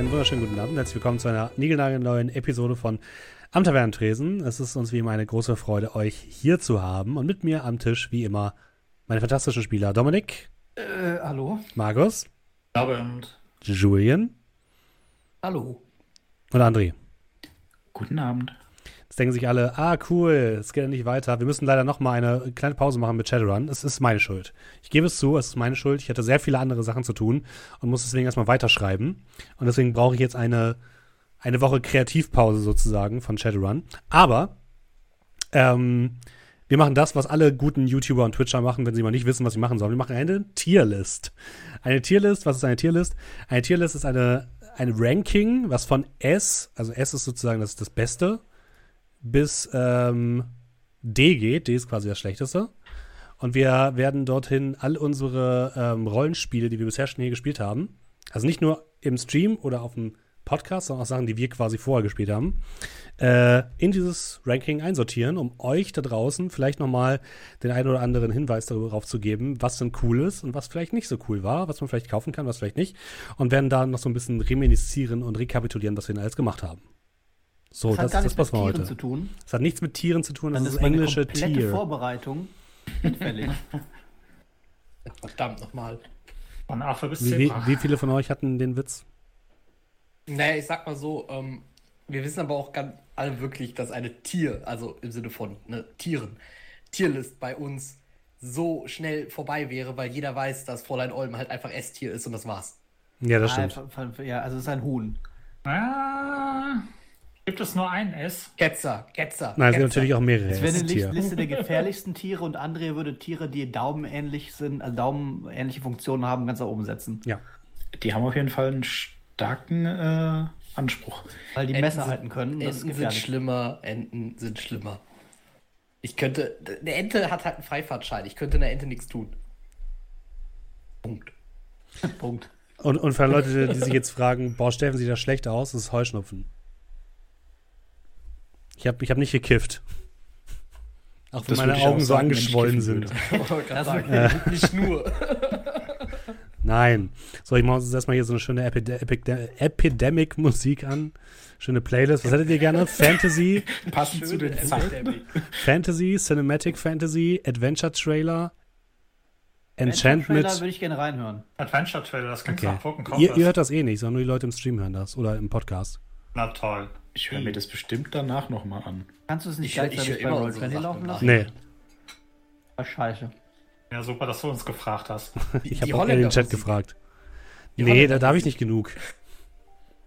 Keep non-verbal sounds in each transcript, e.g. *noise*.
Einen wunderschönen guten Abend. Herzlich willkommen zu einer niegelnagelneuen Episode von Am Tavernentresen. Es ist uns wie immer eine große Freude, euch hier zu haben. Und mit mir am Tisch, wie immer, meine fantastischen Spieler Dominik. Äh, hallo. Markus. Abend. Julian. Hallo. Und André. Guten Abend. Jetzt denken sich alle, ah cool, es geht ja nicht weiter. Wir müssen leider noch mal eine kleine Pause machen mit Shadowrun. Es ist meine Schuld. Ich gebe es zu, es ist meine Schuld. Ich hatte sehr viele andere Sachen zu tun und muss deswegen erstmal weiterschreiben. Und deswegen brauche ich jetzt eine, eine Woche Kreativpause sozusagen von Shadowrun. Aber ähm, wir machen das, was alle guten YouTuber und Twitcher machen, wenn sie mal nicht wissen, was sie machen sollen. Wir machen eine Tierlist. Eine Tierlist, was ist eine Tierlist? Eine Tierlist ist eine, ein Ranking, was von S, also S ist sozusagen das, das Beste, bis ähm, D geht. D ist quasi das Schlechteste. Und wir werden dorthin all unsere ähm, Rollenspiele, die wir bisher schon hier gespielt haben, also nicht nur im Stream oder auf dem Podcast, sondern auch Sachen, die wir quasi vorher gespielt haben, äh, in dieses Ranking einsortieren, um euch da draußen vielleicht nochmal den einen oder anderen Hinweis darauf zu geben, was denn cool ist und was vielleicht nicht so cool war, was man vielleicht kaufen kann, was vielleicht nicht. Und werden da noch so ein bisschen reminiszieren und rekapitulieren, was wir denn alles gemacht haben. So, das, das ist das, was wir mit heute. Zu tun. Das hat nichts mit Tieren zu tun, das Dann ist ist englische komplette Tier. Vorbereitung *laughs* hinfällig. Verdammt nochmal. Von Affe bis Wie, wie, wie viele von euch hatten den Witz? Naja, ich sag mal so, ähm, wir wissen aber auch ganz alle wirklich, dass eine Tier, also im Sinne von ne, Tieren, Tierlist bei uns so schnell vorbei wäre, weil jeder weiß, dass Fräulein Olm halt einfach Esstier ist und das war's. Ja, das stimmt. ja, also es ist ein Huhn. Ah, gibt es nur ein S? Ketzer, Ketzer. Nein, es gibt Ketzer. natürlich auch mehrere Es wäre eine Tier. Liste, der gefährlichsten Tiere und André würde Tiere, die daumenähnlich sind, also daumenähnliche Funktionen haben, ganz nach oben setzen. Ja. Die haben auf jeden Fall einen starken äh, Anspruch. Weil die Enten Messer sind- halten können. Enten sind schlimmer, Enten sind schlimmer. Ich könnte, eine Ente hat halt einen Freifahrtschein, ich könnte einer Ente nichts tun. Punkt. *laughs* Punkt. Und, und für Leute, die sich jetzt fragen, boah, Steffen sieht das schlecht aus, das ist Heuschnupfen. Ich habe ich hab nicht gekifft. Auch wenn Das meine Augen auch so sagen, angeschwollen sind. *laughs* Das wird- nicht nur. *laughs* Nein. So, ich mache uns erstmal hier so eine schöne Epide Epide Epidemic-Musik an. Schöne Playlist. Was hättet ihr gerne? *laughs* Fantasy, Passend zu den Zeiten. Epidemic. Fantasy, Cinematic Fantasy, Adventure Trailer, Trailer Enchantment. würde ich gerne reinhören. Adventure Trailer, das klingt Okay. nach Pokémon Ihr, ihr hört das eh nicht, sondern nur die Leute im Stream hören das oder im Podcast. Na toll. Ich höre mir das bestimmt danach nochmal an. Kannst du es nicht Ich hör- ich gleichzeitig hör bei immer Roll20 unsere laufen Sachen lassen? Nee, Ah, scheiße. Ja, super, dass du uns gefragt hast. *laughs* ich habe auch in den Chat gefragt. Die Nee, da darf ich Holländer-Musik. nicht genug.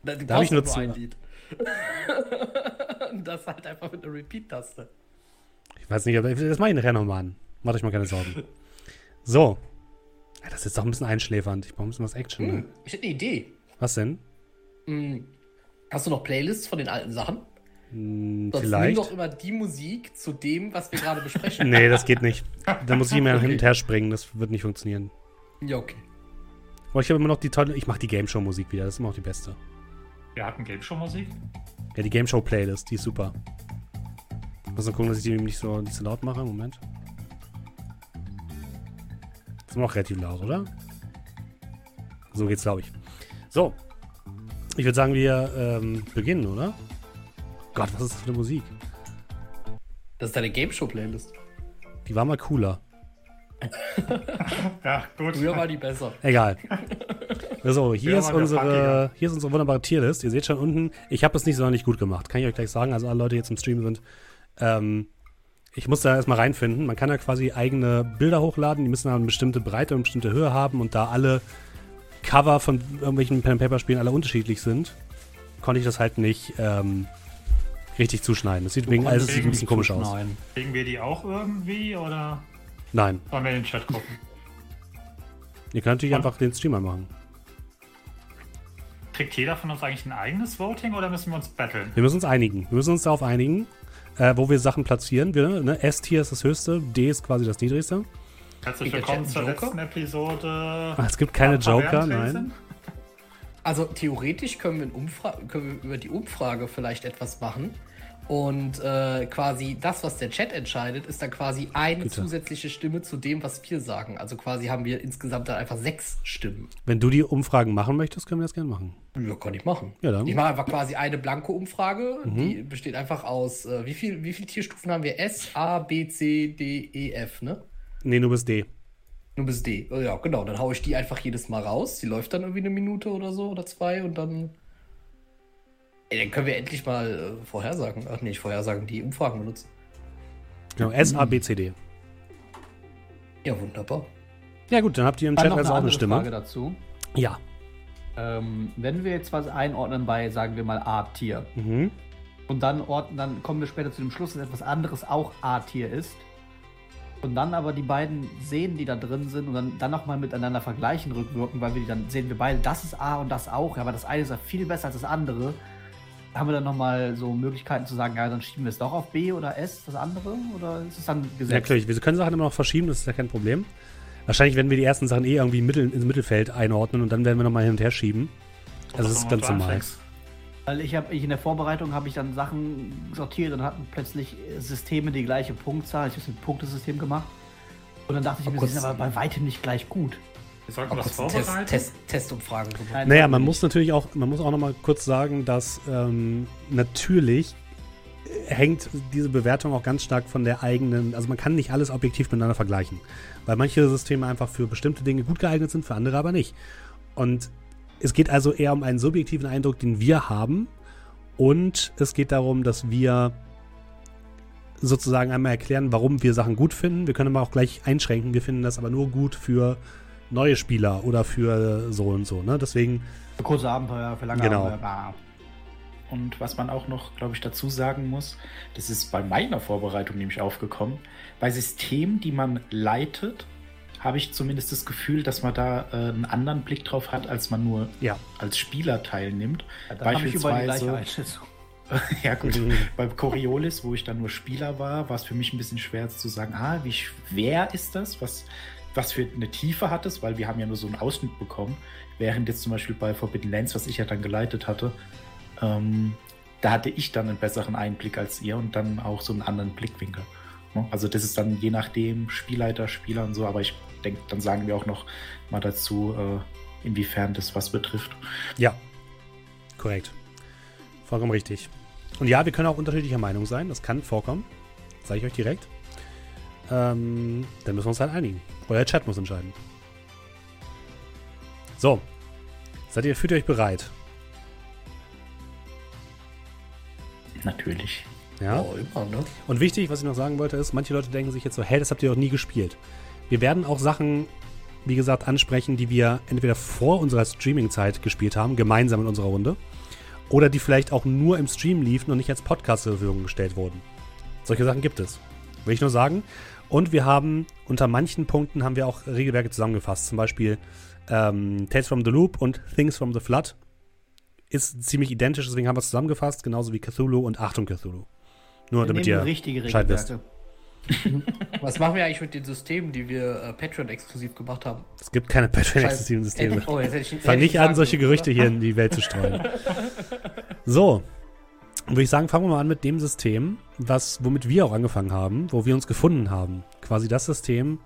Da, Da hab ich nur zwei. Lied. *laughs* das halt einfach mit einer Repeat-Taste. Ich weiß nicht, aber das mache ich nachher nochmal an. Macht euch mal keine Sorgen. So. Ja, das ist jetzt doch ein bisschen einschläfernd. Ich brauche ein bisschen was Action. Ne? Hm, ich hätte eine Idee. Was denn? Hm, hast du noch Playlists von den alten Sachen? Hm, Sonst nimm vielleicht. doch immer die Musik zu dem, was wir gerade besprechen. *laughs* Nee, das geht nicht. Da muss ich immer *laughs* Okay. hin und her springen. Das wird nicht funktionieren. Ja, okay. Aber ich habe immer noch die tolle. Ich mache die Game Show Musik wieder. Das ist immer noch die beste. Wir hatten Game Show Musik. Ja, die Game Show Playlist. Die ist super. Muss mal gucken, dass ich die nicht so, nicht so laut mache. Moment. Ist immer noch relativ laut, oder? So geht's, glaube ich. So. Ich würde sagen, wir ähm, beginnen, oder? Gott, was ist das für eine Musik? Das ist deine Game Show Playlist. Die war mal cooler. *laughs* Ja, gut. Früher war die besser. Egal. So, hier Ja, ist unsere, hier ist unsere wunderbare Tierlist. Ihr seht schon unten, ich habe es nicht sonderlich gut gemacht. Kann ich euch gleich sagen. Also alle Leute, die jetzt im Stream sind. Ähm, ich muss da erstmal reinfinden. Man kann da quasi eigene Bilder hochladen. Die müssen dann eine bestimmte Breite und eine bestimmte Höhe haben. Und da alle Cover von irgendwelchen Pen-Paper-Spielen alle unterschiedlich sind, konnte ich das halt nicht ähm, richtig zuschneiden. Das sieht, wegen, also, das sieht ein bisschen komisch aus. Kriegen wir die auch irgendwie oder Nein. sollen wir in den Chat gucken? Ihr könnt natürlich Und? einfach den Streamer machen. Kriegt jeder von uns eigentlich ein eigenes Voting oder müssen wir uns battlen? Wir müssen uns einigen. Wir müssen uns darauf einigen, äh, wo wir Sachen platzieren. Wir, ne? S-Tier ist das höchste, D ist quasi das niedrigste. Herzlich willkommen zur Joker? letzten Episode. Ah, es gibt keine Joker, nein. Also theoretisch können wir, können wir über die Umfrage vielleicht etwas machen. Und äh, quasi das, was der Chat entscheidet, ist dann quasi eine Bitte. zusätzliche Stimme zu dem, was wir sagen. Also quasi haben wir insgesamt dann einfach sechs Stimmen. Wenn du die Umfragen machen möchtest, können wir das gerne machen. Ja, kann ich machen. Ja, dann. Ich mache einfach quasi eine blanke Umfrage, die besteht einfach aus, äh, wie, viel, wie viele Tierstufen haben wir? S, A, B, C, D, E, F, ne? Nee, nur bis D. Nur bis D. Oh, Ja, genau. Dann haue ich die einfach jedes Mal raus. Die läuft dann irgendwie eine Minute oder so oder zwei und dann. Ey, dann können wir endlich mal äh, vorhersagen. Ach nee, nicht vorhersagen, die Umfragen benutzen. Genau, S, A, B, C, D. Ja, wunderbar. Ja, gut, dann habt ihr im Chat also eine auch eine Stimme. Frage dazu. Ja. Ähm, wenn wir jetzt was einordnen bei, sagen wir mal, A-Tier Mhm. und dann ordnen, dann kommen wir später zu dem Schluss, dass etwas anderes auch A-Tier ist und dann aber die beiden sehen, die da drin sind und dann, dann nochmal miteinander vergleichen, rückwirken, weil wir die dann sehen wir beide, das ist A und das auch, ja, aber das eine ist ja viel besser als das andere. Haben wir dann nochmal so Möglichkeiten zu sagen, ja, dann schieben wir es doch auf B oder S, das andere? Oder ist es dann Ja, gesetzt? klar, wir können Sachen immer noch verschieben, das ist ja kein Problem. Wahrscheinlich werden wir die ersten Sachen eh irgendwie Mittel, ins Mittelfeld einordnen und dann werden wir nochmal hin und her schieben. Also das ist ganz normal. Weil ich habe ich in der Vorbereitung habe ich dann Sachen sortiert und hatten plötzlich äh, Systeme die gleiche Punktzahl. Ich habe ein Punktesystem gemacht. Und dann dachte ich mir, sie sind aber bei weitem nicht gleich gut. Soll Mal man das Test, vorbereiten? Test, Testumfrage gemacht. Nein, Naja, sollten man wir muss natürlich auch, man muss auch nochmal kurz sagen, dass ähm, natürlich hängt diese Bewertung auch ganz stark von der eigenen, also man kann nicht alles objektiv miteinander vergleichen, weil manche Systeme einfach für bestimmte Dinge gut geeignet sind, für andere aber nicht. Und es geht also eher um einen subjektiven Eindruck, den wir haben und es geht darum, dass wir sozusagen einmal erklären, warum wir Sachen gut finden. Wir können aber auch gleich einschränken, wir finden das aber nur gut für neue Spieler oder für so und so. Ne? Deswegen Für kurze Abenteuer, für lange Genau. Abenteuer. Und was man auch noch, glaube ich, dazu sagen muss, das ist bei meiner Vorbereitung nämlich aufgekommen, bei Systemen, die man leitet, habe ich zumindest das Gefühl, dass man da äh, einen anderen Blick drauf hat, als man nur Ja. als Spieler teilnimmt. Ja, Beispielsweise- *laughs* ja gut, *laughs* beim Coriolis, wo ich dann nur Spieler war, war es für mich ein bisschen schwer zu sagen, ah, wie schwer ist das? Was, was für eine Tiefe hat es? Weil wir haben ja nur so einen Ausschnitt bekommen. Während jetzt zum Beispiel bei Forbidden Lands, was ich ja dann geleitet hatte, ähm, da hatte ich dann einen besseren Einblick als ihr und dann auch so einen anderen Blickwinkel. Ne? Also das ist dann je nachdem Spielleiter, Spieler und so, aber ich denke, dann sagen wir auch noch mal dazu, äh, inwiefern das was betrifft. Ja, korrekt. Vollkommen richtig. Und ja, wir können auch unterschiedlicher Meinung sein. Das kann vorkommen. Sage ich euch direkt. Ähm, dann müssen wir uns halt einigen. Euer Chat muss entscheiden. So. Seid ihr, fühlt ihr euch bereit? Natürlich. Ja. Oh, immer, ne? Und wichtig, was ich noch sagen wollte, ist, manche Leute denken sich jetzt so, hey, das habt ihr doch nie gespielt. Wir werden auch Sachen, wie gesagt, ansprechen, die wir entweder vor unserer Streaming-Zeit gespielt haben, gemeinsam in unserer Runde, oder die vielleicht auch nur im Stream liefen und nicht als Podcast zur Verfügung gestellt wurden. Solche Sachen gibt es. Will ich nur sagen. Und wir haben unter manchen Punkten haben wir auch Regelwerke zusammengefasst. Zum Beispiel ähm, Tales from the Loop und Things from the Flood. Ist ziemlich identisch, deswegen haben wir es zusammengefasst, genauso wie Cthulhu und Achtung Cthulhu. Nur Wir damit ihr richtige Bescheid wisst. Regelwerke. Was machen wir eigentlich mit den Systemen, die wir äh, Patreon-exklusiv gemacht haben? Es gibt keine Patreon-exklusiven. Systeme. *laughs* Oh, jetzt hätte ich, Fang nicht an, solche Gerüchte oder? hier in die Welt zu streuen. *laughs* So, würde ich sagen, fangen wir mal an mit dem System, was, womit wir auch angefangen haben, wo wir uns gefunden haben. Quasi das System,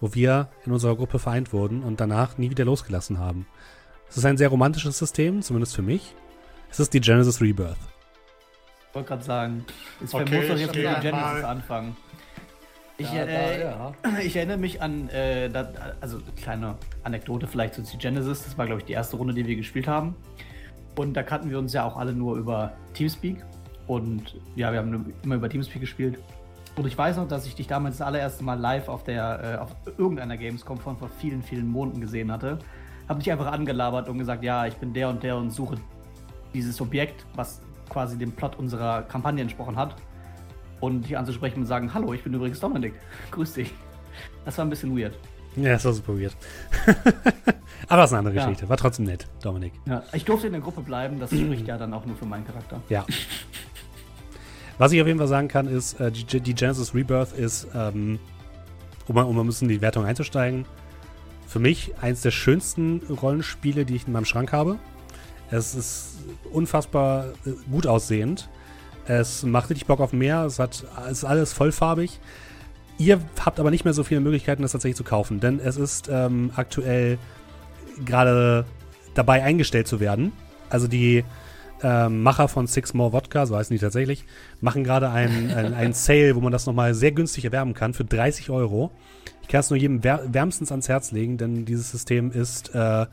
wo wir in unserer Gruppe vereint wurden und danach nie wieder losgelassen haben. Es ist ein sehr romantisches System, zumindest für mich. Es ist die Genesis Rebirth. Ich wollte gerade sagen, es Okay, muss doch jetzt mit der Genesis mal. anfangen. Ich, Ja, äh, da, ja. ich erinnere mich an, äh, da, also kleine Anekdote vielleicht zu Genesis. Das war, glaube ich, die erste Runde, die wir gespielt haben. Und da kannten wir uns ja auch alle nur über Teamspeak. Und ja, wir haben immer über Teamspeak gespielt. Und ich weiß noch, dass ich dich damals das allererste Mal live auf der, äh, auf irgendeiner Gamescom von vor vielen, vielen Monaten gesehen hatte. Habe dich einfach angelabert und gesagt, ja, ich bin der und der und suche dieses Objekt, was quasi dem Plot unserer Kampagne entsprochen hat. Und dich anzusprechen und sagen, hallo, ich bin übrigens Dominik. *laughs* Grüß dich. Das war ein bisschen weird. Ja, das war super weird. *laughs* Aber das ist eine andere Ja. Geschichte. War trotzdem nett, Dominik. Ja, ich durfte in der Gruppe bleiben, das spricht ja dann auch nur für meinen Charakter. Ja. Was ich auf jeden Fall sagen kann, ist, äh, die, die Genesis Rebirth ist, ähm, um, mal- um ein bisschen in die Wertung einzusteigen, für mich eins der schönsten Rollenspiele, die ich in meinem Schrank habe. Es ist unfassbar äh, gut aussehend. Es macht richtig Bock auf mehr. Es, hat, es ist alles vollfarbig. Ihr habt aber nicht mehr so viele Möglichkeiten, das tatsächlich zu kaufen, denn es ist ähm, aktuell gerade dabei eingestellt zu werden. Also die ähm, Macher von Six More Vodka, so heißen die tatsächlich, machen gerade einen ein *laughs* Sale, wo man das nochmal sehr günstig erwerben kann für 30 Euro. Ich kann es nur jedem wärmstens ans Herz legen, denn dieses System ist äh,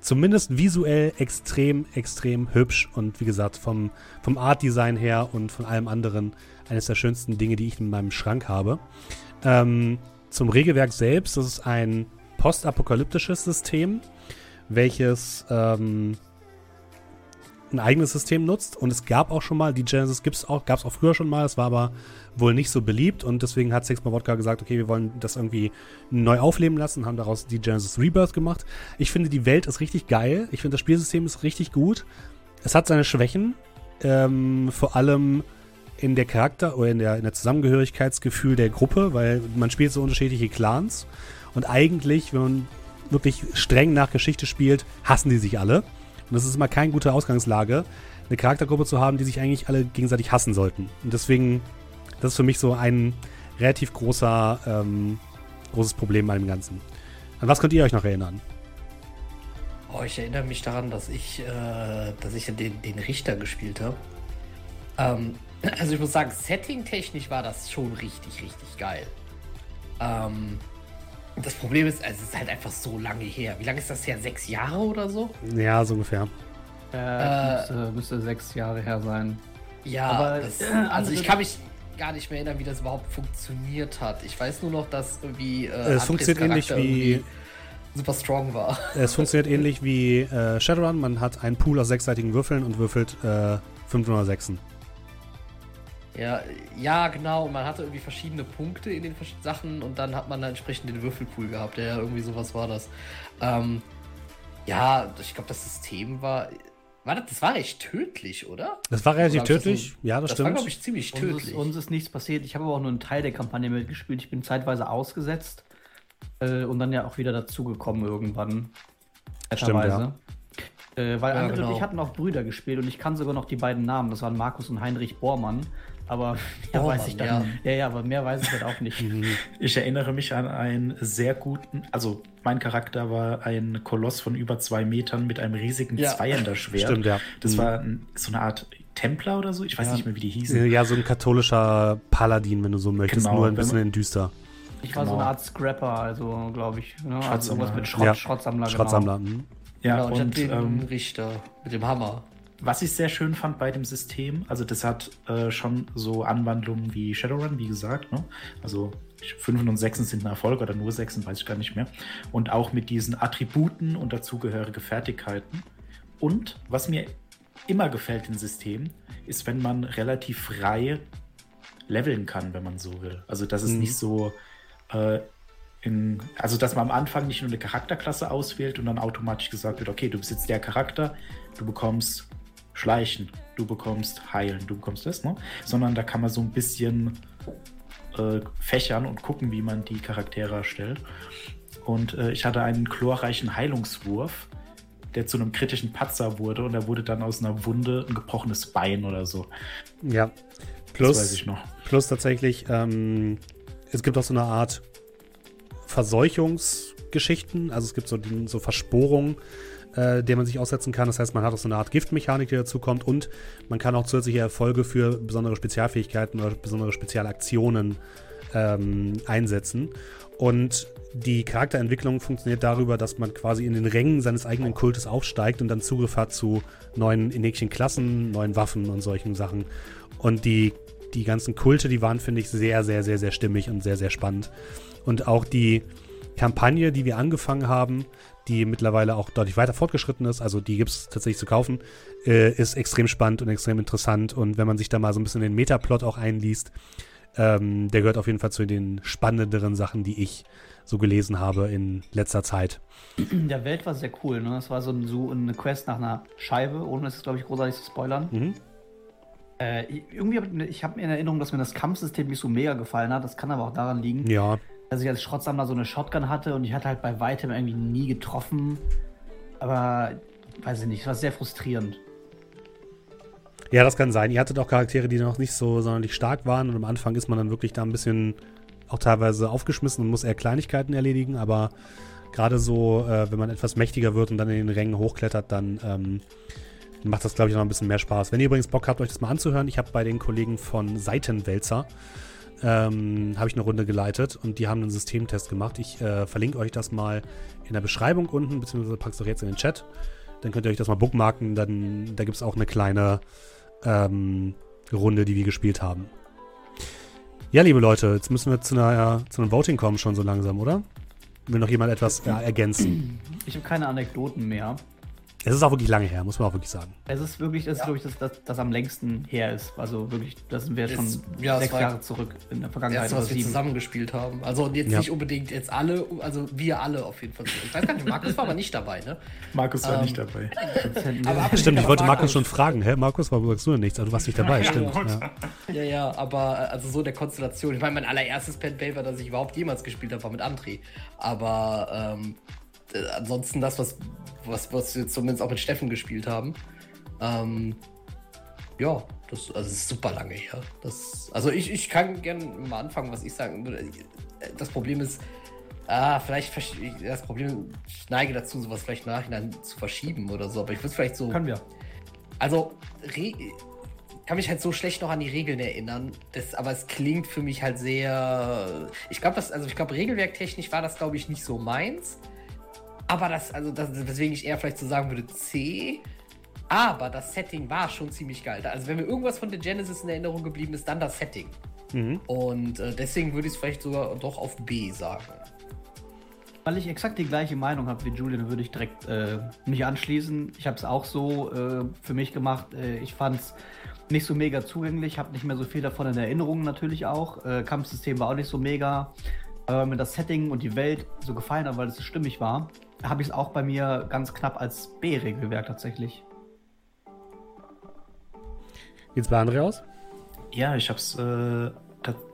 zumindest visuell extrem, extrem hübsch und wie gesagt, vom, vom Art-Design her und von allem anderen eines der schönsten Dinge, die ich in meinem Schrank habe. Ähm, zum Regelwerk selbst, das ist ein postapokalyptisches System, welches ähm, ein eigenes System nutzt. Und es gab auch schon mal, die Genesis gibt's auch, gab es auch früher schon mal, es war aber wohl nicht so beliebt und deswegen hat Sixma Vodka gesagt, okay, wir wollen das irgendwie neu aufleben lassen, haben daraus die Genesis Rebirth gemacht. Ich finde, die Welt ist richtig geil. Ich finde, das Spielsystem ist richtig gut. Es hat seine Schwächen, ähm, vor allem in der Charakter oder in der, in der Zusammengehörigkeitsgefühl der Gruppe, weil man spielt so unterschiedliche Clans und eigentlich, wenn man wirklich streng nach Geschichte spielt, hassen die sich alle. Und das ist immer keine gute Ausgangslage, eine Charaktergruppe zu haben, die sich eigentlich alle gegenseitig hassen sollten. Und deswegen, das ist für mich so ein relativ großer, ähm, großes Problem bei dem Ganzen. An was könnt ihr euch noch erinnern? Oh, ich erinnere mich daran, dass ich, äh, dass ich den, den Richter gespielt habe. Ähm, *clears throat* also ich muss sagen, setting-technisch war das schon richtig, richtig geil. Ähm, das Problem ist, es ist halt einfach so lange her. Wie lange ist das her? Sechs Jahre oder so? Ja, so ungefähr. Äh, äh müsste, müsste, sechs Jahre her sein. Ja, Aber, das, äh, also ich kann mich gar nicht mehr erinnern, wie das überhaupt funktioniert hat. Ich weiß nur noch, dass irgendwie. Äh, es funktioniert ähnlich wie. Super strong war. *laughs* Es funktioniert ähnlich wie äh, Shadowrun. Man hat einen Pool aus sechsseitigen Würfeln und würfelt äh, 506. Ja, ja, genau. Man hatte irgendwie verschiedene Punkte in den Sachen und dann hat man dann entsprechend den Würfelpool gehabt. Ja, irgendwie sowas war das. Ähm, ja, ich glaube, das System war. War das, das war recht tödlich, oder? Das war relativ tödlich, das ja, das, das stimmt. Das war, glaube ich, ziemlich tödlich. Uns ist, uns ist, nichts passiert. Ich habe aber auch nur einen Teil der Kampagne mitgespielt. Ich bin zeitweise ausgesetzt äh, und dann ja auch wieder dazugekommen irgendwann. Stimmt, ja. Äh, weil ja, andere genau. ich hatten auch Brüder gespielt und ich kann sogar noch die beiden Namen. Das waren Markus und Heinrich Bormann. Aber *laughs* mehr oh, weiß ich dann. Ja. ja, ja, aber mehr weiß ich halt auch nicht. Ich erinnere mich an einen sehr guten, also mein Charakter war ein Koloss von über zwei Metern mit einem riesigen ja. Zweihänderschwert. Stimmt, ja. Das mhm. war so eine Art Templer oder so. Ich weiß ja. nicht mehr, wie die hießen. Ja, so ein katholischer Paladin, wenn du so möchtest, genau, nur ein bisschen in düster. Ich war genau. so eine Art Scrapper, also glaube ich. Ne? Also irgendwas mit Schrott, ja. Schrottsammler. Schrottsammler. Genau. Ja, genau, und, und den ähm, Richter mit dem Hammer. Was ich sehr schön fand bei dem System, also das hat äh, schon so Anwandlungen wie Shadowrun, wie gesagt, ne? also 5 und 6 sind ein Erfolg oder nur 6, weiß ich gar nicht mehr. Und auch mit diesen Attributen und dazugehörige Fertigkeiten. Und was mir immer gefällt im System, ist, wenn man relativ frei leveln kann, wenn man so will. Also, dass es mhm. nicht so äh, in, also, dass man am Anfang nicht nur eine Charakterklasse auswählt und dann automatisch gesagt wird, okay, du bist jetzt der Charakter, du bekommst Schleichen, du bekommst Heilen, du bekommst das, ne? Sondern da kann man so ein bisschen äh, fächern und gucken, wie man die Charaktere erstellt. Und äh, ich hatte einen chlorreichen Heilungswurf, der zu einem kritischen Patzer wurde und da wurde dann aus einer Wunde ein gebrochenes Bein oder so. Ja. Plus, das weiß ich noch. Plus tatsächlich, ähm, es gibt auch so eine Art Verseuchungsgeschichten, also es gibt so, so Versporungen äh, der man sich aussetzen kann. Das heißt, man hat auch so eine Art Giftmechanik, die dazu kommt und man kann auch zusätzliche Erfolge für besondere Spezialfähigkeiten oder besondere Spezialaktionen ähm, einsetzen. Und die Charakterentwicklung funktioniert darüber, dass man quasi in den Rängen seines eigenen Kultes aufsteigt und dann Zugriff hat zu neuen inähnlichen Klassen, neuen Waffen und solchen Sachen. Und die, die ganzen Kulte, die waren, finde ich, sehr, sehr, sehr, sehr stimmig und sehr, sehr spannend. Und auch die Kampagne, die wir angefangen haben, die mittlerweile auch deutlich weiter fortgeschritten ist, also die gibt es tatsächlich zu kaufen, äh, ist extrem spannend und extrem interessant. Und wenn man sich da mal so ein bisschen den Metaplot auch einliest, ähm, der gehört auf jeden Fall zu den spannenderen Sachen, die ich so gelesen habe in letzter Zeit. Der Welt war sehr cool, ne? Das war so, ein, so eine Quest nach einer Scheibe, ohne es, glaube ich, großartig zu spoilern. Mhm. Äh, irgendwie habe ich, ich hab in Erinnerung, dass mir das Kampfsystem nicht so mega gefallen hat. Das kann aber auch daran liegen, ja dass ich als Schrottsammler so eine Shotgun hatte und ich hatte halt bei weitem irgendwie nie getroffen. Aber weiß ich nicht, es war sehr frustrierend. Ja, das kann sein. Ihr hattet auch Charaktere, die noch nicht so sonderlich stark waren und am Anfang ist man dann wirklich da ein bisschen auch teilweise aufgeschmissen und muss eher Kleinigkeiten erledigen, aber gerade so, äh, wenn man etwas mächtiger wird und dann in den Rängen hochklettert, dann ähm, macht das, glaube ich, noch ein bisschen mehr Spaß. Wenn ihr übrigens Bock habt, euch das mal anzuhören, ich habe bei den Kollegen von Seitenwälzer ähm, habe ich eine Runde geleitet und die haben einen Systemtest gemacht. Ich äh, verlinke euch das mal in der Beschreibung unten, beziehungsweise pack's doch jetzt in den Chat. Dann könnt ihr euch das mal bookmarken. Dann, da gibt es auch eine kleine ähm, Runde, die wir gespielt haben. Ja, liebe Leute, jetzt müssen wir zu, einer, zu einem Voting kommen schon so langsam, oder? Will noch jemand etwas äh, ergänzen? Ich habe keine Anekdoten mehr. Es ist auch wirklich lange her, muss man auch wirklich sagen. Es ist wirklich, das ist, glaube ich, das, das, das am längsten her ist. Also wirklich, das sind wir schon Ist- ja, sechs Jahre zurück in der Vergangenheit. Erst, was wir zusammengespielt haben. Also jetzt Ja. nicht unbedingt jetzt alle, also wir alle auf jeden Fall. Ich weiß gar nicht, Markus war aber nicht dabei, ne? Markus war Ähm, nicht dabei. Aber ab- Stimmt, ich wollte Markus Markus- schon fragen. Hä, Markus, warum sagst du denn nichts? Also, du warst nicht dabei, stimmt. Ja. Ja, ja, aber äh, also so der Konstellation. Ich meine, mein allererstes Pen Paper, das ich überhaupt jemals gespielt habe, war mit André. Aber ähm, äh, ansonsten das, was, was, was wir zumindest auch mit Steffen gespielt haben. Ähm, ja, das, also ist super lange her. Das, also ich, ich kann gerne mal anfangen, was ich sagen würde. Das Problem ist, ah, vielleicht, das Problem, ich neige dazu, sowas vielleicht im Nachhinein zu verschieben oder so, aber ich würde es vielleicht so. Können wir. Also, Re kann mich halt so schlecht noch an die Regeln erinnern. Das, aber es klingt für mich halt sehr. Ich glaube, das, also ich glaube, regelwerktechnisch war das, glaube ich, nicht so meins. Aber das, also das, weswegen ich eher vielleicht so sagen würde, C. Aber das Setting war schon ziemlich geil. Also, wenn mir irgendwas von der Genesis in Erinnerung geblieben ist, dann das Setting. Mhm. Und äh, deswegen würde ich es vielleicht sogar doch auf B sagen. Weil ich exakt die gleiche Meinung habe wie Julian, würde ich direkt äh, mich anschließen. Ich habe es auch so äh, für mich gemacht. Äh, ich fand es nicht so mega zugänglich, habe nicht mehr so viel davon in Erinnerung natürlich auch. Äh, Kampfsystem war auch nicht so mega. Aber wenn mir das Setting und die Welt so gefallen hat, weil es so stimmig war, habe ich es auch bei mir ganz knapp als B-Regelwerk tatsächlich. Geht's bei André aus? Ja, ich hab's, äh,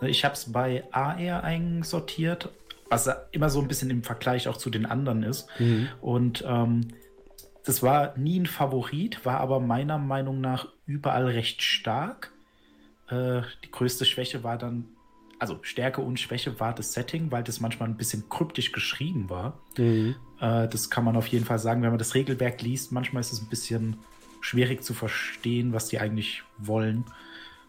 ich hab's bei A eher einsortiert, was immer so ein bisschen im Vergleich auch zu den anderen ist. Und ähm, das war nie ein Favorit, war aber meiner Meinung nach überall recht stark. Äh, die größte Schwäche war dann, also Stärke und Schwäche war das Setting, weil das manchmal ein bisschen kryptisch geschrieben war. Mhm. Äh, das kann man auf jeden Fall sagen, wenn man das Regelwerk liest. Manchmal ist es ein bisschen schwierig zu verstehen, was die eigentlich wollen.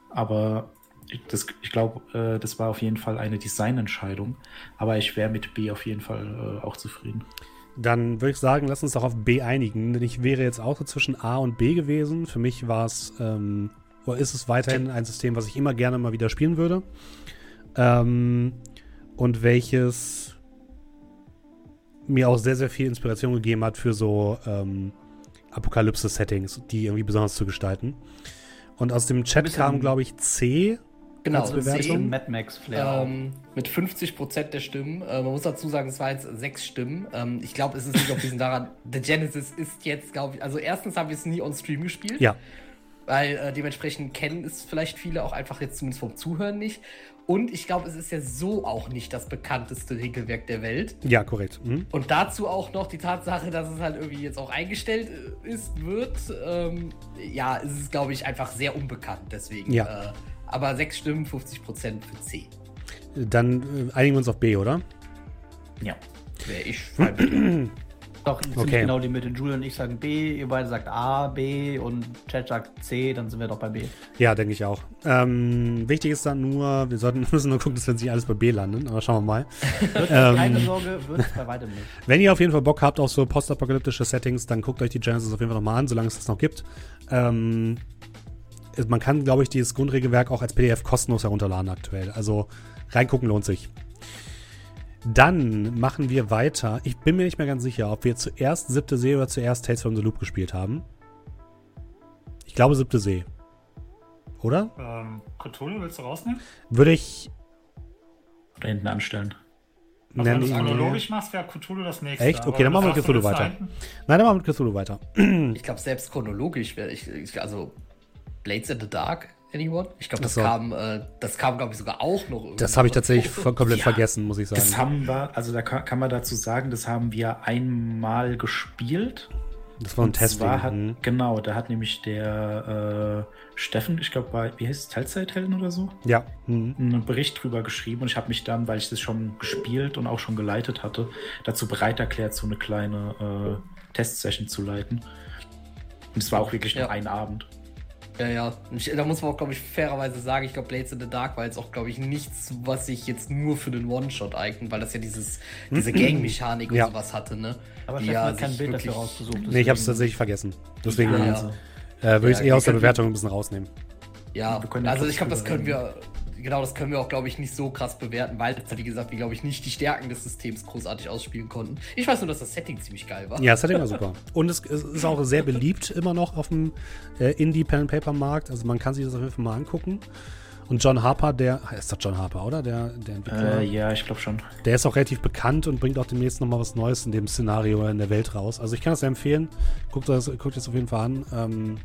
Aber ich, das- ich glaube, äh, das war auf jeden Fall eine Designentscheidung. Aber ich wäre mit B auf jeden Fall äh, auch zufrieden. Dann würde ich sagen, lass uns doch auf B einigen, denn ich wäre jetzt auch so zwischen A und B gewesen. Für mich war es, ähm, oder ist es weiterhin ein System, was ich immer gerne mal wieder spielen würde. Ähm, und welches mir auch sehr, sehr viel Inspiration gegeben hat für so ähm, Apokalypse-Settings, die irgendwie besonders zu gestalten. Und aus dem Chat kam, glaube ich, C. Genau, Als C. Bewertung? Mad Max Flair. Ähm, mit 50% der Stimmen. Äh, man muss dazu sagen, es waren jetzt sechs Stimmen. Ähm, ich glaube, es ist nicht auf diesen daran. *laughs* The Genesis ist jetzt, glaube ich, also erstens haben wir es nie on Stream gespielt. Ja, Weil äh, dementsprechend kennen es vielleicht viele auch einfach jetzt zumindest vom Zuhören nicht. Und ich glaube, es ist ja so auch nicht das bekannteste Regelwerk der Welt. ja, korrekt. Mhm. Und dazu auch noch die Tatsache, dass es halt irgendwie jetzt auch eingestellt äh, ist, wird. Ähm, ja, es ist, glaube ich, einfach sehr unbekannt. Deswegen. Ja. Äh, aber sechs Stimmen, 50% für C. Dann äh, einigen wir uns auf B, oder? Ja. Wäre ich. *clears throat* Doch, okay. genau die Mitte. Julian und ich sagen B, ihr beide sagt A, B und Chat sagt C, dann sind wir doch bei B. Ja, denke ich auch. Ähm, wichtig ist dann nur, wir sollten *laughs* müssen nur gucken, dass wir nicht alles bei B landen, aber schauen wir mal. *laughs* Keine ähm, Sorge, wird es bei weitem nicht. wenn ihr auf jeden Fall Bock habt auf so postapokalyptische Settings, dann guckt euch die Genesis auf jeden Fall nochmal an, solange es das noch gibt. Ähm, man kann, glaube ich, dieses Grundregelwerk auch als PDF kostenlos herunterladen aktuell. Also reingucken lohnt sich. Dann machen wir weiter. Ich bin mir nicht mehr ganz sicher, ob wir zuerst siebte See oder zuerst Tales from the Loop gespielt haben. Ich glaube siebte See. Oder? Ähm, Cthulhu willst du rausnehmen? Würde ich Da hinten anstellen. Also wenn du es chronologisch machst, wäre Cthulhu das nächste. Echt? Okay, dann machen wir du Cthulhu weiter. Nein, dann machen wir mit Cthulhu weiter. Ich glaube, selbst chronologisch wäre ich, ich. Also, Blades in the Dark, anyone? Ich glaube, das so. kam, äh, das kam, glaube ich, sogar auch noch. Das habe ich tatsächlich voll- komplett Ja. vergessen, muss ich sagen. Das haben wir, also da kann, kann man dazu sagen, das haben wir einmal gespielt. Das war ein Test. Mhm. genau, da hat nämlich der äh, Steffen, ich glaube, bei, wie heißt es, Teilzeithelden oder so? Ja. Mhm. Einen Bericht drüber geschrieben und ich habe mich dann, weil ich das schon gespielt und auch schon geleitet hatte, dazu bereit erklärt, so eine kleine äh, Testsession zu leiten. Und es war auch wirklich ja. nur ein Abend. Ja, ja. Ich, da muss man auch, glaube ich, fairerweise sagen, ich glaube, Blades in the Dark war jetzt auch, glaube ich, nichts, was sich jetzt nur für den One-Shot eignet, weil das ja dieses, diese Gang-Mechanik und ja. sowas hatte, ne? Aber ich habe kein Bild dafür rausgesucht. Nee, ich habe es tatsächlich vergessen. Deswegen ja, ja. Äh, würde ich es eher aus der Bewertung ein bisschen rausnehmen. Ja, also ich glaube, das können wir genau, das können wir auch, glaube ich, nicht so krass bewerten, weil, wie gesagt, wir, glaube ich, nicht die Stärken des Systems großartig ausspielen konnten. Ich weiß nur, dass das Setting ziemlich geil war. Ja, das Setting war super. Und es, es ist auch sehr beliebt immer noch auf dem äh, Indie-Pen-Paper-Markt. Also man kann sich das auf jeden Fall mal angucken. Und John Harper, der, ist das John Harper, oder? Der, der Entwickler. Äh, ja, ich glaube schon. Der ist auch relativ bekannt und bringt auch demnächst nochmal was Neues in dem Szenario in der Welt raus. Also ich kann das sehr empfehlen. Guckt das, guckt das auf jeden Fall an. Ähm,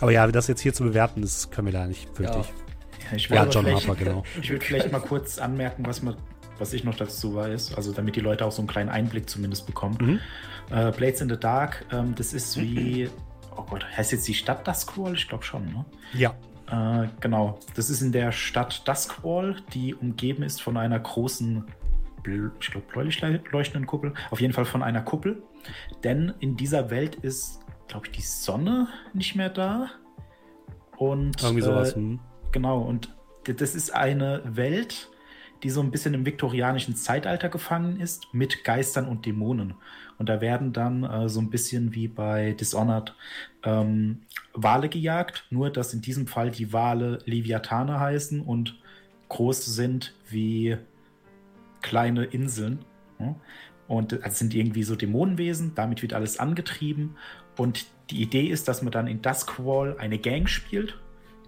aber ja, das jetzt hier zu bewerten, das können wir da nicht wirklich. Ja. Ich ja, John Harper, genau. *laughs* Ich würde vielleicht mal kurz anmerken, was, man, was ich noch dazu weiß, also damit die Leute auch so einen kleinen Einblick zumindest bekommen. Mhm. Äh, Blades in the Dark, ähm, das ist wie, oh Gott, heißt jetzt die Stadt Duskwall? Ich glaube schon, ne? Ja. Äh, genau, das ist in der Stadt Duskwall, die umgeben ist von einer großen, ich glaube, bläulich leuchtenden Kuppel. Auf jeden Fall von einer Kuppel. Denn in dieser Welt ist, glaube ich, die Sonne nicht mehr da. Und irgendwie sowas. Äh, hm. Genau, und das ist eine Welt, die so ein bisschen im viktorianischen Zeitalter gefangen ist, mit Geistern und Dämonen. Und da werden dann äh, so ein bisschen wie bei Dishonored ähm, Wale gejagt, nur dass in diesem Fall die Wale Leviathane heißen und groß sind wie kleine Inseln. Ja? Und das sind irgendwie so Dämonenwesen, damit wird alles angetrieben. Und die Idee ist, dass man dann in Duskwall eine Gang spielt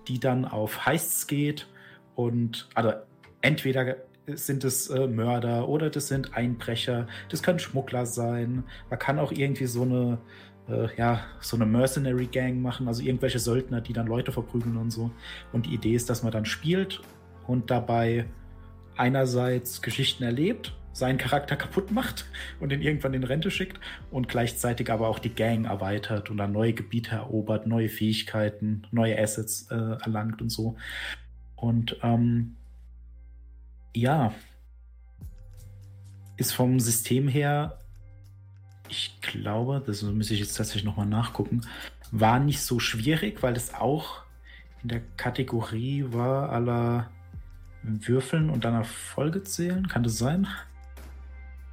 die dann auf Heists geht und also entweder sind es äh, Mörder oder das sind Einbrecher, das können Schmuggler sein. Man kann auch irgendwie so eine äh, ja, so eine Mercenary Gang machen, also irgendwelche Söldner, die dann Leute verprügeln und so. Und die Idee ist, dass man dann spielt und dabei einerseits Geschichten erlebt seinen Charakter kaputt macht und ihn irgendwann in Rente schickt und gleichzeitig aber auch die Gang erweitert und dann neue Gebiete erobert, neue Fähigkeiten, neue Assets äh, erlangt und so. Und ähm, ja, ist vom System her, ich glaube, das muss ich jetzt tatsächlich nochmal nachgucken, war nicht so schwierig, weil es auch in der Kategorie war aller Würfeln und dann Erfolge zählen. Kann das sein?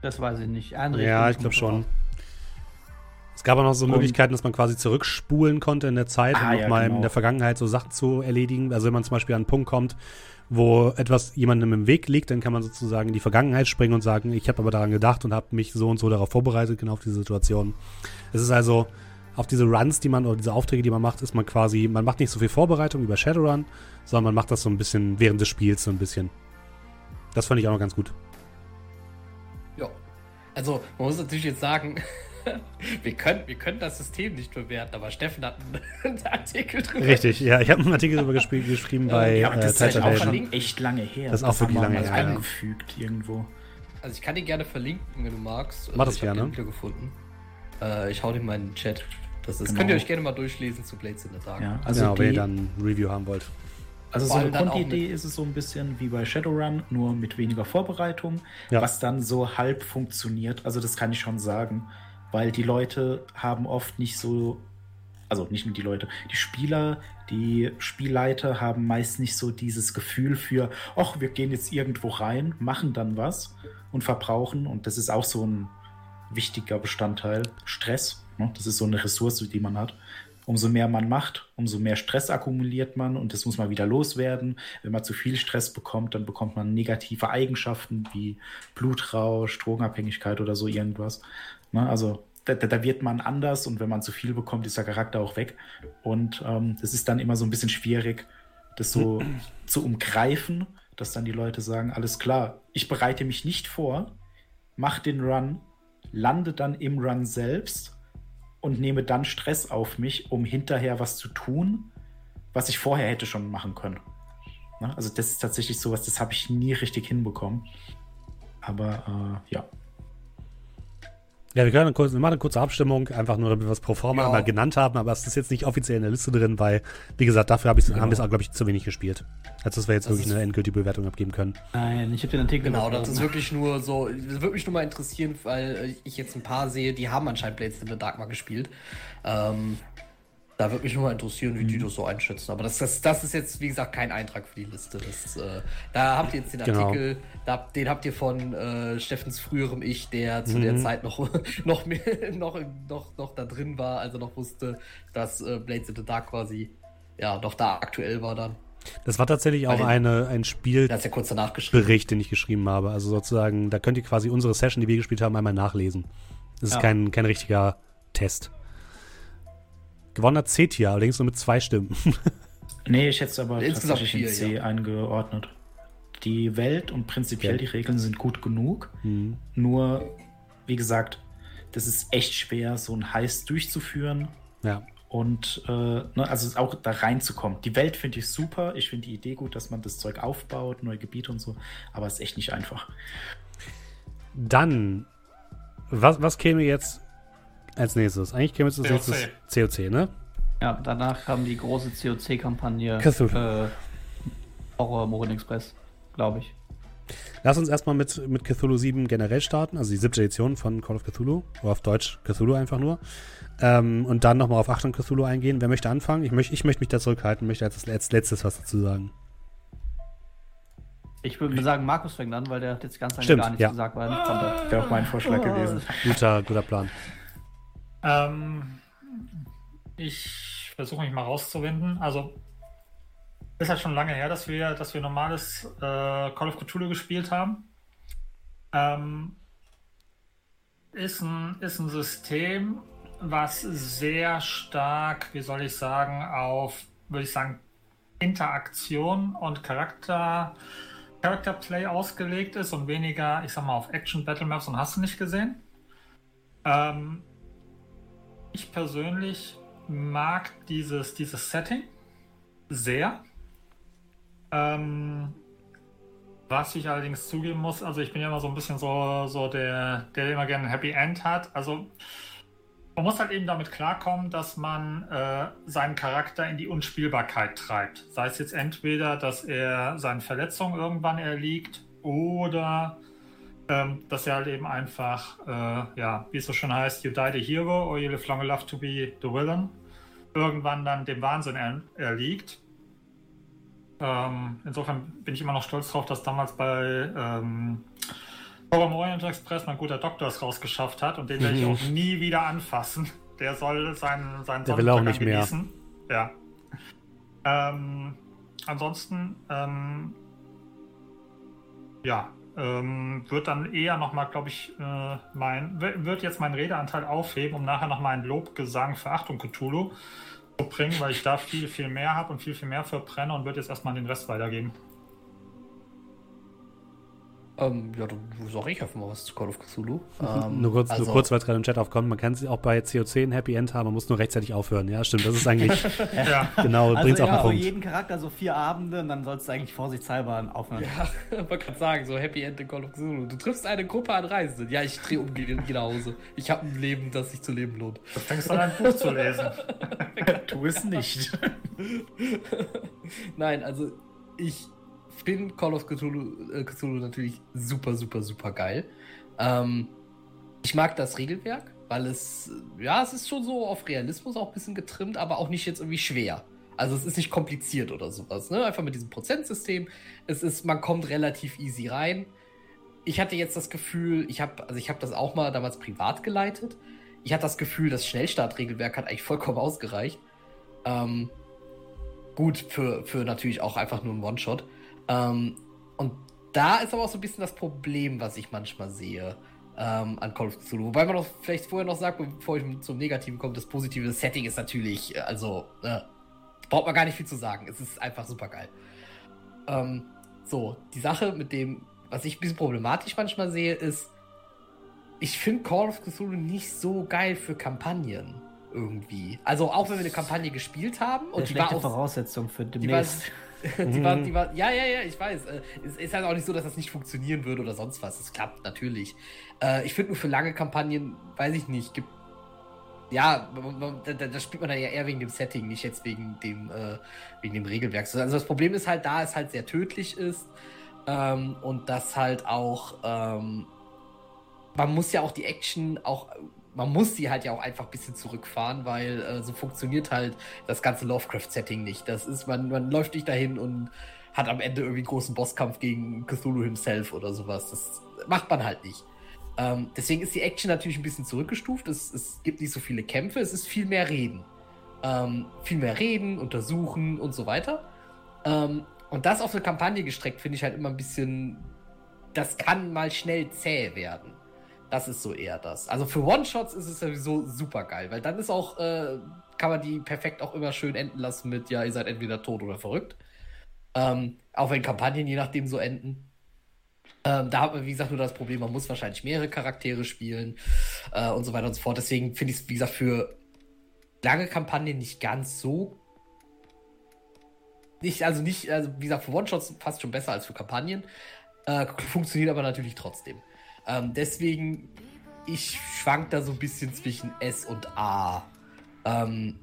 Das weiß ich nicht. Einrichtung ja, ich glaube schon. Es gab auch noch so Möglichkeiten, dass man quasi zurückspulen konnte in der Zeit, ah, um nochmal ja, genau. in der Vergangenheit so Sachen zu erledigen. Also wenn man zum Beispiel an einen Punkt kommt, wo etwas jemandem im Weg liegt, dann kann man sozusagen in die Vergangenheit springen und sagen, ich habe aber daran gedacht und habe mich so und so darauf vorbereitet, genau auf diese Situation. Es ist also auf diese Runs, die man oder diese Aufträge, die man macht, ist man quasi, man macht nicht so viel Vorbereitung über Shadowrun, sondern man macht das so ein bisschen während des Spiels so ein bisschen. Das fand ich auch noch ganz gut. Also, man muss natürlich jetzt sagen, *laughs* wir können, wir können das System nicht bewerten, aber Steffen hat einen, *laughs* Artikel drüber. Richtig, ja, ich habe einen Artikel darüber *laughs* geschrieben bei ja, das äh, ist auch schon echt lange her. Das ist auch wirklich lange her. Angefügt irgendwo. Also ich kann den gerne verlinken, wenn du magst. Mach das ich gerne. Den gefunden. Äh, ich hau den mal in den Chat. Das ist, genau. Könnt ihr euch gerne mal durchlesen zu Blades in the Dark. Ja, also genau, wenn ihr dann ein Review haben wollt. Also so eine Grundidee ist es so ein bisschen wie bei Shadowrun, nur mit weniger Vorbereitung, ja. was dann so halb funktioniert. Also das kann ich schon sagen, weil die Leute haben oft nicht so, also nicht nur die Leute, die Spieler, die Spielleiter haben meist nicht so dieses Gefühl für, ach, wir gehen jetzt irgendwo rein, machen dann was und verbrauchen. Und das ist auch so ein wichtiger Bestandteil. Stress, ne? das ist so eine Ressource, die man hat. Umso mehr man macht, umso mehr Stress akkumuliert man und das muss man wieder loswerden. Wenn man zu viel Stress bekommt, dann bekommt man negative Eigenschaften wie Blutrausch, Drogenabhängigkeit oder so irgendwas. Ne? Also da, da, wird man anders und wenn man zu viel bekommt, ist der Charakter auch weg. Und ähm, das ist dann immer so ein bisschen schwierig, das so *clears throat* zu umgreifen, dass dann die Leute sagen, alles klar, ich bereite mich nicht vor, mach den Run, lande dann im Run selbst und nehme dann Stress auf mich, um hinterher was zu tun, was ich vorher hätte schon machen können. Na, also das ist tatsächlich sowas, das habe ich nie richtig hinbekommen. Aber äh, ja. Ja, wir können kurze, wir machen eine kurze Abstimmung, einfach nur, damit wir es pro forma Ja. mal genannt haben, aber es ist jetzt nicht offiziell in der Liste drin, weil, wie gesagt, dafür hab ich's, haben wir es auch, glaube ich, zu wenig gespielt. Als dass wir jetzt Das wirklich eine endgültige Bewertung abgeben können. Nein, ich habe den Artikel Genau, das ist wirklich nur so, das würde mich nur mal interessieren, weil äh, ich jetzt ein paar sehe, die haben anscheinend Blades in the Dark mal gespielt. Ähm, da würde mich nur mal interessieren, wie die das so einschätzen. Aber das, das, das ist jetzt, wie gesagt, kein Eintrag für die Liste. Das, äh, da habt ihr jetzt den Genau. Artikel, da, den habt ihr von äh, Steffens früherem Ich, der zu der Zeit noch, *laughs* noch, mehr, noch, noch, noch da drin war, also noch wusste, dass äh, Blades in the Dark quasi ja noch da aktuell war dann. Das war tatsächlich auch eine, ein Spiel, hat ja kurz danach geschrieben. Bericht, den ich geschrieben habe. Also sozusagen, da könnt ihr quasi unsere Session, die wir gespielt haben, einmal nachlesen. Das ist Ja. kein, kein richtiger Test. Gewonnen hat C-Tier, allerdings nur mit zwei Stimmen. *laughs* Nee, ich hätte es aber Insgesamt tatsächlich in vier, C ja. eingeordnet. Die Welt und prinzipiell Ja. die Regeln sind gut genug. Mhm. Nur, wie gesagt, das ist echt schwer, so ein Heiß durchzuführen Ja. und äh, ne, also auch da reinzukommen. Die Welt finde ich super. Ich finde die Idee gut, dass man das Zeug aufbaut, neue Gebiete und so. Aber es ist echt nicht einfach. Dann, was, was käme jetzt als nächstes? Eigentlich käme jetzt als COC. nächstes COC, ne? Ja, danach kam die große COC-Kampagne Cthulhu. äh, Horror Morin Express, glaube ich. Lass uns erstmal mit, mit Cthulhu 7 generell starten, also die siebte Edition von Call of Cthulhu, oder auf Deutsch Cthulhu einfach nur. Ähm, und dann nochmal auf Achtung Cthulhu eingehen. Wer möchte anfangen? Ich, möcht, ich möchte mich da zurückhalten, möchte als letzt- letztes was dazu sagen. Ich würde sagen, Markus fängt an, weil der hat jetzt ganz lange Stimmt, gar nichts ja. gesagt, weil er nicht konnte. Wäre auch mein Vorschlag gewesen. Guter, guter Plan. Ähm, ich versuche mich mal rauszuwinden. Also, ist halt schon lange her, dass wir, dass wir normales äh, Call of Cthulhu gespielt haben. Ähm, ist, ein, ist ein System, was sehr stark, wie soll ich sagen, auf, würde ich sagen, Interaktion und Charakter, Character Play ausgelegt ist und weniger, ich sag mal, auf Action, Battle Maps und hast du nicht gesehen. Ähm, ich persönlich mag dieses, dieses Setting sehr. Ähm, was ich allerdings zugeben muss, also ich bin ja immer so ein bisschen so, so der, der immer gerne ein Happy End hat. Also man muss halt eben damit klarkommen, dass man äh, seinen Charakter in die Unspielbarkeit treibt. Sei es jetzt entweder, dass er seinen Verletzungen irgendwann erliegt oder ähm, dass er halt eben einfach, äh, ja, wie es so schön heißt, you die the hero or you live long enough to be the villain, irgendwann dann dem Wahnsinn er erliegt. Ähm, insofern bin ich immer noch stolz drauf, dass damals bei ähm, Horror Orient Express mein guter Doktor es rausgeschafft hat und den werde ich Mhm. auch nie wieder anfassen. Der soll seinen, seinen Der will auch nicht mehr. genießen. Ja. Ähm, ansonsten, ähm, ja, ähm, wird dann eher nochmal, glaube ich, äh, mein, wird jetzt meinen Redeanteil aufheben, um nachher nochmal einen Lobgesang für Achtung Cthulhu zu bringen, weil ich da viel, viel mehr habe und viel, viel mehr verbrenne und würde jetzt erstmal den Rest weitergeben. Ähm, ja, dann sag ich einfach mal was zu Call of Cthulhu. *laughs* Ähm, nur kurz, also- nur kurz weil es gerade im Chat aufkommt. Man kann auch bei COC ein Happy End haben, man muss nur rechtzeitig aufhören. Ja, stimmt. Das ist eigentlich *laughs* Ja. *laughs* genau, bringt's auf ja, den für Punkt. jeden Charakter so vier Abende und dann sollst du eigentlich vorsichtshalber aufhören. Ja, ich wollte gerade sagen, so Happy End in Call of Cthulhu. Du triffst eine Gruppe an Reisenden. Ja, ich drehe um, gehe gehe nach Hause. Ich habe ein Leben, das sich zu leben lohnt. Du fängst an, ein Buch zu lesen. Tu es nicht. Nein, also ich finde Call of Cthulhu, äh, Cthulhu natürlich super, super, super geil. Ähm, ich mag das Regelwerk, weil es, ja, es ist schon so auf Realismus auch ein bisschen getrimmt, aber auch nicht jetzt irgendwie schwer. Also es ist nicht kompliziert oder sowas, ne? Einfach mit diesem Prozentsystem. Es ist, man kommt relativ easy rein. Ich hatte jetzt das Gefühl, ich habe, also ich habe das auch mal damals privat geleitet. Ich hatte das Gefühl, das Schnellstartregelwerk hat eigentlich vollkommen ausgereicht. Ähm, gut für, für natürlich auch einfach nur ein One-Shot. Ähm, und da ist aber auch so ein bisschen das Problem, was ich manchmal sehe ähm, an Call of Cthulhu. Wobei man auch vielleicht vorher noch sagt, bevor ich zum Negativen komme, das positive Setting ist natürlich, äh, also, äh, braucht man gar nicht viel zu sagen. Es ist einfach super geil. Ähm, so, die Sache mit dem, was ich ein bisschen problematisch manchmal sehe, ist, ich finde Call of Cthulhu nicht so geil für Kampagnen irgendwie. Also auch wenn wir eine Kampagne gespielt haben und Und die war auch Voraussetzung für demnächst. *laughs* die war, die war, ja, ja, ja, ich weiß. Äh, es ist halt auch nicht so, dass das nicht funktionieren würde oder sonst was. Es klappt natürlich. Äh, ich finde nur für lange Kampagnen, weiß ich nicht, gibt. Ja, da, spielt man dann ja eher wegen dem Setting, nicht jetzt wegen dem, äh, wegen dem Regelwerk. Also das Problem ist halt, da es halt sehr tödlich ist ähm, und das halt auch. Ähm, man muss ja auch die Action auch man muss sie halt ja auch einfach ein bisschen zurückfahren, weil äh, so funktioniert halt das ganze Lovecraft-Setting nicht. Das ist, man, man läuft nicht dahin und hat am Ende irgendwie einen großen Bosskampf gegen Cthulhu himself oder sowas. Das macht man halt nicht. Ähm, deswegen ist die Action natürlich ein bisschen zurückgestuft. Es, es gibt nicht so viele Kämpfe, es ist viel mehr Reden. Ähm, viel mehr Reden, untersuchen und so weiter. Ähm, und das auf eine Kampagne gestreckt, finde ich halt immer ein bisschen. Das kann mal schnell zäh werden. Das ist so eher das. Also für One-Shots ist es sowieso super geil, weil dann ist auch, äh, kann man die perfekt auch immer schön enden lassen mit, ja, ihr seid entweder tot oder verrückt. Ähm, auch wenn Kampagnen je nachdem so enden. Ähm, da hat man, wie gesagt, nur das Problem, man muss wahrscheinlich mehrere Charaktere spielen äh, und so weiter und so fort. Deswegen finde ich es, wie gesagt, für lange Kampagnen nicht ganz so. Nicht, also nicht, also wie gesagt, für One-Shots fast schon besser als für Kampagnen. Äh, funktioniert aber natürlich trotzdem. Ähm, deswegen, ich schwank da so ein bisschen zwischen S und A. Ähm,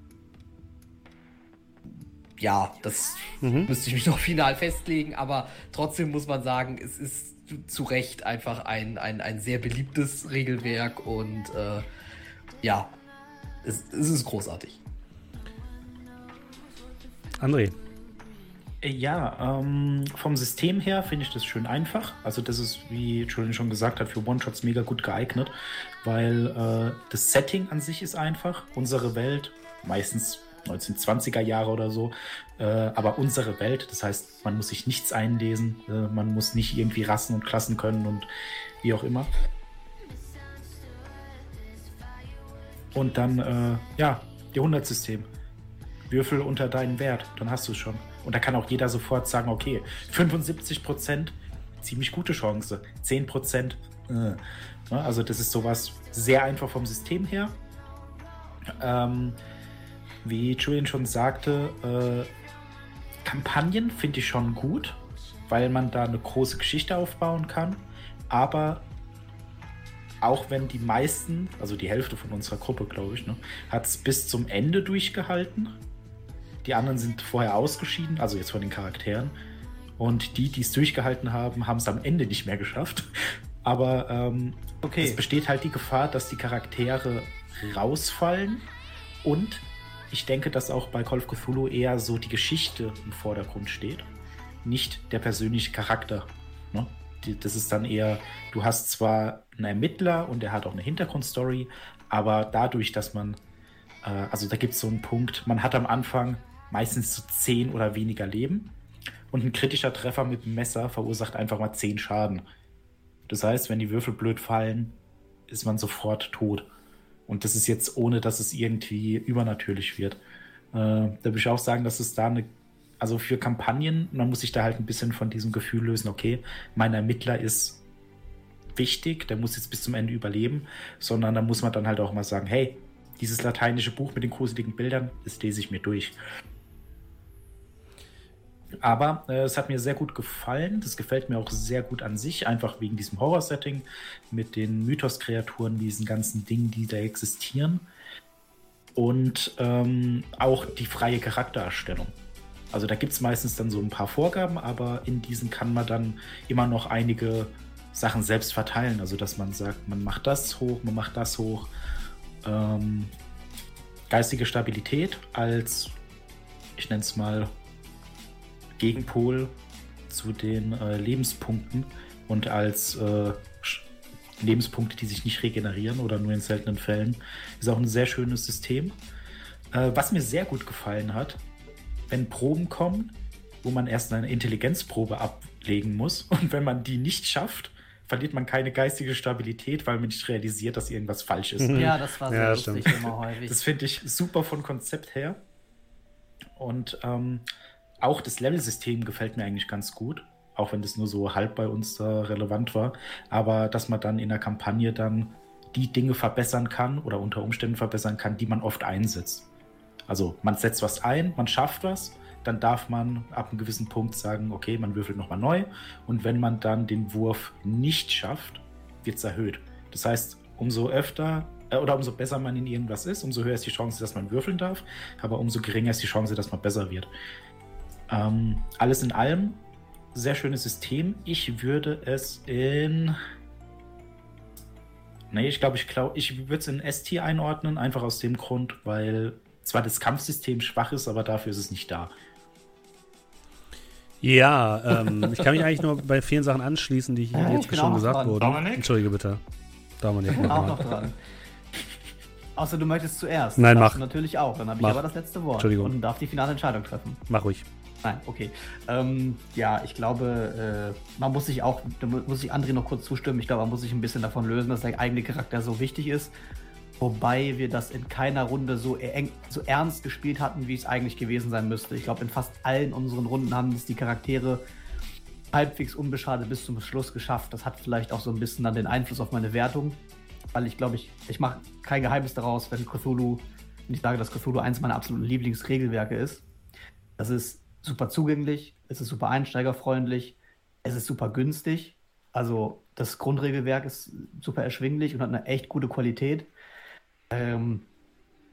ja, das mhm. müsste ich mich noch *laughs* final festlegen, aber trotzdem muss man sagen, es ist zu Recht einfach ein, ein, ein sehr beliebtes Regelwerk und äh, ja, es, es ist großartig. André. Ja, ähm, vom System her finde ich das schön einfach. Also das ist, wie Julian schon gesagt hat, für One-Shots mega gut geeignet, weil äh, das Setting an sich ist einfach. Unsere Welt, meistens 1920er Jahre oder so, äh, aber unsere Welt, das heißt, man muss sich nichts einlesen, äh, man muss nicht irgendwie Rassen und Klassen können und wie auch immer. Und dann, äh, ja, Jahrhundertsystem. Würfel unter deinen Wert, dann hast du es schon. Und da kann auch jeder sofort sagen, okay, 75 Prozent, ziemlich gute Chance, 10 Prozent, äh. also das ist sowas sehr einfach vom System her. Ähm, wie Julian schon sagte, äh, Kampagnen finde ich schon gut, weil man da eine große Geschichte aufbauen kann. Aber auch wenn die meisten, also die Hälfte von unserer Gruppe, glaube ich, ne, hat es bis zum Ende durchgehalten. Die anderen sind vorher ausgeschieden, also jetzt von den Charakteren. Und die, die es durchgehalten haben, haben es am Ende nicht mehr geschafft. *laughs* Aber ähm, okay. es besteht halt die Gefahr, dass die Charaktere rausfallen. Und ich denke, dass auch bei Call of Cthulhu eher so die Geschichte im Vordergrund steht. Nicht der persönliche Charakter. Ne? Das ist dann eher, du hast zwar einen Ermittler und der hat auch eine Hintergrundstory, aber dadurch, dass man, äh, also da gibt es so einen Punkt, man hat am Anfang meistens zu 10 oder weniger Leben. Und ein kritischer Treffer mit dem Messer verursacht einfach mal 10 Schaden. Das heißt, wenn die Würfel blöd fallen, ist man sofort tot. Und das ist jetzt ohne, dass es irgendwie übernatürlich wird. Äh, da würde ich auch sagen, dass es da eine, also für Kampagnen, man muss sich da halt ein bisschen von diesem Gefühl lösen, okay, mein Ermittler ist wichtig, der muss jetzt bis zum Ende überleben, sondern da muss man dann halt auch mal sagen, hey, dieses lateinische Buch mit den gruseligen Bildern, das lese ich mir durch. Aber äh, es hat mir sehr gut gefallen. Das gefällt mir auch sehr gut an sich, einfach wegen diesem Horror-Setting mit den Mythos-Kreaturen, diesen ganzen Dingen, die da existieren. Und ähm, auch die freie Charaktererstellung. Also da gibt es meistens dann so ein paar Vorgaben, aber in diesen kann man dann immer noch einige Sachen selbst verteilen. Also dass man sagt, man macht das hoch, man macht das hoch. Ähm, geistige Stabilität als, ich nenne es mal, Gegenpol zu den äh, Lebenspunkten und als äh, Lebenspunkte, die sich nicht regenerieren oder nur in seltenen Fällen. Ist auch ein sehr schönes System. Äh, was mir sehr gut gefallen hat, wenn Proben kommen, wo man erst eine Intelligenzprobe ablegen muss *laughs* und wenn man die nicht schafft, verliert man keine geistige Stabilität, weil man nicht realisiert, dass irgendwas falsch ist. Ja, das war sehr ja, lustig immer häufig. Das finde ich super von Konzept her. Und ähm, auch das Level-System gefällt mir eigentlich ganz gut, auch wenn das nur so halb bei uns da relevant war. Aber dass man dann in der Kampagne dann die Dinge verbessern kann oder unter Umständen verbessern kann, die man oft einsetzt. Also man setzt was ein, man schafft was, dann darf man ab einem gewissen Punkt sagen, okay, man würfelt nochmal neu. Und wenn man dann den Wurf nicht schafft, wird es erhöht. Das heißt, umso öfter äh, oder umso besser man in irgendwas ist, umso höher ist die Chance, dass man würfeln darf, aber umso geringer ist die Chance, dass man besser wird. Ähm, alles in allem, sehr schönes System. Ich würde es in. Nee, ich glaube, ich, glaub, ich würde es in ST einordnen, einfach aus dem Grund, weil zwar das Kampfsystem schwach ist, aber dafür ist es nicht da. Ja, ähm, ich kann mich eigentlich nur bei vielen Sachen anschließen, die hier jetzt schon gesagt wurden. Dominik? Entschuldige bitte. Dominik. Ich bin auch noch dran. Außer du möchtest zuerst. Nein, mach. Natürlich auch. Dann habe ich aber das letzte Wort. Entschuldigung. Und darf die finale Entscheidung treffen. Mach ruhig. Nein, okay. Ähm, ja, ich glaube, äh, man muss sich auch, da muss sich André noch kurz zustimmen. Ich glaube, man muss sich ein bisschen davon lösen, dass der eigene Charakter so wichtig ist. Wobei wir das in keiner Runde so, eng, so ernst gespielt hatten, wie es eigentlich gewesen sein müsste. Ich glaube, in fast allen unseren Runden haben es die Charaktere halbwegs unbeschadet bis zum Schluss geschafft. Das hat vielleicht auch so ein bisschen dann den Einfluss auf meine Wertung. Weil ich glaube, ich, ich mache kein Geheimnis daraus, wenn Cthulhu, wenn ich sage, dass Cthulhu eins meiner absoluten Lieblingsregelwerke ist. Das ist super zugänglich, es ist super einsteigerfreundlich, es ist super günstig. Also das Grundregelwerk ist super erschwinglich und hat eine echt gute Qualität. Ähm,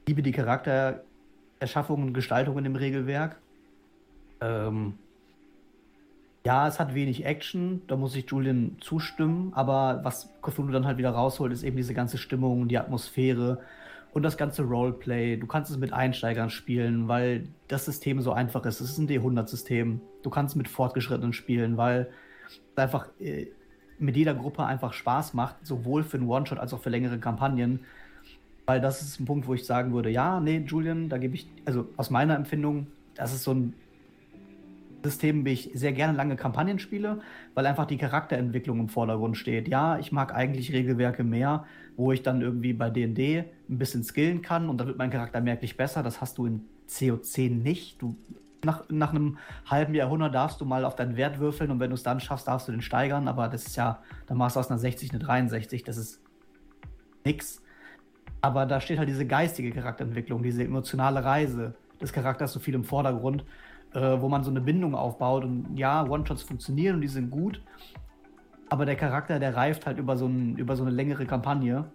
liebe die Charaktererschaffung und Gestaltung in dem Regelwerk. Ähm, ja, es hat wenig Action, da muss ich Julian zustimmen, aber was Cthulhu dann halt wieder rausholt, ist eben diese ganze Stimmung, die Atmosphäre, und das ganze Roleplay. Du kannst es mit Einsteigern spielen, weil das System so einfach ist. Es ist ein D100-System. Du kannst mit Fortgeschrittenen spielen, weil es einfach äh, mit jeder Gruppe einfach Spaß macht, sowohl für einen One-Shot als auch für längere Kampagnen. Weil das ist ein Punkt, wo ich sagen würde, ja, nee, Julian, da gebe ich, also aus meiner Empfindung, das ist so ein System, wie ich sehr gerne lange Kampagnen spiele, weil einfach die Charakterentwicklung im Vordergrund steht. Ja, ich mag eigentlich Regelwerke mehr, wo ich dann irgendwie bei D&D ein bisschen skillen kann und dann wird mein Charakter merklich besser. Das hast du in CO10 nicht. Du, nach, nach einem halben Jahrhundert darfst du mal auf deinen Wert würfeln und wenn du es dann schaffst, darfst du den steigern, aber das ist ja, dann machst du aus einer 60 eine 63, das ist nix. Aber da steht halt diese geistige Charakterentwicklung, diese emotionale Reise des Charakters so viel im Vordergrund äh, wo man so eine Bindung aufbaut. Und ja, One-Shots funktionieren und die sind gut, aber der Charakter, der reift halt über so, ein, über so eine längere Kampagne.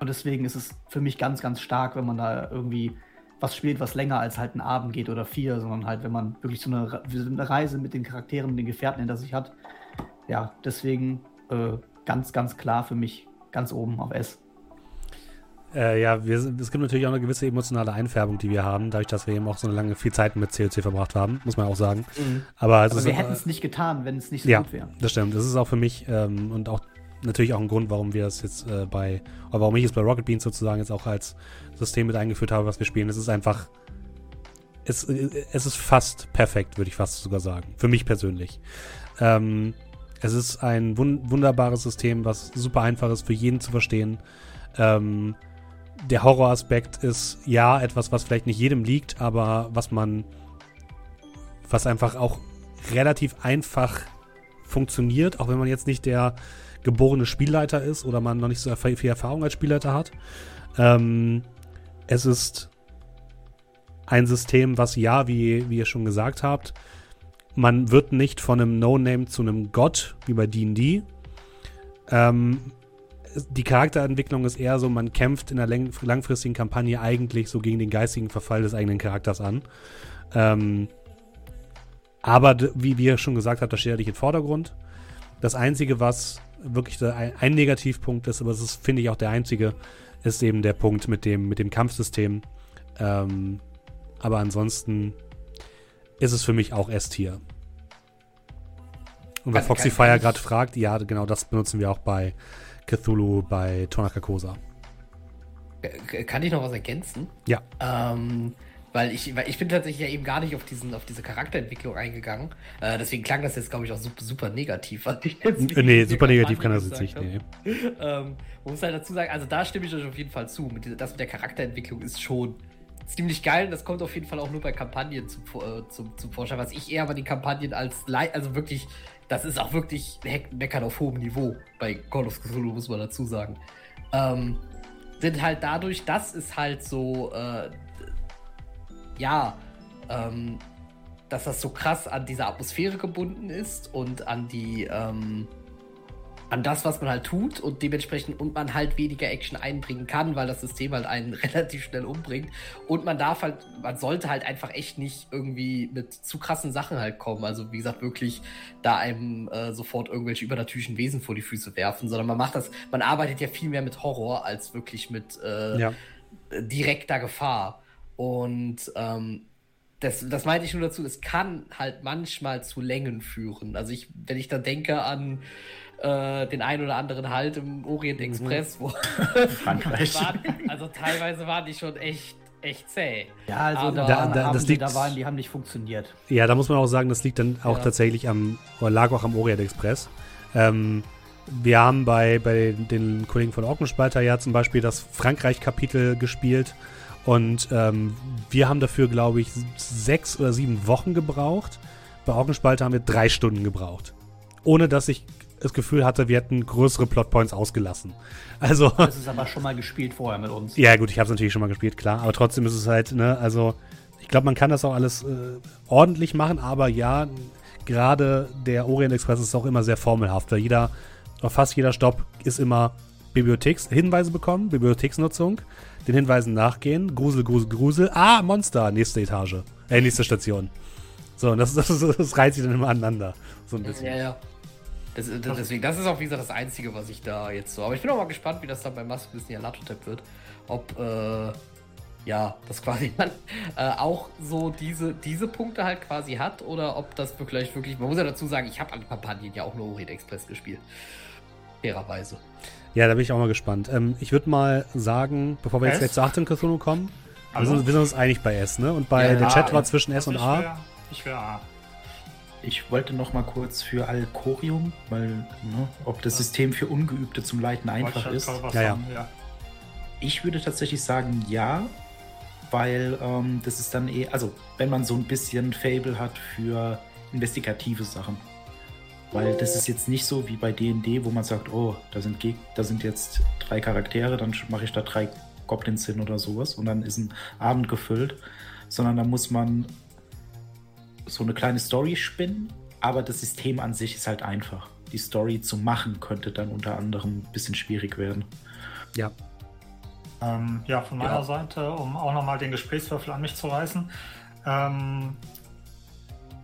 Und deswegen ist es für mich ganz, ganz stark, wenn man da irgendwie was spielt, was länger als halt ein Abend geht oder vier, sondern halt, wenn man wirklich so eine, eine Reise mit den Charakteren den Gefährten hinter sich hat. Ja, deswegen äh, ganz, ganz klar für mich ganz oben auf S. Äh, ja, wir, es gibt natürlich auch eine gewisse emotionale Einfärbung, die wir haben, dadurch, dass wir eben auch so eine lange viel Zeit mit COC verbracht haben, muss man auch sagen. Mhm. Aber, Aber wir hätten es nicht getan, wenn es nicht so ja, gut wäre. Das stimmt. Das ist auch für mich ähm, und auch natürlich auch ein Grund, warum wir das jetzt äh, bei, oder warum ich es bei Rocket Beans sozusagen jetzt auch als System mit eingeführt habe, was wir spielen. Es ist einfach, es, es ist fast perfekt, würde ich fast sogar sagen. Für mich persönlich. Ähm, es ist ein wun wunderbares System, was super einfach ist für jeden zu verstehen. Ähm, der Horroraspekt ist ja etwas, was vielleicht nicht jedem liegt, aber was man, was einfach auch relativ einfach funktioniert, auch wenn man jetzt nicht der geborene Spielleiter ist oder man noch nicht so viel Erfahrung als Spielleiter hat. Ähm, es ist ein System, was ja, wie, wie ihr schon gesagt habt, man wird nicht von einem No-Name zu einem Gott, wie bei D&D. Ähm, die Charakterentwicklung ist eher so, man kämpft in einer langfristigen Kampagne eigentlich so gegen den geistigen Verfall des eigenen Charakters an. Ähm, aber wie wir schon gesagt haben, das steht ja nicht im Vordergrund. Das Einzige, was wirklich ein Negativpunkt ist, aber es ist, finde ich, auch der einzige, ist eben der Punkt mit dem, mit dem Kampfsystem. Ähm, aber ansonsten ist es für mich auch S-Tier. Und wer Foxy Fire gerade fragt, ja, genau das benutzen wir auch bei Cthulhu bei Tonaka Kosa. Kann ich noch was ergänzen? Ja. Ähm, weil ich, weil ich bin tatsächlich ja eben gar nicht auf, diesen, auf diese Charakterentwicklung eingegangen. Äh, deswegen klang das jetzt, glaube ich, auch super, super negativ. Was ich jetzt nee, super negativ kann das jetzt nicht. Nee. ähm, man muss halt dazu sagen, also da stimme ich euch auf jeden Fall zu. Mit, das mit der Charakterentwicklung ist schon ziemlich geil. Das kommt auf jeden Fall auch nur bei Kampagnen zum, äh, zum, zum Vorschein. Was ich eher bei den Kampagnen als, also wirklich das ist auch wirklich Meckern auf hohem Niveau bei Call of Cthulhu, muss man dazu sagen. Ähm, sind halt dadurch, dass es halt so, äh, ja, ähm, dass das so krass an diese Atmosphäre gebunden ist und an die, ähm, an das, was man halt tut und dementsprechend und man halt weniger Action einbringen kann, weil das System halt einen *laughs* relativ schnell umbringt. Und man darf halt, man sollte halt einfach echt nicht irgendwie mit zu krassen Sachen halt kommen. Also wie gesagt, wirklich da einem äh, sofort irgendwelche übernatürlichen Wesen vor die Füße werfen, sondern man macht das, man arbeitet ja viel mehr mit Horror als wirklich mit äh, ja. direkter Gefahr. Und ähm, das, das meinte ich nur dazu, es kann halt manchmal zu Längen führen. Also ich, wenn ich dann denke an äh, den einen oder anderen Halt im Orient mhm. Express, wo Frankreich. *laughs* waren, also teilweise waren die schon echt echt zäh. Ja, also da, da, da, das liegt, da waren, die haben nicht funktioniert. Ja, da muss man auch sagen, das liegt dann auch ja. tatsächlich am, oder lag auch am Orient Express. Ähm, wir haben bei, bei den Kollegen von Orkenspalter ja zum Beispiel das Frankreich-Kapitel gespielt und ähm, wir haben dafür, glaube ich, sechs oder sieben Wochen gebraucht. Bei Orkenspalter haben wir drei Stunden gebraucht. Ohne dass ich das Gefühl hatte, wir hätten größere Plotpoints ausgelassen. Also. Das ist aber schon mal gespielt vorher mit uns. Ja, gut, ich habe es natürlich schon mal gespielt, klar. Aber trotzdem ist es halt, ne, also ich glaube, man kann das auch alles äh, ordentlich machen, aber ja, gerade der Orient Express ist auch immer sehr formelhaft, weil jeder, fast jeder Stopp ist immer Bibliotheks Hinweise bekommen, Bibliotheksnutzung, den Hinweisen nachgehen, Grusel, Grusel, Grusel, ah, Monster, nächste Etage, äh, nächste Station. So, und das, *laughs* das, das reizt sich dann immer aneinander. So ein bisschen. Ja, ja. Das, das, deswegen, das ist auch wie gesagt das Einzige, was ich da jetzt so. Aber ich bin auch mal gespannt, wie das dann bei Mask bisschen Latotep wird. Ob, äh, ja, das quasi man äh, auch so diese, diese Punkte halt quasi hat oder ob das vielleicht wirklich. Man muss ja dazu sagen, ich habe alle Kampagnen ja auch nur Orient Express gespielt. Fairerweise. Ja, da bin ich auch mal gespannt. Ähm, ich würde mal sagen, bevor wir jetzt gleich zu 18 Cthulhu kommen, wir sind, wir sind, uns einig bei S, ne? Und bei ja, der Chat war zwischen S und A. Wär, ich wäre A. Ich wollte noch mal kurz für Alcorium, weil, ne, ob das System für Ungeübte zum Leiten einfach ist. Ja, ja. ja, Ich würde tatsächlich sagen, ja, weil ähm, das ist dann eh, also wenn man so ein bisschen Fable hat für investigative Sachen. Weil das ist jetzt nicht so wie bei DD, wo man sagt, oh, da sind, Geg da sind jetzt drei Charaktere, dann mache ich da drei Goblins hin oder sowas und dann ist ein Abend gefüllt. Sondern da muss man so eine kleine Story spinnen, aber das System an sich ist halt einfach. Die Story zu machen könnte dann unter anderem ein bisschen schwierig werden. Ja. Ähm, ja, von meiner ja. Seite, um auch nochmal den Gesprächswürfel an mich zu reißen. Ähm,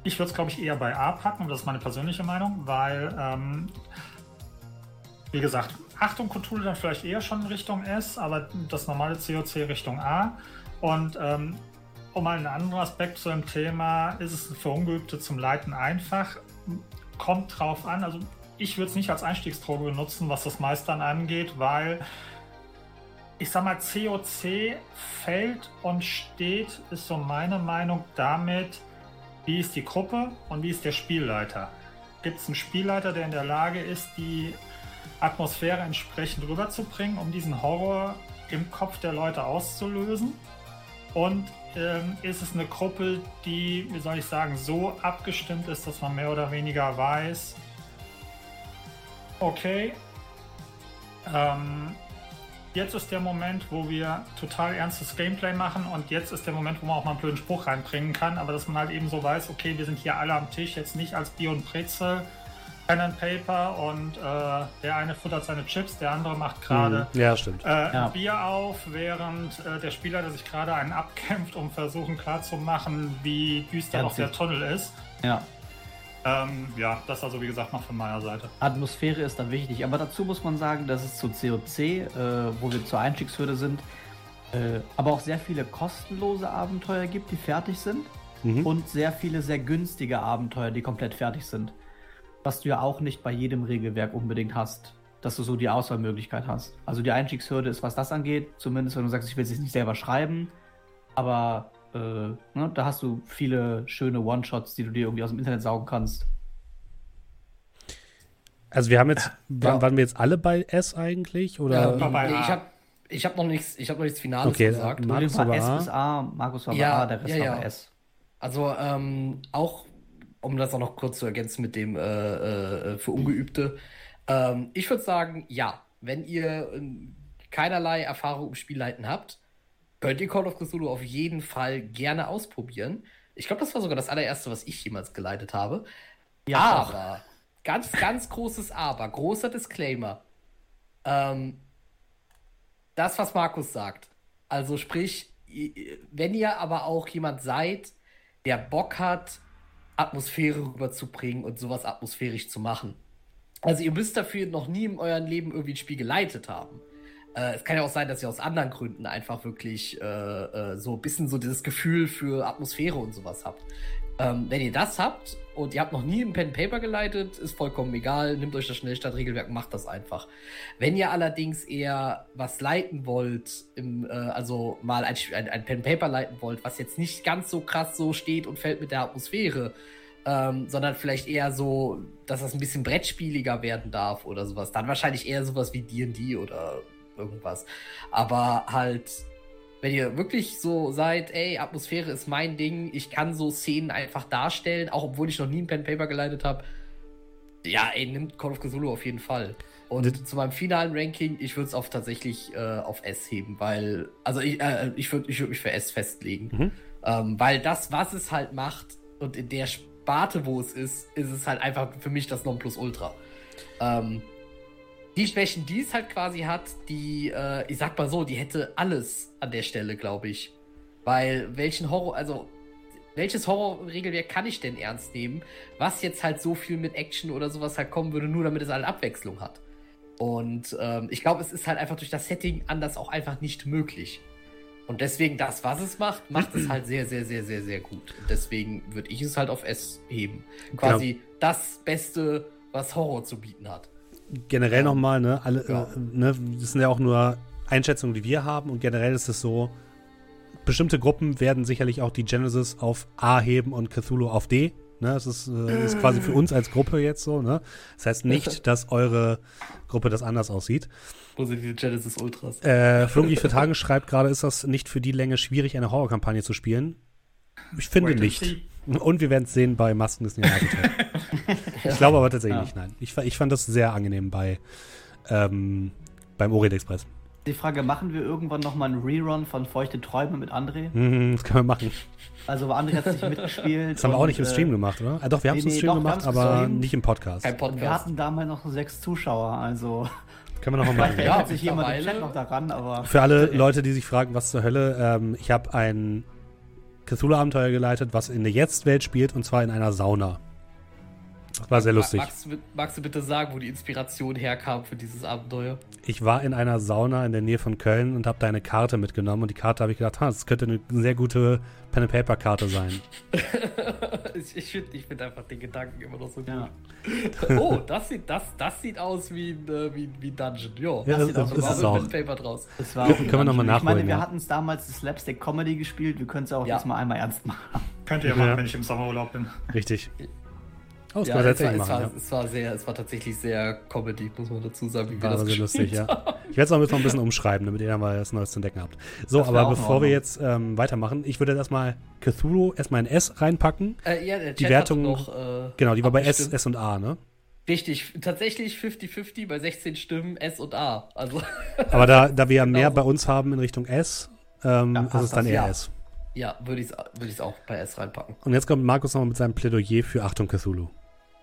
ich würde es, glaube ich, eher bei A packen, das ist meine persönliche Meinung, weil, ähm, wie gesagt, Achtung Cthulhu dann vielleicht eher schon in Richtung S, aber das normale COC Richtung A. Und ähm, um einen anderen Aspekt zu dem Thema, ist es für Ungeübte zum Leiten einfach? Kommt drauf an. Also ich würde es nicht als Einstiegsdroge benutzen, was das Meistern angeht, weil ich sag mal, COC fällt und steht, ist so meine Meinung damit, wie ist die Gruppe und wie ist der Spielleiter. Gibt es einen Spielleiter, der in der Lage ist, die Atmosphäre entsprechend rüberzubringen, um diesen Horror im Kopf der Leute auszulösen? Und ähm, ist es eine Gruppe, die, wie soll ich sagen, so abgestimmt ist, dass man mehr oder weniger weiß, okay, ähm, jetzt ist der Moment, wo wir total ernstes Gameplay machen und jetzt ist der Moment, wo man auch mal einen blöden Spruch reinbringen kann, aber dass man halt eben so weiß, okay, wir sind hier alle am Tisch, jetzt nicht als Bier und Brezel, Pen and Paper und äh, der eine futtert seine Chips, der andere macht gerade mhm. ja, stimmt. Äh, ja. Bier auf, während äh, der Spieler, der sich gerade einen abkämpft, um versuchen klarzumachen, wie düster ja, noch der Tunnel ist. Ja. Ähm, ja, das also wie gesagt noch von meiner Seite. Atmosphäre ist dann wichtig, aber dazu muss man sagen, dass es zu COC, äh, wo wir zur Einstiegshürde sind, äh, aber auch sehr viele kostenlose Abenteuer gibt, die fertig sind mhm. und sehr viele sehr günstige Abenteuer, die komplett fertig sind was du ja auch nicht bei jedem Regelwerk unbedingt hast, dass du so die Auswahlmöglichkeit hast. Also die Einstiegshürde ist, was das angeht, zumindest wenn du sagst, ich will es nicht selber schreiben, aber äh, ne, da hast du viele schöne One-Shots, die du dir irgendwie aus dem Internet saugen kannst. Also wir haben jetzt, ja. waren, waren, wir jetzt alle bei S eigentlich? Oder? Ja, nee, ich habe ich hab noch nichts, ich habe noch nichts Finales okay, gesagt. Markus war S bis A, Markus war ja, bei A, der Rest war bei S. Also ähm, auch um das auch noch kurz zu ergänzen mit dem äh, äh, für Ungeübte. Ähm, ich würde sagen, ja, wenn ihr äh, keinerlei Erfahrung im Spielleiten habt, könnt ihr Call of Cthulhu auf jeden Fall gerne ausprobieren, Ich glaube, das war sogar das allererste, was ich jemals geleitet habe. Ja, aber, ganz, ganz großes Aber, großer Disclaimer. Ähm, das, was Markus sagt. Also sprich, wenn ihr aber auch jemand seid, der Bock hat, Atmosphäre rüberzubringen und sowas atmosphärisch zu machen. Also ihr müsst dafür noch nie in eurem Leben irgendwie ein Spiel geleitet haben. Äh, es kann ja auch sein, dass ihr aus anderen Gründen einfach wirklich äh, äh, so ein bisschen so dieses Gefühl für Atmosphäre und sowas habt. Ähm, wenn ihr das habt und ihr habt noch nie ein Pen Paper geleitet, ist vollkommen egal. Nehmt euch das Schnellstartregelwerk, macht das einfach. Wenn ihr allerdings eher was leiten wollt, im, äh, also mal ein, ein, ein Pen Paper leiten wollt, was jetzt nicht ganz so krass so steht und fällt mit der Atmosphäre, ähm, sondern vielleicht eher so, dass das ein bisschen brettspieliger werden darf oder sowas, dann wahrscheinlich eher sowas wie D&D oder irgendwas. Aber halt wenn ihr wirklich so seid, ey, Atmosphäre ist mein Ding, ich kann so Szenen einfach darstellen, auch obwohl ich noch nie ein Pen Paper geleitet habe, ja, ey, nimmt Call of Cthulhu auf jeden Fall. Und das zu meinem finalen Ranking, ich würde es auf tatsächlich äh, auf S heben, weil, also ich, äh, ich würde ich würd mich für S festlegen. Mhm. Ähm, weil das, was es halt macht und in der Sparte, wo es ist, ist es halt einfach für mich das Nonplusultra. Ähm, die Schwächen, die es halt quasi hat, die, äh, ich sag mal so, die hätte alles an der Stelle, glaube ich. Weil welchen Horror, also welches Horrorregelwerk kann ich denn ernst nehmen, was jetzt halt so viel mit Action oder sowas halt kommen würde, nur damit es eine Abwechslung hat. Und ähm, ich glaube, es ist halt einfach durch das Setting anders auch einfach nicht möglich. Und deswegen das, was es macht, macht es halt sehr, sehr, sehr, sehr, sehr gut. Und deswegen würde ich es halt auf S heben. Quasi genau. das Beste, was Horror zu bieten hat generell nochmal, ne, alle, ja. äh, ne, das sind ja auch nur Einschätzungen, die wir haben und generell ist es so, bestimmte Gruppen werden sicherlich auch die Genesis auf A heben und Cthulhu auf D. Ne, das ist, äh, ist quasi für uns als Gruppe jetzt so, ne? Das heißt nicht, dass eure Gruppe das anders aussieht. Wo sind die Genesis Ultras? Äh, Flungi für Tagen schreibt gerade, ist das nicht für die Länge schwierig, eine Horrorkampagne zu spielen? Ich finde Wait nicht. Und wir werden es sehen bei Masken des Neandertal. *laughs* ich glaube aber tatsächlich ja. nicht, nein. Ich, ich, fand das sehr angenehm bei ähm, beim Orient Express. Die Frage, machen wir irgendwann nochmal einen Rerun von Feuchte Träume mit André? Mhm, das können wir machen. Also, André hat sich mitgespielt. Das haben wir auch nicht im Stream äh, gemacht, oder? Ah, doch, wir haben es nee, im Stream nee, gemacht, aber Stream. nicht im Podcast. Kein Podcast. Wir hatten damals noch sechs Zuschauer, also. *laughs* Können wir noch mal machen. Vielleicht ja, sich jemand im Chat noch daran, aber. Für alle Leute, die sich fragen, was zur Hölle, ähm, ich habe ein Cthulhu-Abenteuer geleitet, was in der Jetzt-Welt spielt und zwar in einer Sauna. Das war sehr lustig. Magst, magst, du bitte sagen, wo die Inspiration herkam für dieses Abenteuer? Ich war in einer Sauna in der Nähe von Köln und habe da eine Karte mitgenommen. Und die Karte habe ich gedacht, das könnte eine sehr gute Pen-and-Paper-Karte sein. *laughs* ich finde ich find einfach den Gedanken immer noch so gut. Ja. oh, das sieht, das, das sieht aus wie ein, äh, wie, wie Dungeon. Jo, ja, das, das, das ist auch. Paper draus. Das war können wir nochmal nachholen. Ich meine, wir ja. hatten es damals Slapstick-Comedy gespielt. Wir können es auch ja. jetzt mal einmal ernst machen. Könnt ihr ja machen, wenn ich im Sommerurlaub bin. Richtig. Oh, ja, es, war, es, war, ja. es, war, sehr, es war tatsächlich sehr Comedy, muss man dazu sagen, wie war wir das sehr lustig, ja. Ich werde es auch noch ein bisschen umschreiben, damit ihr dann mal was Neues zu entdecken habt. So, das aber bevor wir jetzt ähm, weitermachen, ich würde erstmal Cthulhu erstmal in S reinpacken. Äh, ja, der die Wertung, noch, äh, genau, die war bei S, S und A, ne? Richtig, tatsächlich 50-50 bei 16 Stimmen S und A. Also *laughs* aber da, da wir ja mehr genau. bei uns haben in Richtung S, ähm, ja, ist es dann eher. S. Ja, würde ich es würd auch bei S reinpacken. Und jetzt kommt Markus nochmal mit seinem Plädoyer für Achtung Cthulhu.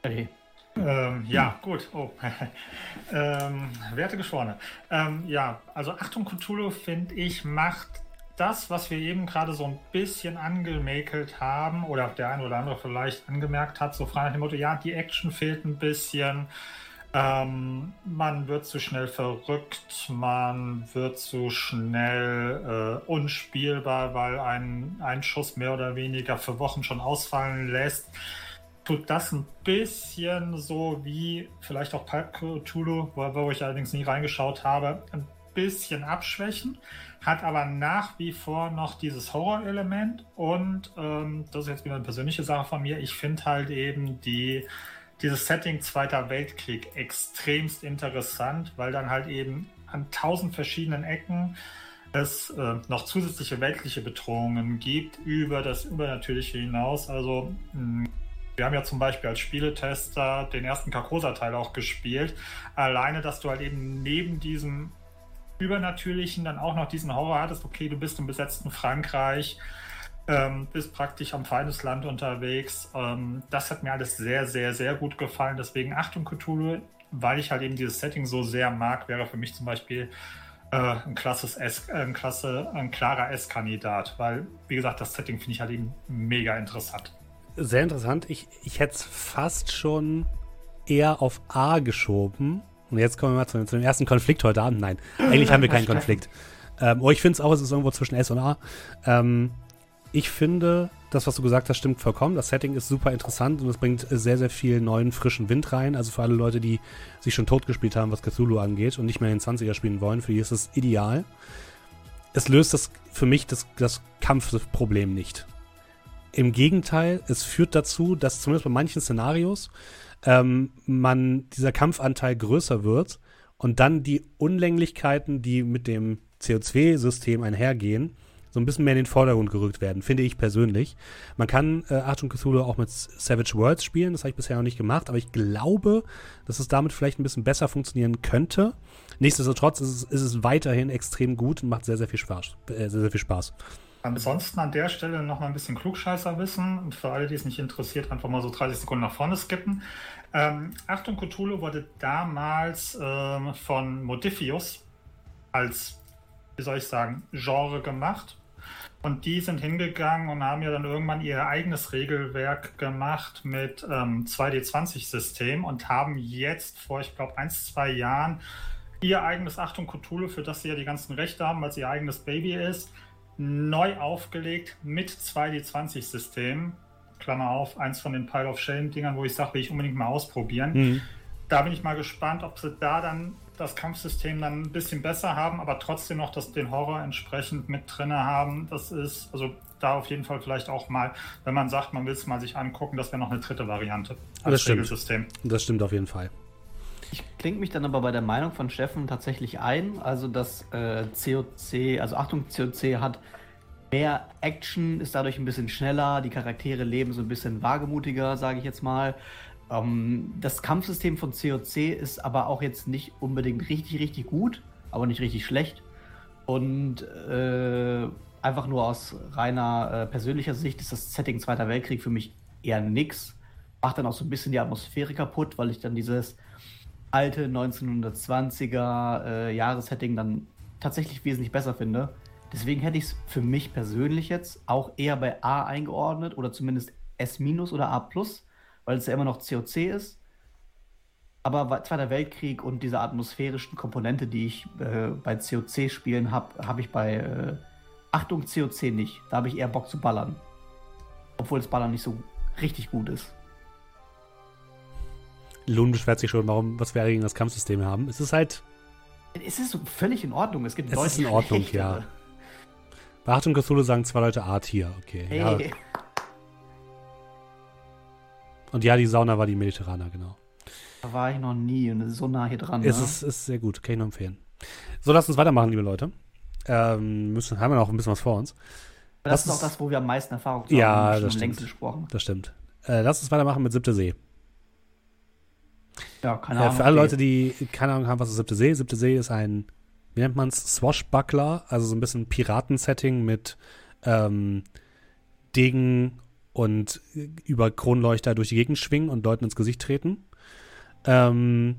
Okay. Ähm, ja, gut. Oh. *laughs* ähm, werte Geschworene. Ähm, ja, also Achtung Cthulhu, finde ich, macht das, was wir eben gerade so ein bisschen angemäkelt haben, oder der ein oder andere vielleicht angemerkt hat, so frei nach dem Motto, ja, die Action fehlt ein bisschen, ähm, man wird zu schnell verrückt, man wird zu schnell äh, unspielbar, weil ein, ein Schuss mehr oder weniger für Wochen schon ausfallen lässt tut das ein bisschen so wie vielleicht auch Cthulhu, wo, wo ich allerdings nie reingeschaut habe, ein bisschen abschwächen, hat aber nach wie vor noch dieses Horrorelement und ähm, das ist jetzt wieder eine persönliche Sache von mir. Ich finde halt eben die, dieses Setting Zweiter Weltkrieg extremst interessant, weil dann halt eben an tausend verschiedenen Ecken es äh, noch zusätzliche weltliche Bedrohungen gibt über das Übernatürliche hinaus. Also mh, hm, wir haben ja zum Beispiel als Spieletester den ersten Carcosa-Teil auch gespielt. Alleine, dass du halt eben neben diesem Übernatürlichen dann auch noch diesen Horror hattest. Okay, du bist im besetzten Frankreich. ähm, bist praktisch am Feindesland unterwegs. Ähm, das hat mir alles sehr, sehr, sehr gut gefallen. Deswegen Achtung Cthulhu, weil ich halt eben dieses Setting so sehr mag, wäre für mich zum Beispiel äh, ein, klasses S, ein, klasse, ein klarer S-Kandidat. Weil, wie gesagt, das Setting finde ich halt eben mega interessant. Sehr interessant. Ich, ich hätte es fast schon eher auf A geschoben. Und jetzt kommen wir mal zu, zu dem ersten Konflikt heute Abend. Nein, eigentlich haben wir keinen Konflikt. Ähm, oh, ich finde es auch, es ist irgendwo zwischen S und A. Ähm, ich finde, das, was du gesagt hast, stimmt vollkommen. Das Setting ist super interessant und es bringt sehr, sehr viel neuen, frischen Wind rein. Also für alle Leute, die sich schon totgespielt haben, was Cthulhu angeht und nicht mehr in den 20er spielen wollen, für die ist es ideal. Es löst das für mich das, das Kampfproblem nicht. Im Gegenteil, es führt dazu, dass zumindest bei manchen Szenarios ähm, man dieser Kampfanteil größer wird und dann die Unlänglichkeiten, die mit dem CO2-System einhergehen, so ein bisschen mehr in den Vordergrund gerückt werden, finde ich persönlich. Man kann äh, Achtung Cthulhu auch mit Savage Worlds spielen, das habe ich bisher noch nicht gemacht, aber ich glaube, dass es damit vielleicht ein bisschen besser funktionieren könnte. Nichtsdestotrotz ist es, ist es weiterhin extrem gut und macht sehr, sehr viel Spaß. Äh, sehr, sehr viel Spaß. Ansonsten an der Stelle noch mal ein bisschen Klugscheißer wissen und für alle, die es nicht interessiert, einfach mal so 30 Sekunden nach vorne skippen. Ähm, Achtung Cthulhu wurde damals ähm, von Modifius als wie soll ich sagen, Genre gemacht. Und die sind hingegangen und haben ja dann irgendwann ihr eigenes Regelwerk gemacht mit ähm, 2D20-System und haben jetzt vor, ich glaube, ein, zwei Jahren ihr eigenes Achtung Cthulhu, für das sie ja die ganzen Rechte haben, weil es ihr eigenes Baby ist, neu aufgelegt mit 2D20-System. Klammer auf, eins von den Pile of Shame-Dingern, wo ich sage, will ich unbedingt mal ausprobieren. Mhm. Da bin ich mal gespannt, ob sie da dann das Kampfsystem dann ein bisschen besser haben, aber trotzdem noch das, den Horror entsprechend mit drin haben. Das ist, also da auf jeden Fall vielleicht auch mal, wenn man sagt, man will es mal sich angucken, das wäre noch eine dritte Variante als das stimmt. Regelsystem. Das stimmt auf jeden Fall. Ich klinge mich dann aber bei der Meinung von Steffen tatsächlich ein, also dass äh, COC, also Achtung, COC hat mehr Action, ist dadurch ein bisschen schneller, die Charaktere leben so ein bisschen wagemutiger, sage ich jetzt mal. Ähm, das Kampfsystem von COC ist aber auch jetzt nicht unbedingt richtig, richtig gut, aber nicht richtig schlecht. Und äh, einfach nur aus reiner äh, persönlicher Sicht ist das Setting Zweiter Weltkrieg für mich eher nix. Macht dann auch so ein bisschen die Atmosphäre kaputt, weil ich dann dieses alte 1920er äh, Jahressetting dann tatsächlich wesentlich besser finde. Deswegen hätte ich es für mich persönlich jetzt auch eher bei A eingeordnet oder zumindest S- oder A+ weil es ja immer noch COC ist. Aber Zweiter Weltkrieg und diese atmosphärischen Komponente, die ich äh, bei COC-Spielen habe, habe ich bei äh, Achtung COC nicht. Da habe ich eher Bock zu ballern. Obwohl das Ballern nicht so richtig gut ist. Lohn beschwert sich schon, warum, was wir gegen das Kampfsystem haben. Es ist halt. Es ist völlig in Ordnung. Es gibt es ist in Ordnung, ja. Bei Achtung Cthulhu sagen zwei Leute A-Tier, okay. Hey. Ja. Und ja, die Sauna war die Mediterraner, genau. Da war ich noch nie und so nah hier dran. Es ne? ist, ist sehr gut, kann ich nur empfehlen. So, lasst uns weitermachen, liebe Leute. Ähm, müssen, haben wir noch ein bisschen was vor uns. Aber das, das ist auch das, wo wir am meisten Erfahrung haben. Ja, das stimmt. Das stimmt. Äh, lass uns weitermachen mit Siebte See. Ja, keine Ahnung. Äh, für alle okay. Leute, die keine Ahnung haben, was ist Siebte See? Siebte See ist ein, wie nennt man es, Swashbuckler, also so ein bisschen Piratensetting mit ähm, Degen und über Kronleuchter durch die Gegend schwingen und Leuten ins Gesicht treten. Ähm,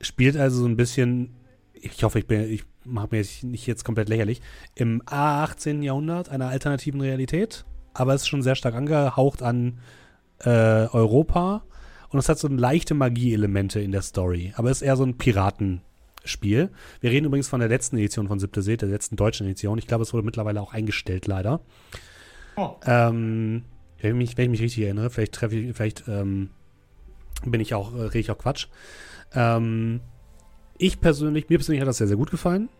spielt also so ein bisschen, ich hoffe, ich, bin, ich mache mir nicht jetzt komplett lächerlich, im 18. Jahrhundert einer alternativen Realität, aber es ist schon sehr stark angehaucht an äh, Europa und es hat so leichte Magie-Elemente in der Story, aber es ist eher so ein Piratenspiel. Wir reden übrigens von der letzten Edition von Siebte See, der letzten deutschen Edition. Ich glaube, es wurde mittlerweile auch eingestellt, leider. Oh. Ähm, wenn ich, mich, wenn ich mich richtig erinnere, vielleicht treffe ich, vielleicht ähm, bin ich auch, äh, rede ich auch Quatsch. Ähm, ich persönlich, mir persönlich hat das sehr, sehr gut gefallen.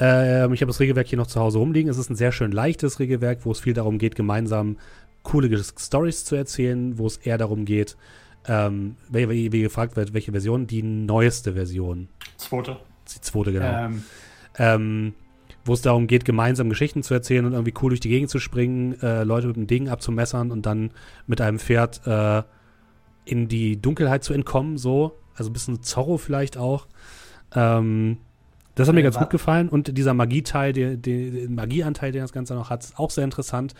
Ähm, ich habe das Regelwerk hier noch zu Hause rumliegen. Es ist ein sehr schön leichtes Regelwerk, wo es viel darum geht, gemeinsam coole Stories zu erzählen, wo es eher darum geht, ähm, wie, wie, gefragt wird, welche Version, die neueste Version. Zweite. Die zweite, genau. Ähm. Ähm, wo es darum geht, gemeinsam Geschichten zu erzählen und irgendwie cool durch die Gegend zu springen, äh, Leute mit dem Ding abzumessern und dann mit einem Pferd äh, in die Dunkelheit zu entkommen, so. Also ein bisschen Zorro vielleicht auch. Ähm, Das hat mir Äh, ganz gut gefallen und dieser Magieteil, der, der, der Magieanteil, den das Ganze noch hat, ist auch sehr interessant.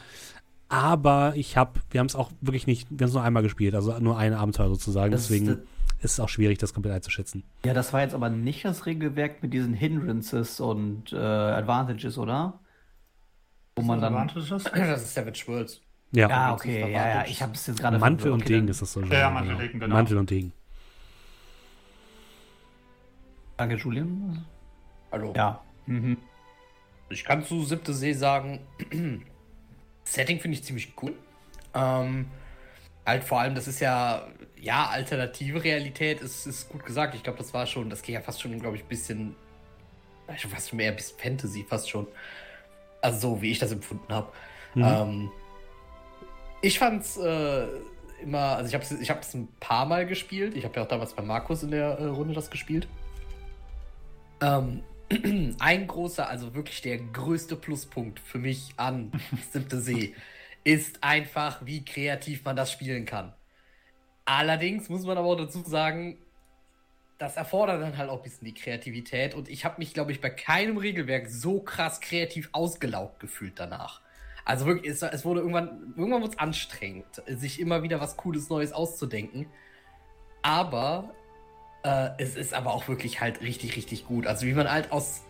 Aber ich habe, wir haben es auch wirklich nicht, wir haben es nur einmal gespielt, also nur ein Abenteuer sozusagen. Das- Deswegen das- ist es auch schwierig, das komplett einzuschätzen. Ja, das war jetzt aber nicht das Regelwerk mit diesen Hindrances und äh, Advantages, oder? Wo man dann. Advantages? *clears throat* Das ist Savage Worlds. Ja, Ja, das okay, ist ja, ja, ich habe es jetzt gerade Mantel verwirrt. und Okay, Degen ist es so. Ja, Mantel, Degen, genau. Mantel und Degen. Danke, Julian. Hallo. Ja. Mhm. Ich kann zu siebte See sagen, *clears throat* Setting finde ich ziemlich cool. Ähm, halt vor allem, das ist ja, ja, alternative Realität ist, ist gut gesagt. Ich glaube, das war schon, das geht ja fast schon, glaube ich, ein bisschen, ja, schon fast schon mehr ein bisschen Fantasy, fast schon. Also so, wie ich das empfunden habe. Mhm. Ähm, ich fand's äh, immer, also ich habe es ich hab's ein paar Mal gespielt. Ich habe ja auch damals bei Markus in der äh, Runde das gespielt. Ähm, *clears throat* ein großer, also wirklich der größte Pluspunkt für mich an *laughs* Siebte See ist einfach, wie kreativ man das spielen kann. Allerdings muss man aber auch dazu sagen, das erfordert dann halt auch ein bisschen die Kreativität und ich habe mich, glaube ich, bei keinem Regelwerk so krass kreativ ausgelaugt gefühlt danach. Also wirklich, es, es wurde irgendwann, irgendwann wurde es anstrengend, sich immer wieder was Cooles Neues auszudenken. Aber äh, es ist aber auch wirklich halt richtig, richtig gut. Also wie man halt aus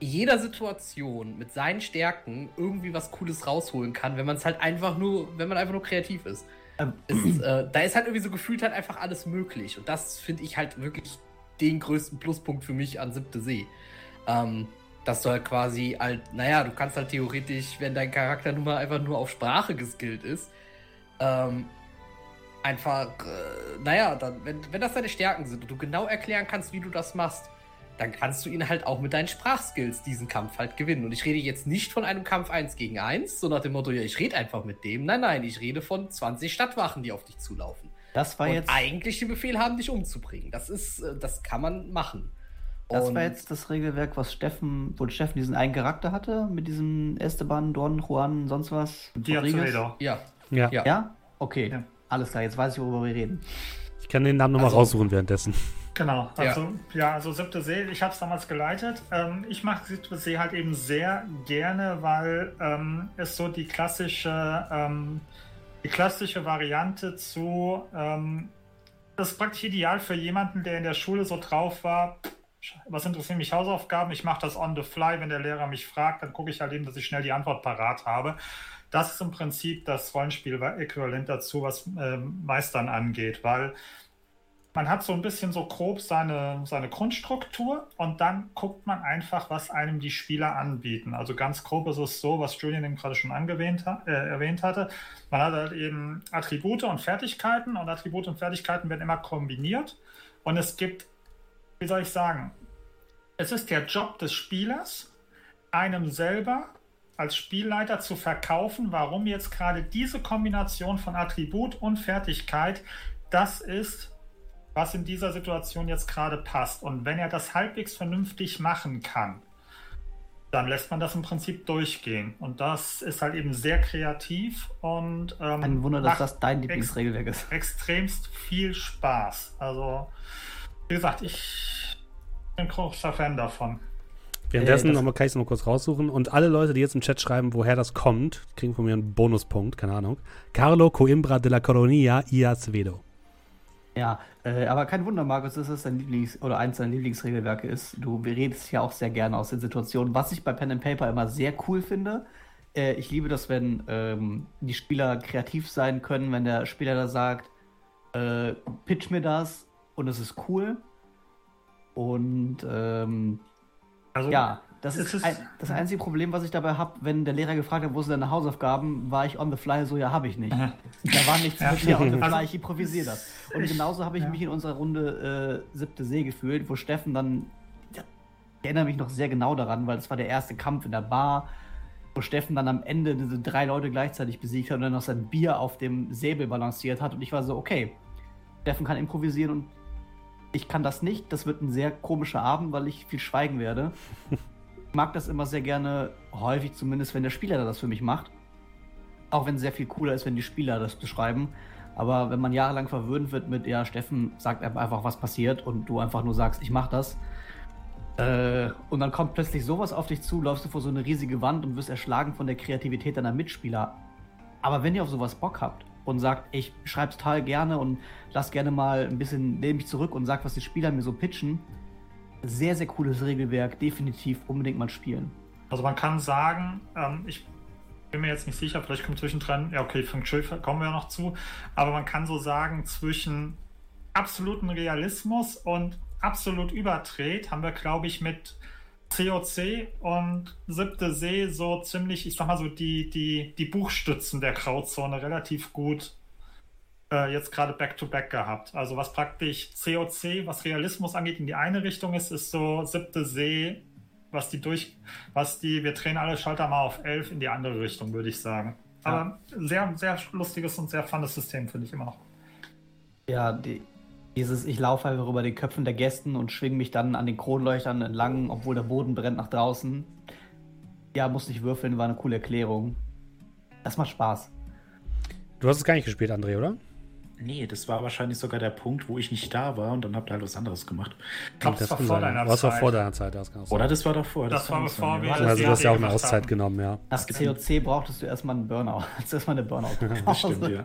jeder Situation mit seinen Stärken irgendwie was Cooles rausholen kann, wenn man es halt einfach nur, wenn man einfach nur kreativ ist. Ähm, ist äh, da ist halt irgendwie so gefühlt halt einfach alles möglich. Und das finde ich halt wirklich den größten Pluspunkt für mich an Siebte See. Ähm, dass du halt quasi halt, naja, du kannst halt theoretisch, wenn dein Charakter nun mal einfach nur auf Sprache geskillt ist, ähm, einfach, äh, naja, dann, wenn, wenn das deine Stärken sind und du genau erklären kannst, wie du das machst, dann kannst du ihn halt auch mit deinen Sprachskills diesen Kampf halt gewinnen. Und ich rede jetzt nicht von einem Kampf 1 gegen 1, so nach dem Motto, ja, ich rede einfach mit dem. Nein, nein, ich rede von 20 Stadtwachen, die auf dich zulaufen. Das war und jetzt. eigentlich den Befehl haben, dich umzubringen. Das ist, äh, das kann man machen. Das Und- war jetzt das Regelwerk, was Steffen, wo Steffen diesen einen Charakter hatte, mit diesem Esteban, Don, Juan, sonst was. Die Ja. Ja. Ja? Okay. Ja. Alles klar, jetzt weiß ich, worüber wir reden. Ich kann den Namen nochmal Also- raussuchen währenddessen. Genau, Ja. also ja, also siebte See, ich habe es damals geleitet. Ähm, ich mache siebte See halt eben sehr gerne, weil ähm, es so die klassische, ähm, die klassische Variante zu, ähm, das ist praktisch ideal für jemanden, der in der Schule so drauf war. Was interessieren mich Hausaufgaben? Ich mache das on the fly. Wenn der Lehrer mich fragt, dann gucke ich halt eben, dass ich schnell die Antwort parat habe. Das ist im Prinzip das Rollenspiel-Äquivalent dazu, was ähm, Meistern angeht, weil man hat so ein bisschen so grob seine, seine Grundstruktur und dann guckt man einfach, was einem die Spieler anbieten. Also ganz grob ist es so, was Julian eben gerade schon angewähnt, äh, erwähnt hatte. Man hat halt eben Attribute und Fertigkeiten und Attribute und Fertigkeiten werden immer kombiniert und es gibt, wie soll ich sagen, es ist der Job des Spielers, einem selber als Spielleiter zu verkaufen, warum jetzt gerade diese Kombination von Attribut und Fertigkeit das ist, was in dieser Situation jetzt gerade passt. Und wenn er das halbwegs vernünftig machen kann, dann lässt man das im Prinzip durchgehen. Und das ist halt eben sehr kreativ und ähm, Ein Wunder, dass das dein Lieblingsregelwerk ist. extremst viel Spaß. Also, wie gesagt, ich bin großer Fan davon. Währenddessen das- noch mal, kann ich es noch kurz raussuchen. Und alle Leute, die jetzt im Chat schreiben, woher das kommt, kriegen von mir einen Bonuspunkt, keine Ahnung. Carlo Coimbra de la Coronia y Acevedo. Ja, äh, aber kein Wunder, Markus, dass es dein Lieblings- oder eins deiner Lieblingsregelwerke ist. Du redest ja auch sehr gerne aus den Situationen, was ich bei Pen and Paper immer sehr cool finde. Äh, ich liebe das, wenn ähm, die Spieler kreativ sein können, wenn der Spieler da sagt, äh, pitch mir das und es ist cool. Und ähm, Also, ja, das ist, ist- ein, das einzige Problem, was ich dabei habe, wenn der Lehrer gefragt hat, wo sind deine Hausaufgaben, war ich on the fly so, ja, habe ich nicht. *laughs* Da war nichts Ja. mit mir on the *laughs* fly, Also, ich improvisiere das. Und genauso habe ich ja. mich in unserer Runde äh, siebte See gefühlt, wo Steffen dann, ich erinnere mich noch sehr genau daran, weil es war der erste Kampf in der Bar, wo Steffen dann am Ende diese drei Leute gleichzeitig besiegt hat und dann noch sein Bier auf dem Säbel balanciert hat und ich war so, okay, Steffen kann improvisieren und ich kann das nicht. Das wird ein sehr komischer Abend, weil ich viel schweigen werde. Ich mag das immer sehr gerne, häufig zumindest, wenn der Spieler das für mich macht. Auch wenn es sehr viel cooler ist, wenn die Spieler das beschreiben. Aber wenn man jahrelang verwöhnt wird mit, ja, Steffen sagt einfach, was passiert und du einfach nur sagst, ich mach das, Äh, und dann kommt plötzlich sowas auf dich zu, läufst du vor so eine riesige Wand und wirst erschlagen von der Kreativität deiner Mitspieler. Aber wenn ihr auf sowas Bock habt und sagt, ich schreibe total gerne und lass gerne mal ein bisschen neben mich zurück und sag, was die Spieler mir so pitchen, sehr, sehr cooles Regelwerk, definitiv unbedingt mal spielen. Also man kann sagen, ähm, ich bin mir jetzt nicht sicher, vielleicht kommt zwischendrin, ja okay, Feng Shui kommen wir ja noch zu, aber man kann so sagen, zwischen absoluten Realismus und absolut überdreht, haben wir, glaube ich, mit COC und Siebte See so ziemlich, ich sag mal so, die, die, die Buchstützen der Grauzone relativ gut äh, jetzt gerade back-to-back gehabt. Also was praktisch COC, was Realismus angeht, in die eine Richtung ist, ist so Siebte See, was die durch, was die, wir drehen alle Schalter mal auf 11 in die andere Richtung, würde ich sagen. Ja. Aber sehr, sehr lustiges und sehr funnes System, finde ich immer noch. Ja, die, dieses, ich laufe einfach über den Köpfen der Gästen und schwinge mich dann an den Kronleuchtern entlang, obwohl der Boden brennt nach draußen. Ja, musste ich würfeln, war eine coole Erklärung. Das macht Spaß. Du hast es gar nicht gespielt, André, oder? Nee, das war wahrscheinlich sogar der Punkt, wo ich nicht da war und dann habt ihr halt was anderes gemacht. Ich glaube, das, das war vor deiner Zeit. Das war vor deiner Zeit, das kann Oder das war davor. Das, das war bevor wir. Also, du hast ja auch eine Auszeit haben. genommen, ja. Nach COC brauchtest du erstmal einen Burnout. Hast erstmal eine Burnout. *laughs* das stimmt, ja.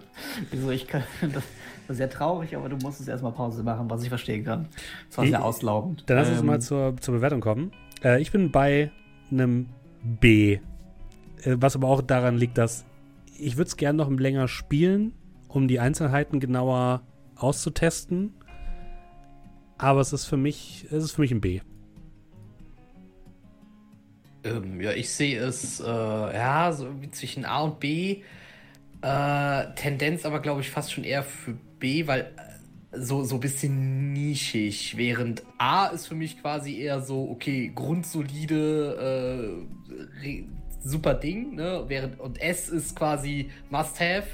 Wieso, ich kann, das, *laughs* sehr traurig, aber du musstest erstmal Pause machen, was ich verstehen kann. Das war sehr auslaugend. Dann lass uns ähm, mal zur, zur Bewertung kommen. Äh, ich bin bei einem B. Äh, was aber auch daran liegt, dass ich würde es gerne noch länger spielen, um die Einzelheiten genauer auszutesten. Aber es ist für mich, es ist für mich ein B. Ähm, ja, ich sehe es äh, ja so zwischen A und B. Äh, Tendenz aber, glaube ich, fast schon eher für B, weil äh, so, so ein bisschen nischig, während A ist für mich quasi eher so, okay, grundsolide, äh, super Ding, ne? Während, und S ist quasi Must-Have,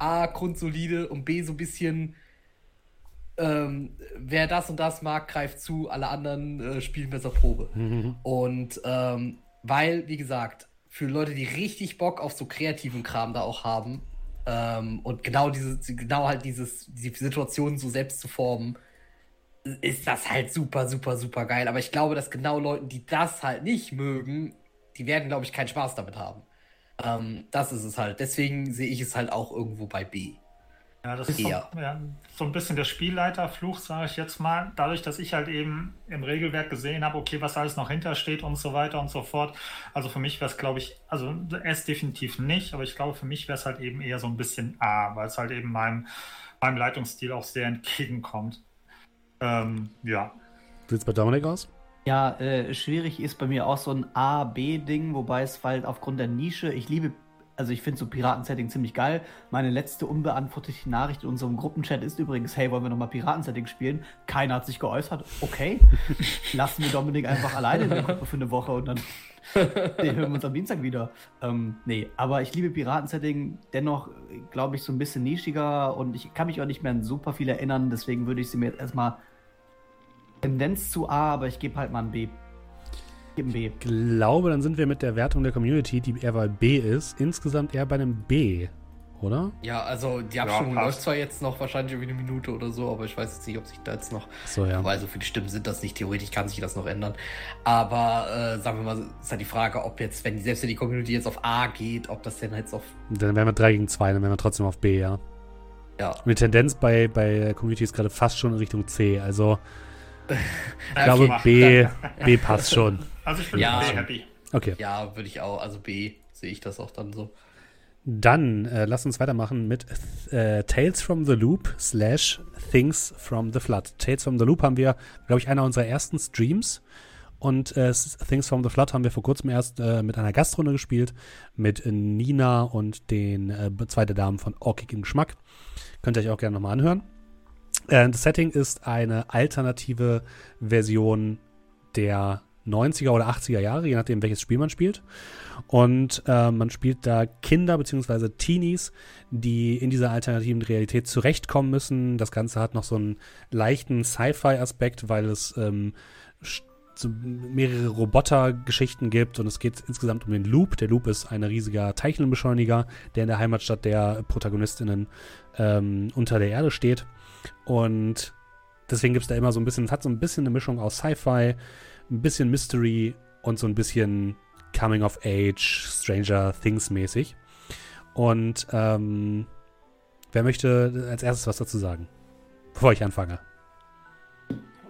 A grundsolide und B so ein bisschen, ähm, wer das und das mag, greift zu, alle anderen äh, spielen besser Probe. Mhm. Und ähm, weil, wie gesagt, für Leute, die richtig Bock auf so kreativen Kram da auch haben, ähm, und genau diese, genau halt dieses, die Situation so selbst zu formen, ist das halt super, super, super geil. Aber ich glaube, dass genau Leuten, die das halt nicht mögen, die werden, glaube ich, keinen Spaß damit haben. Ähm, das ist es halt. Deswegen sehe ich es halt auch irgendwo bei B. Ja, das ist so, ja, so ein bisschen der Spielleiterfluch, sage ich jetzt mal. Dadurch, dass ich halt eben im Regelwerk gesehen habe, okay, was alles noch hintersteht und so weiter und so fort. Also für mich wäre es, glaube ich, also S definitiv nicht, aber ich glaube, für mich wäre es halt eben eher so ein bisschen A, weil es halt eben meinem, meinem Leitungsstil auch sehr entgegenkommt. Ähm, ja. Sieht es bei Dominik aus? Ja, äh, schwierig ist bei mir auch so ein A-B-Ding, wobei es halt aufgrund der Nische, ich liebe also ich finde so Piraten-Setting ziemlich geil. Meine letzte unbeantwortete Nachricht in unserem Gruppenchat ist übrigens, hey, wollen wir nochmal Piraten-Setting spielen? Keiner hat sich geäußert. Okay, *laughs* lassen wir Dominik einfach alleine in der Gruppe für eine Woche und dann *laughs* den hören wir uns am Dienstag wieder. Ähm, nee, aber ich liebe Piraten-Setting, dennoch glaube ich so ein bisschen nischiger und ich kann mich auch nicht mehr an super viel erinnern, deswegen würde ich sie mir jetzt erstmal Tendenz zu A, aber ich gebe halt mal ein B. Gib B. Ich glaube, dann sind wir mit der Wertung der Community, die eher bei B ist, insgesamt eher bei einem B, oder? Ja, also die Abstimmung ja, läuft zwar jetzt noch wahrscheinlich irgendwie eine Minute oder so, aber ich weiß jetzt nicht, ob sich da jetzt noch. So, ja. Weil so viele Stimmen sind das nicht. Theoretisch kann sich das noch ändern. Aber äh, sagen wir mal, ist halt die Frage, ob jetzt, wenn selbst wenn die Community jetzt auf A geht, ob das denn jetzt auf. Dann wären wir 3 gegen 2, dann wären wir trotzdem auf B, ja. Ja. Und die Tendenz bei, bei der Community ist gerade fast schon in Richtung C. Also *laughs* ich glaube, B, B passt schon. *laughs* Also ich bin ja. B happy. Okay. Ja, würde ich auch. Also B sehe ich das auch dann so. Dann äh, lass uns weitermachen mit äh, Tales from the Loop slash Things from the Flood. Tales from the Loop haben wir, glaube ich, einer unserer ersten Streams. Und äh, Things from the Flood haben wir vor kurzem erst äh, mit einer Gastrunde gespielt. Mit Nina und den äh, zwei der Damen von Orkig im Geschmack. Könnt ihr euch auch gerne nochmal anhören. Äh, das Setting ist eine alternative Version der 90er oder 80er Jahre, je nachdem, welches Spiel man spielt. Und äh, man spielt da Kinder bzw. Teenies, die in dieser alternativen Realität zurechtkommen müssen. Das Ganze hat noch so einen leichten Sci-Fi-Aspekt, weil es ähm, mehrere Roboter-Geschichten gibt und es geht insgesamt um den Loop. Der Loop ist ein riesiger Teilchenbeschleuniger, der in der Heimatstadt der Protagonistinnen ähm, unter der Erde steht. Und deswegen gibt es da immer so ein bisschen, es hat so ein bisschen eine Mischung aus Sci-Fi, ein bisschen Mystery und so ein bisschen Coming of Age, Stranger Things mäßig. Und ähm, wer möchte als erstes was dazu sagen, bevor ich anfange?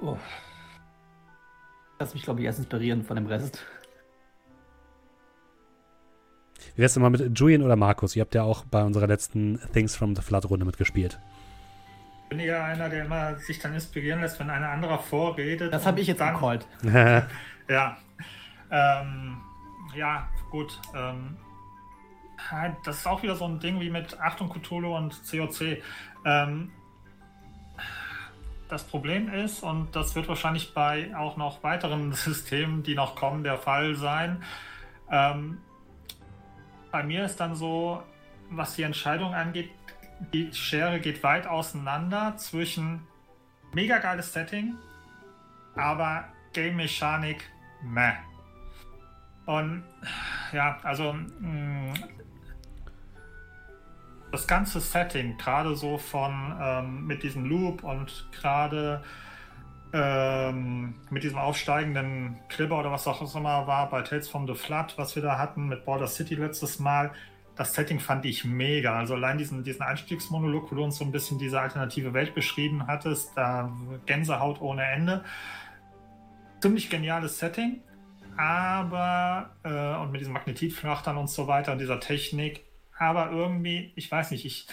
Oh. Lass mich, glaube ich, erst inspirieren von dem Rest. Wie wär's denn mal mit Julian oder Markus? Ihr habt ja auch bei unserer letzten Things from the Flood Runde mitgespielt. Ich bin ja einer, der immer sich dann inspirieren lässt, wenn ein anderer vorredet. Das habe ich jetzt dann, gecallt. *laughs* ja. Ähm, ja, gut. Ähm, das ist auch wieder so ein Ding wie mit Achtung Cthulhu und COC. Ähm, das Problem ist, und das wird wahrscheinlich bei auch noch weiteren *laughs* Systemen, die noch kommen, der Fall sein. Ähm, bei mir ist dann so, was die Entscheidung angeht, die Schere geht weit auseinander zwischen mega geiles Setting, aber Game Mechanik meh. Und ja, also mh, mm, das ganze Setting, gerade so von ähm, mit diesem Loop und gerade ähm, mit diesem aufsteigenden Klipper oder was auch immer war bei Tales from the Flood, was wir da hatten mit Border City letztes Mal, das Setting fand ich mega. Also allein diesen, diesen Einstiegsmonolog, wo du uns so ein bisschen diese alternative Welt beschrieben hattest, da Gänsehaut ohne Ende. Ziemlich geniales Setting, aber äh, und mit diesen Magnetitfrachtern und so weiter und dieser Technik, aber irgendwie, ich weiß nicht, ich,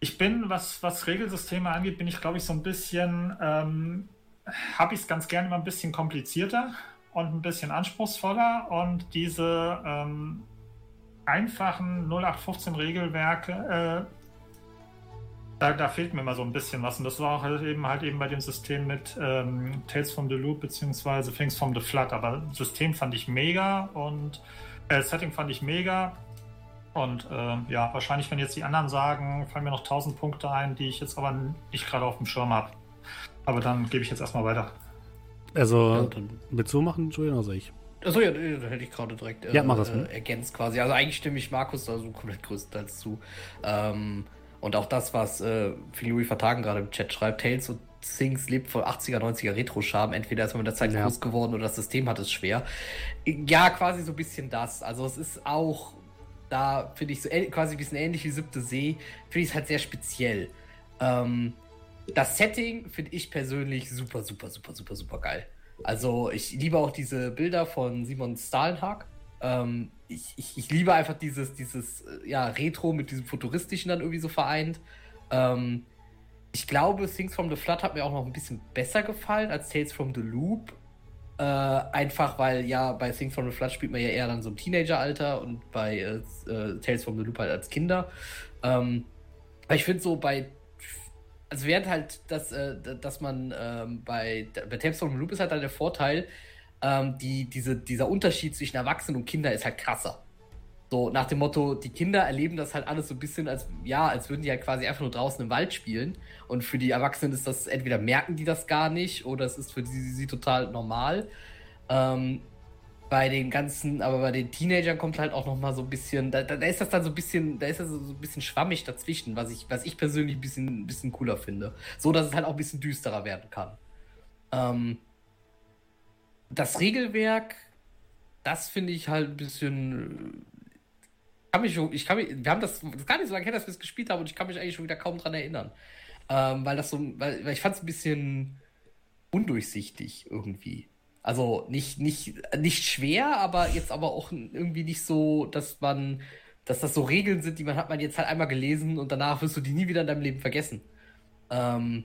ich bin, was, was Regelsysteme angeht, bin ich, glaube ich, so ein bisschen, ähm, habe ich es ganz gerne immer ein bisschen komplizierter und ein bisschen anspruchsvoller und diese ähm, einfachen 0815 Regelwerke, äh, da, da, fehlt mir mal so ein bisschen was. Und das war auch halt eben halt eben bei dem System mit ähm, Tales from the Loop beziehungsweise Things from the Flood. Aber System fand ich mega und äh, Setting fand ich mega. Und äh, ja, wahrscheinlich, wenn jetzt die anderen sagen, fallen mir noch 1000 Punkte ein, die ich jetzt aber nicht gerade auf dem Schirm habe. Aber dann gebe ich jetzt erstmal weiter. Also, ja, willst du machen, Julian, oder soll ich? Achso, ja, da hätte ich gerade direkt äh, ja, mach das, äh, ergänzt quasi. Also eigentlich stimme ich Markus da so komplett größtenteils zu. Ähm, und auch das, was äh, Louis Vertagen gerade im Chat schreibt, Tales und Things lebt von 80er, 90er Retro-Charme. Entweder ist man mit der Zeit ja. groß geworden oder das System hat es schwer. Ja, quasi so ein bisschen das. Also es ist auch da finde ich so quasi ein bisschen ähnlich wie Siebte See, finde ich es halt sehr speziell. Ähm, das Setting finde ich persönlich super, super, super, super, super geil. Also ich liebe auch diese Bilder von Simon Stalenhag. Ähm, ich, ich, ich, liebe einfach dieses, dieses äh, ja, Retro mit diesem Futuristischen dann irgendwie so vereint. Ähm, ich glaube, Things from the Flood hat mir auch noch ein bisschen besser gefallen als Tales from the Loop. Äh, einfach weil ja bei Things from the Flood spielt man ja eher dann so im Teenageralter und bei äh, äh Tales from the Loop halt als Kinder. Ähm, ich finde so bei also während halt das, äh, dass man ähm, bei, bei the Loop ist halt, halt der Vorteil, ähm, die, diese, dieser Unterschied zwischen Erwachsenen und Kindern ist halt krasser. So nach dem Motto, die Kinder erleben das halt alles so ein bisschen als, ja, als würden die halt quasi einfach nur draußen im Wald spielen. Und für die Erwachsenen ist das, entweder merken die das gar nicht oder es ist für sie, sie total normal. Ähm, bei den ganzen, aber bei den Teenagern kommt halt auch noch mal so ein bisschen, da, da, ist das dann so ein bisschen, da ist das so ein bisschen schwammig dazwischen, was ich, was ich persönlich ein bisschen, ein bisschen cooler finde. So, dass es halt auch ein bisschen düsterer werden kann. Ähm, das Regelwerk, das finde ich halt ein bisschen kann mich, ich kann mich, wir haben das, das gar nicht so lange her, dass wir es gespielt haben und ich kann mich eigentlich schon wieder kaum dran erinnern. Ähm, weil das so, weil, weil ich fand es ein bisschen undurchsichtig irgendwie. Also nicht, nicht, nicht schwer, aber jetzt aber auch irgendwie nicht so, dass man, dass das so Regeln sind, die man hat man jetzt halt einmal gelesen und danach wirst du die nie wieder in deinem Leben vergessen. Ähm,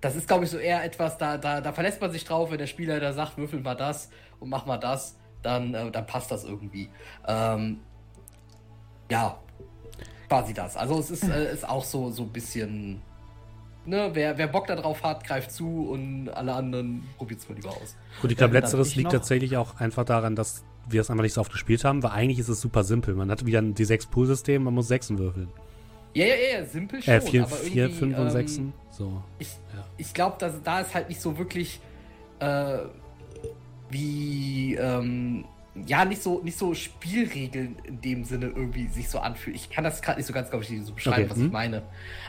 das ist, glaube ich, so eher etwas, da, da, da verlässt man sich drauf, wenn der Spieler da sagt, würfel mal das und mach mal das, dann, äh, dann passt das irgendwie. Ähm, ja, quasi das. Also es ist, äh, ist auch so, so ein bisschen. Ne, wer, wer Bock darauf hat, greift zu und alle anderen probiert es mal lieber aus. Gut, ich glaube, letzteres liegt tatsächlich auch einfach daran, dass wir es einfach nicht so oft gespielt haben, weil eigentlich ist es super simpel. Man hat wieder ein D6-Pool-System, man muss Sechsen würfeln. Ja, ja, ja, simpel äh, schon. Äh, vier, aber vier fünf und ähm, Sechsen. So. Ich, ja. ich glaube, da ist halt nicht so wirklich äh, wie ähm, ja, nicht so, nicht so Spielregeln in dem Sinne irgendwie sich so anfühlen. Ich kann das gerade nicht so ganz, glaube ich, so beschreiben, okay. was hm. ich meine.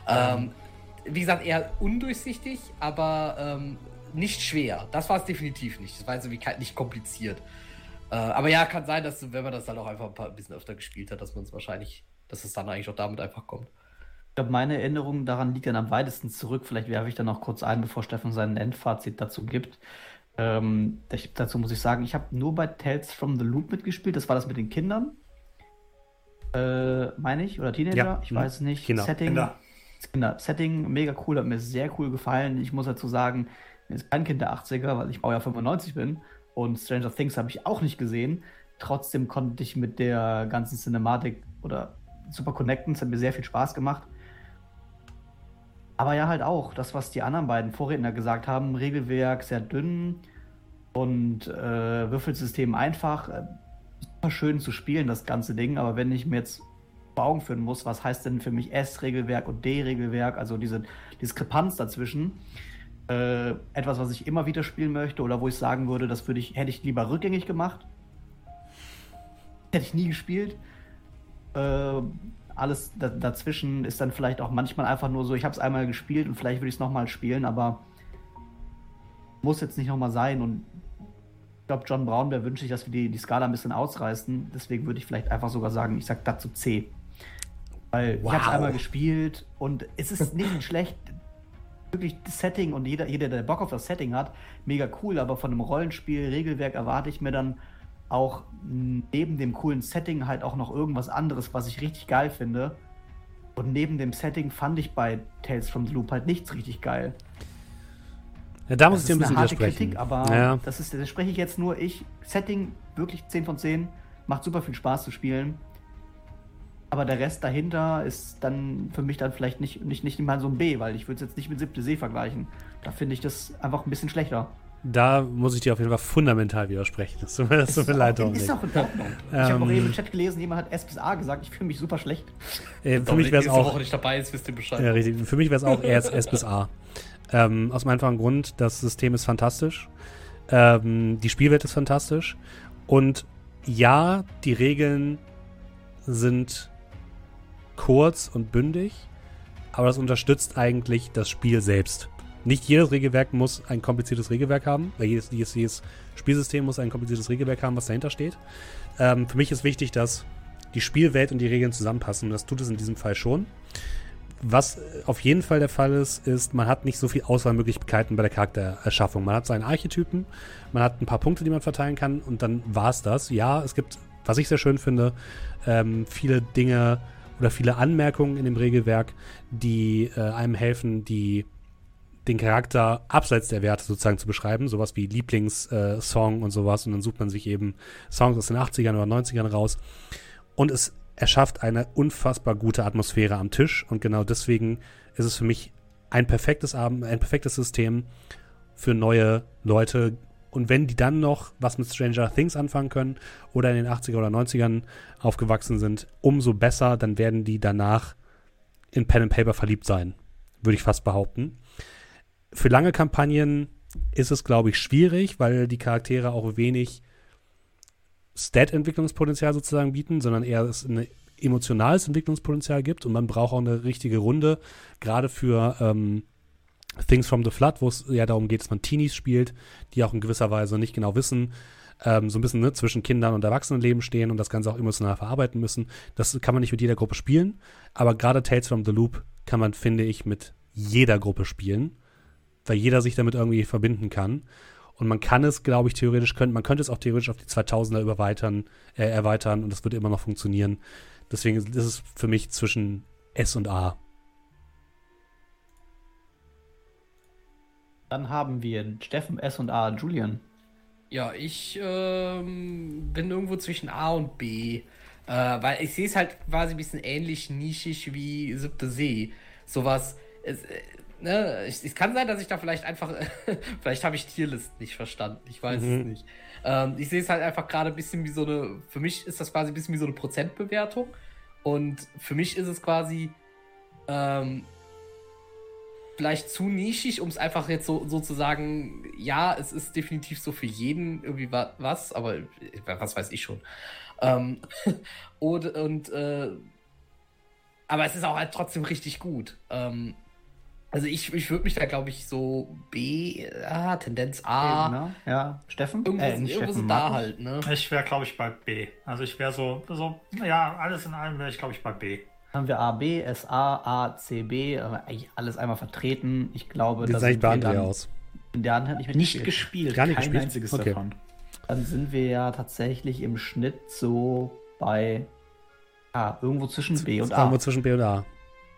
Ähm, wie gesagt, eher undurchsichtig, aber ähm, nicht schwer. Das war es definitiv nicht. Das war also nicht kompliziert. Äh, aber ja, kann sein, dass wenn man das dann auch einfach ein, paar, ein bisschen öfter gespielt hat, dass man es wahrscheinlich, dass es dann eigentlich auch damit einfach kommt. Ich glaube, meine Erinnerung daran liegt dann am weitesten zurück. Vielleicht werfe ich dann noch kurz ein, bevor Steffen sein Endfazit dazu gibt. Ähm, ich, dazu muss ich sagen, ich habe nur bei Tales from the Loop mitgespielt. Das war das mit den Kindern. Äh, meine ich? Oder Teenager? Ja, ich weiß nicht. Kinder. Setting. Kinder. Kinder. Setting, mega cool, hat mir sehr cool gefallen. Ich muss dazu sagen, ich bin jetzt kein Kind der 80er, weil ich Baujahr 95 bin. Und Stranger Things habe ich auch nicht gesehen. Trotzdem konnte ich mit der ganzen Cinematik oder super connecten. Es hat mir sehr viel Spaß gemacht. Aber ja, halt auch das, was die anderen beiden Vorredner gesagt haben: Regelwerk sehr dünn und äh, Würfelsystem einfach. Äh, super schön zu spielen, das ganze Ding. Aber wenn ich mir jetzt Augen führen muss, was heißt denn für mich S-Regelwerk und D-Regelwerk, also diese Diskrepanz dazwischen, äh, etwas, was ich immer wieder spielen möchte oder wo ich sagen würde, das würde ich, hätte ich lieber rückgängig gemacht. Hätte ich nie gespielt. Äh, alles dazwischen ist dann vielleicht auch manchmal einfach nur so, ich habe es einmal gespielt und vielleicht würde ich es nochmal spielen, aber muss jetzt nicht nochmal sein. Und ich glaube, John Brown wäre wünsche ich, dass wir die, die Skala ein bisschen ausreißen. Deswegen würde ich vielleicht einfach sogar sagen, ich sage dazu C. Weil wow. ich habe es einmal gespielt und es ist nicht *laughs* schlecht. Wirklich das Setting und jeder, jeder, der Bock auf das Setting hat, mega cool, aber von einem Rollenspiel, Regelwerk erwarte ich mir dann auch neben dem coolen Setting halt auch noch irgendwas anderes, was ich richtig geil finde. Und neben dem Setting fand ich bei Tales from the Loop halt nichts richtig geil. Ja, da muss ich dir ein bisschen eine harte Kritik, aber ja. das ist, das spreche ich jetzt nur ich. Setting wirklich 10 von 10, macht super viel Spaß zu spielen. Aber der Rest dahinter ist dann für mich dann vielleicht nicht, nicht, nicht mal so ein B, weil ich würde es jetzt nicht mit siebte See vergleichen. Da finde ich das einfach ein bisschen schlechter. Da muss ich dir auf jeden Fall fundamental widersprechen. Das tut mir, das tut mir leid, Dominik. Ist auch in Ordnung. ich habe auch eben im Chat gelesen, jemand hat S bis A gesagt. Ich fühle mich super schlecht. Äh, für mich wäre es auch. Woche nicht dabei ist, wisst ihr Bescheid. Ja, richtig. Für mich wäre es auch erst S bis A. Ähm, aus dem einfachen Grund, das System ist fantastisch. Ähm, die Spielwelt ist fantastisch. Und ja, die Regeln sind kurz und bündig, aber das unterstützt eigentlich das Spiel selbst. Nicht jedes Regelwerk muss ein kompliziertes Regelwerk haben, weil jedes, jedes, jedes Spielsystem muss ein kompliziertes Regelwerk haben, was dahinter steht. Ähm, für mich ist wichtig, dass die Spielwelt und die Regeln zusammenpassen. Und das tut es in diesem Fall schon. Was auf jeden Fall der Fall ist, ist, man hat nicht so viel Auswahlmöglichkeiten bei der Charaktererschaffung. Man hat seinen Archetypen, man hat ein paar Punkte, die man verteilen kann und dann war es das. Ja, es gibt, was ich sehr schön finde, ähm, viele Dinge oder viele Anmerkungen in dem Regelwerk, die äh, einem helfen, die den Charakter abseits der Werte sozusagen zu beschreiben, sowas wie Lieblingssong äh, und sowas. Und dann sucht man sich eben Songs aus den 80ern oder 90ern raus. Und es erschafft eine unfassbar gute Atmosphäre am Tisch. Und genau deswegen ist es für mich ein perfektes Abend, ein perfektes System für neue Leute. Und wenn die dann noch was mit Stranger Things anfangen können oder in den 80er oder 90ern aufgewachsen sind, umso besser, dann werden die danach in Pen and Paper verliebt sein, würde ich fast behaupten. Für lange Kampagnen ist es, glaube ich, schwierig, weil die Charaktere auch wenig Stat-Entwicklungspotenzial sozusagen bieten, sondern eher es ein emotionales Entwicklungspotenzial gibt. Und man braucht auch eine richtige Runde, gerade für ähm, Things from the Flood, wo es ja darum geht, dass man Teenies spielt, die auch in gewisser Weise nicht genau wissen, ähm, so ein bisschen ne, zwischen Kindern und Erwachsenenleben stehen und das Ganze auch emotional verarbeiten müssen. Das kann man nicht mit jeder Gruppe spielen, aber gerade Tales from the Loop kann man, finde ich, mit jeder Gruppe spielen weil jeder sich damit irgendwie verbinden kann. Und man kann es, glaube ich, theoretisch könnte, man könnte es auch theoretisch auf die 2000er überweitern, äh, erweitern und das würde immer noch funktionieren. Deswegen ist es für mich zwischen S und A. Dann haben wir Steffen S und A, Julian. Ja, ich ähm, bin irgendwo zwischen A und B. Äh, weil ich sehe es halt quasi ein bisschen ähnlich nischig wie Siebte See. Sowas. Es, äh, ne, es, es, kann sein, dass ich da vielleicht einfach, *laughs* vielleicht habe ich Tierlist nicht verstanden, ich weiß mhm. es nicht. Ähm, ich sehe es halt einfach gerade ein bisschen wie so eine, für mich ist das quasi ein bisschen wie so eine Prozentbewertung und für mich ist es quasi ähm, vielleicht zu nischig, um es einfach jetzt so, so zu sagen, ja, es ist definitiv so für jeden irgendwie wa was, aber äh, was weiß ich schon. Ähm, *laughs* und, und äh, aber es ist auch halt trotzdem richtig gut. Ähm, Also ich, ich würde mich da, glaube ich, so B, ah, Tendenz A. Eben, ne? Ja, Steffen? Irgendwo, Äh, irgendwo so Steffen, da halt, ne? Ich wäre, glaube ich, bei B. Also ich wäre so, so, ja, alles in allem wäre ich, glaube ich, bei B. Haben wir A, B, S, A, A, C, B, aber eigentlich alles einmal vertreten. Ich glaube, Wie da sah ich bei dann- aus? In der hat nicht, Nicht gespielt, Gar nicht kein gespielt? einziges Okay. davon. Dann sind wir ja tatsächlich im Schnitt so bei A, irgendwo zwischen B und A. Irgendwo zwischen B und A.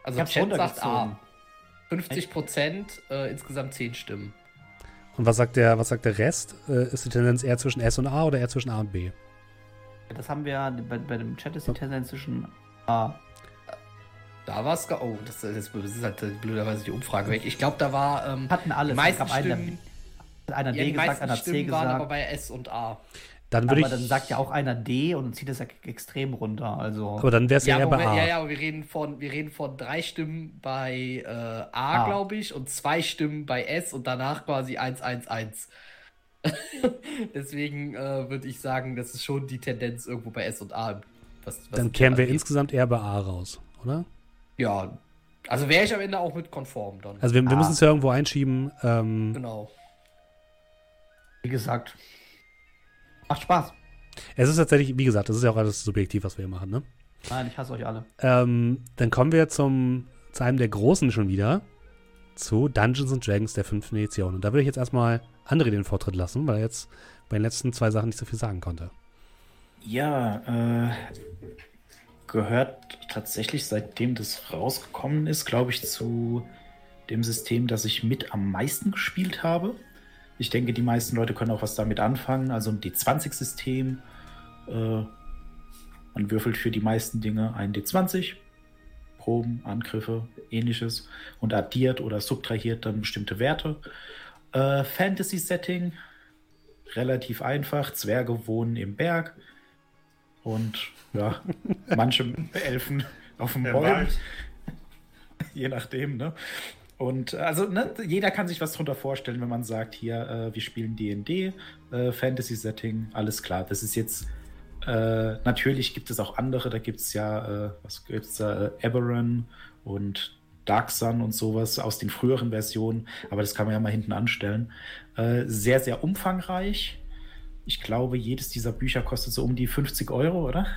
Also Ich Chat sagt. A. 50 Prozent, äh, insgesamt 10 Stimmen. Und was sagt der, was sagt der Rest? Äh, ist die Tendenz eher zwischen S und A oder eher zwischen A und B? Das haben wir, ja- bei, bei dem Chat ist die Tendenz zwischen A. Da war es, oh, das, das ist halt blöderweise die Umfrage weg. Ich glaube, da war ähm, Hatten alles. die meisten Es gab einen, der- Stimmen, Hat einer ja, D die gesagt, einer C Stimmen waren aber gesagt. bei S und A. Dann würde Aber ich. dann sagt ja auch einer D und zieht es ja extrem runter. Also. aber dann wäre es ja, Ja, eher aber bei wir, A. ja, ja, aber wir reden von, wir reden von drei Stimmen bei äh, A, A. glaube ich, und zwei Stimmen bei S und danach quasi 1, 1, 1. Deswegen äh, würde ich sagen, das ist schon die Tendenz irgendwo bei S und A. Was, was Dann kämen wir angeht. insgesamt eher bei A raus, oder? Ja, also wäre ich am Ende auch mit konform dann. Also wir, wir A. müssen es ja irgendwo einschieben. Ähm, genau. Wie gesagt. Macht Spaß. es ist tatsächlich, wie gesagt, das ist ja auch alles subjektiv, was wir hier machen, ne? Nein, ich hasse euch alle. Ähm, dann kommen wir zum, zu einem der Großen schon wieder. Zu Dungeons and Dragons der fünften Edition. Und da würde ich jetzt erstmal André den Vortritt lassen, weil er jetzt bei den letzten zwei Sachen nicht so viel sagen konnte. Ja, äh, gehört tatsächlich, seitdem das rausgekommen ist, glaube ich, zu dem System, das ich mit am meisten gespielt habe. Ich denke, die meisten Leute können auch was damit anfangen. Also ein D20-System. Äh, man würfelt für die meisten Dinge ein D20. Proben, Angriffe, ähnliches. Und addiert oder subtrahiert dann bestimmte Werte. Äh, Fantasy-Setting. Relativ einfach. Zwerge wohnen im Berg. Und ja, *laughs* manche Elfen auf dem Bäumen. *laughs* Je nachdem, ne? Und äh, also, ne, jeder kann sich was drunter vorstellen, wenn man sagt, hier, äh, wir spielen DD, äh, Fantasy-Setting, alles klar. Das ist jetzt, äh, natürlich gibt es auch andere, da gibt es ja, äh, was gibt's da, äh, Eberron und Dark Sun und sowas aus den früheren Versionen, aber das kann man ja mal hinten anstellen. Äh, sehr, sehr umfangreich. Ich glaube, jedes dieser Bücher kostet so um die 50 Euro, oder?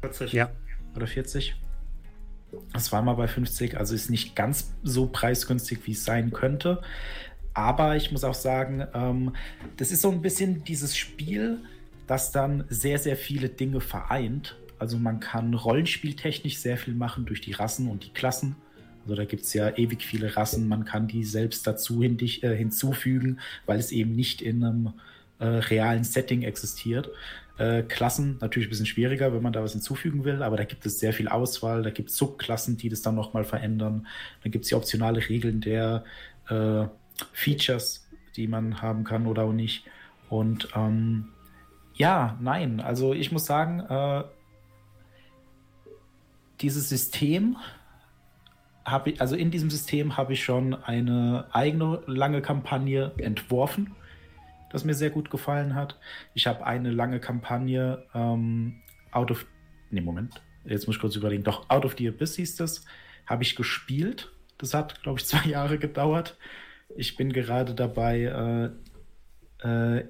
40. Ja. oder 40. Das war mal bei 50, also ist nicht ganz so preisgünstig, wie es sein könnte. Aber ich muss auch sagen, ähm, das ist so ein bisschen dieses Spiel, das dann sehr, sehr viele Dinge vereint. Also man kann rollenspieltechnisch sehr viel machen durch die Rassen und die Klassen. Also da gibt es ja ewig viele Rassen, man kann die selbst dazu hin, äh, hinzufügen, weil es eben nicht in einem äh, realen Setting existiert. Äh, Klassen natürlich ein bisschen schwieriger, wenn man da was hinzufügen will, aber da gibt es sehr viel Auswahl, da gibt es Subklassen, die das dann nochmal verändern. Dann gibt es die optionale Regeln der äh, Features, die man haben kann oder auch nicht. Und ähm, ja, nein, also ich muss sagen, äh, dieses System habe ich, also in diesem System habe ich schon eine eigene lange Kampagne entworfen, das mir sehr gut gefallen hat. Ich habe eine lange Kampagne ähm, out of, nee, Moment, jetzt muss ich kurz überlegen, doch, Out of the Abyss hieß das, habe ich gespielt. Das hat, glaube ich, *laughs* zwei Jahre gedauert. Ich bin gerade dabei, äh, äh,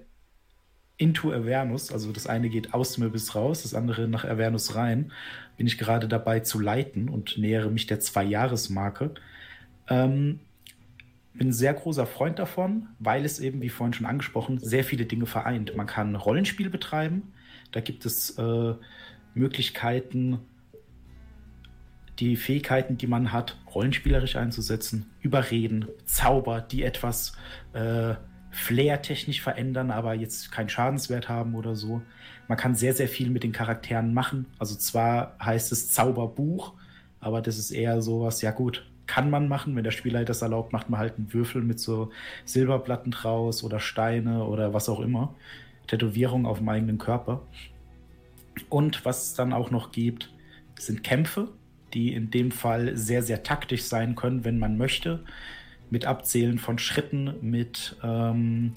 Into Avernus, also das eine geht aus dem Abyss raus, das andere nach Avernus rein, bin ich gerade dabei zu leiten und nähere mich der Zwei-Jahres-Marke. Ähm, bin ein sehr großer Freund davon, weil es eben, wie vorhin schon angesprochen, sehr viele Dinge vereint. Man kann Rollenspiel betreiben, da gibt es äh, Möglichkeiten, die Fähigkeiten, die man hat, rollenspielerisch einzusetzen, überreden, Zauber, die etwas äh, Flair-technisch verändern, aber jetzt keinen Schadenswert haben oder so. Man kann sehr, sehr viel mit den Charakteren machen. Also zwar heißt es Zauberbuch, aber das ist eher sowas, ja gut, kann man machen. Wenn der Spielleiter das erlaubt, macht man halt einen Würfel mit so Silberplatten draus oder Steine oder was auch immer. Tätowierung auf dem eigenen Körper. Und was es dann auch noch gibt, sind Kämpfe, die in dem Fall sehr, sehr taktisch sein können, wenn man möchte. Mit Abzählen von Schritten, mit ähm,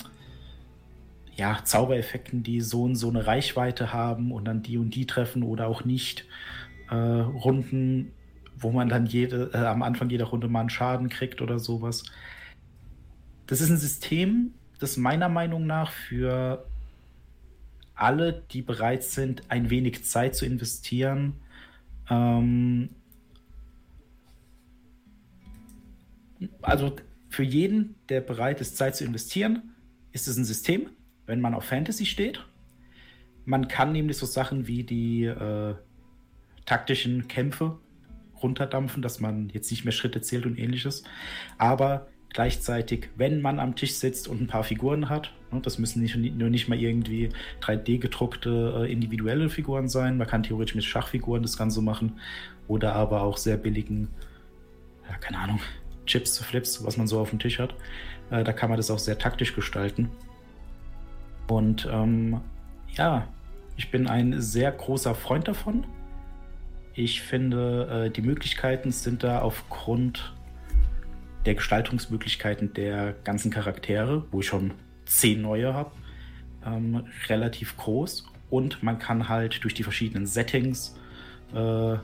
ja, Zaubereffekten, die so und so eine Reichweite haben und dann die und die treffen oder auch nicht. Äh, Runden wo man dann jede, äh, am Anfang jeder Runde mal einen Schaden kriegt oder sowas. Das ist ein System, das meiner Meinung nach für alle, die bereit sind, ein wenig Zeit zu investieren, ähm, also für jeden, der bereit ist, Zeit zu investieren, ist es ein System, wenn man auf Fantasy steht. Man kann nämlich so Sachen wie die äh, taktischen Kämpfe runterdampfen, dass man jetzt nicht mehr Schritte zählt und ähnliches. Aber gleichzeitig, wenn man am Tisch sitzt und ein paar Figuren hat, ne, das müssen nicht, nur nicht mal irgendwie 3D gedruckte äh, individuelle Figuren sein, man kann theoretisch mit Schachfiguren das Ganze machen oder aber auch sehr billigen, ja, keine Ahnung, Chips, Flips, was man so auf dem Tisch hat. Äh, da kann man das auch sehr taktisch gestalten. Und ähm, ja, ich bin ein sehr großer Freund davon. Ich finde, äh, die Möglichkeiten sind da aufgrund der Gestaltungsmöglichkeiten der ganzen Charaktere, wo ich schon zehn neue habe, ähm, relativ groß. Und man kann halt durch die verschiedenen Settings äh,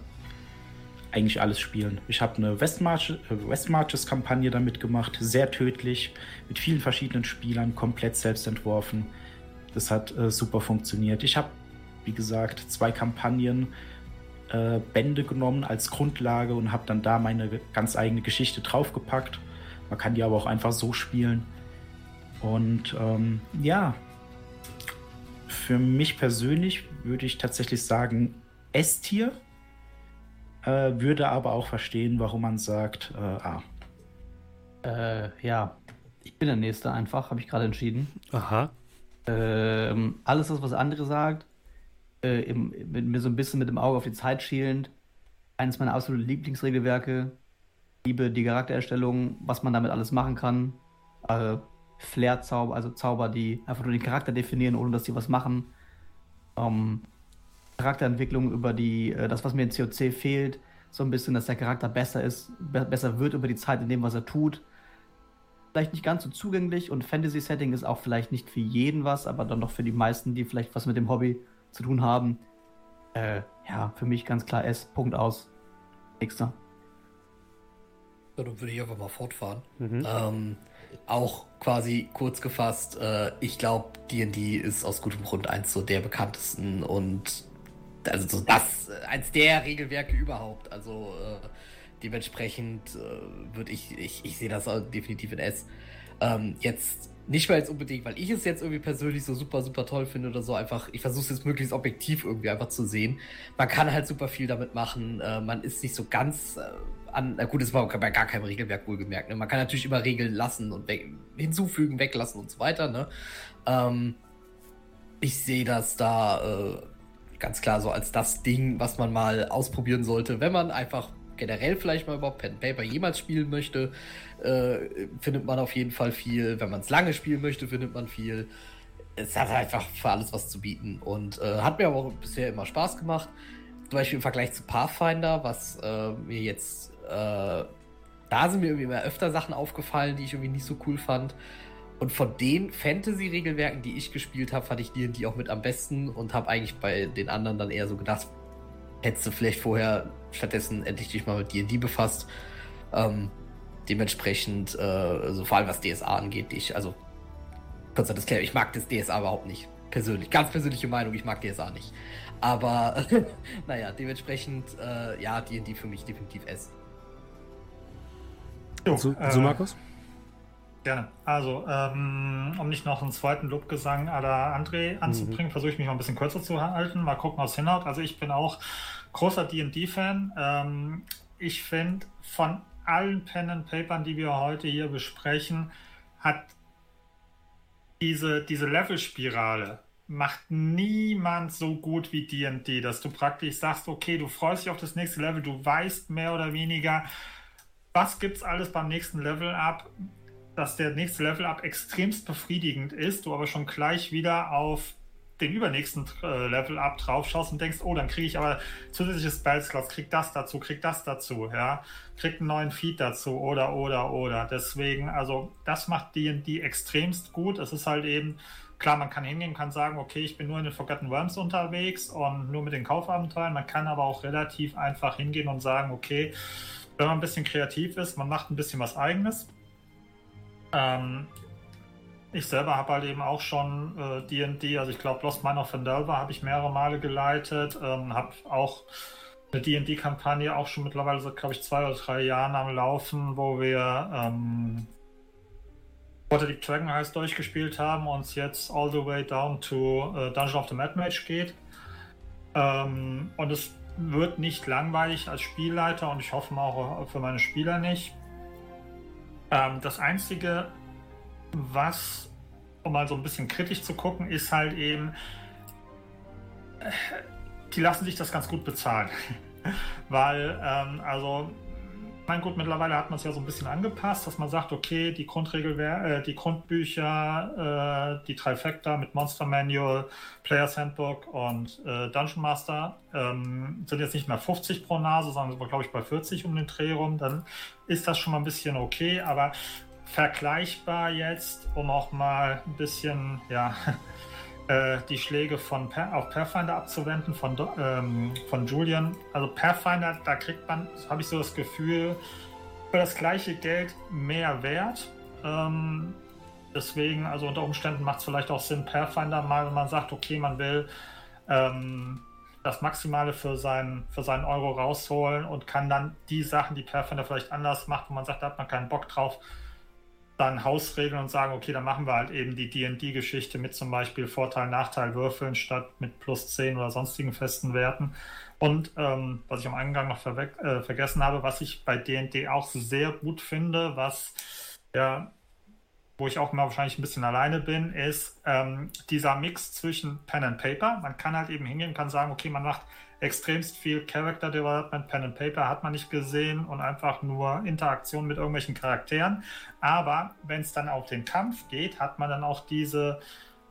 eigentlich alles spielen. Ich habe eine Westmarches-Kampagne äh, damit gemacht, sehr tödlich, mit vielen verschiedenen Spielern, komplett selbst entworfen. Das hat äh, super funktioniert. Ich habe, wie gesagt, zwei Kampagnen äh, Bände genommen als Grundlage und habe dann da meine ganz eigene Geschichte draufgepackt. Man kann die aber auch einfach so spielen. Und ähm, ja, für mich persönlich würde ich tatsächlich sagen S-Tier, äh, würde aber auch verstehen, warum man sagt äh, A. Äh, ja, ich bin der Nächste einfach, habe ich gerade entschieden. Aha. Ähm, alles das, was andere sagt, äh, im, mit mir so ein bisschen mit dem Auge auf die Zeit schielend. Eines meiner absoluten Lieblingsregelwerke. Liebe die Charaktererstellung, was man damit alles machen kann. Äh, Flair-Zauber, also Zauber, die einfach nur den Charakter definieren, ohne dass sie was machen. Ähm, Charakterentwicklung über die, äh, das, was mir in COC fehlt, so ein bisschen, dass der Charakter besser ist, be besser wird über die Zeit in dem, was er tut. Vielleicht nicht ganz so zugänglich und Fantasy-Setting ist auch vielleicht nicht für jeden was, aber dann doch für die meisten, die vielleicht was mit dem Hobby zu tun haben. Äh, ja, für mich ganz klar S. Punkt aus. Nächster. Ja, dann würde ich einfach mal fortfahren. Mhm. Ähm, auch quasi kurz gefasst, äh, ich glaube, DD ist aus gutem Grund eins so der bekanntesten und also so das, äh, eins der Regelwerke überhaupt. Also äh, dementsprechend äh, würde ich, ich, ich sehe das definitiv in S. Ähm, jetzt nicht mal jetzt unbedingt, weil ich es jetzt irgendwie persönlich so super, super toll finde oder so. Einfach, ich versuche es jetzt möglichst objektiv irgendwie einfach zu sehen. Man kann halt super viel damit machen. Äh, man ist nicht so ganz äh, an. Na gut, das war bei gar keinem Regelwerk wohlgemerkt. Ne? Man kann natürlich immer Regeln lassen und we hinzufügen, weglassen und so weiter. Ne? Ähm, ich sehe das da äh, ganz klar so als das Ding, was man mal ausprobieren sollte, wenn man einfach generell vielleicht mal überhaupt Pen Paper jemals spielen möchte, äh, findet man auf jeden Fall viel. Wenn man es lange spielen möchte, findet man viel. Es hat einfach für alles was zu bieten und äh, hat mir aber auch bisher immer Spaß gemacht. Zum Beispiel im Vergleich zu Pathfinder, was äh, mir jetzt, äh, da sind mir irgendwie immer öfter Sachen aufgefallen, die ich irgendwie nicht so cool fand. Und von den Fantasy-Regelwerken, die ich gespielt habe, fand ich die, die auch mit am besten und habe eigentlich bei den anderen dann eher so gedacht, hättest du vielleicht vorher stattdessen endlich dich mal mit D&D befasst. Ähm, dementsprechend, äh, also vor allem was DSA angeht, ich, also kurz das klären, ich mag das DSA überhaupt nicht. Persönlich, ganz persönliche Meinung, ich mag DSA nicht. Aber, *laughs* naja, dementsprechend, äh, ja, D&D für mich definitiv S. Jo, so, äh, so Markus? Gerne. Also, ähm, um nicht noch einen zweiten Lobgesang à la André anzubringen, mhm. versuche ich mich mal ein bisschen kürzer zu halten. Mal gucken, was hinhaut. Also, ich bin auch großer D&D-Fan. Ähm, ich finde, von allen Pen and Papern, die wir heute hier besprechen, hat diese, diese Levelspirale macht niemand so gut wie D&D, dass du praktisch sagst, okay, du freust dich auf das nächste Level, du weißt mehr oder weniger, was gibt's alles beim nächsten Level ab, dass der nächste Level up extremst befriedigend ist, du aber schon gleich wieder auf den übernächsten äh, Level up drauf schaust und denkst, oh, dann kriege ich aber zusätzliche Spellslots, krieg das dazu, krieg das dazu, ja, krieg einen neuen Feed dazu oder, oder, oder. Deswegen, also das macht D&D extremst gut. Es ist halt eben klar, man kann hingehen, kann sagen, okay, ich bin nur in den Forgotten Worms unterwegs und nur mit den Kaufabenteuern. Man kann aber auch relativ einfach hingehen und sagen, okay, wenn man ein bisschen kreativ ist, man macht ein bisschen was eigenes. Ähm, ich selber habe halt eben auch schon D&D, äh, also ich glaube Lost Mine of Vandelva habe ich mehrere Male geleitet, ähm, habe auch eine D&D-Kampagne auch schon mittlerweile seit, glaube ich, zwei oder drei Jahren am Laufen, wo wir ähm, Waterdeep Dragon heißt durchgespielt haben und es jetzt all the way down to uh, Dungeon of the Mad Mage geht. Ähm, und es wird nicht langweilig als Spielleiter und ich hoffe auch für meine Spieler nicht. Ähm, das Einzige, was, um mal so ein bisschen kritisch zu gucken, ist halt eben, die lassen sich das ganz gut bezahlen. *laughs* Weil, ähm, also, mein gut, mittlerweile hat man es ja so ein bisschen angepasst, dass man sagt, okay, die Grundregel, äh, die Grundbücher, äh, die Trifecta mit Monster Manual, Player's Handbook und äh, Dungeon Master ähm, sind jetzt nicht mehr 50 pro Nase, sondern sind glaube ich bei 40 um den Dreh rum. Dann ist das schon mal ein bisschen okay, aber vergleichbar jetzt, um auch mal ein bisschen, ja, *laughs* äh, die Schläge von per auf Pathfinder abzuwenden, von, ähm, von Julian. Also Pathfinder, da kriegt man, habe ich so das Gefühl, für das gleiche Geld mehr Wert. Ähm, deswegen, also unter Umständen macht es vielleicht auch Sinn, Pathfinder mal, wenn man sagt, okay, man will ähm, das Maximale für seinen, für seinen Euro rausholen und kann dann die Sachen, die Pathfinder vielleicht anders macht, wo man sagt, da hat man keinen Bock drauf, dann Hausregeln und sagen, okay, dann machen wir halt eben die DD-Geschichte mit zum Beispiel Vorteil, Nachteil würfeln statt mit plus 10 oder sonstigen festen Werten. Und ähm, was ich am Eingang noch äh, vergessen habe, was ich bei DD auch sehr gut finde, was ja, wo ich auch mal wahrscheinlich ein bisschen alleine bin, ist ähm, dieser Mix zwischen Pen and Paper. Man kann halt eben hingehen, kann sagen, okay, man macht extremst viel Character Development, Pen and Paper hat man nicht gesehen und einfach nur Interaktion mit irgendwelchen Charakteren. Aber wenn es dann auf den Kampf geht, hat man dann auch diese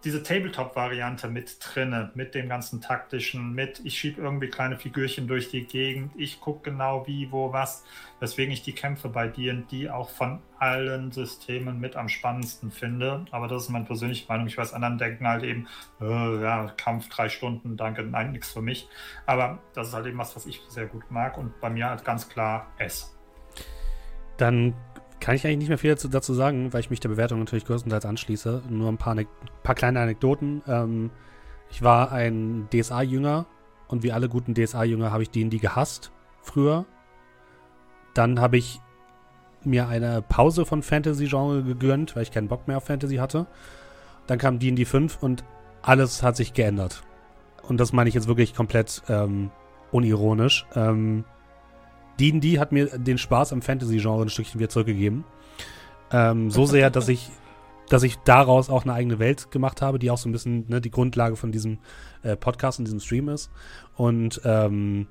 diese Tabletop-Variante mit drinne, mit dem ganzen taktischen, mit ich schiebe irgendwie kleine Figürchen durch die Gegend, ich gucke genau wie, wo, was, weswegen ich die Kämpfe bei D&D auch von allen Systemen mit am spannendsten finde. Aber das ist meine persönliche Meinung. Ich weiß, anderen denken halt eben, äh, ja, Kampf drei Stunden, danke, nein, nichts für mich. Aber das ist halt eben was, was ich sehr gut mag und bei mir halt ganz klar S. Dann kann ich eigentlich nicht mehr viel dazu, dazu, sagen, weil ich mich der Bewertung natürlich größtenteils anschließe. Nur ein paar, paar kleine Anekdoten. Ähm, ich war ein DSA-Jünger und wie alle guten DSA-Jünger habe ich D&D gehasst früher. Dann habe ich mir eine Pause von Fantasy-Genre gegönnt, weil ich keinen Bock mehr auf Fantasy hatte. Dann kam D&D 5 und alles hat sich geändert. Und das meine ich jetzt wirklich komplett ähm, unironisch. Ähm, D&D hat mir den Spaß am Fantasy-Genre ein Stückchen wieder zurückgegeben. Ähm, so sehr, dass ich, dass ich daraus auch eine eigene Welt gemacht habe, die auch so ein bisschen ne, die Grundlage von diesem äh, Podcast und diesem Stream ist. Und ähm,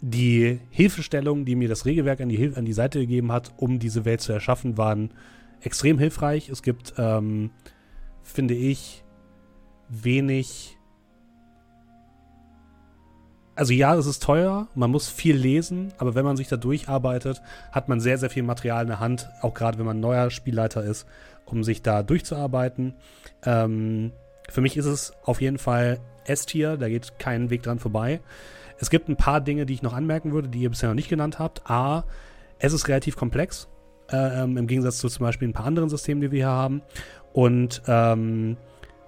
die Hilfestellungen, die mir das Regelwerk an die, an die Seite gegeben hat, um diese Welt zu erschaffen, waren extrem hilfreich. Es gibt, ähm, finde ich, wenig also ja, es ist teuer, man muss viel lesen, aber wenn man sich da durcharbeitet, hat man sehr, sehr viel Material in der Hand, auch gerade wenn man neuer Spielleiter ist, um sich da durchzuarbeiten. Ähm, für mich ist es auf jeden Fall S-Tier, da geht kein Weg dran vorbei. Es gibt ein paar Dinge, die ich noch anmerken würde, die ihr bisher noch nicht genannt habt. A, es ist relativ komplex, äh, im Gegensatz zu zum Beispiel ein paar anderen Systemen, die wir hier haben. Und ähm,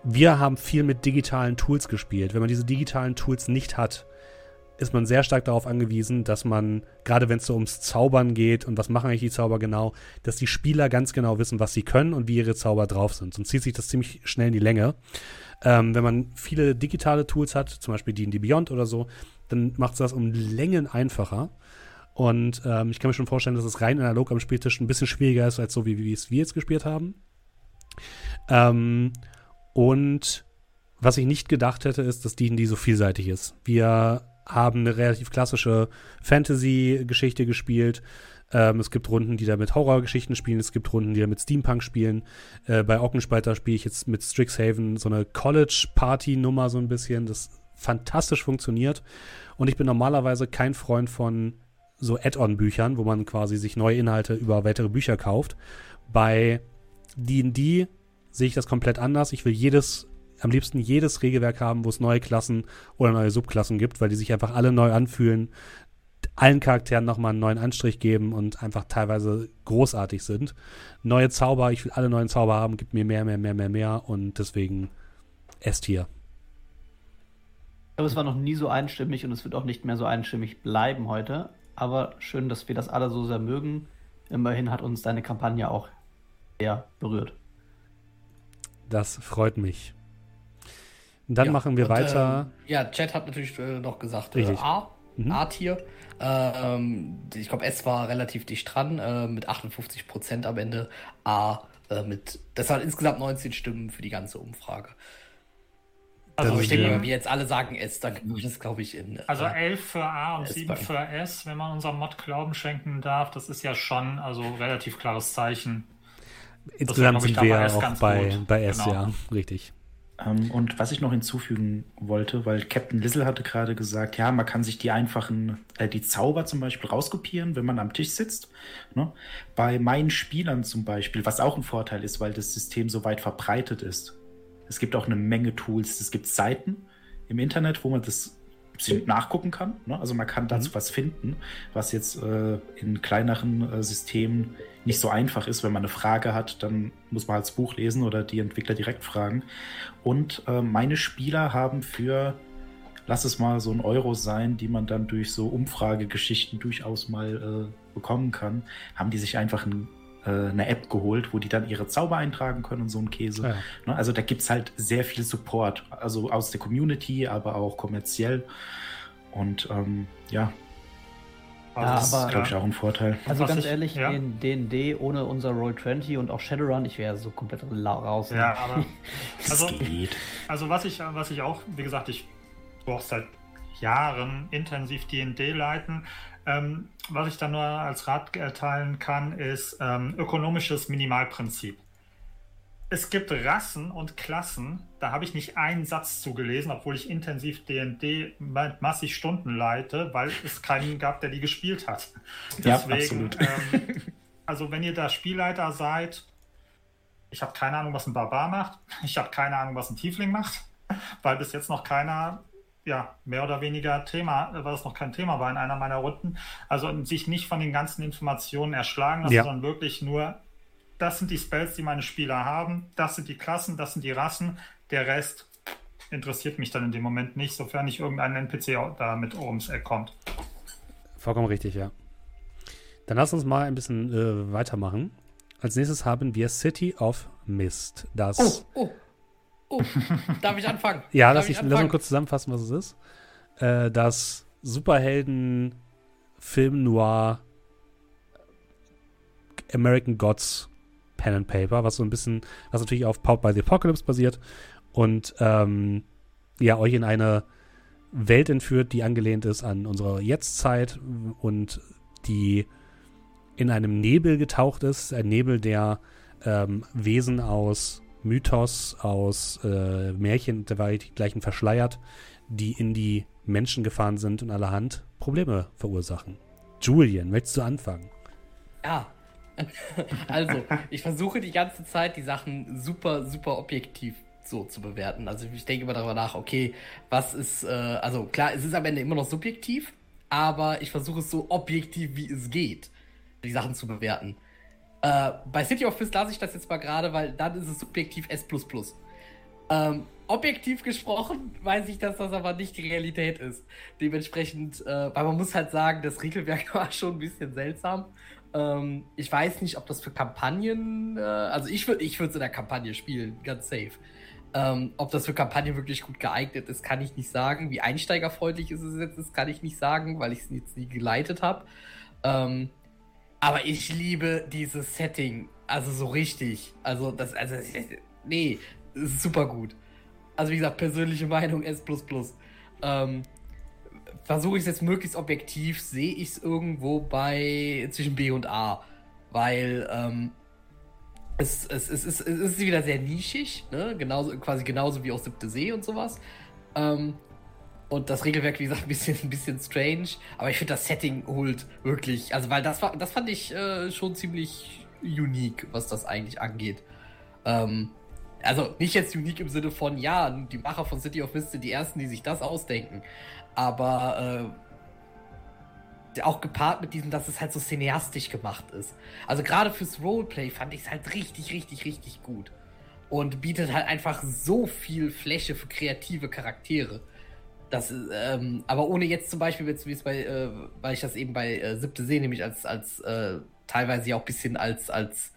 wir haben viel mit digitalen Tools gespielt. Wenn man diese digitalen Tools nicht hat, ist man sehr stark darauf angewiesen, dass man, gerade wenn es so ums Zaubern geht und was machen eigentlich die Zauber genau, dass die Spieler ganz genau wissen, was sie können und wie ihre Zauber drauf sind. Sonst zieht sich das ziemlich schnell in die Länge. Ähm, wenn man viele digitale Tools hat, zum Beispiel D&D Beyond oder so, dann macht es das um Längen einfacher. Und ähm, ich kann mir schon vorstellen, dass es rein analog am Spieltisch ein bisschen schwieriger ist, als so wie, wie es wir jetzt gespielt haben. Ähm, und was ich nicht gedacht hätte, ist, dass D&D so vielseitig ist. Wir haben eine relativ klassische Fantasy-Geschichte gespielt. Ähm, es gibt Runden, die da mit Horrorgeschichten spielen. Es gibt Runden, die da mit Steampunk spielen. Äh, bei Ockenspalter spiele ich jetzt mit Strixhaven so eine College-Party-Nummer so ein bisschen, das fantastisch funktioniert. Und ich bin normalerweise kein Freund von so Add-on-Büchern, wo man quasi sich neue Inhalte über weitere Bücher kauft. Bei D&D sehe ich das komplett anders. Ich will jedes, am liebsten jedes Regelwerk haben, wo es neue Klassen oder neue Subklassen gibt, weil die sich einfach alle neu anfühlen, allen Charakteren nochmal einen neuen Anstrich geben und einfach teilweise großartig sind. Neue Zauber, ich will alle neuen Zauber haben, gibt mir mehr, mehr, mehr, mehr, mehr und deswegen S-Tier. Ich glaube, es war noch nie so einstimmig und es wird auch nicht mehr so einstimmig bleiben heute. Aber schön, dass wir das alle so sehr mögen. Immerhin hat uns deine Kampagne auch sehr berührt. Das freut mich. Und dann ja, machen wir und, weiter. Äh, ja, Chat hat natürlich äh, noch gesagt, äh, A, mhm. A-Tier. Ähm, ich glaube, S war relativ dicht dran, äh, mit 58 Prozent am Ende. A äh, mit, das hat insgesamt 19 Stimmen für die ganze Umfrage. Also ich denke, wenn wir jetzt alle sagen S, dann würde das, glaube ich, in. Also äh, 11 für A und 7 für S, wenn man unserem Mod Glauben schenken darf, das ist ja schon also relativ klares Zeichen. Insgesamt sind wir ja auch bei, bei S, genau. ja, richtig. Ähm, und was ich noch hinzufügen wollte, weil Captain Lizzle hatte gerade gesagt, ja, man kann sich die einfachen, äh, die Zauber zum Beispiel rauskopieren, wenn man am Tisch sitzt. Ne? Bei meinen Spielern zum Beispiel, was auch ein Vorteil ist, weil das System so weit verbreitet ist. Es gibt auch eine Menge Tools. Es gibt Seiten im Internet, wo man das nachgucken kann. Ne? Also man kann dazu mhm. was finden, was jetzt äh, in kleineren äh, Systemen nicht so einfach ist. Wenn man eine Frage hat, dann muss man halt das Buch lesen oder die Entwickler direkt fragen. Und äh, meine Spieler haben für, lass es mal so ein Euro sein, die man dann durch so Umfragegeschichten durchaus mal äh, bekommen kann, haben die sich einfach ein äh, eine App geholt, wo die dann ihre Zauber eintragen können und so ein Käse. Ja. Ne, also da gibt es halt sehr viel Support, also aus der Community, aber auch kommerziell. Und ähm, ja, also das aber, ist, glaube ich, auch ein Vorteil. Also Was ganz ich, ehrlich, ja. in D&D ohne unser Roll20 und auch Shadowrun, ich wäre so komplett raus. Ja, aber *laughs* also, also was ich, was ich auch, wie gesagt, ich brauche seit Jahren intensiv D&D leiten. Ähm, was ich dann nur als Rat erteilen kann, ist ähm, ökonomisches Minimalprinzip. Es gibt Rassen und Klassen, da habe ich nicht einen Satz zugelesen, obwohl ich intensiv DD massig Stunden leite, weil es keinen gab, der die gespielt hat. *laughs* Deswegen, ja, ähm, also wenn ihr da Spielleiter seid, ich habe keine Ahnung, was ein Barbar macht, *laughs* ich habe keine Ahnung, was ein Tiefling macht, weil bis jetzt noch keiner ja, mehr oder weniger Thema, weil es noch kein Thema war in einer meiner Runden. Also sich nicht von den ganzen Informationen erschlagen lassen, ja. sondern wirklich nur, das sind die Spells, die meine Spieler haben, das sind die Klassen, das sind die Rassen, der Rest interessiert mich dann in dem Moment nicht, sofern nicht irgendein NPC da mit ums Eck kommt. Vollkommen richtig, ja. Dann lass uns mal ein bisschen äh, weitermachen. Als nächstes haben wir City of Mist. Das oh, oh. Oh, darf ich anfangen? *laughs* ja, lass, ich, ich lass mal kurz zusammenfassen, was es ist. Äh, das Superhelden-Film Noir American Gods Pen and Paper, was so ein bisschen, was natürlich auf Powered by the Apocalypse basiert und ähm, ja, euch in eine Welt entführt, die angelehnt ist an unsere Jetztzeit und die in einem Nebel getaucht ist. Ein Nebel, der ähm, Wesen aus Mythos, aus äh, Märchen und dergleichen verschleiert, die in die Menschen gefahren sind und allerhand Probleme verursachen. Julian, möchtest du anfangen? Ja. *laughs* also, ich versuche die ganze Zeit, die Sachen super, super objektiv so zu bewerten. Also ich denke immer darüber nach, okay, was ist, äh, also klar, es ist am Ende immer noch subjektiv, aber ich versuche es so objektiv wie es geht, die Sachen zu bewerten. Äh, bei City of Fist lasse ich das jetzt mal gerade, weil dann ist es subjektiv S. Ähm, objektiv gesprochen weiß ich, dass das aber nicht die Realität ist. Dementsprechend, äh, weil man muss halt sagen, das Regelwerk *laughs* war schon ein bisschen seltsam. Ähm, ich weiß nicht, ob das für Kampagnen, äh, also ich würde ich es in der Kampagne spielen, ganz safe. Ähm, ob das für Kampagnen wirklich gut geeignet ist, kann ich nicht sagen. Wie einsteigerfreundlich ist es jetzt, das kann ich nicht sagen, weil ich es jetzt nie geleitet habe. Ähm, aber ich liebe dieses Setting. Also so richtig. Also das, also, nee, ist super gut. Also wie gesagt, persönliche Meinung S. Ähm, Versuche ich es jetzt möglichst objektiv, sehe ich es irgendwo bei zwischen B und A. Weil ähm, es, es, es, es, es ist wieder sehr nischig, ne? genauso, quasi genauso wie auch Siebte See und sowas. Ähm, und das Regelwerk, wie gesagt, ein bisschen, ein bisschen strange. Aber ich finde, das Setting holt wirklich. Also, weil das war, das fand ich äh, schon ziemlich unique, was das eigentlich angeht. Ähm, Also nicht jetzt unique im Sinne von, ja, die Macher von City of Mist sind die ersten, die sich das ausdenken. Aber äh, auch gepaart mit diesem, dass es halt so cineastisch gemacht ist. Also gerade fürs Roleplay fand ich es halt richtig, richtig, richtig gut. Und bietet halt einfach so viel Fläche für kreative Charaktere. Das, ähm, aber ohne jetzt zum Beispiel, jetzt, wie es bei, äh, weil ich das eben bei äh, Siebte sehe, nämlich als, als äh, teilweise ja auch ein bisschen als, als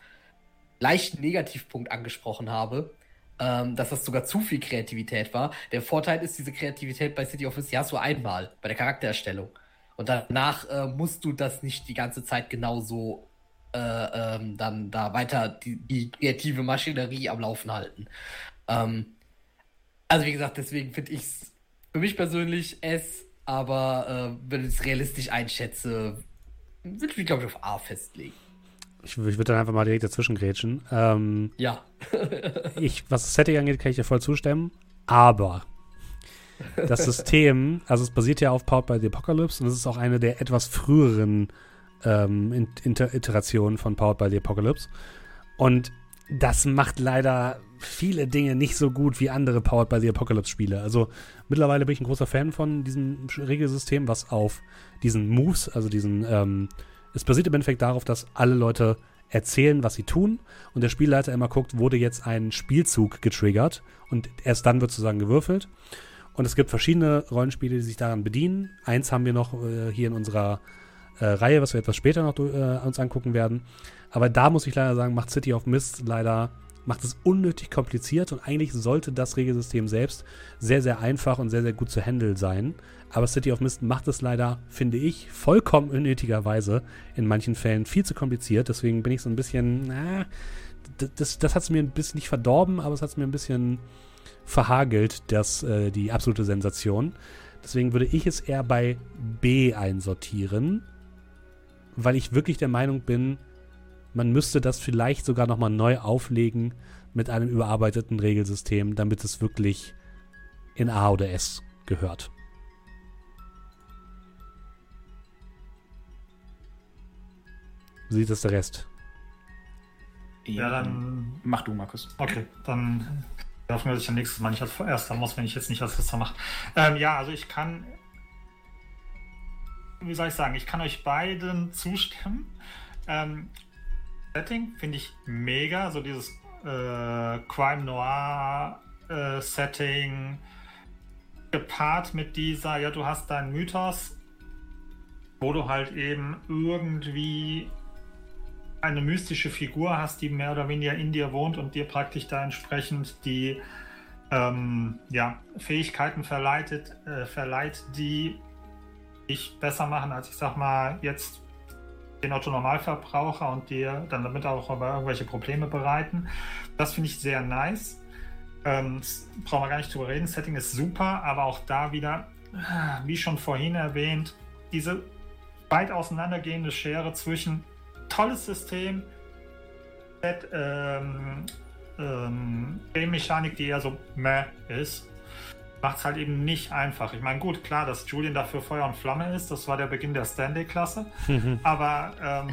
leichten Negativpunkt angesprochen habe, ähm, dass das sogar zu viel Kreativität war. Der Vorteil ist, diese Kreativität bei City Office, die hast du einmal bei der Charaktererstellung. Und danach äh, musst du das nicht die ganze Zeit genauso äh, ähm, dann da weiter die, die, kreative Maschinerie am Laufen halten. Ähm, also wie gesagt, deswegen finde ich es für mich persönlich S, aber äh, wenn ich es realistisch einschätze, würde ich mich, glaube ich, auf A festlegen. Ich, ich würde dann einfach mal direkt dazwischen grätschen. Ähm, ja. *laughs* ich, was das Setting angeht, kann ich dir voll zustimmen. Aber das System, also es basiert ja auf Powered by the Apocalypse und es ist auch eine der etwas früheren ähm, Iterationen von Powered by the Apocalypse. Und das macht leider viele Dinge nicht so gut wie andere Powered by the Apocalypse Spiele. Also mittlerweile bin ich ein großer Fan von diesem Regelsystem, was auf diesen Moves, also diesen ähm, es basiert im Endeffekt darauf, dass alle Leute erzählen, was sie tun und der Spielleiter immer guckt, wurde jetzt ein Spielzug getriggert und erst dann wird sozusagen gewürfelt. Und es gibt verschiedene Rollenspiele, die sich daran bedienen. Eins haben wir noch äh, hier in unserer äh, Reihe, was wir etwas später noch äh, uns angucken werden. Aber da muss ich leider sagen, macht City of Mist leider macht es unnötig kompliziert und eigentlich sollte das Regelsystem selbst sehr, sehr einfach und sehr, sehr gut zu handeln sein. Aber City of Mist macht es leider, finde ich, vollkommen unnötigerweise in manchen Fällen viel zu kompliziert. Deswegen bin ich so ein bisschen, na, das, das hat es mir ein bisschen nicht verdorben, aber es hat es mir ein bisschen verhagelt, das, äh, die absolute Sensation. Deswegen würde ich es eher bei B einsortieren, weil ich wirklich der Meinung bin, man müsste das vielleicht sogar nochmal neu auflegen mit einem überarbeiteten Regelsystem, damit es wirklich in A oder S gehört. sieht es der Rest. Ja, dann. Mach du, Markus. Okay, dann darf man sich ja nächstes Mal nicht als Erster muss, wenn ich jetzt nicht als Letzter mache. Ähm, ja, also ich kann. Wie soll ich sagen? Ich kann euch beiden zustimmen. Ähm, Setting finde ich mega. So dieses äh, Crime Noir äh, Setting gepaart mit dieser, ja, du hast deinen Mythos, wo du halt eben irgendwie eine mystische Figur hast, die mehr oder weniger in dir wohnt und dir praktisch da entsprechend die ähm, ja, Fähigkeiten verleitet, äh, verleiht, die dich besser machen als ich sag mal jetzt den Otto Normalverbraucher und dir dann damit auch irgendwelche Probleme bereiten. Das finde ich sehr nice. Ähm, brauchen wir gar nicht drüber reden. Setting ist super, aber auch da wieder, wie schon vorhin erwähnt, diese weit auseinandergehende Schere zwischen tolles System, ähm, ähm, Game-Mechanik, die eher so meh ist, macht es halt eben nicht einfach. Ich meine, gut, klar, dass Julian dafür Feuer und Flamme ist, das war der Beginn der Stanley-Klasse. Aber ähm,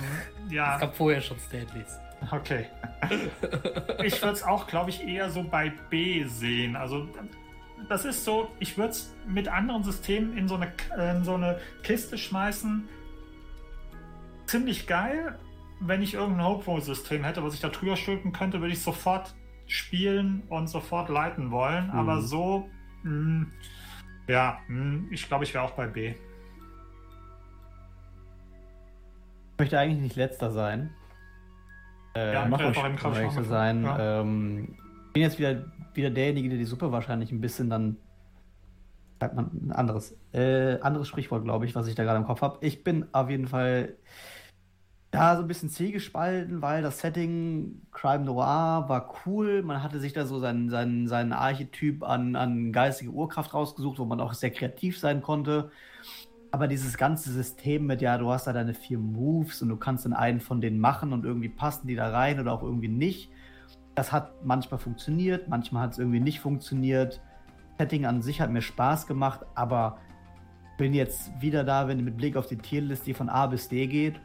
ja. Es gab vorher schon Stanleys. Okay. ich würde es auch, glaube ich, eher so bei B sehen. Also das ist so, ich würde es mit anderen Systemen in so, eine, in so eine Kiste schmeißen. Ziemlich geil, wenn ich irgendein Hopeful-System hätte, was ich da drüber stülpen könnte, würde ich sofort spielen und sofort leiten wollen. Mhm. Aber so, hm, ja, hm, ich glaube, ich wäre auch bei B. Ich möchte eigentlich nicht letzter sein. Äh, ja, ich, um ehrlich zu sein. Ja. Ähm, bin jetzt wieder, wieder derjenige, der die Suppe wahrscheinlich ein bisschen dann sagt man ein anderes, äh, anderes Sprichwort, glaube ich, was ich da gerade im Kopf habe. Ich bin auf jeden Fall ja, so ein bisschen zähgespalten, weil das Setting Crime Noir war cool. Man hatte sich da so seinen, seinen, seinen Archetyp an, an geistige Urkraft rausgesucht, wo man auch sehr kreativ sein konnte. Aber dieses ganze System mit, ja, du hast da deine vier Moves und du kannst dann einen von denen machen und irgendwie passen die da rein oder auch irgendwie nicht. Das hat manchmal funktioniert, manchmal hat es irgendwie nicht funktioniert. Setting an sich hat mir Spaß gemacht, aber bin jetzt wieder da, wenn mit Blick auf die Tierliste, die von A bis D geht,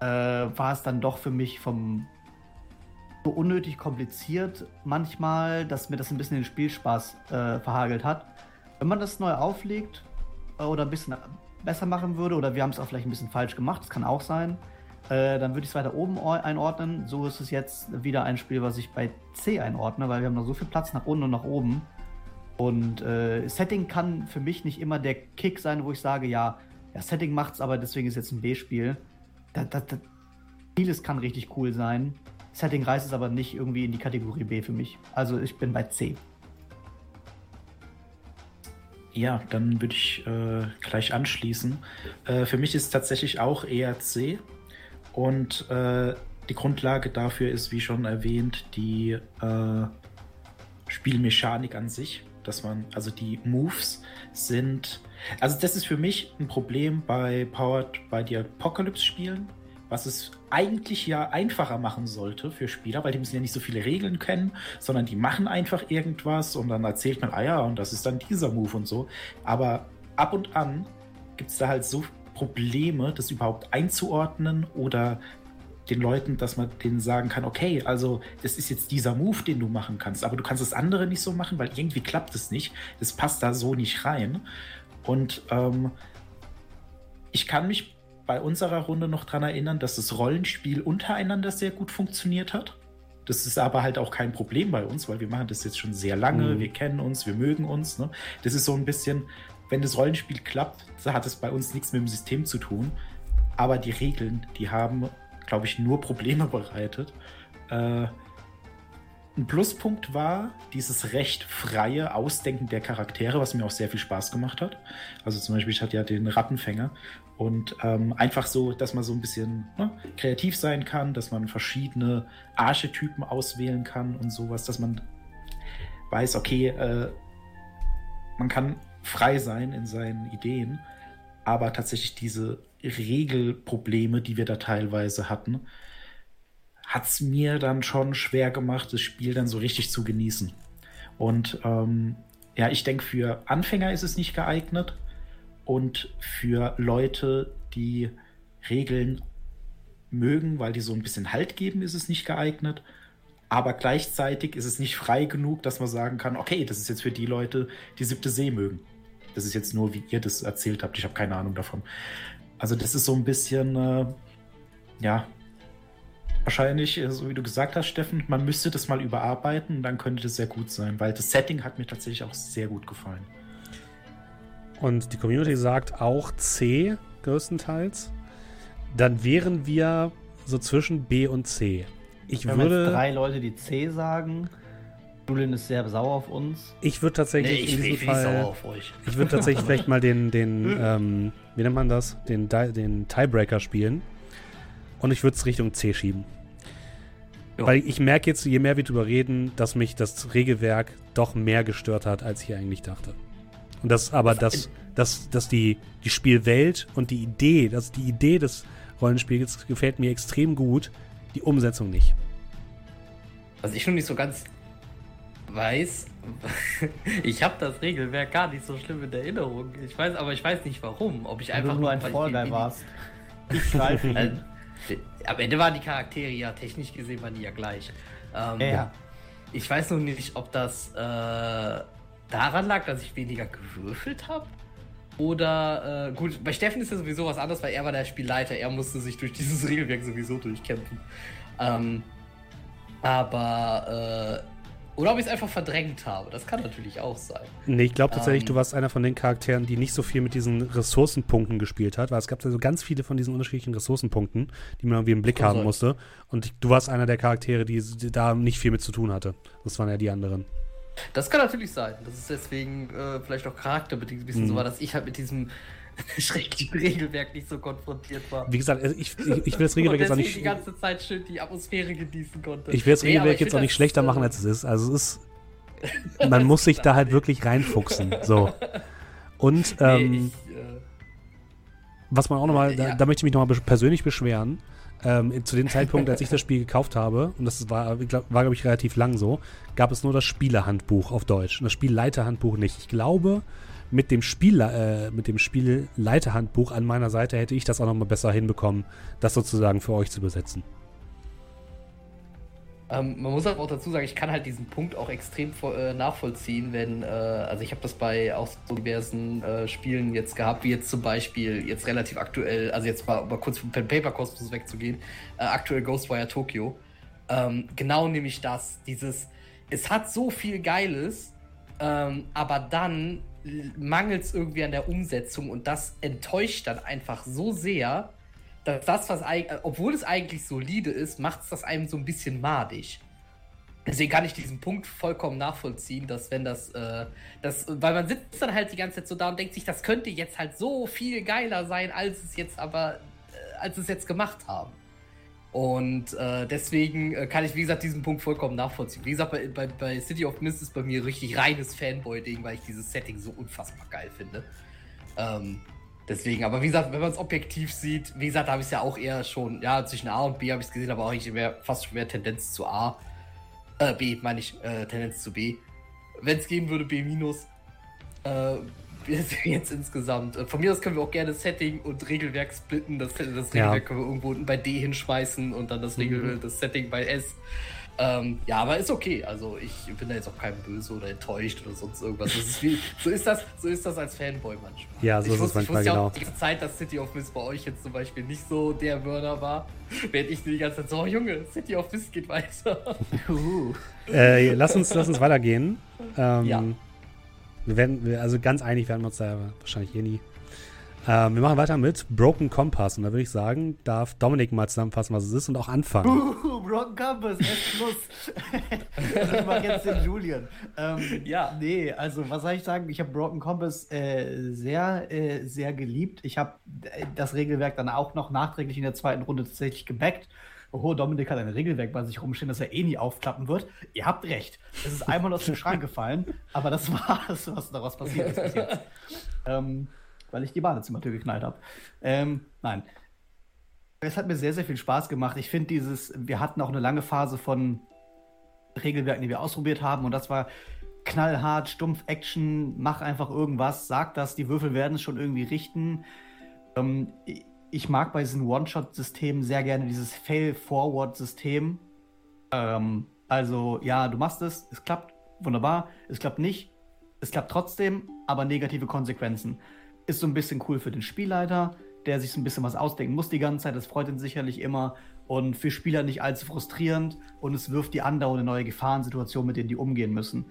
äh, war es dann doch für mich vom so unnötig kompliziert manchmal, dass mir das ein bisschen den Spielspaß äh, verhagelt hat. Wenn man das neu auflegt äh, oder ein bisschen besser machen würde, oder wir haben es auch vielleicht ein bisschen falsch gemacht, das kann auch sein, äh, dann würde ich es weiter oben einordnen. So ist es jetzt wieder ein Spiel, was ich bei C einordne, weil wir haben noch so viel Platz nach unten und nach oben. Und äh, Setting kann für mich nicht immer der Kick sein, wo ich sage, ja, ja Setting macht's, aber deswegen ist jetzt ein B-Spiel. Da, da, da, vieles kann richtig cool sein. Setting reißt es aber nicht irgendwie in die Kategorie B für mich. Also ich bin bei C. Ja, dann würde ich äh, gleich anschließen. Äh, für mich ist es tatsächlich auch eher C. Und äh, die Grundlage dafür ist, wie schon erwähnt, die äh, Spielmechanik an sich dass man, also die Moves sind, also das ist für mich ein Problem bei Powered by the Apocalypse Spielen, was es eigentlich ja einfacher machen sollte für Spieler, weil die müssen ja nicht so viele Regeln kennen, sondern die machen einfach irgendwas und dann erzählt man, ah ja, und das ist dann dieser Move und so. Aber ab und an gibt es da halt so Probleme, das überhaupt einzuordnen oder den Leuten, dass man denen sagen kann, okay, also das ist jetzt dieser Move, den du machen kannst, aber du kannst das andere nicht so machen, weil irgendwie klappt es nicht. Das passt da so nicht rein. Und ähm, ich kann mich bei unserer Runde noch daran erinnern, dass das Rollenspiel untereinander sehr gut funktioniert hat. Das ist aber halt auch kein Problem bei uns, weil wir machen das jetzt schon sehr lange, mhm. wir kennen uns, wir mögen uns. Ne? Das ist so ein bisschen, wenn das Rollenspiel klappt, so hat es bei uns nichts mit dem System zu tun. Aber die Regeln, die haben glaube ich, nur Probleme bereitet. Äh, ein Pluspunkt war dieses recht freie Ausdenken der Charaktere, was mir auch sehr viel Spaß gemacht hat. Also zum Beispiel, ich hatte ja den Rattenfänger und ähm, einfach so, dass man so ein bisschen ne, kreativ sein kann, dass man verschiedene Archetypen auswählen kann und sowas, dass man weiß, okay, äh, man kann frei sein in seinen Ideen, aber tatsächlich diese Regelprobleme, die wir da teilweise hatten, hat es mir dann schon schwer gemacht, das Spiel dann so richtig zu genießen. Und ähm, ja, ich denke, für Anfänger ist es nicht geeignet und für Leute, die Regeln mögen, weil die so ein bisschen Halt geben, ist es nicht geeignet. Aber gleichzeitig ist es nicht frei genug, dass man sagen kann, okay, das ist jetzt für die Leute, die siebte See mögen. Das ist jetzt nur, wie ihr das erzählt habt. Ich habe keine Ahnung davon. Also das ist so ein bisschen, äh, ja, wahrscheinlich, äh, so wie du gesagt hast, Steffen, man müsste das mal überarbeiten und dann könnte das sehr gut sein, weil das Setting hat mir tatsächlich auch sehr gut gefallen. Und die Community sagt auch C größtenteils. Dann wären wir so zwischen B und C. Ich wir würde. Haben drei Leute, die C sagen. Julian ist sehr sauer auf uns. Ich würde tatsächlich nee, ich, in diesem ich, Fall. Sauer auf euch. Ich würde tatsächlich vielleicht mal den, den *laughs* ähm, wie nennt man das? Den, den Tiebreaker spielen. Und ich würde es Richtung C schieben. Jo. Weil ich merke jetzt, je mehr wir drüber reden, dass mich das Regelwerk doch mehr gestört hat, als ich eigentlich dachte. Und das aber, dass, dass, dass die, die Spielwelt und die Idee, dass die Idee des Rollenspiels gefällt mir extrem gut, die Umsetzung nicht. Was ich noch nicht so ganz weiß, *laughs* ich habe das Regelwerk gar nicht so schlimm in Erinnerung. Ich weiß, aber ich weiß nicht warum. Ob ich einfach nur ein Vollguy warst. Ich greife *laughs* also, Am Ende waren die Charaktere ja technisch gesehen waren die ja gleich. Ähm, ja. Ich weiß noch nicht, ob das äh, daran lag, dass ich weniger gewürfelt habe. Oder, äh, gut, bei Steffen ist ja sowieso was anderes, weil er war der Spielleiter. Er musste sich durch dieses Regelwerk sowieso durchkämpfen. Ähm, aber äh, oder ob ich es einfach verdrängt habe. Das kann natürlich auch sein. Nee, ich glaube tatsächlich, ähm, du warst einer von den Charakteren, die nicht so viel mit diesen Ressourcenpunkten gespielt hat, weil es gab also ganz viele von diesen unterschiedlichen Ressourcenpunkten, die man irgendwie im Blick haben sein. musste. Und du warst einer der Charaktere, die, die, da nicht viel mit zu tun hatte. Das waren ja die anderen. Das kann natürlich sein. Das ist deswegen äh, vielleicht auch charakterbedingt ein bisschen mhm. so war, dass ich halt mit diesem schrecklichen Regelwerk nicht so konfrontiert war. Wie gesagt, ich, ich, ich will das Regelwerk jetzt auch nicht. die ganze Zeit schön die Atmosphäre genießen konnte. Ich will das Regelwerk nee, jetzt auch nicht schlechter machen, als es ist. Also es ist. *laughs* Man muss sich da halt wirklich reinfuchsen. So. Und *laughs* ähm, nee, ich, äh, was man auch nochmal, da, ja. da möchte ich mich nochmal persönlich beschweren. Ähm, zu dem Zeitpunkt, als ich das Spiel gekauft habe, und das war, glaub, war glaube ich, relativ lang so, gab es nur das Spielerhandbuch auf Deutsch und das Spielleiterhandbuch nicht. Ich glaube, mit dem Spiel, äh, mit dem Spielleiterhandbuch an meiner Seite hätte ich das auch nochmal besser hinbekommen, das sozusagen für euch zu übersetzen. Ähm, man muss aber auch dazu sagen, ich kann halt diesen Punkt auch extrem äh, nachvollziehen, wenn, äh, also ich habe das bei auch so diversen äh, Spielen jetzt gehabt, wie jetzt zum Beispiel jetzt relativ aktuell, also jetzt mal, mal kurz vom Pen Paper Kosmos wegzugehen, äh, aktuell Ghostwire Tokyo. Ähm, genau nämlich das, dieses, es hat so viel Geiles, ähm, aber dann mangelt es irgendwie an der Umsetzung und das enttäuscht dann einfach so sehr, dass das, was obwohl es eigentlich solide ist, macht es das einem so ein bisschen madig. Deswegen kann ich diesen Punkt vollkommen nachvollziehen, dass wenn das, äh, das, weil man sitzt dann halt die ganze Zeit so da und denkt sich, das könnte jetzt halt so viel geiler sein, als es jetzt aber, äh, als es jetzt gemacht haben. Und äh, deswegen äh, kann ich, wie gesagt, diesen Punkt vollkommen nachvollziehen. Wie gesagt, bei, bei, bei City of Mist ist bei mir richtig reines Fanboy-Ding, weil ich dieses Setting so unfassbar geil finde. Ähm, Deswegen, aber wie gesagt, wenn man es objektiv sieht, wie gesagt, habe ich es ja auch eher schon, ja, zwischen A und B habe ich es gesehen, aber auch ich mehr, fast schon mehr Tendenz zu A. Äh, B, meine ich, äh, Tendenz zu B. Wenn es gehen würde, B minus. Äh, *laughs* jetzt insgesamt. Äh, von mir aus können wir auch gerne Setting und Regelwerk splitten. Das, das Regelwerk ja. können wir irgendwo unten bei D hinschmeißen und dann das, Regel, mhm. das Setting bei S. Ähm, ja, aber ist okay. Also ich bin da jetzt auch kein böse oder enttäuscht oder sonst irgendwas. Ist wie, *laughs* so, ist das, so ist das als Fanboy manchmal. Ja, so ich ist es manchmal ich genau. Ja auch die ganze Zeit, dass City of Mist bei euch jetzt zum Beispiel nicht so der Burner war. *laughs* Während ich die ganze Zeit so, oh Junge, City of Mist geht weiter. äh, lass, uns, lass uns weitergehen. Ähm, ja. Wir werden, also ganz einig werden wir uns da wahrscheinlich eh nie. Ähm, wir machen weiter mit Broken Compass. Und da würde ich sagen, darf Dominik mal zusammenfassen, was es ist und auch anfangen. Uh, Broken Compass, S plus. *laughs* ich mache jetzt den Julian. Ähm, ja. Nee, also was soll ich sagen? Ich habe Broken Compass äh, sehr, äh, sehr geliebt. Ich habe äh, das Regelwerk dann auch noch nachträglich in der zweiten Runde tatsächlich gebackt. Oh, Dominik hat ein Regelwerk bei sich rumstehen, das er eh nie aufklappen wird. Ihr habt recht. Es ist einmal aus dem *laughs* Schrank gefallen, aber das war *laughs* das, was daraus passiert ist bis jetzt. Ähm, weil ich die Badezimmertür geknallt habe. Ähm, nein. Es hat mir sehr, sehr viel Spaß gemacht. Ich finde dieses, wir hatten auch eine lange Phase von Regelwerken, die wir ausprobiert haben und das war knallhart, stumpf Action, mach einfach irgendwas, sag das, die Würfel werden es schon irgendwie richten. Ähm, ich mag bei diesen One-Shot-Systemen sehr gerne dieses Fail-Forward-System. Ähm, also, ja, du machst es, es klappt, wunderbar, es klappt nicht, es klappt trotzdem, aber negative Konsequenzen. Ist so ein bisschen cool für den Spielleiter, der sich so ein bisschen was ausdenken muss die ganze Zeit. Das freut ihn sicherlich immer. Und für Spieler nicht allzu frustrierend. Und es wirft die andauernde neue Gefahrensituation, mit denen die umgehen müssen.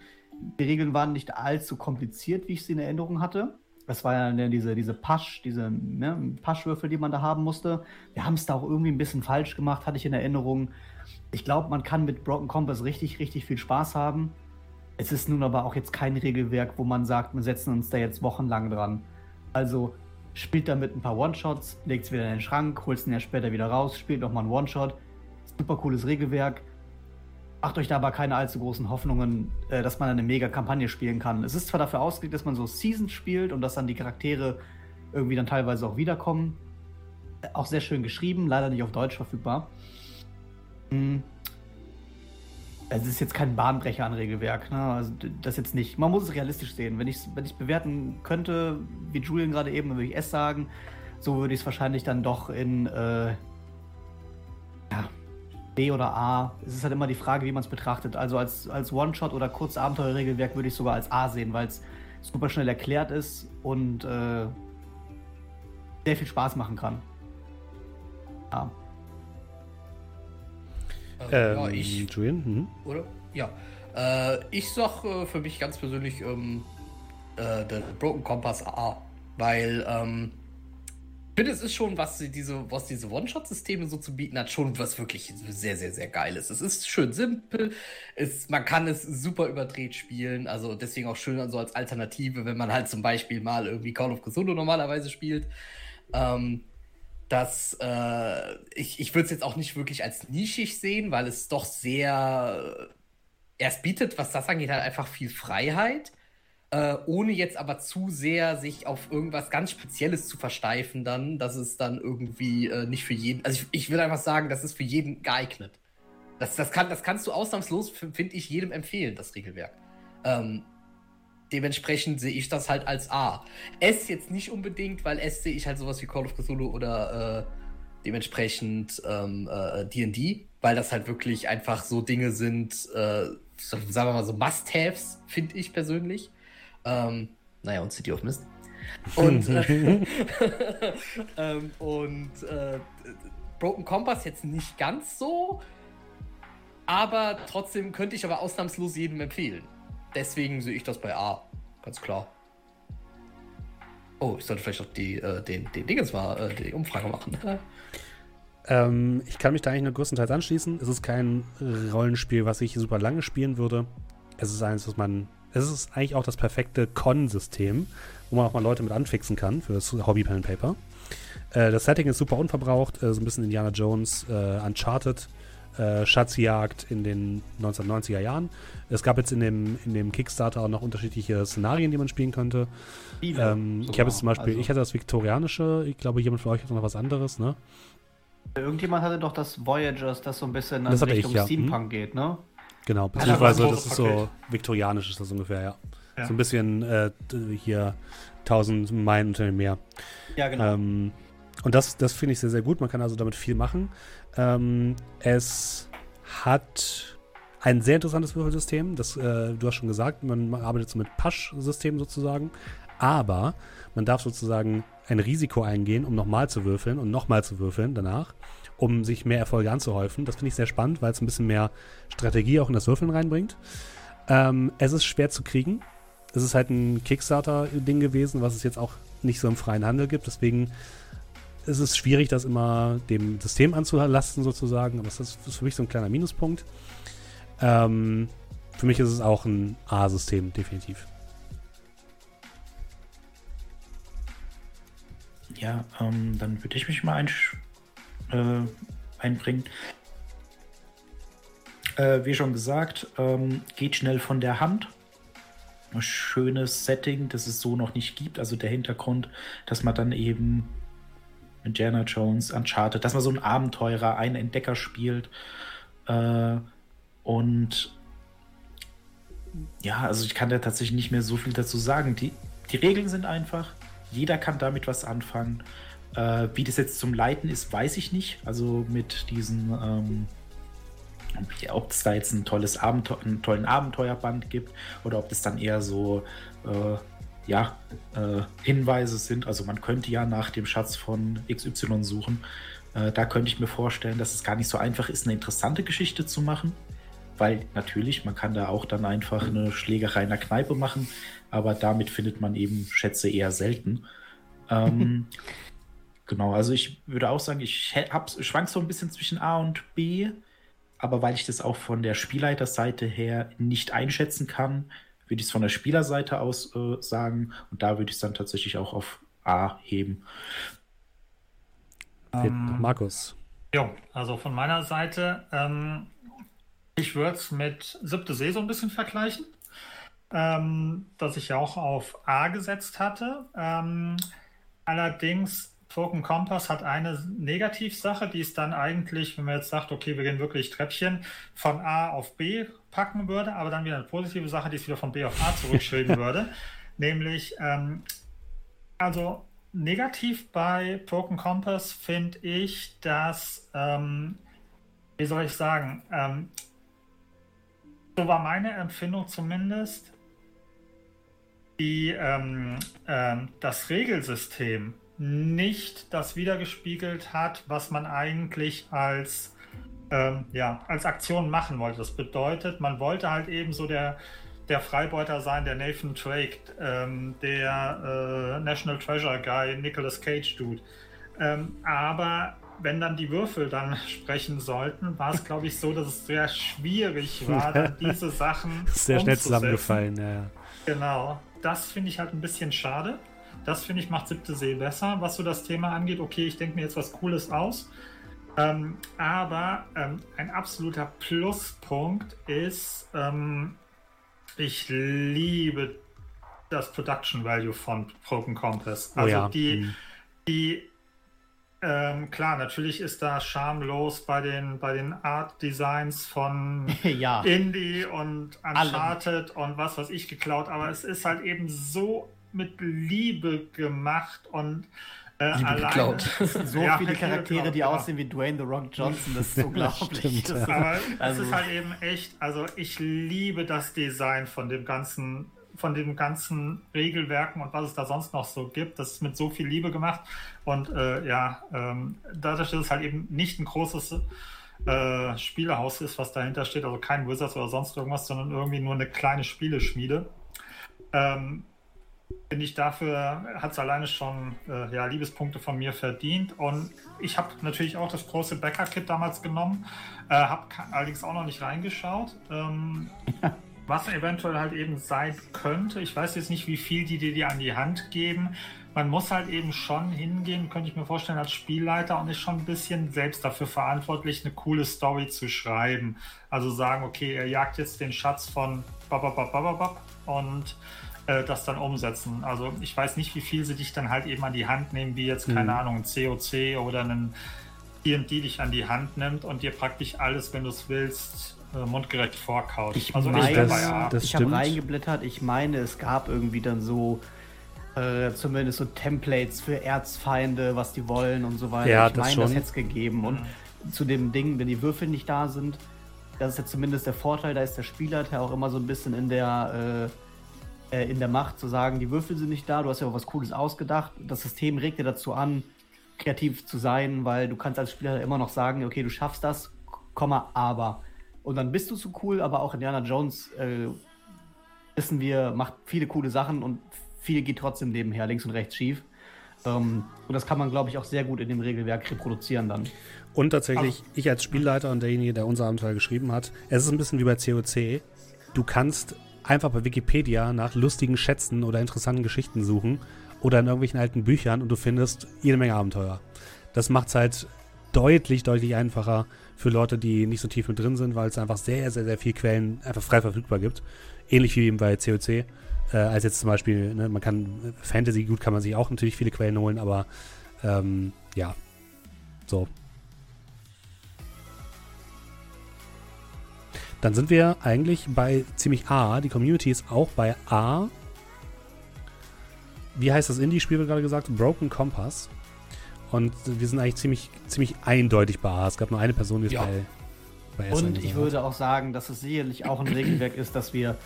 Die Regeln waren nicht allzu kompliziert, wie ich sie in Erinnerung hatte. Das war ja diese, diese Pasch, diese ne, Paschwürfel, die man da haben musste. Wir haben es da auch irgendwie ein bisschen falsch gemacht, hatte ich in Erinnerung. Ich glaube, man kann mit Broken Compass richtig, richtig viel Spaß haben. Es ist nun aber auch jetzt kein Regelwerk, wo man sagt, wir setzen uns da jetzt wochenlang dran. Also spielt damit ein paar One-Shots, legt es wieder in den Schrank, holt es ein Jahr später wieder raus, spielt nochmal ein One-Shot. Super cooles Regelwerk. Macht euch da aber keine allzu großen Hoffnungen, äh, dass man eine mega Kampagne spielen kann. Es ist zwar dafür ausgelegt, dass man so Seasons spielt und dass dann die Charaktere irgendwie dann teilweise auch wiederkommen. Auch sehr schön geschrieben, leider nicht auf Deutsch verfügbar. Hm es ist jetzt kein Bahnbrecher an Regelwerk, ne? Also das jetzt nicht. Man muss es realistisch sehen. Wenn ich es wenn bewerten könnte, wie Julian gerade eben, würde ich S sagen. So würde ich es wahrscheinlich dann doch in äh, ja, B oder A. Es ist halt immer die Frage, wie man es betrachtet. Also als, als One-Shot oder kurzes Abenteuerregelwerk würde ich sogar als A sehen, weil es super schnell erklärt ist und äh, sehr viel Spaß machen kann. Ja. Äh, ähm, ja, ich. Julian? Mhm. Oder? Ja. Äh, ich sag äh, für mich ganz persönlich ähm, äh, Broken Compass A. Weil, ähm, finde, es ist schon, was diese, was diese One-Shot-Systeme so zu bieten hat, schon was wirklich sehr, sehr, sehr geil ist. Es ist schön simpel, es, man kann es super überdreht spielen, also deswegen auch schön so als Alternative, wenn man halt zum Beispiel mal irgendwie Call of Cthulhu normalerweise spielt. Ähm, dass äh, ich, ich würde es jetzt auch nicht wirklich als nischig sehen, weil es doch sehr, äh, es bietet, was das angeht, halt einfach viel Freiheit, äh, ohne jetzt aber zu sehr sich auf irgendwas ganz Spezielles zu versteifen dann, dass es dann irgendwie äh, nicht für jeden, also ich, ich würde einfach sagen, das ist für jeden geeignet. Das, das, kann, das kannst du ausnahmslos, finde ich, jedem empfehlen, das Regelwerk. Ähm, dementsprechend sehe ich das halt als A. S jetzt nicht unbedingt, weil S sehe ich halt sowas wie Call of Cthulhu oder äh, dementsprechend D&D. Ähm, äh, weil das halt wirklich einfach so Dinge sind, äh, sagen wir mal so Must-Haves, finde ich persönlich. Ähm, naja, und City of Mist. Und, äh, *laughs* *laughs* ähm, und äh, Broken Compass jetzt nicht ganz so, aber trotzdem könnte ich aber ausnahmslos jedem empfehlen. Deswegen sehe ich das bei A, ganz klar. Oh, ich sollte vielleicht auch die, äh, den, den Dingens mal äh, die Umfrage machen. *laughs* Ähm, ich kann mich da eigentlich nur größtenteils anschließen. Es ist kein Rollenspiel, was ich super lange spielen würde. Es ist eins, was man. Es ist eigentlich auch das perfekte Con-System, wo man auch mal Leute mit anfixen kann für das Hobby Pen Paper. Äh, das Setting ist super unverbraucht, äh, so ein bisschen Indiana Jones, äh, Uncharted, äh, Schatzjagd in den 1990er Jahren. Es gab jetzt in dem, in dem Kickstarter auch noch unterschiedliche Szenarien, die man spielen könnte. Ähm, ich habe jetzt zum Beispiel, also. ich hatte das viktorianische, ich glaube, jemand von euch hat noch was anderes, ne? Irgendjemand hatte doch das Voyagers, das so ein bisschen in Richtung ich, ja. Steampunk hm? geht, ne? Genau, beziehungsweise das ist so viktorianisch ist das ungefähr, ja. ja. So ein bisschen äh, hier 1000 Meilen unter dem Meer. Ja, genau. Ähm, und das, das finde ich sehr, sehr gut. Man kann also damit viel machen. Ähm, es hat ein sehr interessantes Würfelsystem. Das, äh, du hast schon gesagt, man, arbeitet so mit Pasch-System sozusagen. Aber man darf sozusagen ein Risiko eingehen, um nochmal zu würfeln und nochmal zu würfeln danach, um sich mehr Erfolge anzuhäufen. Das finde ich sehr spannend, weil es ein bisschen mehr Strategie auch in das Würfeln reinbringt. Ähm, es ist schwer zu kriegen. Es ist halt ein Kickstarter-Ding gewesen, was es jetzt auch nicht so im freien Handel gibt. Deswegen ist es schwierig, das immer dem System anzulasten, sozusagen. Aber das ist für mich so ein kleiner Minuspunkt. Ähm, für mich ist es auch ein A-System, definitiv. Ja, ähm, dann würde ich mich mal ein, äh, einbringen. Äh, wie schon gesagt, ähm, geht schnell von der Hand. Ein schönes Setting, das es so noch nicht gibt. Also der Hintergrund, dass man dann eben Indiana Jones, Uncharted, dass man so ein Abenteurer, einen Entdecker spielt. Äh, und ja, also ich kann da tatsächlich nicht mehr so viel dazu sagen. Die, die Regeln sind einfach. Jeder kann damit was anfangen. Äh, wie das jetzt zum Leiten ist, weiß ich nicht. Also mit diesen, ähm, ob es da jetzt ein tolles Abenteuer, einen tollen Abenteuerband gibt oder ob es dann eher so äh, ja, äh, Hinweise sind. Also man könnte ja nach dem Schatz von XY suchen. Äh, da könnte ich mir vorstellen, dass es gar nicht so einfach ist, eine interessante Geschichte zu machen. Weil natürlich, man kann da auch dann einfach eine Schlägerei in der Kneipe machen, aber damit findet man eben Schätze eher selten. Ähm, *laughs* genau, also ich würde auch sagen, ich hab, schwank so ein bisschen zwischen A und B, aber weil ich das auch von der Spielleiterseite her nicht einschätzen kann, würde ich es von der Spielerseite aus äh, sagen. Und da würde ich es dann tatsächlich auch auf A heben. Ähm, Markus. Jo, also von meiner Seite, ähm, ich würde es mit Siebte See so ein bisschen vergleichen, ähm, dass ich ja auch auf A gesetzt hatte. Ähm, allerdings, Token Kompass hat eine Negativsache, die ist dann eigentlich, wenn man jetzt sagt, okay, wir gehen wirklich Treppchen von A auf B packen würde, aber dann wieder eine positive Sache, die es wieder von B auf A zurückschreiben *laughs* würde. Nämlich, ähm, also negativ bei Broken Compass finde ich, dass, ähm, wie soll ich sagen, ähm, so war meine Empfindung zumindest, die, ähm, ähm, das Regelsystem nicht das wiedergespiegelt hat, was man eigentlich als ähm, ja, als Aktion machen wollte. Das bedeutet, man wollte halt eben so der, der Freibeuter sein, der Nathan Drake, ähm, der äh, National Treasure Guy, Nicolas Cage Dude. Ähm, aber wenn dann die Würfel dann *laughs* sprechen sollten, war es, glaube ich, so, dass es sehr schwierig *laughs* war, diese Sachen. Sehr schnell zusammengefallen, ja. Genau. Das finde ich halt ein bisschen schade. Das finde ich macht siebte See besser. Was so das Thema angeht, okay, ich denke mir jetzt was Cooles aus. Ähm, aber ähm, ein absoluter Pluspunkt ist, ähm, ich liebe das Production Value von Broken Compass. Oh also oh ja. die, mhm. die ähm, klar, natürlich ist da schamlos bei den, bei den Art Designs von *laughs* ja. Indie und Uncharted Alle. und was weiß ich geklaut, aber es ist halt eben so mit Liebe gemacht und Äh, Liebe geklaut. *laughs* So ja, viele Charaktere, geklaut, die ja. aussehen wie Dwayne The Rock Johnson, das ist *laughs* unglaublich. das stimmt, Aber *laughs* also. es ist halt eben echt, also ich liebe das Design von dem ganzen, von den ganzen Regelwerken und was es da sonst noch so gibt. Das ist mit so viel Liebe gemacht. Und äh, ja, ähm, dadurch, dass es halt eben nicht ein großes äh, Spielehaus ist, was dahinter steht, also kein Wizards oder sonst irgendwas, sondern irgendwie nur eine kleine Spieleschmiede. Ähm, finde ich, dafür hat es alleine schon äh, ja, Liebespunkte von mir verdient. Und ich habe natürlich auch das große Bäcker-Kit damals genommen, äh, habe allerdings auch noch nicht reingeschaut. Ähm, *laughs* was eventuell halt eben sein könnte. Ich weiß jetzt nicht, wie viel die dir an die Hand geben. Man muss halt eben schon hingehen, könnte ich mir vorstellen, als Spielleiter und ist schon ein bisschen selbst dafür verantwortlich, eine coole Story zu schreiben. Also sagen, okay, er jagt jetzt den Schatz von babababababab und äh, das dann umsetzen. Also ich weiß nicht, wie viel sie dich dann halt eben an die Hand nehmen, wie jetzt, keine mhm. Ahnung, ein COC oder ein D&D dich an die Hand nimmt und dir praktisch alles, wenn du es willst, äh, mundgerecht vorkaut. Ich also meine, das, das ich habe reingeblättert, ich meine, es gab irgendwie dann so äh, zumindest so Templates für Erzfeinde, was die wollen und so weiter. Ja, ich meine, das hätte es gegeben. Und mhm. zu dem Ding, wenn die Würfel nicht da sind, das ist ja zumindest der Vorteil, da ist der Spieler der auch immer so ein bisschen in der äh, äh, in der Macht zu sagen, die Würfel sind nicht da, du hast ja auch was Cooles ausgedacht. Das System regt dir dazu an, kreativ zu sein, weil du kannst als Spieler immer noch sagen, okay, du schaffst das, Komma, aber. Und dann bist du zu cool, aber auch Indiana Jones, äh, wissen wir, macht viele coole Sachen und viel geht trotzdem nebenher, links und rechts schief. Ähm, und das kann man, glaube ich, auch sehr gut in dem Regelwerk reproduzieren dann. Und tatsächlich, Ach. ich als Spielleiter und derjenige, der unser Abenteuer geschrieben hat, es ist ein bisschen wie bei COC. Du kannst einfach bei Wikipedia nach lustigen Schätzen oder interessanten Geschichten suchen oder in irgendwelchen alten Büchern und du findest jede Menge Abenteuer. Das macht es halt deutlich, deutlich einfacher für Leute, die nicht so tief mit drin sind, weil es einfach sehr, sehr, sehr viele Quellen einfach frei verfügbar gibt. Ähnlich wie eben bei COC. Äh, als jetzt zum Beispiel, ne, man kann Fantasy, gut kann man sich auch natürlich viele Quellen holen, aber ähm, ja, so. Dann sind wir eigentlich bei ziemlich A. Die Community ist auch bei A. Wie heißt das Indie-Spiel, gerade gesagt? Broken Compass. Und wir sind eigentlich ziemlich, ziemlich eindeutig bei A. Es gab nur eine Person, die es ja. bei, bei S Und ich würde auch sagen, dass es sicherlich auch ein Regelwerk ist, dass wir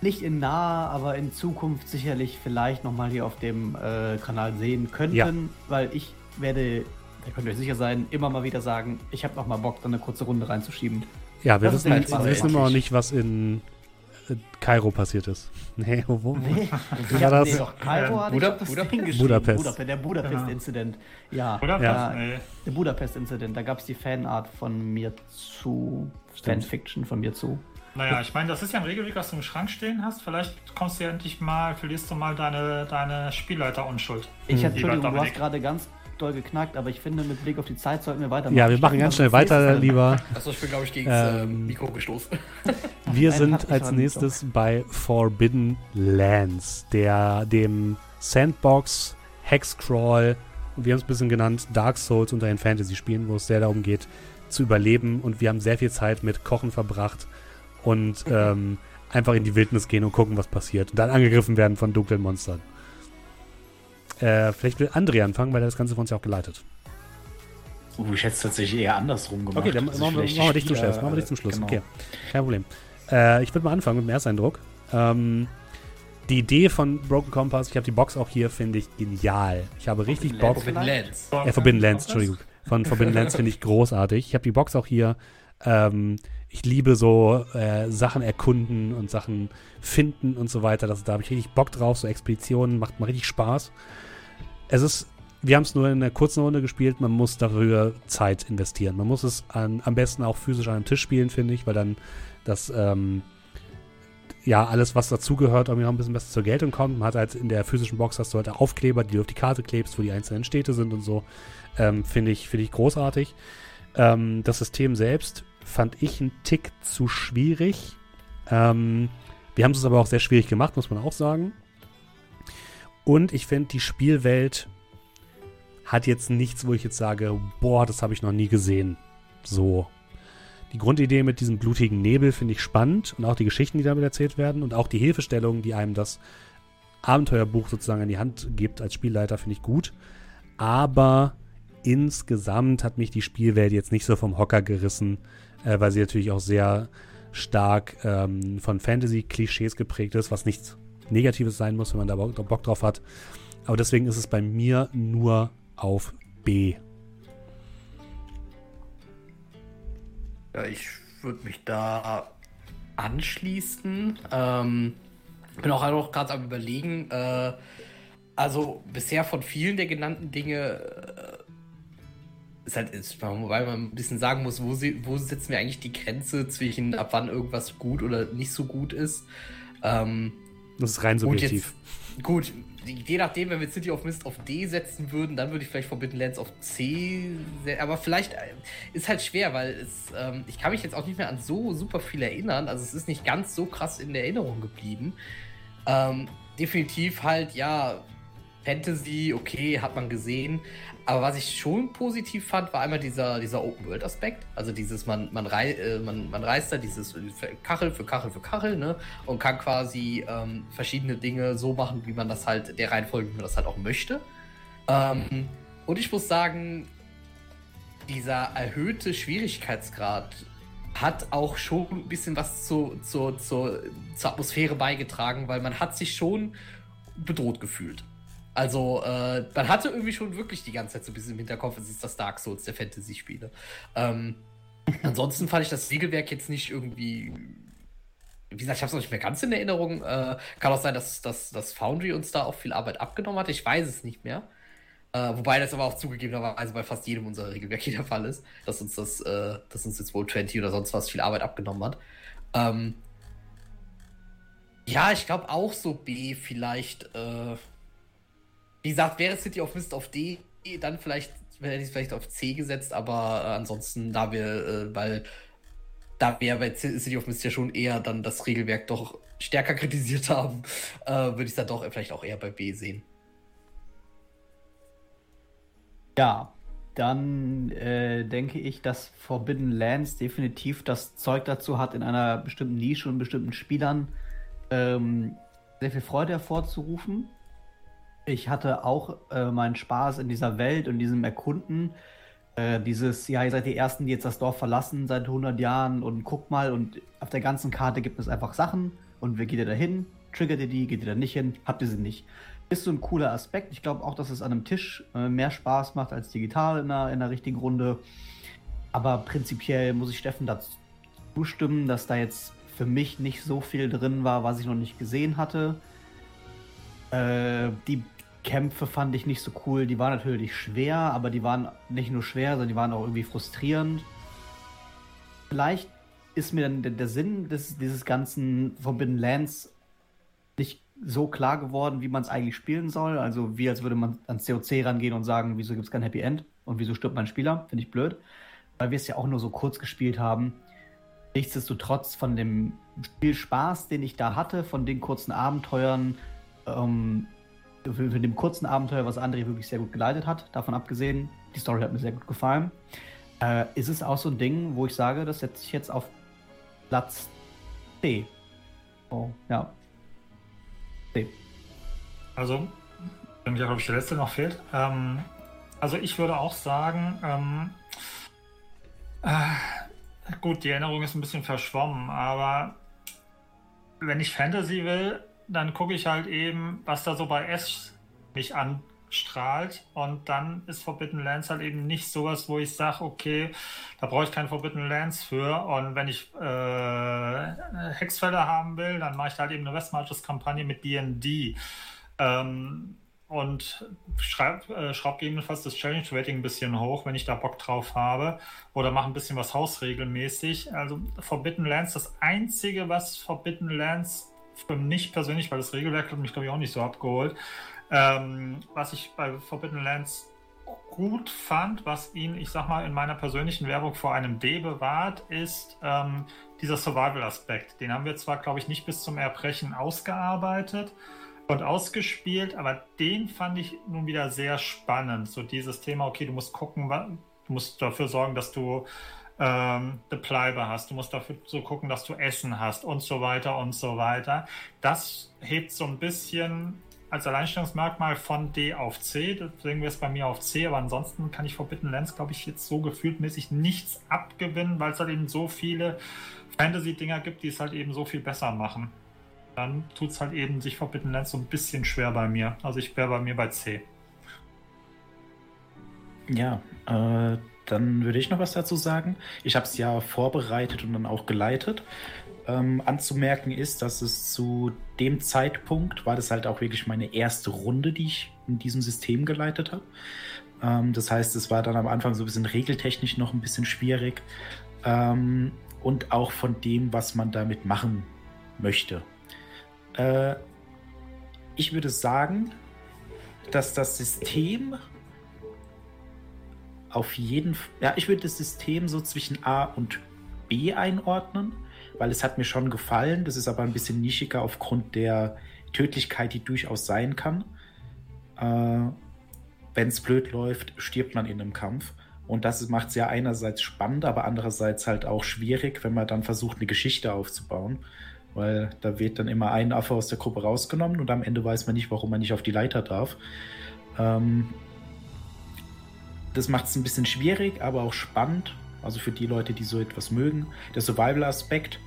nicht in naher, aber in Zukunft sicherlich vielleicht nochmal hier auf dem äh, Kanal sehen könnten, ja. weil ich werde, da könnt ihr euch sicher sein, immer mal wieder sagen, ich habe nochmal Bock, da eine kurze Runde reinzuschieben. Ja, wir das wissen, halt wir wissen immer noch nicht, was in äh, Kairo passiert ist. *laughs* Nee, wo, wo, nee. Ich *laughs* war das? Nee, doch, Kairo hatte Buda, ich das Ding Budapest. Budapest. Der Budapest-Incident. Ja, Budapest, ja. Nee. der Budapest-Incident. Da gab es die Fanart von mir zu, Fanfiction von mir zu. Naja, ich meine, das ist ja ein Regelweg, was du im Schrank stehen hast. Vielleicht kommst du ja endlich mal, verlierst du mal deine, deine Spielleiter-Unschuld. Ich, Entschuldigung, du hast gerade ganz doll geknackt, aber ich finde, mit Blick auf die Zeit sollten wir weitermachen. Ja, wir machen ganz schnell weiter, lieber. Achso, ich bin, glaube ich, gegen das ähm, ähm, Mikro gestoßen. *laughs* wir sind als nächstes bei Forbidden Lands, der dem Sandbox, Hexcrawl und wir haben es ein bisschen genannt, Dark Souls unter den Fantasy-Spielen, wo es sehr darum geht, zu überleben. Und wir haben sehr viel Zeit mit Kochen verbracht und *laughs* ähm, einfach in die Wildnis gehen und gucken, was passiert. Und dann angegriffen werden von dunklen Monstern. Äh, vielleicht will André anfangen, weil er das Ganze von uns ja auch geleitet. Uh, ich hätte es tatsächlich eher andersrum gemacht. Okay, dann machen wir, machen wir dich zum Schluss. Machen wir dich zum Schluss. Genau. Okay, kein Problem. Äh, ich würde mal anfangen mit dem Ersteindruck. Ähm, die Idee von Broken Compass, ich habe die Box auch hier, finde ich genial. Ich habe richtig Bock. Forbidden Lands. Äh, Forbidden Lands, Entschuldigung. Von Forbidden Lands finde ich großartig. Ich habe die Box auch hier. Ähm, ich liebe so äh, Sachen erkunden und Sachen finden und so weiter. Das, da habe ich richtig Bock drauf. So Expeditionen macht mir richtig Spaß es ist, wir haben es nur in einer kurzen Runde gespielt, man muss dafür Zeit investieren. Man muss es an, am besten auch physisch an einem Tisch spielen, finde ich, weil dann das, ähm, ja, alles, was dazugehört, irgendwie noch ein bisschen besser zur Geltung kommt. Man hat halt in der physischen Box hast du halt Aufkleber, die du auf die Karte klebst, wo die einzelnen Städte sind und so. Ähm, finde ich, finde ich großartig. Ähm, das System selbst fand ich einen Tick zu schwierig. Ähm, wir haben es aber auch sehr schwierig gemacht, muss man auch sagen. Und ich finde, die Spielwelt hat jetzt nichts, wo ich jetzt sage, boah, das habe ich noch nie gesehen. So. Die Grundidee mit diesem blutigen Nebel finde ich spannend und auch die Geschichten, die damit erzählt werden und auch die Hilfestellungen, die einem das Abenteuerbuch sozusagen in die Hand gibt als Spielleiter, finde ich gut. Aber insgesamt hat mich die Spielwelt jetzt nicht so vom Hocker gerissen, äh, weil sie natürlich auch sehr stark ähm, von Fantasy-Klischees geprägt ist, was nichts Negatives sein muss, wenn man da Bock, drauf hat. Aber deswegen ist es bei mir nur auf B. Ja, ich würde mich da anschließen. Ähm, bin auch noch gerade am überlegen. Äh, also bisher von vielen der genannten Dinge äh, ist halt, ist, wobei man ein bisschen sagen muss, wo, sie, wo setzen wir eigentlich die Grenze zwischen ab wann irgendwas gut oder nicht so gut ist. Ähm, das ist rein subjektiv. Gut, jetzt, gut, je nachdem, wenn wir City of Mist auf D setzen würden, dann würde ich vielleicht Forbidden Lands auf C, aber vielleicht äh, ist halt schwer, weil es, ähm, ich kann mich jetzt auch nicht mehr an so super viel erinnern, also es ist nicht ganz so krass in der Erinnerung geblieben. Ähm, definitiv halt, ja, Fantasy, okay, hat man gesehen. Aber was ich schon positiv fand, war einmal dieser, dieser Open-World-Aspekt. Also dieses, man, man, rei äh, man, man reist da dieses Kachel für Kachel für Kachel, ne? Und kann quasi ähm, verschiedene Dinge so machen, wie man das halt, der Reihenfolge, wie man das halt auch möchte. Ähm, und ich muss sagen, dieser erhöhte Schwierigkeitsgrad hat auch schon ein bisschen was zu, zu, zu, zur Atmosphäre beigetragen, weil man hat sich schon bedroht gefühlt. Also, äh, man hatte irgendwie schon wirklich die ganze Zeit so ein bisschen im Hinterkopf, es ist das Dark Souls der Fantasy-Spiele. Ähm, ansonsten fand ich das Regelwerk jetzt nicht irgendwie. Wie gesagt, ich habe es noch nicht mehr ganz in Erinnerung. Äh, kann auch sein, dass, dass, dass Foundry uns da auch viel Arbeit abgenommen hat. Ich weiß es nicht mehr. Äh, wobei das aber auch zugegebenerweise bei fast jedem unserer Regelwerke *laughs* der Fall ist, dass uns das, äh, dass uns jetzt wohl 20 oder sonst was viel Arbeit abgenommen hat. Ähm, ja, ich glaube auch so B vielleicht. Äh, wie gesagt, wäre City of Mist auf D, dann vielleicht hätte ich vielleicht auf C gesetzt, aber äh, ansonsten, da wir, äh, weil da wir bei City of Mist ja schon eher dann das Regelwerk doch stärker kritisiert haben, äh, würde ich es dann doch vielleicht auch eher bei B sehen. Ja, dann äh, denke ich, dass Forbidden Lands definitiv das Zeug dazu hat, in einer bestimmten Nische und bestimmten Spielern ähm, sehr viel Freude hervorzurufen. Ich hatte auch äh, meinen Spaß in dieser Welt und diesem Erkunden. Äh, dieses, ja, ihr seid die Ersten, die jetzt das Dorf verlassen seit 100 Jahren und guckt mal und auf der ganzen Karte gibt es einfach Sachen und wie geht ihr da hin? Triggert ihr die? Geht ihr da nicht hin? Habt ihr sie nicht? Ist so ein cooler Aspekt. Ich glaube auch, dass es an einem Tisch äh, mehr Spaß macht als digital in einer, in einer richtigen Runde. Aber prinzipiell muss ich Steffen dazu zustimmen, dass da jetzt für mich nicht so viel drin war, was ich noch nicht gesehen hatte. Äh, die Kämpfe fand ich nicht so cool. Die waren natürlich schwer, aber die waren nicht nur schwer, sondern die waren auch irgendwie frustrierend. Vielleicht ist mir dann der, Sinn des, dieses ganzen Forbidden Lands nicht so klar geworden, wie man es eigentlich spielen soll. Also wie als würde man ans COC rangehen und sagen, wieso gibt es kein Happy End und wieso stirbt mein Spieler? Finde ich blöd. Weil wir es ja auch nur so kurz gespielt haben. Nichtsdestotrotz von dem Spielspaß, den ich da hatte, von den kurzen Abenteuern, ähm, für dem kurzen Abenteuer, was André wirklich sehr gut geleitet hat, davon abgesehen, die Story hat mir sehr gut gefallen, äh, ist es auch so ein Ding, wo ich sage, das setze ich jetzt auf Platz C. Oh, ja. C. Also, wenn mir, glaube ich, der letzte noch fehlt. Ähm, also, ich würde auch sagen, ähm, äh, gut, die Erinnerung ist ein bisschen verschwommen, aber wenn ich Fantasy will, dann gucke ich halt eben, was da so bei S mich anstrahlt. Und dann ist Forbidden Lands halt eben nicht sowas, wo ich sage, okay, da brauche ich kein Forbidden Lands für. Und wenn ich äh, Hexfelder haben will, dann mache ich halt eben eine Westmarches-Kampagne mit DD. Ähm, und schraub, äh, schraub gegebenenfalls das Challenge Rating ein bisschen hoch, wenn ich da Bock drauf habe. Oder mache ein bisschen was hausregelmäßig. Also Forbidden Lands, das Einzige, was Forbidden Lands für mich persönlich, weil das Regelwerk hat mich, glaube ich, auch nicht so abgeholt. Ähm, was ich bei Forbidden Lands gut fand, was ihn, ich sag mal, in meiner persönlichen Werbung vor einem D bewahrt, ist ähm, dieser Survival-Aspekt. Den haben wir zwar, glaube ich, nicht bis zum Erbrechen ausgearbeitet und ausgespielt, aber den fand ich nun wieder sehr spannend. So dieses Thema, okay, du musst gucken, du musst dafür sorgen, dass du ähm, Bleibe hast, du musst dafür so gucken, dass du Essen hast und so weiter und so weiter. Das hebt so ein bisschen als Alleinstellungsmerkmal von D auf C. Deswegen wäre es bei mir auf C, aber ansonsten kann ich Forbidden Lands, glaube ich, jetzt so gefühltmäßig nichts abgewinnen, weil es halt eben so viele Fantasy-Dinger gibt, die es halt eben so viel besser machen. Dann tut es halt eben sich Forbidden Lands so ein bisschen schwer bei mir. Also ich wäre bei mir bei C. Ja, äh, dann würde ich noch was dazu sagen. Ich habe es ja vorbereitet und dann auch geleitet. Ähm, anzumerken ist, dass es zu dem Zeitpunkt war das halt auch wirklich meine erste Runde, die ich in diesem System geleitet habe. Ähm, das heißt, es war dann am Anfang so ein bisschen regeltechnisch noch ein bisschen schwierig. Ähm, und auch von dem, was man damit machen möchte. Äh, ich würde sagen, dass das System auf jeden Fall, ja, ich würde das System so zwischen A und B einordnen, weil es hat mir schon gefallen. Das ist aber ein bisschen nischiger aufgrund der Tödlichkeit, die durchaus sein kann. Äh, Wenn es blöd läuft, stirbt man in einem Kampf. Und das macht es ja einerseits spannend, aber andererseits halt auch schwierig, wenn man dann versucht, eine Geschichte aufzubauen. Weil da wird dann immer ein Affe aus der Gruppe rausgenommen und am Ende weiß man nicht, warum man nicht auf die Leiter darf. Ähm, das macht es ein bisschen schwierig, aber auch spannend. Also für die Leute, die so etwas mögen. Der Survival-Aspekt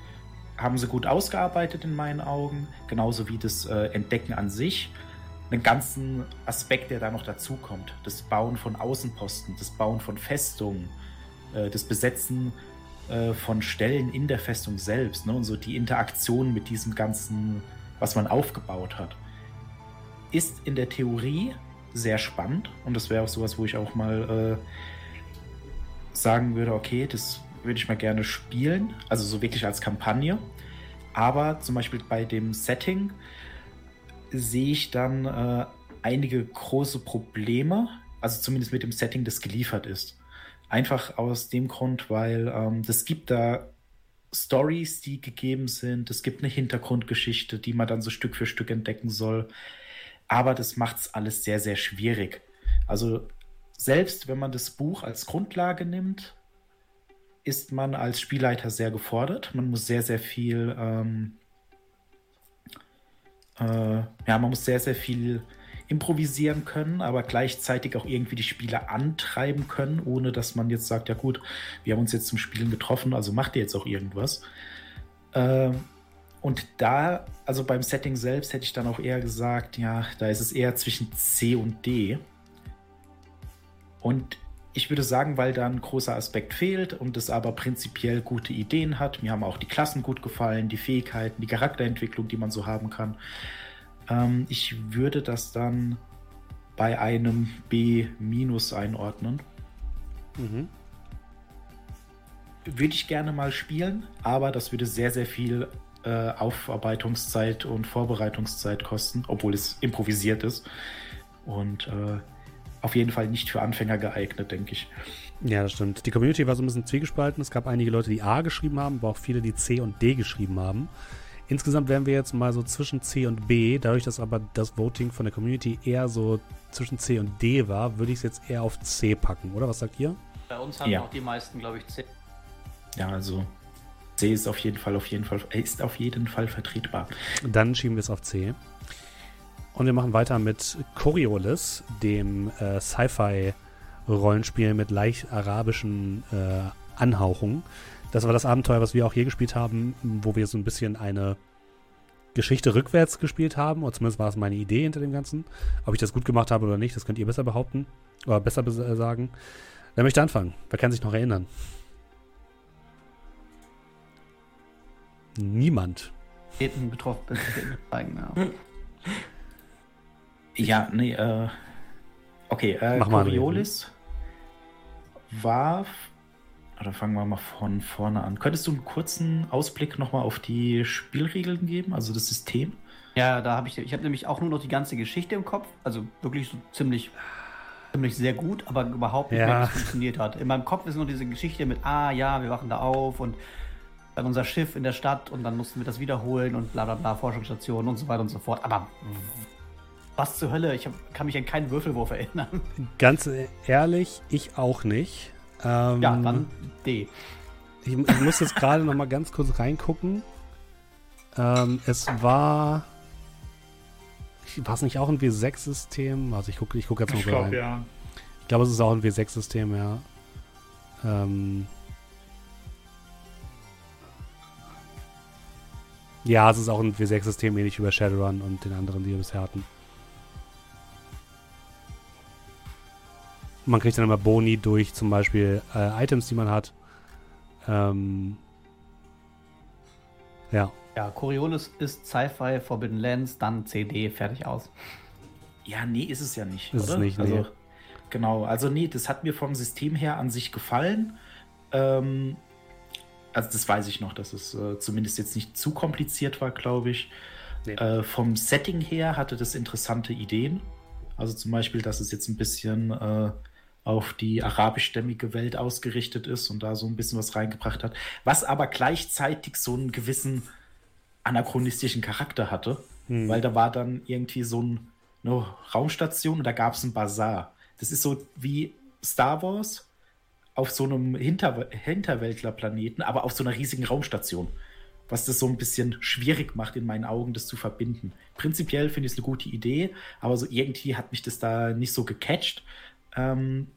haben sie gut ausgearbeitet in meinen Augen. Genauso wie das äh, Entdecken an sich. Einen ganzen Aspekt, der da noch dazukommt. Das Bauen von Außenposten, das Bauen von Festungen, äh, das Besetzen äh, von Stellen in der Festung selbst. Ne? Und so die Interaktion mit diesem ganzen, was man aufgebaut hat. Ist in der Theorie sehr spannend. Und das wäre auch sowas, wo ich auch mal äh, sagen würde, okay, das würde ich mal gerne spielen, also so wirklich als Kampagne. Aber zum Beispiel bei dem Setting sehe ich dann äh, einige große Probleme, also zumindest mit dem Setting, das geliefert ist. Einfach aus dem Grund, weil ähm, es gibt da Stories, die gegeben sind, es gibt eine Hintergrundgeschichte, die man dann so Stück für Stück entdecken soll aber das macht es alles sehr, sehr schwierig. Also selbst wenn man das Buch als Grundlage nimmt, ist man als Spielleiter sehr gefordert. Man muss sehr, sehr viel, ähm, äh, ja, man muss sehr, sehr viel improvisieren können, aber gleichzeitig auch irgendwie die Spieler antreiben können, ohne dass man jetzt sagt, ja gut, wir haben uns jetzt zum Spielen getroffen, also macht ihr jetzt auch irgendwas. Äh, und da, also beim Setting selbst hätte ich dann auch eher gesagt, ja, da ist es eher zwischen C und D. Und ich würde sagen, weil da ein großer Aspekt fehlt und es aber prinzipiell gute Ideen hat. Mir haben auch die Klassen gut gefallen, die Fähigkeiten, die Charakterentwicklung, die man so haben kann. Ähm, ich würde das dann bei einem B- einordnen. Mhm. Würde ich gerne mal spielen, aber das würde sehr, sehr viel äh, Aufarbeitungszeit und Vorbereitungszeit kosten, obwohl es improvisiert ist. Und äh, auf jeden Fall nicht für Anfänger geeignet, denke ich. Ja, das stimmt. Die Community war so ein bisschen zwiegespalten. Es gab einige Leute, die A geschrieben haben, aber auch viele, die C und D geschrieben haben. Insgesamt wären wir jetzt mal so zwischen C und B. Dadurch, dass aber das Voting von der Community eher so zwischen C und D war, würde ich es jetzt eher auf C packen, oder? Was sagt ihr? Bei uns haben ja. auch die meisten, glaube ich, C. Ja, also C ist auf jeden Fall, auf jeden Fall, ist auf jeden Fall vertretbar. Dann schieben wir es auf C. Und wir machen weiter mit Coriolis, dem äh, Sci-Fi-Rollenspiel mit leicht arabischen äh, Anhauchungen. Das war das Abenteuer, was wir auch hier gespielt haben, wo wir so ein bisschen eine Geschichte rückwärts gespielt haben. Oder zumindest war es meine Idee hinter dem Ganzen. Ob ich das gut gemacht habe oder nicht, das könnt ihr besser behaupten. Oder besser sagen. Wer möchte anfangen? Wer kann sich noch erinnern? Niemand. betroffen bin, zeigen, ja. *laughs* Ja, nee, äh. Okay, äh, Mach Coriolis war. Oder fangen wir mal von vorne an. Könntest du einen kurzen Ausblick nochmal auf die Spielregeln geben, also das System? Ja, da habe ich. Ich habe nämlich auch nur noch die ganze Geschichte im Kopf. Also wirklich so ziemlich ziemlich sehr gut, aber überhaupt nicht ja. mehr, wie es funktioniert hat. In meinem Kopf ist nur diese Geschichte mit, ah ja, wir wachen da auf und dann unser Schiff in der Stadt und dann mussten wir das wiederholen und bla bla bla, Forschungsstation und so weiter und so fort. Aber was zur Hölle? Ich hab, kann mich an keinen Würfelwurf erinnern. Ganz ehrlich, ich auch nicht. Ähm, ja, dann D. Ich, ich muss jetzt gerade noch mal ganz kurz reingucken. Ähm, es war. war es nicht auch ein W6-System? Also ich gucke ich guck jetzt mal Ich glaube, rein. ja. Ich glaube, es ist auch ein W6-System, ja. Ähm ja, es ist auch ein W6-System, ähnlich wie bei Shadowrun und den anderen, die wir bisher hatten. Man kriegt dann immer Boni durch zum Beispiel äh, Items, die man hat. Ähm ja, Ja, Coriolis ist Sci-Fi, Forbidden Lands, dann CD, fertig aus. Ja, nee, ist es ja nicht. Ist es oder? nicht, nee. also, Genau, also nee, das hat mir vom System her an sich gefallen. Ähm, also das weiß ich noch, dass es äh, zumindest jetzt nicht zu kompliziert war, glaube ich. Nee. Äh, vom Setting her hatte das interessante Ideen. Also zum Beispiel, dass es jetzt ein bisschen äh, auf die arabischstämmige Welt ausgerichtet ist und da so ein bisschen was reingebracht hat. Was aber gleichzeitig so einen gewissen anachronistischen Charakter hatte, Hm. weil da war dann irgendwie so ein, eine Raumstation und da gab es einen Bazar. Das ist so wie Star Wars auf so einem Hinter Hinterwäldlerplaneten, aber auf so einer riesigen Raumstation. Was das so ein bisschen schwierig macht, in meinen Augen, das zu verbinden. Prinzipiell finde ich es eine gute Idee, aber so irgendwie hat mich das da nicht so gecatcht. Ähm,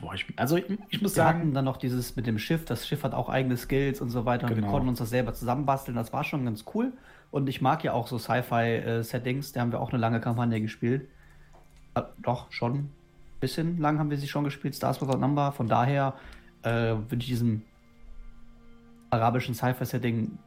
boah, ich, also ich, ich muss Wir hatten sagen, dann noch dieses mit dem Schiff, das Schiff hat auch eigene Skills und so weiter und wir Genau. konnten uns das selber zusammenbasteln, das war schon ganz cool. Und ich mag ja auch so Sci-Fi-Settings, da haben wir auch eine lange Kampagne gespielt. Äh, doch, schon bisschen lang haben wir sie schon gespielt, Stars Without Number. Von daher äh, würde ich diesem arabischen Sci-Fi-Setting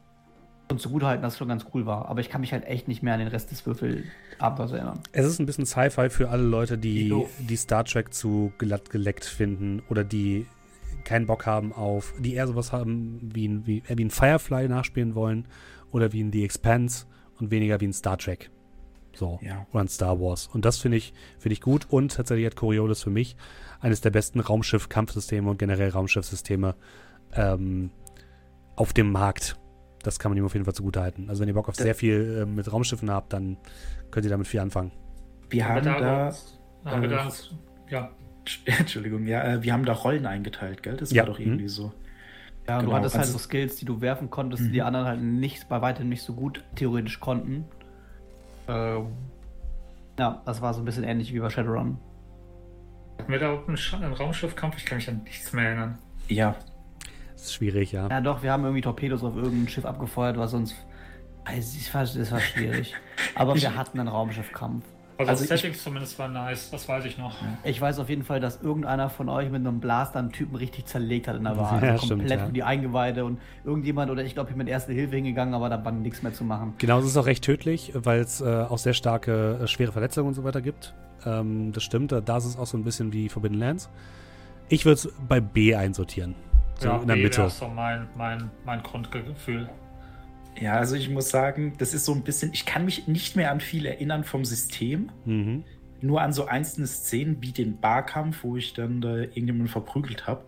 schon zugutehalten, dass es schon ganz cool war. Aber ich kann mich halt echt nicht mehr an den Rest des Würfelabenteuers erinnern. Es ist ein bisschen Sci-Fi für alle Leute, die, Doof. die Star Trek zu glatt geleckt finden oder die keinen Bock haben auf, die eher sowas haben wie ein, wie, wie ein Firefly nachspielen wollen oder wie ein The Expanse und weniger wie ein Star Trek. So. Ja. Oder ein Star Wars. Und das finde ich, finde ich gut. Und tatsächlich hat Coriolis für mich eines der besten Raumschiff-Kampfsysteme und generell Raumschiffsysteme ähm, auf dem Markt. Das kann man ihm auf jeden Fall zugutehalten. Also wenn ihr Bock auf Da- sehr viel äh, mit Raumschiffen habt, dann könnt ihr damit viel anfangen. wir haben Aber da, haben wir äh, da ja, *laughs* Entschuldigung, ja, äh, wir haben da Rollen eingeteilt, gell? Das Ja. war doch irgendwie so. Ja, Genau, du hattest halt also- so Skills, die du werfen konntest, die die anderen halt nicht, bei weitem nicht so gut theoretisch konnten. Ähm, ja, das war so ein bisschen ähnlich wie bei Shadowrun. hatten wir da überhaupt einen, Sch- einen Raumschiffkampf? Ich kann mich an nichts mehr erinnern. Ja, Das ist schwierig, ja. Ja, doch, wir haben irgendwie Torpedos auf irgendein Schiff abgefeuert, was uns. Also, das war, das war schwierig. *laughs* Aber wir hatten einen Raumschiffkampf. Also, Also das ich- Setting zumindest war nice, das weiß ich noch. Ich weiß auf jeden Fall, dass irgendeiner von euch mit einem Blaster einen Typen richtig zerlegt hat in der Wahl. Ja, also stimmt, komplett ja. für die Eingeweide und irgendjemand oder ich glaube, ich bin mit Erste Hilfe hingegangen, aber da war nichts mehr zu machen. Genau, es ist auch recht tödlich, weil es äh, auch sehr starke, äh, schwere Verletzungen und so weiter gibt. Ähm, das stimmt, da, da ist es auch so ein bisschen wie Forbidden Lands. Ich würde es bei B einsortieren. So ja, in der B Mitte. wäre so mein, mein, mein Grundgefühl. Ja, also ich muss sagen, das ist so ein bisschen, ich kann mich nicht mehr an viel erinnern vom System, Mhm. nur an so einzelne Szenen wie den Barkampf, wo ich dann da irgendjemanden verprügelt habe.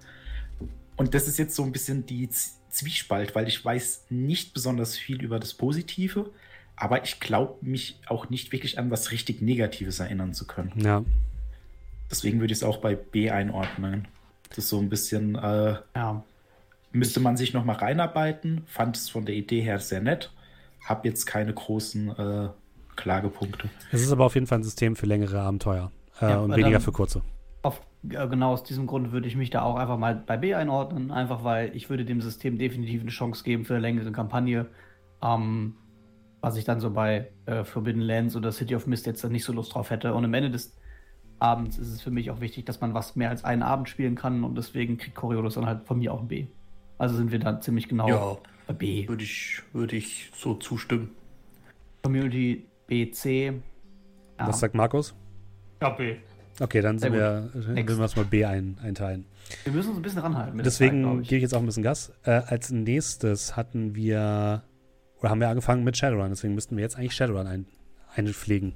Und das ist jetzt so ein bisschen die Z Zwiespalt, weil ich weiß nicht besonders viel über das Positive, aber ich glaube mich auch nicht wirklich an was richtig Negatives erinnern zu können. Ja. Deswegen würde ich es auch bei B einordnen. Das ist so ein bisschen, äh, Ja. Müsste man sich noch mal reinarbeiten. Fand es von der Idee her sehr nett. Hab jetzt keine großen äh, Klagepunkte. Es ist aber auf jeden Fall ein System für längere Abenteuer äh, Ja, und weniger für kurze. Auf, genau aus diesem Grund würde ich mich da auch einfach mal bei B einordnen, einfach weil ich würde dem System definitiv eine Chance geben für eine längere Kampagne. Ähm, was ich dann so bei äh, Forbidden Lands oder City of Mist jetzt dann nicht so Lust drauf hätte. Und am Ende des Abends ist es für mich auch wichtig, dass man was mehr als einen Abend spielen kann und deswegen kriegt Coriolis dann halt von mir auch ein B. Also sind wir da ziemlich genau Ja, bei B. würde ich, würde ich so zustimmen. Community B, C. Ja. Was sagt Markus? Ja, B. Okay, dann sind wir, Next. würden wir es mal B ein, einteilen. Wir müssen uns ein bisschen ranhalten. Zeit, Deswegen ich. gebe ich jetzt auch ein bisschen Gas. Äh, als nächstes hatten wir, oder haben wir angefangen mit Shadowrun, deswegen müssten wir jetzt eigentlich Shadowrun ein, einpflegen.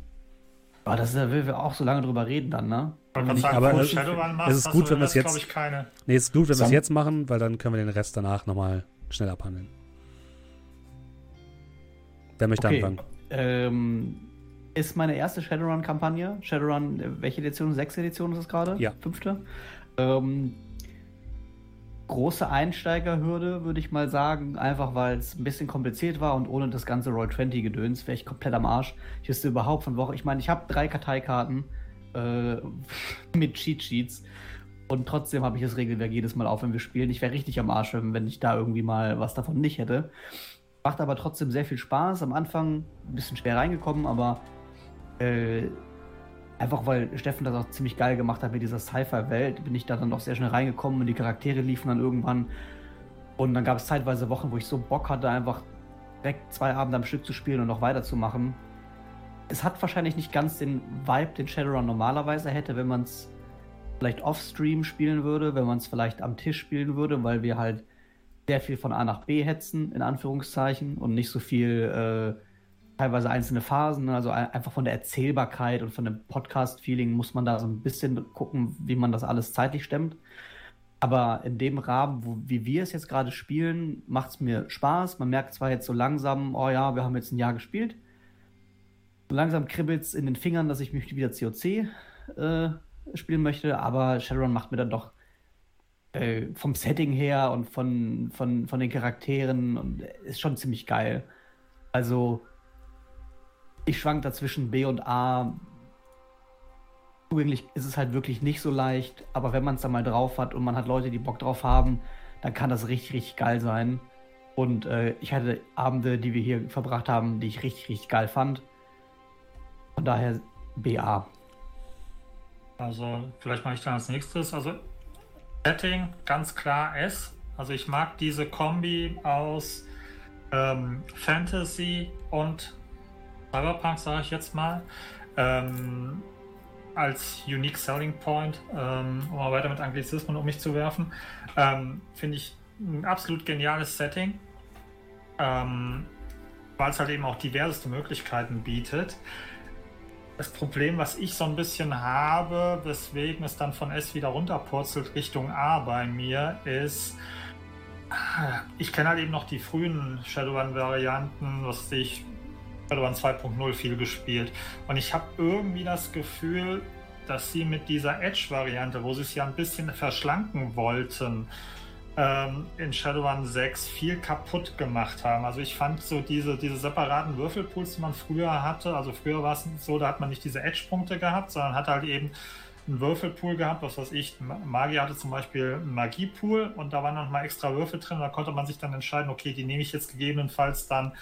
Aber das ist, da will wir auch so lange drüber reden dann, ne? Sagen, aber es- es ist gut, wenn wir es jetzt, ich, keine. Nee, ist gut, wenn wir es jetzt machen, weil dann können wir den Rest danach nochmal schnell abhandeln. Wer möchte Okay. anfangen? Ähm, ist meine erste Shadowrun-Kampagne. Shadowrun, welche Edition? Sechste Edition ist es gerade? Ja. Fünfte? Ähm, große Einsteigerhürde, würde ich mal sagen. Einfach weil es ein bisschen kompliziert war und ohne das ganze Roll 20 Gedöns wäre ich komplett am Arsch. Ich wüsste überhaupt von Woche. Ich meine, ich habe drei Karteikarten äh, *laughs* mit Cheat Sheets und trotzdem habe ich das Regelwerk jedes Mal auf, wenn wir spielen. Ich wäre richtig am Arsch, wenn ich da irgendwie mal was davon nicht hätte. Macht aber trotzdem sehr viel Spaß. Am Anfang ein bisschen schwer reingekommen, aber äh, einfach weil Steffen das auch ziemlich geil gemacht hat mit dieser Sci-Fi-Welt, bin ich da dann doch sehr schnell reingekommen und die Charaktere liefen dann irgendwann. Und dann gab es zeitweise Wochen, wo ich so Bock hatte, einfach direkt zwei Abende am Stück zu spielen und noch weiterzumachen. Es hat wahrscheinlich nicht ganz den Vibe, den Shadowrun normalerweise hätte, wenn man es vielleicht off-stream spielen würde, wenn man es vielleicht am Tisch spielen würde, weil wir halt sehr viel von A nach B hetzen, in Anführungszeichen, und nicht so viel äh, teilweise einzelne Phasen. Ne? Also einfach von der Erzählbarkeit und von dem Podcast-Feeling muss man da so ein bisschen gucken, wie man das alles zeitlich stemmt. Aber in dem Rahmen, wo, wie wir es jetzt gerade spielen, macht es mir Spaß. Man merkt zwar jetzt so langsam, oh ja, wir haben jetzt ein Jahr gespielt. Langsam kribbelt es in den Fingern, dass ich mich wieder COC äh, spielen möchte, aber Shadowrun macht mir dann doch äh, vom Setting her und von, von, von den Charakteren und ist schon ziemlich geil. Also ich schwank dazwischen B und A. Zugänglich ist es halt wirklich nicht so leicht, aber wenn man es dann mal drauf hat und man hat Leute, die Bock drauf haben, dann kann das richtig, richtig geil sein. Und äh, ich hatte Abende, die wir hier verbracht haben, die ich richtig, richtig geil fand. Von daher BA. Also, vielleicht mache ich dann als nächstes. Also, Setting ganz klar S. Also, ich mag diese Kombi aus ähm, Fantasy und Cyberpunk, sage ich jetzt mal, ähm, als Unique Selling Point, ähm, um mal weiter mit Anglizismen um mich zu werfen, ähm, finde ich ein absolut geniales Setting, ähm, weil es halt eben auch diverseste Möglichkeiten bietet. Das Problem, was ich so ein bisschen habe, weswegen es dann von S wieder runterpurzelt Richtung A bei mir, ist, ich kenne halt eben noch die frühen Shadowrun-Varianten, was ich Shadowrun 2.0 viel gespielt. Und ich habe irgendwie das Gefühl, dass sie mit dieser Edge-Variante, wo sie es ja ein bisschen verschlanken wollten, ähm, in Shadowrun 6 viel kaputt gemacht haben. Also ich fand so diese, diese separaten Würfelpools, die man früher hatte, also früher war es so, da hat man nicht diese Edge-Punkte gehabt, sondern hat halt eben einen Würfelpool gehabt, was weiß ich, Magier hatte zum Beispiel einen Magiepool und da waren noch mal extra Würfel drin, da konnte man sich dann entscheiden, okay, die nehme ich jetzt gegebenenfalls dann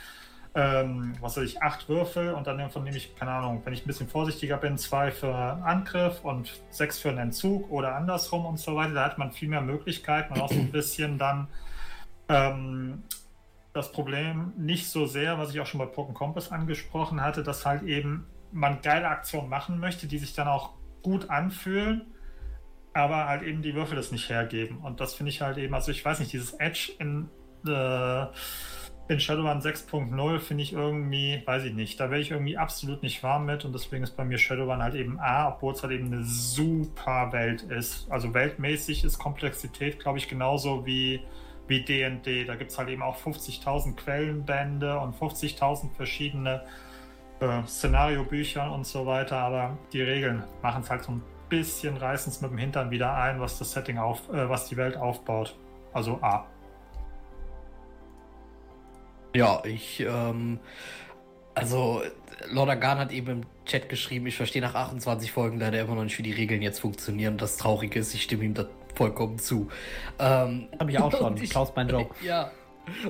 ähm, was soll ich, acht Würfel und dann davon nehme ich, keine Ahnung, wenn ich ein bisschen vorsichtiger bin, zwei für Angriff und sechs für einen Entzug oder andersrum und so weiter. Da hat man viel mehr Möglichkeiten und auch so ein bisschen dann ähm, das Problem nicht so sehr, was ich auch schon bei Pokémon Compass angesprochen hatte, dass halt eben man geile Aktionen machen möchte, die sich dann auch gut anfühlen, aber halt eben die Würfel das nicht hergeben. Und das finde ich halt eben, also ich weiß nicht, dieses Edge in äh, in Shadowrun 6.0 finde ich irgendwie, weiß ich nicht, da wäre ich irgendwie absolut nicht warm mit und deswegen ist bei mir Shadowrun halt eben A, obwohl es halt eben eine super Welt ist. Also weltmäßig ist Komplexität, glaube ich, genauso wie wie D&D. Da gibt es halt eben auch 50.000 Quellenbände und 50.000 verschiedene äh, Szenariobücher und so weiter, aber die Regeln machen es halt so ein bisschen, reißen es mit dem Hintern wieder ein, was das Setting auf, äh, was die Welt aufbaut. Also A. Ja, ich, ähm, also Lorda Garn hat eben im Chat geschrieben, ich verstehe nach 28 Folgen leider immer noch nicht, wie die Regeln jetzt funktionieren. Das Traurige ist, ich stimme ihm da vollkommen zu. Ähm, Habe ich auch schon. Ich, Klaus mein Joke. *laughs* Ja.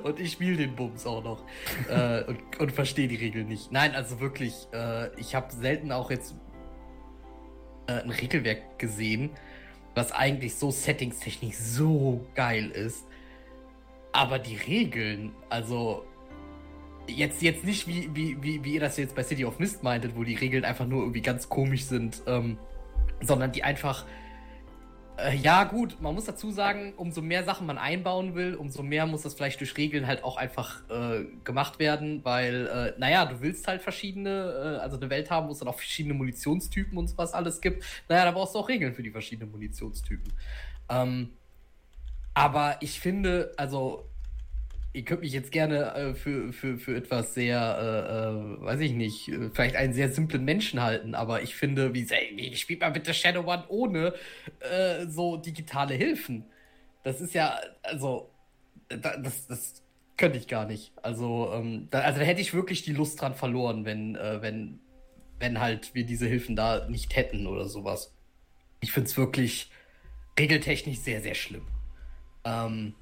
Und ich spiele den Bums auch noch äh, und, und verstehe die Regeln nicht. Nein, also wirklich, äh, ich habe selten auch jetzt äh, ein Regelwerk gesehen, was eigentlich so settingstechnisch so geil ist. Aber die Regeln, also jetzt, jetzt nicht wie, wie, wie, wie ihr das jetzt bei City of Mist meintet, wo die Regeln einfach nur irgendwie ganz komisch sind, ähm, sondern die einfach. Äh, ja, gut, man muss dazu sagen, umso mehr Sachen man einbauen will, umso mehr muss das vielleicht durch Regeln halt auch einfach äh, gemacht werden, weil, äh, naja, du willst halt verschiedene, äh, also eine Welt haben, wo es dann auch verschiedene Munitionstypen und sowas alles gibt. Naja, da brauchst du auch Regeln für die verschiedenen Munitionstypen. Ähm, aber ich finde, also ihr könnt mich jetzt gerne äh, für, für, für etwas sehr, äh, äh, weiß ich nicht, äh, vielleicht einen sehr simplen Menschen halten, aber ich finde, wie, ey, spielt mal bitte Shadowrun ohne äh, so digitale Hilfen. Das ist ja, also, das, das könnte ich gar nicht. Also, ähm, da, also da hätte ich wirklich die Lust dran verloren, wenn, äh, wenn, wenn halt wir diese Hilfen da nicht hätten oder sowas. Ich finde es wirklich regeltechnisch sehr, sehr schlimm. Ähm,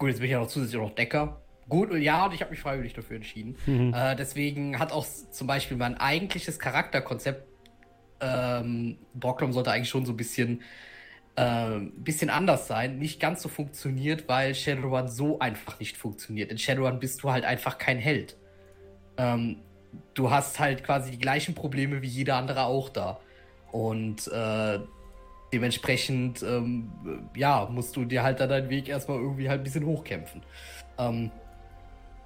gut, jetzt bin ich ja noch zusätzlich noch Decker. Gut, ja, und ich habe mich freiwillig dafür entschieden. Mhm. Äh, deswegen hat auch zum Beispiel mein eigentliches Charakterkonzept, ähm, Brocklom sollte eigentlich schon so ein bisschen, äh, bisschen anders sein, nicht ganz so funktioniert, weil Shadowrun so einfach nicht funktioniert. In Shadowrun bist du halt einfach kein Held. Ähm, du hast halt quasi die gleichen Probleme wie jeder andere auch da. Und äh, dementsprechend, ähm, ja, musst du dir halt da deinen Weg erstmal irgendwie halt ein bisschen hochkämpfen. Ähm,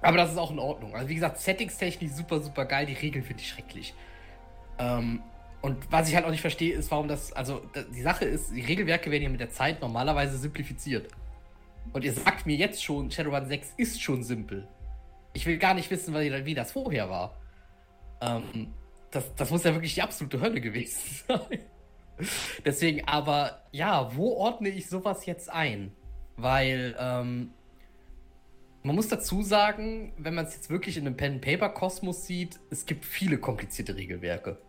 aber das ist auch in Ordnung. Also wie gesagt, settingstechnisch super, super geil. Die Regeln finde ich schrecklich. Ähm, und was ich halt auch nicht verstehe, ist, warum das, also die Sache ist, die Regelwerke werden ja mit der Zeit normalerweise simplifiziert. Und ihr sagt mir jetzt schon, Shadowrun 6 ist schon simpel. Ich will gar nicht wissen, wie das vorher war. Ähm, das, das muss ja wirklich die absolute Hölle gewesen *laughs* sein. Deswegen, aber ja, wo ordne ich sowas jetzt ein? Weil, ähm, man muss dazu sagen, wenn man es jetzt wirklich in einem Pen-Paper-Kosmos sieht, es gibt viele komplizierte Regelwerke.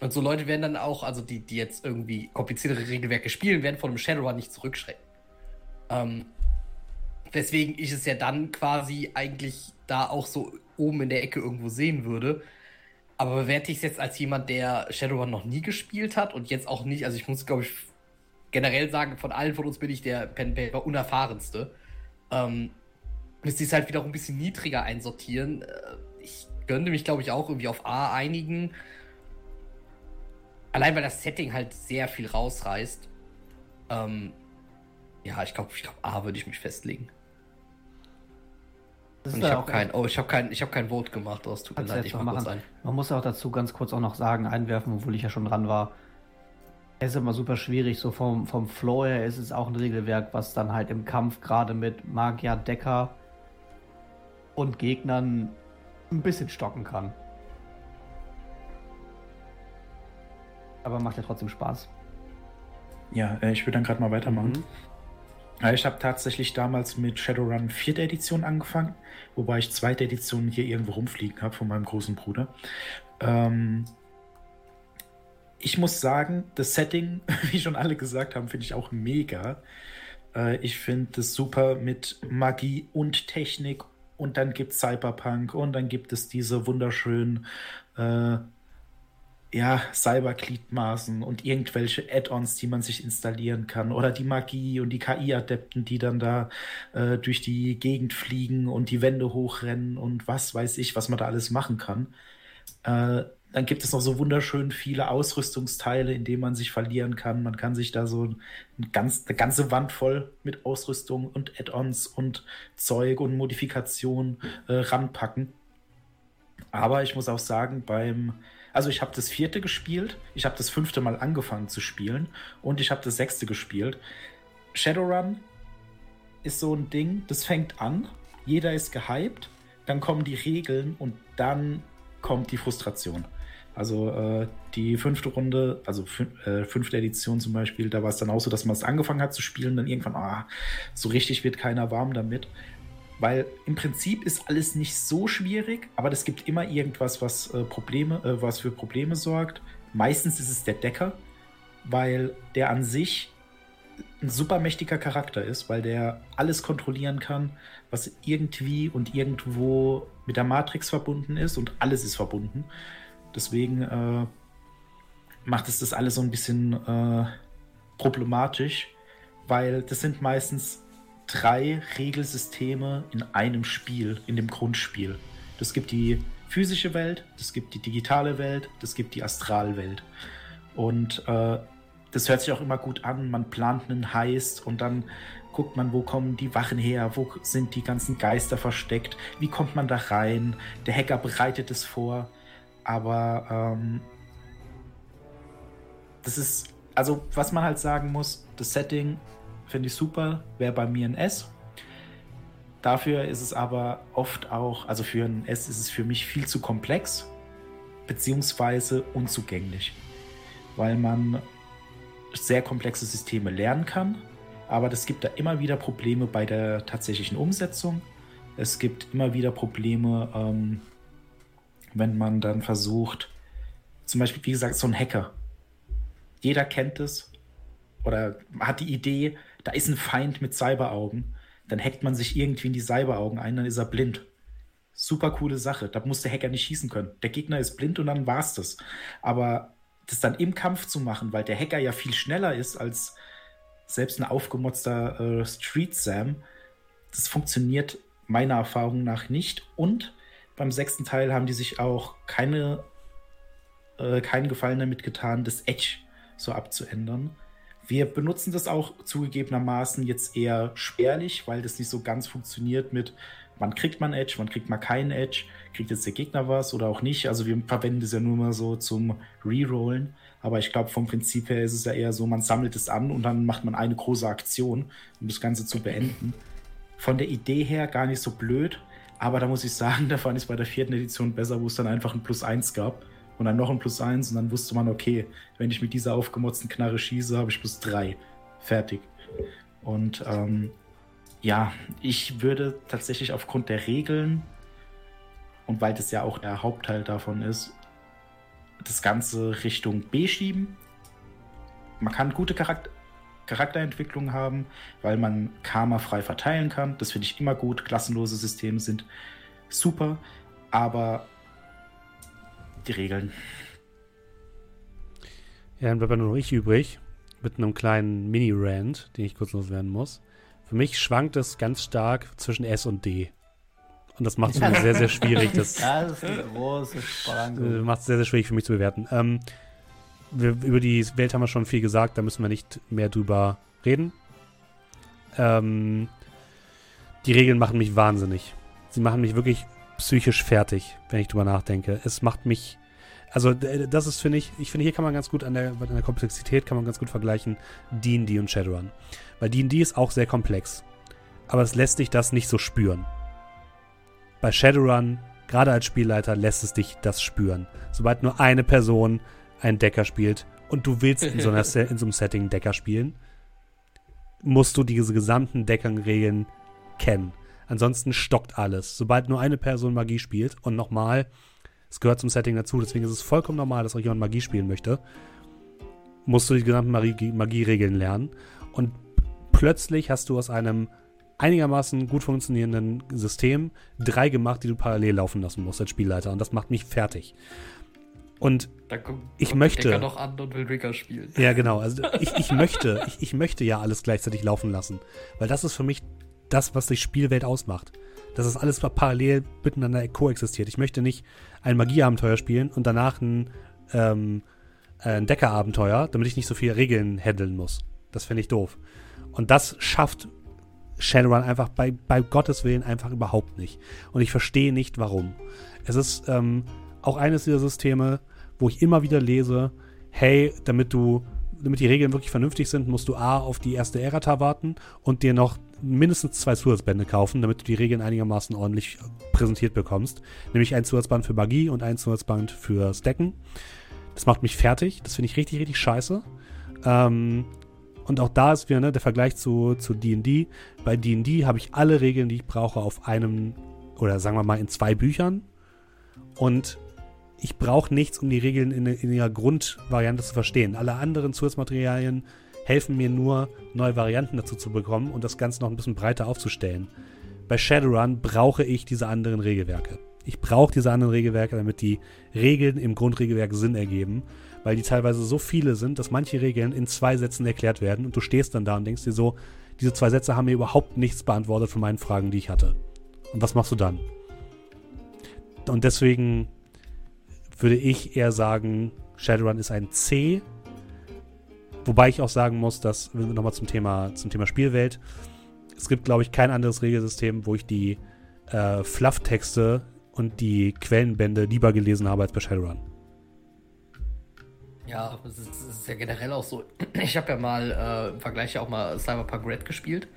Und so Leute werden dann auch, also die, die jetzt irgendwie kompliziertere Regelwerke spielen, werden von einem Shadowrun nicht zurückschrecken. Ähm, weswegen ich es ja dann quasi eigentlich da auch so oben in der Ecke irgendwo sehen würde. Aber bewerte ich es jetzt als jemand, der Shadowrun noch nie gespielt hat und jetzt auch nicht, also ich muss, glaube ich, generell sagen, von allen von uns bin ich der Pen Paper unerfahrenste. Ähm, müsste ich es halt wieder auch ein bisschen niedriger einsortieren. Äh, ich könnte mich, glaube ich, auch irgendwie auf A einigen. Allein weil das Setting halt sehr viel rausreißt. Ähm, ja, ich glaube, ich glaub, A würde ich mich festlegen. Und ich habe kein, oh, ich habe kein, ich habe kein Vote gemacht. Es tut mir leid, ich machen. Ein. Man muss auch dazu ganz kurz auch noch sagen, einwerfen, obwohl ich ja schon dran war. Es ist immer super schwierig, so vom, vom Flow her ist es auch ein Regelwerk, was dann halt im Kampf gerade mit Magier, Decker und Gegnern ein bisschen stocken kann. Aber macht ja trotzdem Spaß. Ja, äh, ich würde dann gerade mal weitermachen. Mhm. Ich habe tatsächlich damals mit Shadowrun 4. Edition angefangen, wobei ich zweite Edition hier irgendwo rumfliegen habe von meinem großen Bruder. Ähm, ich muss sagen, das Setting, *laughs* wie schon alle gesagt haben, finde ich auch mega. Äh, ich finde das super mit Magie und Technik und dann gibt es Cyberpunk und dann gibt es diese wunderschönen äh, ja, Cybergliedmaßen und irgendwelche Add-ons, die man sich installieren kann. Oder die Magie und die KI-Adepten, die dann da äh, durch die Gegend fliegen und die Wände hochrennen und was weiß ich, was man da alles machen kann. Äh, dann gibt es noch so wunderschön viele Ausrüstungsteile, in denen man sich verlieren kann. Man kann sich da so ein ganz, eine ganze Wand voll mit Ausrüstung und Add-ons und Zeug und Modifikation äh, ranpacken. Aber ich muss auch sagen, beim also ich habe das vierte gespielt, ich habe das fünfte Mal angefangen zu spielen und ich habe das sechste gespielt. Shadowrun ist so ein Ding, das fängt an, jeder ist gehypt, dann kommen die Regeln und dann kommt die Frustration. Also äh, die fünfte Runde, also äh, fünfte Edition zum Beispiel, da war es dann auch so, dass man es angefangen hat zu spielen, dann irgendwann, ah, so richtig wird keiner warm damit. Weil im Prinzip ist alles nicht so schwierig, aber es gibt immer irgendwas, was äh, Probleme, äh, was für Probleme sorgt. Meistens ist es der Decker, weil der an sich ein super mächtiger Charakter ist, weil der alles kontrollieren kann, was irgendwie und irgendwo mit der Matrix verbunden ist und alles ist verbunden. Deswegen äh, macht es das alles so ein bisschen äh, problematisch, weil das sind meistens drei Regelsysteme in einem Spiel, in dem Grundspiel. Das gibt die physische Welt, das gibt die digitale Welt, das gibt die Astralwelt. Und äh, das hört sich auch immer gut an. Man plant einen Heist und dann guckt man, wo kommen die Wachen her, wo sind die ganzen Geister versteckt, wie kommt man da rein. Der Hacker bereitet es vor. Aber ähm, das ist, also was man halt sagen muss, das Setting finde ich super, wäre bei mir ein S. Dafür ist es aber oft auch, also für ein S ist es für mich viel zu komplex, beziehungsweise unzugänglich, weil man sehr komplexe Systeme lernen kann, aber es gibt da immer wieder Probleme bei der tatsächlichen Umsetzung. Es gibt immer wieder Probleme, ähm, wenn man dann versucht, zum Beispiel, wie gesagt, so ein Hacker. Jeder kennt es oder hat die Idee, da ist ein Feind mit Cyberaugen. Dann hackt man sich irgendwie in die Cyberaugen ein, dann ist er blind. Super coole Sache. Da muss der Hacker nicht schießen können. Der Gegner ist blind und dann war's das. Aber das dann im Kampf zu machen, weil der Hacker ja viel schneller ist als selbst ein aufgemotzter äh, Street Sam, das funktioniert meiner Erfahrung nach nicht. Und beim sechsten Teil haben die sich auch keine, äh, keinen Gefallen damit getan, das Edge so abzuändern. Wir benutzen das auch zugegebenermaßen jetzt eher spärlich, weil das nicht so ganz funktioniert mit, wann kriegt man Edge, wann kriegt man keinen Edge, kriegt jetzt der Gegner was oder auch nicht. Also wir verwenden das ja nur mal so zum Rerollen. Aber ich glaube, vom Prinzip her ist es ja eher so, man sammelt es an und dann macht man eine große Aktion, um das Ganze zu beenden. Von der Idee her gar nicht so blöd, aber da muss ich sagen, *laughs* da fand ich es bei der vierten Edition besser, wo es dann einfach ein Plus 1 gab und dann noch ein Plus 1 und dann wusste man, okay, wenn ich mit dieser aufgemotzten Knarre schieße, habe ich Plus 3. Fertig. Und ähm, ja, ich würde tatsächlich aufgrund der Regeln und weil das ja auch der Hauptteil davon ist, das Ganze Richtung B schieben. Man kann gute Charakter Charakterentwicklung haben, weil man Karma frei verteilen kann. Das finde ich immer gut. Klassenlose Systeme sind super, aber die Regeln. Ja, dann bleibt nur noch ich übrig mit einem kleinen Mini-Rant, den ich kurz loswerden muss. Für mich schwankt es ganz stark zwischen S und D. Und das macht es für mich sehr, sehr schwierig. Das, *laughs* das ist eine große Spannung. Macht es sehr, sehr schwierig für mich zu bewerten. Ähm, wir, über die Welt haben wir schon viel gesagt, da müssen wir nicht mehr drüber reden. Ähm, die Regeln machen mich wahnsinnig. Sie machen mich wirklich psychisch fertig, wenn ich drüber nachdenke. Es macht mich. Also, das ist, finde ich, ich finde, hier kann man ganz gut an der, an der Komplexität kann man ganz gut vergleichen D&D und Shadowrun. Weil D&D ist auch sehr komplex. Aber es lässt dich das nicht so spüren. Bei Shadowrun, gerade als Spielleiter, lässt es dich das spüren. Sobald nur eine Person einen Decker spielt und du willst in so, einer, *laughs* in so einem Setting Decker spielen, musst du diese gesamten Deckernregeln kennen. Ansonsten stockt alles. Sobald nur eine Person Magie spielt und nochmal, es gehört zum Setting dazu, deswegen ist es vollkommen normal, dass auch jemand Magie spielen möchte, musst du die gesamten Magie-Regeln lernen. Und plötzlich hast du aus einem einigermaßen gut funktionierenden System drei gemacht, die du parallel laufen lassen musst als Spielleiter. Und das macht mich fertig. Und kommt, ich kommt möchte. Decker noch an und will Ricker spielen. Ja, genau. Also ich, ich möchte, ich, ich möchte ja alles gleichzeitig laufen lassen. Weil das ist für mich das, was die Spielwelt ausmacht. Dass das alles parallel miteinander koexistiert. Ich möchte nicht ein Magieabenteuer spielen und danach ein, ähm, ein Deckerabenteuer, damit ich nicht so viele Regeln handeln muss. Das finde ich doof. Und das schafft Shadowrun einfach bei, bei Gottes Willen einfach überhaupt nicht. Und ich verstehe nicht, warum. Es ist ähm, auch eines dieser Systeme, wo ich immer wieder lese, hey, damit du, damit die Regeln wirklich vernünftig sind, musst du A auf die erste Errata warten und dir noch mindestens zwei Zusatzbände kaufen, damit du die Regeln einigermaßen ordentlich präsentiert bekommst. Nämlich ein Zusatzband für Magie und ein Zusatzband für Stacken. Das macht mich fertig. Das finde ich richtig, richtig scheiße. Ähm, und auch da ist wieder ne, der Vergleich zu D&D. Bei D&D habe ich alle Regeln, die ich brauche, auf einem oder sagen wir mal in zwei Büchern. Und ich brauche nichts, um die Regeln in, in ihrer Grundvariante zu verstehen. Alle anderen Zusatzmaterialien helfen mir nur, neue Varianten dazu zu bekommen und das Ganze noch ein bisschen breiter aufzustellen. Bei Shadowrun brauche ich diese anderen Regelwerke. Ich brauche diese anderen Regelwerke, damit die Regeln im Grundregelwerk Sinn ergeben weil die teilweise so viele sind, dass manche Regeln in zwei Sätzen erklärt werden und du stehst dann da und denkst dir so, diese zwei Sätze haben mir überhaupt nichts beantwortet von meinen Fragen, die ich hatte. Und was machst du dann? Und deswegen würde ich eher sagen, Shadowrun ist ein C. Wobei ich auch sagen muss, dass, nochmal zum Thema, zum Thema Spielwelt, es gibt, glaube ich, kein anderes Regelsystem, wo ich die äh, Fluff-Texte und die Quellenbände lieber gelesen habe als bei Shadowrun. Ja, es ist, ist, ja generell auch so. *clears throat* Ich habe ja mal äh, im Vergleich ja auch mal Cyberpunk Red gespielt.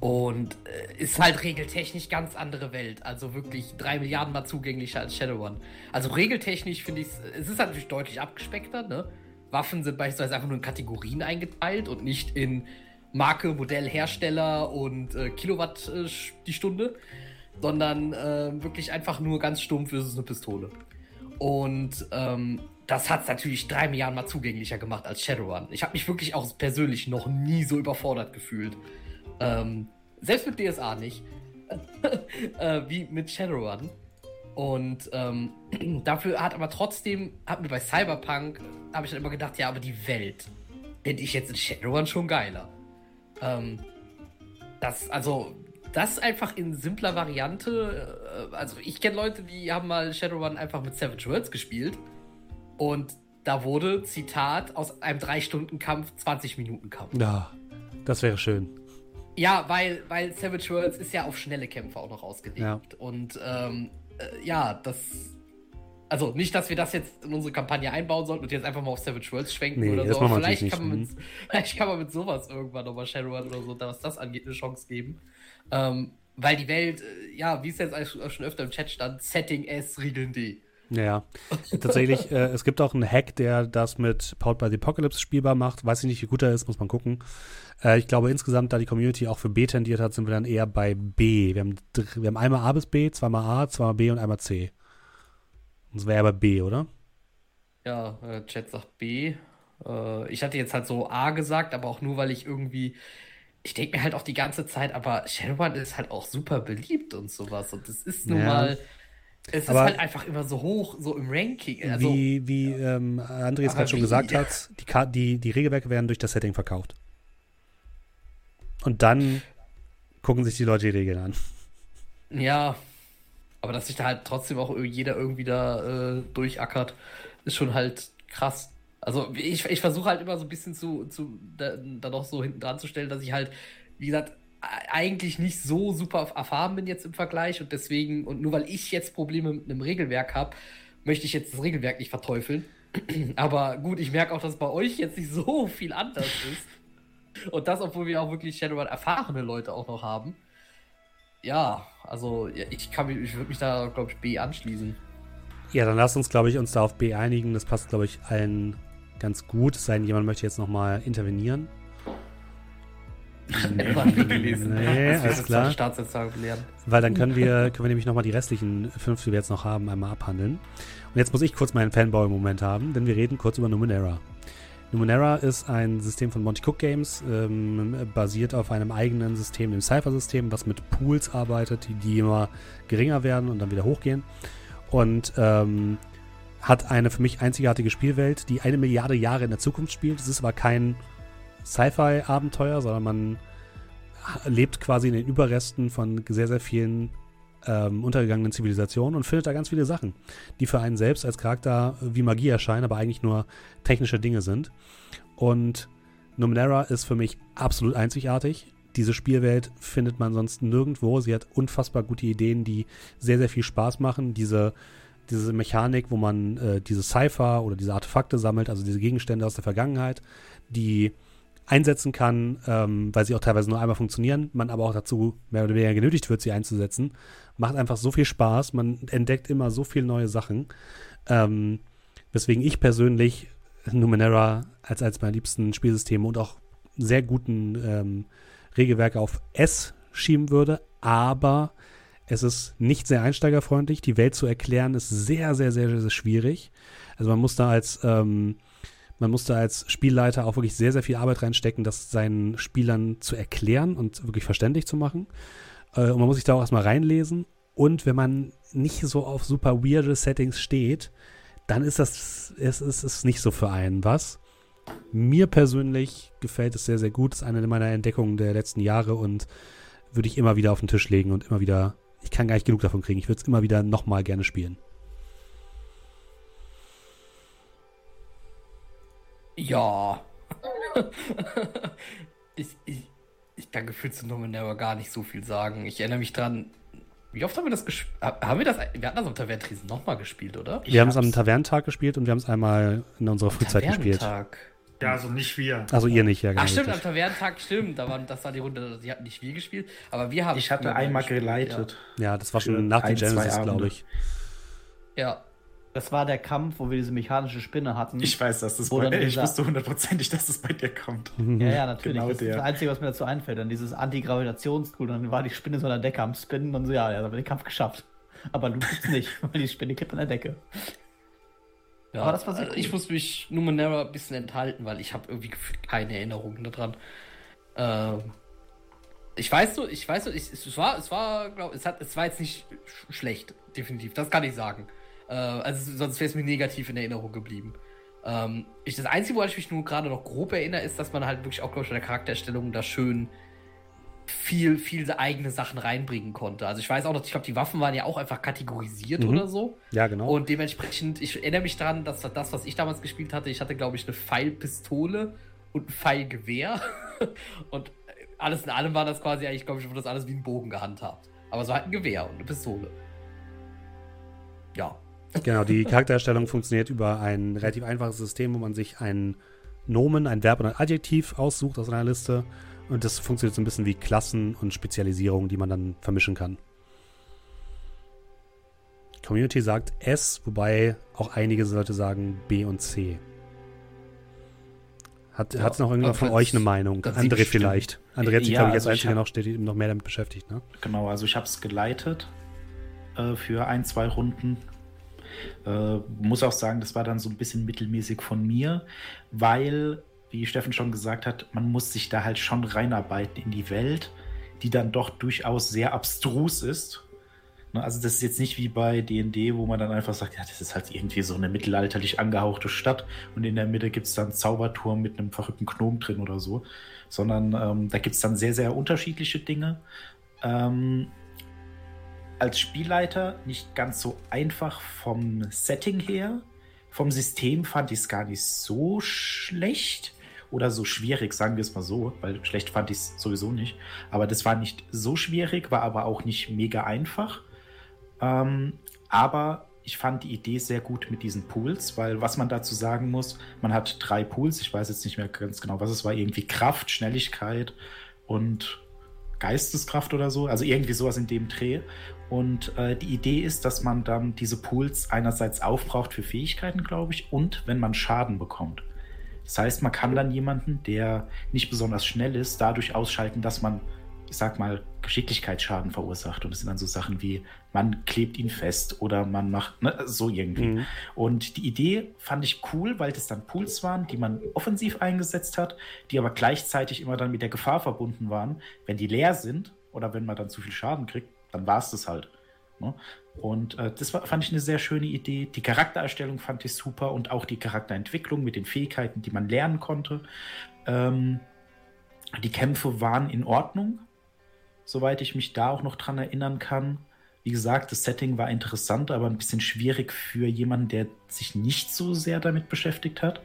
Und äh, ist halt regeltechnisch ganz andere Welt. Also wirklich drei Milliarden mal zugänglicher als Shadowrun. Also regeltechnisch finde ich es ist natürlich deutlich abgespeckter, ne? Waffen sind beispielsweise einfach nur in Kategorien eingeteilt und nicht in Marke, Modell, Hersteller und äh, Kilowatt äh, die Stunde, sondern äh, wirklich einfach nur ganz stumpf ist es eine Pistole. Und ähm, das hat es natürlich drei Milliarden Mal zugänglicher gemacht als Shadowrun. Ich habe mich wirklich auch persönlich noch nie so überfordert gefühlt. Ähm, selbst mit DSA nicht. *laughs* äh, wie mit Shadowrun. Und ähm, *clears throat* dafür hat aber trotzdem, hat mir bei Cyberpunk, habe ich dann immer gedacht, ja, aber die Welt finde ich jetzt in Shadowrun schon geiler. Ähm, das, also, das einfach in simpler Variante. Äh, also, ich kenne Leute, die haben mal Shadowrun einfach mit Savage Worlds gespielt. Und da wurde, Zitat, aus einem 3-Stunden-Kampf 20-Minuten-Kampf. Ja, das wäre schön. Ja, weil, weil Savage Worlds ist ja auf schnelle Kämpfe auch noch ausgelegt. Ja. Und ähm, äh, ja, das. Also nicht, dass wir das jetzt in unsere Kampagne einbauen sollten und jetzt einfach mal auf Savage Worlds schwenken nee, oder so. Vielleicht kann, man mit, *laughs* vielleicht kann man mit sowas irgendwann nochmal Shadowrun oder so, was das angeht, eine Chance geben. Ähm, weil die Welt, äh, ja, wie es jetzt schon öfter im Chat stand, Setting S, Regeln D. Ja, tatsächlich, *laughs* äh, es gibt auch einen Hack, der das mit Powered by the Apocalypse spielbar macht. Weiß ich nicht, wie gut er ist, muss man gucken. Äh, ich glaube insgesamt, da die Community auch für B tendiert hat, sind wir dann eher bei B. Wir haben, wir haben einmal A bis B, zweimal A, zweimal B und einmal C. Und das wäre aber B, oder? Ja, äh, Chat sagt B. Äh, ich hatte jetzt halt so A gesagt, aber auch nur, weil ich irgendwie ich denke mir halt auch die ganze Zeit, aber Shadowrun ist halt auch super beliebt und sowas. Und das ist nun ja. mal. Es aber ist halt einfach immer so hoch, so im Ranking. Also, wie wie ähm, André jetzt gerade schon gesagt *laughs* hat, die, die, die Regelwerke werden durch das Setting verkauft. Und dann gucken sich die Leute die Regeln an. Ja, aber dass sich da halt trotzdem auch jeder irgendwie da äh, durchackert, ist schon halt krass. Also ich, ich versuche halt immer so ein bisschen zu, zu da, da noch so hinten dran zu stellen, dass ich halt, wie gesagt, eigentlich nicht so super erfahren bin jetzt im Vergleich und deswegen, und nur weil ich jetzt Probleme mit einem Regelwerk habe, möchte ich jetzt das Regelwerk nicht verteufeln. *clears throat* Aber gut, ich merke auch, dass bei euch jetzt nicht so viel anders ist. Und das, obwohl wir auch wirklich Shadowrun erfahrene Leute auch noch haben. Ja, also ich kann mich, ich würde mich da, glaube ich, B anschließen. Ja, dann lasst uns, glaube ich, uns da auf B einigen. Das passt, glaube ich, allen ganz gut. Es sei denn, jemand möchte jetzt nochmal intervenieren. *laughs* Nee, nee alles klar. Weil dann können wir, können wir nämlich nochmal die restlichen fünf, die wir jetzt noch haben, einmal abhandeln. Und jetzt muss ich kurz meinen Fanboy-Moment haben, denn wir reden kurz über Numenera. Numenera ist ein System von Monty Cook Games, ähm, basiert auf einem eigenen System, dem Cypher-System, was mit Pools arbeitet, die, die, immer geringer werden und dann wieder hochgehen. Und ähm, hat eine für mich einzigartige Spielwelt, die eine Milliarde Jahre in der Zukunft spielt. Es ist aber kein Sci-Fi-Abenteuer, sondern man lebt quasi in den Überresten von sehr, sehr vielen ähm, untergegangenen Zivilisation und findet da ganz viele Sachen, die für einen selbst als Charakter wie Magie erscheinen, aber eigentlich nur technische Dinge sind. Und Numenera ist für mich absolut einzigartig. Diese Spielwelt findet man sonst nirgendwo. Sie hat unfassbar gute Ideen, die sehr, sehr viel Spaß machen. Diese, diese Mechanik, wo man äh, diese Cypher oder diese Artefakte sammelt, also diese Gegenstände aus der Vergangenheit, die einsetzen kann, ähm, weil sie auch teilweise nur einmal funktionieren, man aber auch dazu mehr oder weniger genötigt wird, sie einzusetzen. Macht einfach so viel Spaß, man entdeckt immer so viele neue Sachen. Ähm, weswegen ich persönlich Numenera als, als meine liebsten Spielsysteme und auch sehr guten ähm, Regelwerke auf S schieben würde, aber es ist nicht sehr einsteigerfreundlich. Die Welt zu erklären ist sehr, sehr, sehr, sehr schwierig. Also man muss da als ähm, man musste als Spielleiter auch wirklich sehr, sehr viel Arbeit reinstecken, das seinen Spielern zu erklären und wirklich verständlich zu machen. Äh, und man muss sich da auch erstmal reinlesen. Und wenn man nicht so auf super weirde Settings steht, dann ist das, es ist, ist nicht so für einen was. Mir persönlich gefällt es sehr, sehr gut. Das ist eine meiner Entdeckungen der letzten Jahre und würde ich immer wieder auf den Tisch legen und immer wieder, ich kann gar nicht genug davon kriegen. Ich würde es immer wieder nochmal gerne spielen. Ja. *laughs* ich, ich, ich kann gefühlt zu Numenera gar nicht so viel sagen. Ich erinnere mich dran. Wie oft haben wir das gespielt? Haben wir das? Wir hatten das am Tavernentresen nochmal gespielt, oder? Wir haben es am Tavernentag gespielt und wir haben es einmal in unserer Frühzeit gespielt. Ja, also nicht wir. Also ihr nicht, ja, genau. Ach stimmt, am Tavernentag stimmt. Da war, das war die Runde, die hatten nicht wir gespielt, aber wir haben. Ich hatte einmal geleitet. Ja. ja. das war schon nach der Genesis, glaube ich. Ja, Das war der Kampf, wo wir diese mechanische Spinne hatten. Ich weiß, dass das bei dann Ich wusste hundertprozentig, dass das bei dir kommt. *laughs* Ja, ja, natürlich. Genau das ist der. das Einzige, was mir dazu einfällt. Dann dieses Antigravitationstool. Dann war die Spinne so an der Decke am Spinnen und so, ja, er hat den Kampf geschafft. Aber du gibt's nicht, *laughs* weil die Spinne klebt an der Decke. Ja, Aber das war sehr also cool. Ich muss mich Numenera ein bisschen enthalten, weil ich habe irgendwie keine Erinnerungen daran. Ähm, ich weiß nur, ich weiß nur, ich, es war, es war, glaub, es hat, es war jetzt nicht sch schlecht, definitiv. Das kann ich sagen. Äh, also sonst wäre es mir negativ in Erinnerung geblieben. Ähm, ich, das Einzige, woran ich mich nur gerade noch grob erinnere, ist, dass man halt wirklich auch, glaube ich, bei der Charaktererstellung da schön viel, viel eigene Sachen reinbringen konnte. Also ich weiß auch noch, ich glaube, die Waffen waren ja auch einfach kategorisiert Mhm. oder so. Ja, genau. Und dementsprechend, ich erinnere mich daran, dass das, was ich damals gespielt hatte, ich hatte, glaube ich, eine Pfeilpistole und ein Pfeilgewehr. *laughs* und alles in allem war das quasi eigentlich, glaube ich, wurde das alles wie ein Bogen gehandhabt. Aber war halt ein Gewehr und eine Pistole. Ja. Genau, die Charaktererstellung funktioniert über ein relativ einfaches System, wo man sich einen Nomen, ein Verb und ein Adjektiv aussucht aus einer Liste. Und das funktioniert so ein bisschen wie Klassen und Spezialisierungen, die man dann vermischen kann. Community sagt S, wobei auch einige Leute sagen B und C. Hat, Ja, hat noch irgendjemand von euch eine Meinung? André vielleicht. André hat sich, Ja, glaube ich, als also ich einziger hab- noch, steht, noch mehr damit beschäftigt, ne? Genau, also ich habe es geleitet äh, für ein, zwei Runden. Äh, muss auch sagen, das war dann so ein bisschen mittelmäßig von mir, weil, wie Steffen schon gesagt hat, man muss sich da halt schon reinarbeiten in die Welt, die dann doch durchaus sehr abstrus ist. Ne, Also das ist jetzt nicht wie bei D&D, wo man dann einfach sagt, ja, das ist halt irgendwie so eine mittelalterlich angehauchte Stadt und in der Mitte gibt es dann Zauberturm mit einem verrückten Gnom drin oder so, sondern ähm, da gibt es dann sehr, sehr unterschiedliche Dinge. Ähm, als Spielleiter nicht ganz so einfach vom Setting her. Vom System fand ich es gar nicht so schlecht oder so schwierig, sagen wir es mal so, weil schlecht fand ich es sowieso nicht. Aber das war nicht so schwierig, war aber auch nicht mega einfach. Ähm, aber ich fand die Idee sehr gut mit diesen Pools, weil was man dazu sagen muss, man hat drei Pools, ich weiß jetzt nicht mehr ganz genau, was es war, irgendwie Kraft, Schnelligkeit und Geisteskraft oder so, also irgendwie sowas in dem Dreh. Und äh, die Idee ist, dass man dann diese Pools einerseits aufbraucht für Fähigkeiten, glaube ich, und wenn man Schaden bekommt. Das heißt, man kann dann jemanden, der nicht besonders schnell ist, dadurch ausschalten, dass man, ich sag mal, Geschicklichkeitsschaden verursacht. Und das sind dann so Sachen wie, man klebt ihn fest oder man macht, ne, so irgendwie. Mhm. Und die Idee fand ich cool, weil das dann Pools waren, die man offensiv eingesetzt hat, die aber gleichzeitig immer dann mit der Gefahr verbunden waren, wenn die leer sind oder wenn man dann zu viel Schaden kriegt, dann war es das halt. Ne? Und äh, das war, fand ich eine sehr schöne Idee. Die Charaktererstellung fand ich super und auch die Charakterentwicklung mit den Fähigkeiten, die man lernen konnte. Ähm, die Kämpfe waren in Ordnung, soweit ich mich da auch noch dran erinnern kann. Wie gesagt, das Setting war interessant, aber ein bisschen schwierig für jemanden, der sich nicht so sehr damit beschäftigt hat.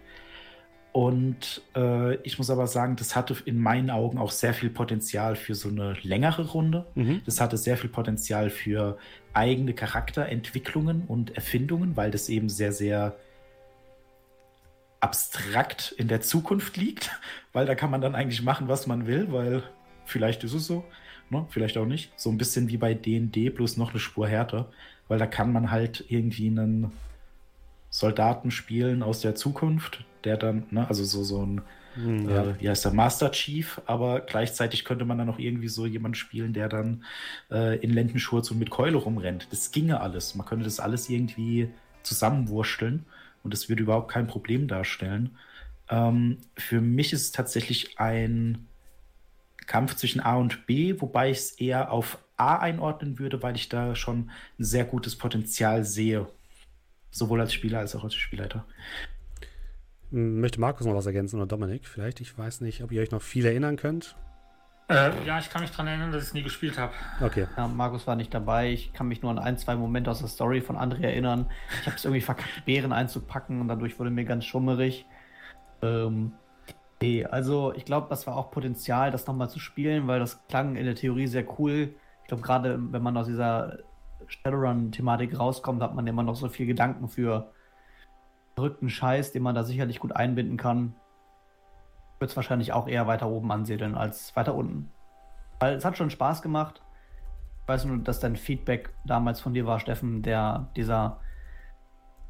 Und äh, ich muss aber sagen, das hatte in meinen Augen auch sehr viel Potenzial für so eine längere Runde. Mhm. Das hatte sehr viel Potenzial für eigene Charakterentwicklungen und Erfindungen, weil das eben sehr, sehr abstrakt in der Zukunft liegt, *laughs* weil da kann man dann eigentlich machen, was man will, weil vielleicht ist es so, ne? vielleicht auch nicht. So ein bisschen wie bei D&D, bloß noch eine Spur härter, weil da kann man halt irgendwie einen Soldaten spielen aus der Zukunft, der dann, ne, also so, so ein Mhm, ja. äh, wie heißt der, Master Chief, aber gleichzeitig könnte man dann auch irgendwie so jemanden spielen, der dann äh, in Lendenschurz und mit Keule rumrennt. Das ginge alles. Man könnte das alles irgendwie zusammenwursteln und es würde überhaupt kein Problem darstellen. Ähm, für mich ist es tatsächlich ein Kampf zwischen A und B, wobei ich es eher auf A einordnen würde, weil ich da schon ein sehr gutes Potenzial sehe. Sowohl als Spieler als auch als Spielleiter. Möchte Markus noch was ergänzen oder Dominik? Vielleicht, ich weiß nicht, ob ihr euch noch viel erinnern könnt. Äh, ja, ich kann mich daran erinnern, dass ich es nie gespielt habe. Okay. Ja, Markus war nicht dabei. Ich kann mich nur an ein, zwei Momente aus der Story von André erinnern. Ich habe es irgendwie verkackt, Bären einzupacken und dadurch wurde mir ganz schummerig. Ähm, nee, also ich glaube, das war auch Potenzial, das nochmal zu spielen, weil das klang in der Theorie sehr cool. Ich glaube, gerade wenn man aus dieser Shadowrun-Thematik rauskommt, hat man immer noch so viel Gedanken für verrückten Scheiß, den man da sicherlich gut einbinden kann. Wird es wahrscheinlich auch eher weiter oben ansiedeln als weiter unten. Weil es hat schon Spaß gemacht. Ich weiß nur, dass dein Feedback damals von dir war, Steffen, der dieser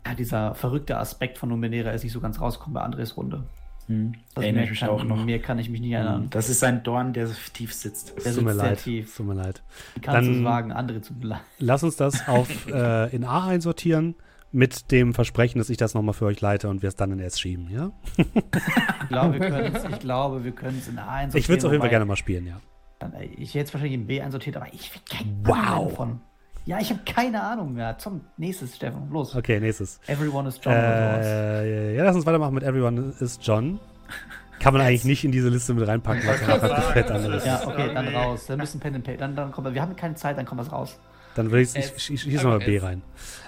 ja, dieser verrückte Aspekt von Numenera ist nicht so ganz rausgekommen bei Andres Runde. Hm. Also Erinnere ich mich kann, auch noch. Mehr kann ich mich nicht erinnern. Das ist ein Dorn, der tief sitzt. Der Tut mir sitzt sehr leid. tief. Tut mir leid. Wie kannst du es Dann- wagen, andere zu belasten? Lass uns das auf *laughs* äh, in A einsortieren mit dem Versprechen, dass ich das nochmal für euch leite und wir es dann in S schieben, ja? Ich glaube, wir können es, *laughs* in A einsortieren. Ich würde es auf jeden Fall gerne mal spielen, ja. Ich hätte es wahrscheinlich in B einsortiert, aber ich will keine Wow. Davon. Ja, ich habe keine Ahnung mehr. Zum nächstes, Stefan, los. Okay, nächstes. Everyone is John. Äh, ja, lass uns weitermachen mit Everyone is John. Kann man eigentlich nicht in diese Liste mit reinpacken, weil es einfach komplett anderes Ja, okay, dann raus. Dann müssen Pen and Paper. Dann, dann kommt, wir haben keine Zeit, dann kommt was raus. Dann würde ich, ich, ich, ich schieße mal Einfach B rein.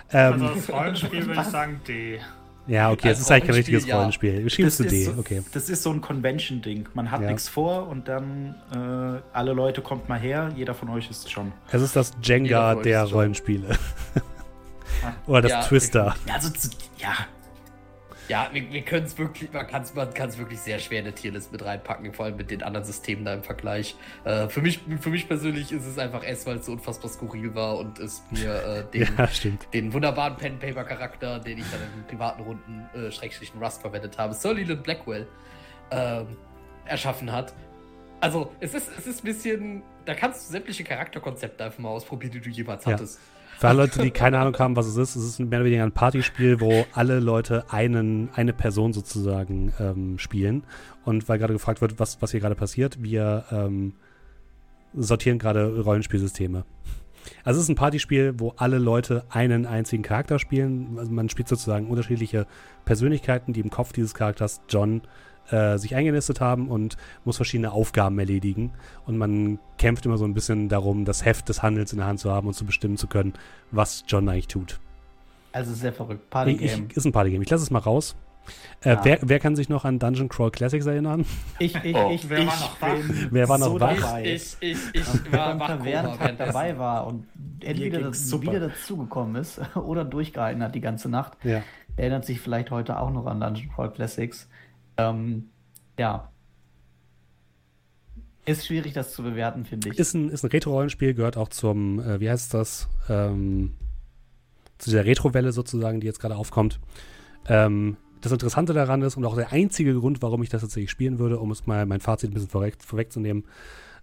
Also Ähm, das Rollenspiel würde ich sagen D. ja, okay, es ist eigentlich kein richtiges ja. Rollenspiel. Wir schieben es zu D, so, okay. das ist so ein Convention-Ding. Man hat Ja. nichts vor und dann äh, alle Leute kommt mal her, jeder von euch ist John. Es ist das Jenga der. Rollenspiele. *laughs* Oder das Ja, Twister. Ja, also, ja, Ja, wir, wir können es wirklich, man kann es man kann's wirklich sehr schwer in eine Tierlist mit reinpacken, vor allem mit den anderen Systemen da im Vergleich. Äh, für, mich, für mich persönlich ist es einfach S, weil es so unfassbar skurril war und es mir äh, *laughs* den, Ja, den wunderbaren Pen-Paper-Charakter, den ich dann in privaten Runden, äh, Schrägstrich in Rust verwendet habe, Sir Leland Blackwell, ähm, erschaffen hat. Also, es ist, es ist ein bisschen, da kannst du sämtliche Charakterkonzepte einfach mal ausprobieren, die du jemals Ja. hattest. Für alle Leute, die keine Ahnung haben, was es ist, es ist mehr oder weniger ein Partyspiel, wo alle Leute einen, eine Person sozusagen ähm, spielen. Und weil gerade gefragt wird, was, was hier gerade passiert, wir ähm, sortieren gerade Rollenspielsysteme. Also es ist ein Partyspiel, wo alle Leute einen einzigen Charakter spielen. Also man spielt sozusagen unterschiedliche Persönlichkeiten, die im Kopf dieses Charakters John äh, sich eingenistet haben und muss verschiedene Aufgaben erledigen. Und man kämpft immer so ein bisschen darum, das Heft des Handels in der Hand zu haben und zu bestimmen zu können, was John eigentlich tut. Also sehr verrückt. Ich, Partygame. ist ein Partygame. Ich lasse es mal raus. Äh, Ja. wer, wer kann sich noch an Dungeon Crawl Classics erinnern? Ich, ich, Oh, ich, wer ich war noch wach? Wer war noch so wach? dabei. Ich, ich, ich wer war wach Tavernentag dabei war und entweder, das, wieder dazugekommen ist *laughs* oder durchgehalten hat die ganze Nacht, Ja. erinnert sich vielleicht heute auch noch an Dungeon Crawl Classics. Ähm, ja. Ist schwierig, das zu bewerten, finde ich. Ist ein, ist ein Retro-Rollenspiel, gehört auch zum, äh, wie heißt das, ähm, zu dieser Retro-Welle sozusagen, die jetzt gerade aufkommt. Ähm, das Interessante daran ist und auch der einzige Grund, warum ich das tatsächlich spielen würde, um es mal mein Fazit ein bisschen vorweg, vorwegzunehmen,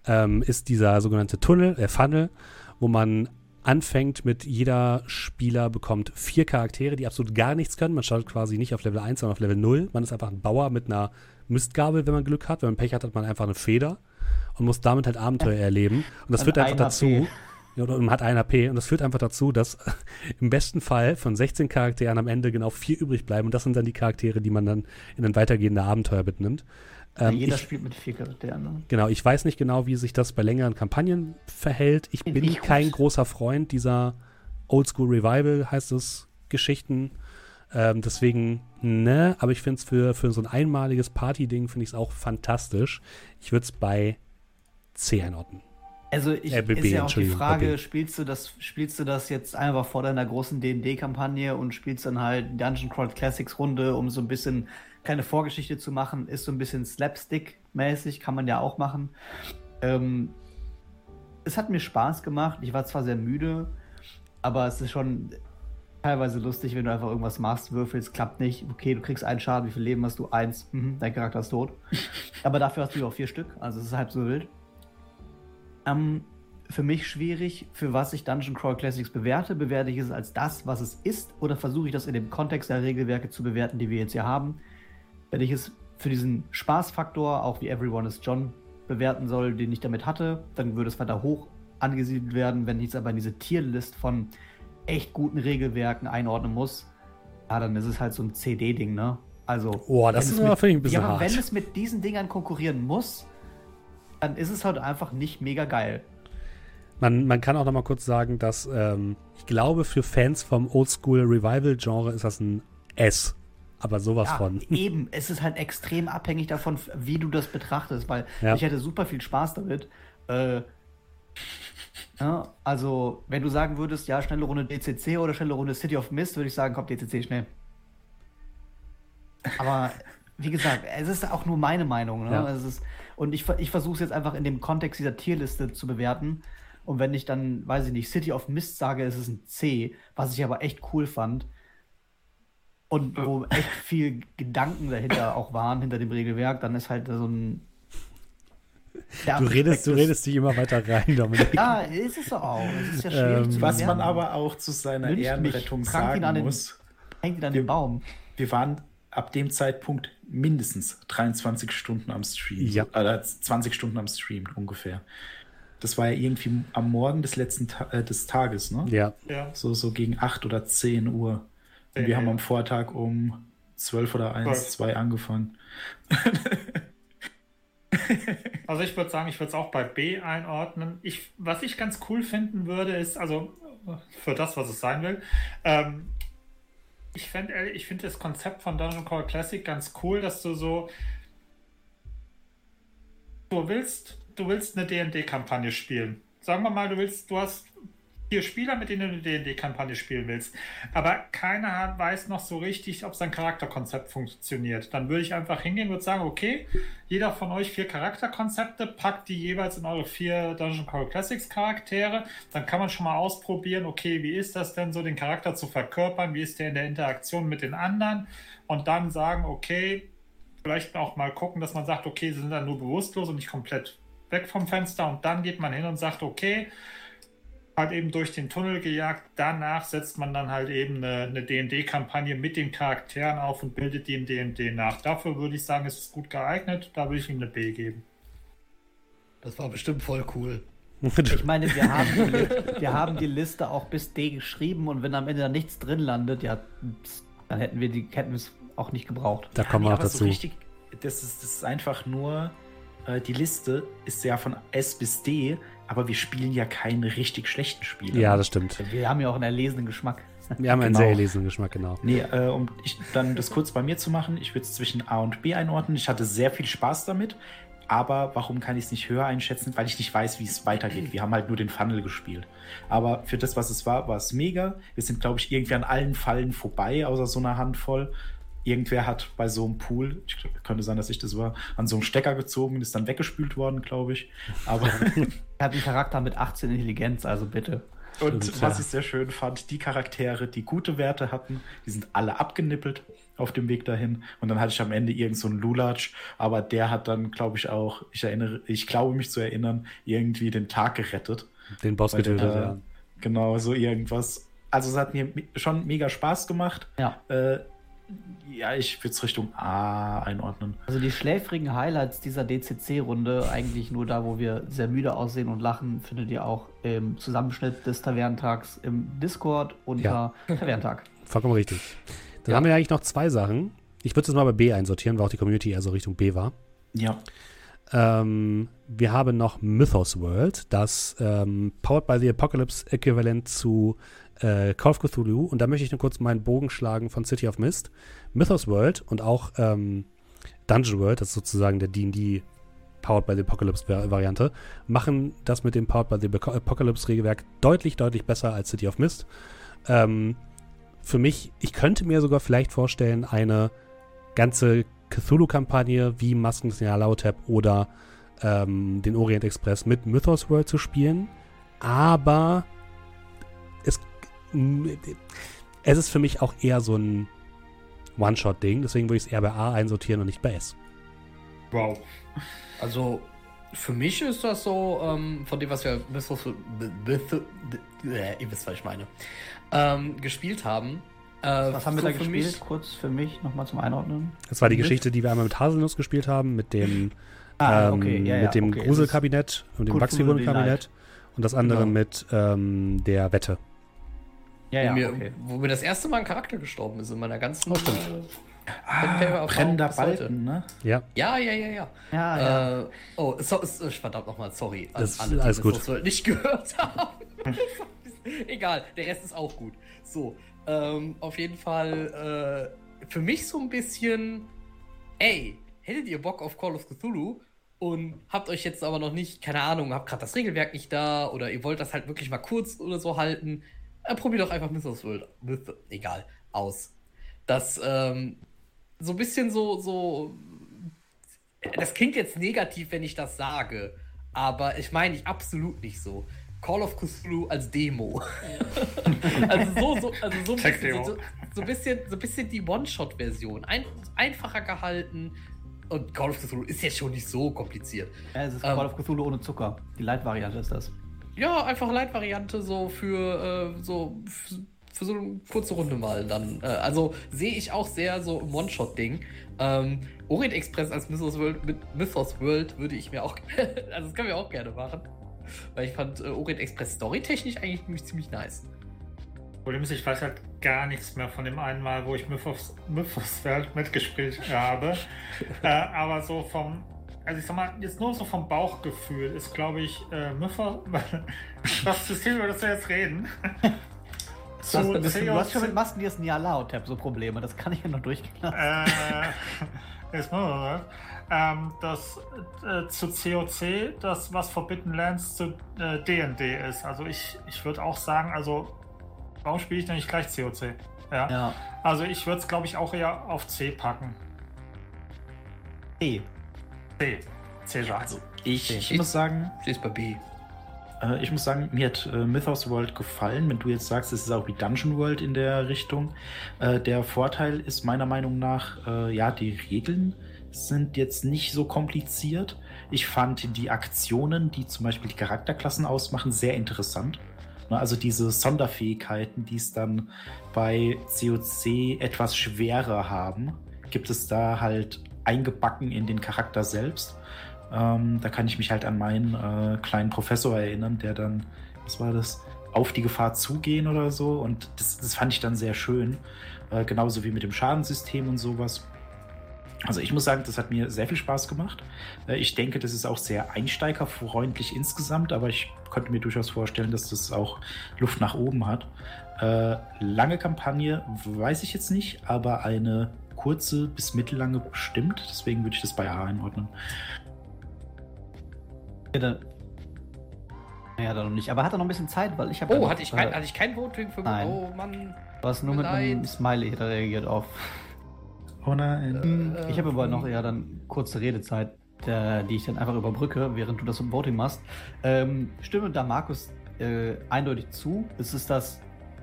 ähm, ist dieser sogenannte Tunnel, äh, Funnel, wo man anfängt mit jeder Spieler bekommt vier Charaktere, die absolut gar nichts können. Man startet quasi nicht auf Level 1, sondern auf Level 0. Man ist einfach ein Bauer mit einer Mistgabel, wenn man Glück hat. Wenn man Pech hat, hat man einfach eine Feder und muss damit halt Abenteuer erleben. Und das Und führt einfach ein dazu, HP. ja, und man hat ein AP und das führt einfach dazu, dass *laughs* im besten Fall von 16 Charakteren am Ende genau vier übrig bleiben und das sind dann die Charaktere, die man dann in ein weitergehende Abenteuer mitnimmt. Ja, Ähm, jeder ich, spielt mit vier Charakteren. Ne? genau, ich weiß nicht genau, wie sich das bei längeren Kampagnen verhält. Ich bin Ich- kein großer Freund dieser Oldschool Revival, heißt es, Geschichten. Ähm, deswegen, ne, aber ich finde es für, für so ein einmaliges Party-Ding, finde ich es auch fantastisch. Ich würde es bei C einordnen. Also ich, Äh, BB, ist ja auch die Frage, BB. spielst du das, spielst du das jetzt einfach vor deiner großen D&D-Kampagne und spielst dann halt Dungeon Crawl Classics Runde, um so ein bisschen keine Vorgeschichte zu machen, ist so ein bisschen Slapstick-mäßig, kann man ja auch machen. Ähm, es hat mir Spaß gemacht. Ich war zwar sehr müde, aber es ist schon teilweise lustig, wenn du einfach irgendwas machst, würfelst, klappt nicht. Okay, du kriegst einen Schaden, wie viel Leben hast du? Eins. Mhm, dein Charakter ist tot. *laughs* aber dafür hast du ja auch vier Stück, also es ist halb so wild. Ähm, für mich schwierig, für was ich Dungeon Crawl Classics bewerte. Bewerte ich es als das, was es ist, oder versuche ich das in dem Kontext der Regelwerke zu bewerten, die wir jetzt hier haben? Wenn ich es für diesen Spaßfaktor, auch wie Everyone is John, bewerten soll, den ich damit hatte, dann würde es weiter hoch angesiedelt werden. Wenn ich es aber in diese Tierlist von echt guten Regelwerken einordnen muss, ja, dann ist es halt so ein CD-Ding, ne? Also. Boah, das ist mit- finde ich, ein bisschen ja, aber hart. wenn es mit diesen Dingern konkurrieren muss, dann ist es halt einfach nicht mega geil. Man, man kann auch noch mal kurz sagen, dass ähm, ich glaube, für Fans vom Oldschool Revival-Genre ist das ein S. Aber sowas Ja, von. *laughs* eben, es ist halt extrem abhängig davon, wie du das betrachtest, weil Ja. ich hätte super viel Spaß damit. Äh, ja, also, wenn du sagen würdest, ja, schnelle Runde DCC oder schnelle Runde City of Mist, würde ich sagen, kommt DCC schnell. Aber wie gesagt, es ist auch nur meine Meinung. Ne? Ja. Es ist, und ich, ich versuche es jetzt einfach in dem Kontext dieser Tierliste zu bewerten. Und wenn ich dann, weiß ich nicht, City of Mist sage, ist es ein C, was ich aber echt cool fand, und wo echt viel Gedanken dahinter auch waren, hinter dem Regelwerk, dann ist halt so ein. Du redest, du redest dich immer weiter rein, Dominik. Ja, ist es auch. Es ist ja schwierig Ähm, zu was man aber auch zu seiner Lyncht mich, Ehrenrettung sagen den- muss, Hängt ihn an den Baum. wir waren ab dem Zeitpunkt mindestens 23 Stunden am Stream. Ja. Oder 20 Stunden am Stream ungefähr. Das war ja irgendwie am Morgen des letzten Ta äh, des Tages, ne? Ja, Ja. So, so gegen 8 oder 10 Uhr. Und 10 wir haben Uhr. am Vortag um 12 oder 1, 12. 2 angefangen. *laughs* Also ich würde sagen, ich würde es auch bei B einordnen. Ich, was ich ganz cool finden würde, ist, also für das, was es sein will, ähm, ich finde ich find das Konzept von Dungeon Crawl Classic ganz cool, dass du so du willst, du willst eine D&D-Kampagne spielen. Sagen wir mal, du willst, du hast vier Spieler, mit denen du eine D&D-Kampagne spielen willst. Aber keiner weiß noch so richtig, ob sein Charakterkonzept funktioniert. Dann würde ich einfach hingehen und sagen, okay, jeder von euch vier Charakterkonzepte, packt die jeweils in eure vier Dungeon Crawl Classics Charaktere. Dann kann man schon mal ausprobieren, okay, wie ist das denn so, den Charakter zu verkörpern? Wie ist der in der Interaktion mit den anderen? Und dann sagen, okay, vielleicht auch mal gucken, dass man sagt, okay, sie sind dann nur bewusstlos und nicht komplett weg vom Fenster. Und dann geht man hin und sagt, okay, halt eben durch den Tunnel gejagt. Danach setzt man dann halt eben eine, eine D&D-Kampagne mit den Charakteren auf und bildet die in D&D nach. Dafür würde ich sagen, ist es gut geeignet. Da würde ich ihm eine B geben. Das war bestimmt voll cool. Ich meine, wir haben, die, wir haben die Liste auch bis D geschrieben und wenn am Ende da nichts drin landet, ja, dann hätten wir die hätten wir es auch nicht gebraucht. da kommen wir Nee, noch aber so dazu. richtig, das ist, das ist einfach nur, äh, die Liste ist ja von S bis D, aber wir spielen ja keine richtig schlechten Spiele. Ja, das stimmt. Wir haben ja auch einen erlesenen Geschmack. Wir haben einen Genau. sehr erlesenen Geschmack, genau. Nee, äh, um ich, dann das kurz bei mir zu machen, ich würde es zwischen A und B einordnen. Ich hatte sehr viel Spaß damit, aber warum kann ich es nicht höher einschätzen? Weil ich nicht weiß, wie es weitergeht. Wir haben halt nur den Funnel gespielt. Aber für das, was es war, war es mega. Wir sind, glaube ich, irgendwie an allen Fallen vorbei, außer so einer Handvoll. Irgendwer hat bei so einem Pool, ich könnte sein, dass ich das war, an so einem Stecker gezogen und ist dann weggespült worden, glaube ich. Aber Er *laughs* *laughs* hat einen Charakter mit 18 Intelligenz, also bitte. Und Stimmt, was ja. ich sehr schön fand, die Charaktere, die gute Werte hatten, die sind alle abgenippelt auf dem Weg dahin. Und dann hatte ich am Ende irgend so einen Lulatsch, aber der hat dann, glaube ich, auch, ich erinnere, ich glaube mich zu erinnern, irgendwie den Tag gerettet. Den Boss getötet, ja. Genau, so irgendwas. Also es hat mir schon mega Spaß gemacht. Ja. Äh, ja, ich würde es Richtung A einordnen. Also die schläfrigen Highlights dieser DCC-Runde, eigentlich nur da, wo wir sehr müde aussehen und lachen, findet ihr auch im Zusammenschnitt des Tavernentags im Discord unter *laughs* Tavernentag. Vollkommen richtig. Dann Ja. haben wir eigentlich noch zwei Sachen. Ich würde es mal bei B einsortieren, weil auch die Community eher so Richtung B war. Ja. Ähm, wir haben noch Mythos World, das ähm, Powered by the Apocalypse äquivalent zu äh, Call of Cthulhu. Und da möchte ich nur kurz meinen Bogen schlagen von City of Mist. Mythos World und auch ähm, Dungeon World, das ist sozusagen der D&D Powered by the Apocalypse Vari- Variante, machen das mit dem Powered by the Apoc- Apocalypse Regelwerk deutlich, deutlich besser als City of Mist. Ähm, für mich, ich könnte mir sogar vielleicht vorstellen, eine ganze Cthulhu-Kampagne wie Masken Nyarlathotep oder ähm, den Orient Express mit Mythos World zu spielen. Aber es ist für mich auch eher so ein One-Shot-Ding. Deswegen würde ich es eher bei A einsortieren und nicht bei S. Wow. Also, für mich ist das so, ähm, von dem, was wir bis, äh, ihr wisst, was ich meine, ähm, gespielt haben. Äh, Was haben wir so da für gespielt? mich- Kurz für mich nochmal zum Einordnen. Das war die Geschichte, die wir einmal mit Haselnuss gespielt haben, mit dem, Ah, ähm, okay, ja, ja, mit dem okay, Gruselkabinett und dem Wachsfigurenkabinett und das andere Genau. mit ähm, der Wette. Ja, wo, ja, mir, okay. wo mir das erste Mal ein Charakter gestorben ist in meiner ganzen. Oh, stimmt. äh, Ah, Paper- brennender. Balken, ne? Ja, Ja, ja, ja, ja. Ja, ja. Äh, oh, so, so, verdammt nochmal, sorry. an Das ist alle, die alles das gut. so nicht *laughs* gehört haben. Egal, der Rest ist auch gut. So, ähm, auf jeden Fall äh, für mich so ein bisschen, ey, hättet ihr Bock auf Call of Cthulhu und habt euch jetzt aber noch nicht, keine Ahnung, habt gerade das Regelwerk nicht da oder ihr wollt das halt wirklich mal kurz oder so halten, äh, probiert doch einfach Mythos World, Myth, egal, aus. Das, ähm, so ein bisschen so, so das klingt jetzt negativ, wenn ich das sage, aber ich meine ich absolut nicht so. Call of Cthulhu als Demo. *laughs* also so, so, also so ein bisschen so, so ein bisschen, so ein bisschen die One-Shot-Version. Ein, einfacher gehalten. Und Call of Cthulhu ist jetzt schon nicht so kompliziert. Ja, es ist Ähm. Call of Cthulhu ohne Zucker. Die Light-Variante ist das. Ja, einfach Leitvariante so für äh, so für so eine kurze Runde mal dann. Äh, also sehe ich auch sehr so im One-Shot-Ding. Ähm, Orient Express als Mythos World mit Mythos World würde ich mir auch, *laughs* also das können wir auch gerne machen. Weil ich fand äh, Orient Express storytechnisch eigentlich ziemlich, ziemlich nice. Problem ist, ich weiß halt gar nichts mehr von dem einen Mal, wo ich Mythos, Mythos World mitgespielt habe. *laughs* äh, aber so vom, also ich sag mal, jetzt nur so vom Bauchgefühl ist, glaube ich, äh, Mythos, das System, über das wir jetzt reden. Du hast, du, Zu du hast schon mit Masken, die ist nie allowed, Tab, so Probleme. Das kann ich ja noch durchgehen lassen. äh, *laughs* mal, oder? ähm, das äh, zu COC, das was Forbidden Lands zu äh, D&D ist. Also ich, ich würde auch sagen, also warum spiele ich denn nicht gleich COC? Ja. Ja. Also ich würde es, glaube ich, auch eher auf C packen. Hey. C. Cäsar. Also ich, ich Ich- muss sagen, Sie ist bei B. Äh, ich muss sagen, mir hat äh, Mythos World gefallen. Wenn du jetzt sagst, es ist auch wie Dungeon World in der Richtung. Äh, der Vorteil ist meiner Meinung nach, äh, ja, die Regeln sind jetzt nicht so kompliziert. Ich fand die Aktionen, die zum Beispiel die Charakterklassen ausmachen, sehr interessant. Ne, Also diese Sonderfähigkeiten, die es dann bei COC etwas schwerer haben, gibt es da halt eingebacken in den Charakter selbst. Ähm, da kann ich mich halt an meinen äh, kleinen Professor erinnern, der dann, was war das, auf die Gefahr zugehen oder so. Und das, das fand ich dann sehr schön. Äh, genauso wie mit dem Schadensystem und sowas. Also ich muss sagen, das hat mir sehr viel Spaß gemacht. Äh, ich denke, das ist auch sehr einsteigerfreundlich insgesamt, aber ich konnte mir durchaus vorstellen, dass das auch Luft nach oben hat. Äh, lange Kampagne weiß ich jetzt nicht, aber eine kurze bis mittellange bestimmt. Deswegen würde ich das bei A einordnen. Ja, dann, naja, dann noch nicht. Aber hat er noch ein bisschen Zeit, weil ich habe. Oh, hatte ich, kein, hatte ich kein Voting für Nein. Oh Mann. Du hast nur mit einem. Smiley reagiert auf. Oh nein. Äh, Ich habe aber noch ja dann kurze Redezeit, der, die ich dann einfach überbrücke, während du das im Voting machst. Ähm, stimme da Markus äh, eindeutig zu. Es ist das,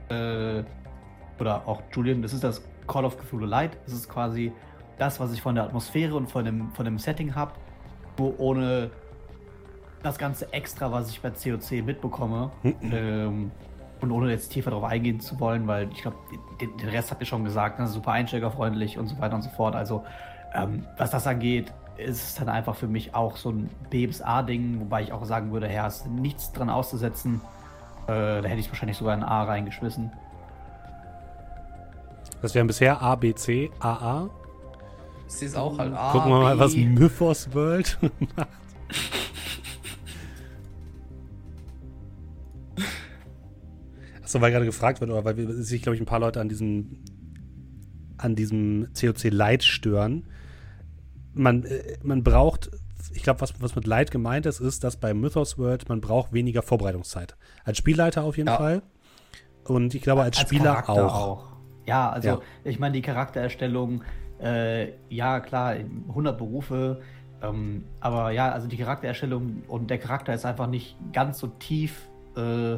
äh, oder auch Julian, das ist das Call of Cthulhu Light. Es ist quasi das, was ich von der Atmosphäre und von dem, von dem Setting habe, nur ohne das ganze Extra, was ich bei COC mitbekomme. ähm, und ohne jetzt tiefer darauf eingehen zu wollen, weil ich glaube, den, den Rest habt ihr schon gesagt, ne? super einsteigerfreundlich und so weiter und so fort. Also, ähm, was das angeht, ist es dann einfach für mich auch so ein B bis A-Ding, wobei ich auch sagen würde, ja, ist nichts dran auszusetzen. Äh, da hätte ich wahrscheinlich sogar ein A reingeschmissen. Das wären bisher A, B, C, A, A. Sie ist auch halt A, Gucken wir mal, B. was Mythos World *laughs* macht. Achso, weil gerade gefragt wird, oder weil sich, glaube ich, ein paar Leute an diesem an diesem COC Light stören. Man, äh, man braucht, ich glaube, was, was mit Light gemeint ist, ist, dass bei Mythos World man braucht weniger Vorbereitungszeit. Als Spielleiter auf jeden Ja. Fall. Und ich glaube, als, Spieler Charakter auch. Ja, also Ja. ich meine, die Charaktererstellung, äh, ja klar, 100 Berufe, ähm, aber ja, also die Charaktererstellung und der Charakter ist einfach nicht ganz so tief, äh,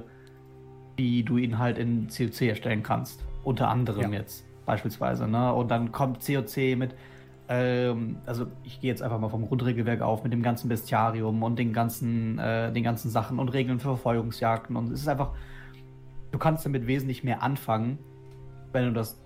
wie du ihn halt in COC erstellen kannst. Unter anderem Ja. jetzt beispielsweise. Ne? Und dann kommt COC mit, ähm, also ich gehe jetzt einfach mal vom Grundregelwerk auf, mit dem ganzen Bestiarium und den ganzen, äh, den ganzen Sachen und Regeln für Verfolgungsjagden. Und es ist einfach, du kannst damit wesentlich mehr anfangen, wenn du das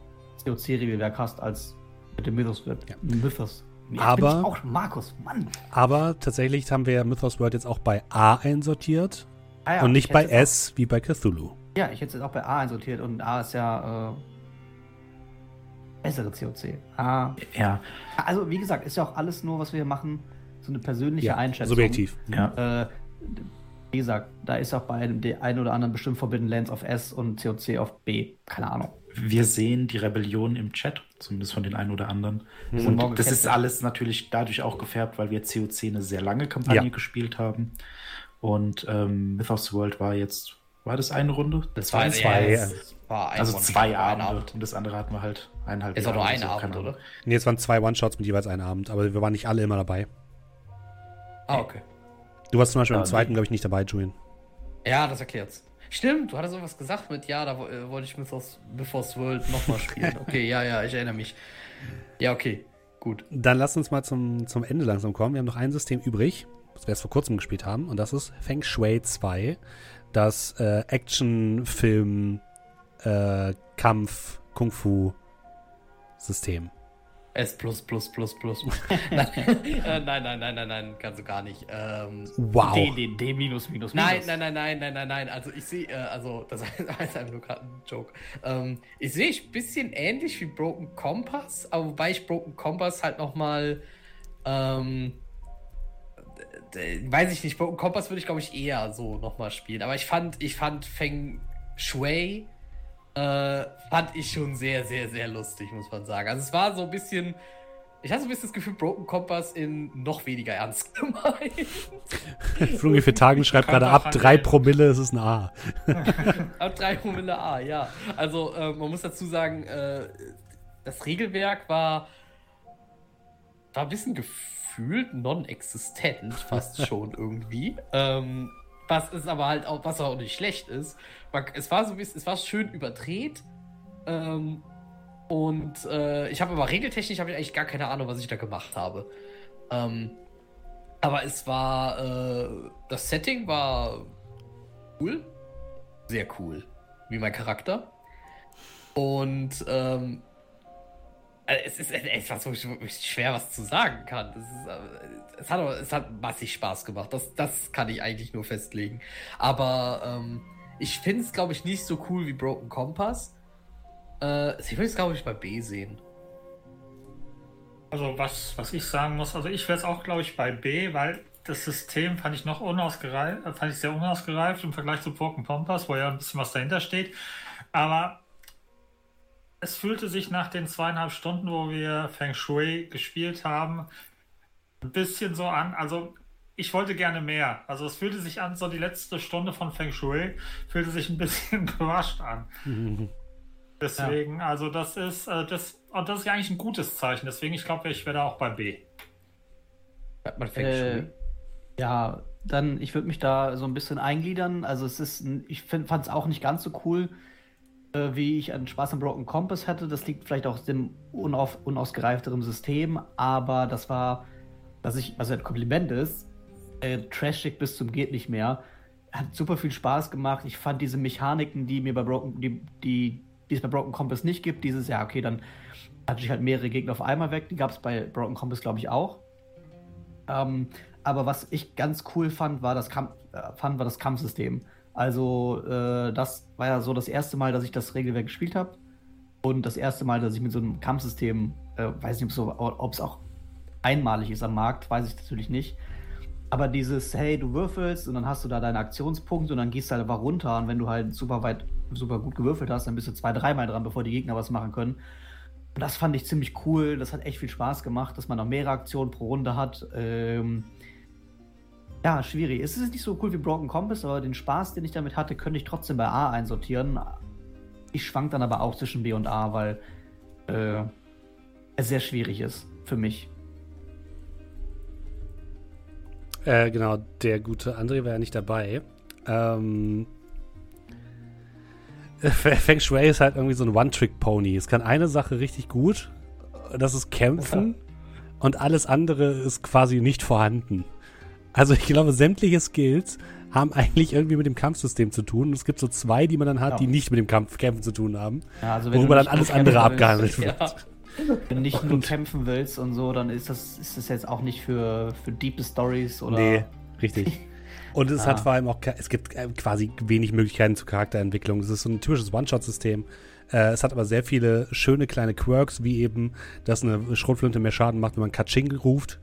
COC-Regelwerk hast, als mit dem Mythos wird. Ja. Mythos. Jetzt Aber- auch Markus, Mann. Aber tatsächlich haben wir Mythos World jetzt auch bei A einsortiert Ah ja, und nicht ich bei S wie bei Cthulhu. Auch, ja, ich hätte es jetzt auch bei A einsortiert und A ist ja äh, bessere COC. A, Ja, also wie gesagt, ist ja auch alles nur, was wir hier machen, so eine persönliche Ja, Einschätzung. subjektiv. ja. Äh, wie gesagt, da ist auch bei einem der einen oder anderen bestimmt Forbidden Lands auf S und COC auf B. Keine Ahnung. Wir sehen die Rebellion im Chat, zumindest von den einen oder anderen. sind Und das ist alles natürlich dadurch auch gefärbt, weil wir COC eine sehr lange Kampagne Ja. gespielt haben. Und ähm, Mythos World war jetzt, war das eine Runde? Das war, zwei, ja, es war ein also One- zwei Abende. Abend. Und das andere hatten wir halt eineinhalb Ist auch nur ein so, Abend, oder? Nee, es waren zwei One-Shots mit jeweils einem Abend, aber wir waren nicht alle immer dabei. Ah, okay. Du warst zum Beispiel Ah, im zweiten, nee. glaube ich, nicht dabei, Julian. Ja, das erklärt's. Stimmt, du hattest sowas gesagt mit, ja, da äh, wollte ich Before World nochmal spielen. *laughs* Okay, ja, ja, ich erinnere mich. Ja, okay, gut. Dann lass uns mal zum, zum Ende langsam kommen. Wir haben noch ein System übrig, das wir erst vor kurzem gespielt haben, und das ist Feng Shui 2, das äh, Actionfilm, äh. S plus plus plus plus. *laughs* nein, äh, nein, nein, nein, nein, nein, kannst du gar nicht. Ähm, wow. D, D, D minus minus minus. Nein, nein, nein, nein, nein, nein, nein. Also ich sehe, äh, also das *laughs* heißt einfach nur gerade ein Joke. Ähm, ich sehe ein bisschen ähnlich wie Broken Compass, aber wobei ich Broken Compass halt nochmal, ähm, weiß ich nicht, Broken Compass würde ich glaube ich eher so nochmal spielen. Aber ich fand, ich fand Feng Shui äh, fand ich schon sehr, sehr, sehr lustig, muss man sagen. Also es war so ein bisschen. Ich hatte so ein bisschen das Gefühl, Broken Compass in noch weniger ernst *laughs* gemeint. Flungi für Tagen schreibt gerade ab 3 Promille ist es ein A. *laughs* ab 3 Promille A, ja. Also äh, man muss dazu sagen, äh, das Regelwerk war, war ein bisschen gefühlt non-existent, fast *laughs* schon irgendwie. Ähm, was ist aber halt auch, was auch nicht schlecht ist. Es war so es war schön überdreht. Ähm, und äh, ich habe aber regeltechnisch habe ich eigentlich gar keine Ahnung, was ich da gemacht habe. Ähm, aber es war äh, das Setting war cool, sehr cool, wie mein Charakter. Und ähm, äh, es ist etwas, wo ich schwer was zu sagen kann. Ist, äh, es, hat, es hat massig Spaß gemacht. Das, das kann ich eigentlich nur festlegen. Aber ähm, ich finde es, glaube ich, nicht so cool wie Broken Compass. Äh, ich würde es, glaube ich, bei B sehen. Also, was, was ich sagen muss, also ich wäre es auch, glaube ich, bei B, weil das System fand ich noch unausgereift, fand ich sehr unausgereift im Vergleich zu Broken Compass, wo ja ein bisschen was dahinter steht. Aber es fühlte sich nach den zweieinhalb Stunden, wo wir Feng Shui gespielt haben, ein bisschen so an. Also ich wollte gerne mehr. Also es fühlte sich an, so die letzte Stunde von Feng Shui fühlte sich ein *laughs* bisschen gerusht an. *laughs* Deswegen, ja. also das ist, äh, das, und das ist ja eigentlich ein gutes Zeichen. Deswegen, ich glaube, ich werde auch bei B. Hat man Feng Shui? Äh, ja, dann, ich würde mich da so ein bisschen eingliedern. Also es ist, ich fand es auch nicht ganz so cool, äh, wie ich einen Spaß am Broken Compass hatte. Das liegt vielleicht auch dem unauf, unausgereifteren System, aber das war, was ich, was ein Kompliment ist, äh, trashig bis zum geht nicht mehr. Hat super viel Spaß gemacht. Ich fand diese Mechaniken, die mir bei Broken, die, die, die es bei Broken Compass nicht gibt, dieses, ja, okay, dann hatte ich halt mehrere Gegner auf einmal weg. Die gab es bei Broken Compass, glaube ich, auch. Ähm, aber was ich ganz cool fand, war das, Kamp äh, fand, war das Kampfsystem. Also, äh, das war ja so das erste Mal, dass ich das Regelwerk gespielt habe. Und das erste Mal, dass ich mit so einem Kampfsystem, äh, weiß nicht, ob es auch einmalig ist am Markt, weiß ich natürlich nicht. Aber dieses, hey, du würfelst und dann hast du da deinen Aktionspunkt und dann gehst du halt einfach runter und wenn du halt super weit, super gut gewürfelt hast, dann bist du zwei, dreimal dran, bevor die Gegner was machen können. Und das fand ich ziemlich cool. Das hat echt viel Spaß gemacht, dass man noch mehrere Aktionen pro Runde hat. Ähm, ja, schwierig. Es ist nicht so cool wie Broken Compass, aber den Spaß, den ich damit hatte, könnte ich trotzdem bei A einsortieren. Ich schwank dann aber auch zwischen B und A, weil äh, es sehr schwierig ist für mich. Äh, genau, der gute André war ja nicht dabei. Ähm, *laughs* Feng Shui ist halt irgendwie so ein One-Trick-Pony. Es kann eine Sache richtig gut, das ist Kämpfen, und alles andere ist quasi nicht vorhanden. Also ich glaube, sämtliche Skills haben eigentlich irgendwie mit dem Kampfsystem zu tun. Und es gibt so zwei, die man dann hat, ja. die nicht mit dem Kampf Kämpfen zu tun haben. Ja, also worüber dann alles andere abgehandelt wird. Ja. Wenn du nicht nur kämpfen willst und so, dann ist das, ist das jetzt auch nicht für, für diepe Stories oder. Nee, richtig. *laughs* Und es ah. hat vor allem auch, es gibt äh, quasi wenig Möglichkeiten zur Charakterentwicklung. Es ist so ein typisches One-Shot-System. Äh, es hat aber sehr viele schöne kleine Quirks, wie eben, dass eine Schrotflinte mehr Schaden macht, wenn man Kaching ruft.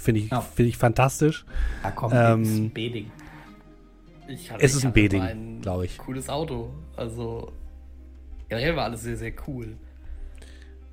Finde ich, ja. find ich fantastisch. Da kommt ähm, ein B-Ding. Es ist ein B-Ding, glaube ich. Cooles Auto. Also, generell war alles sehr, sehr cool.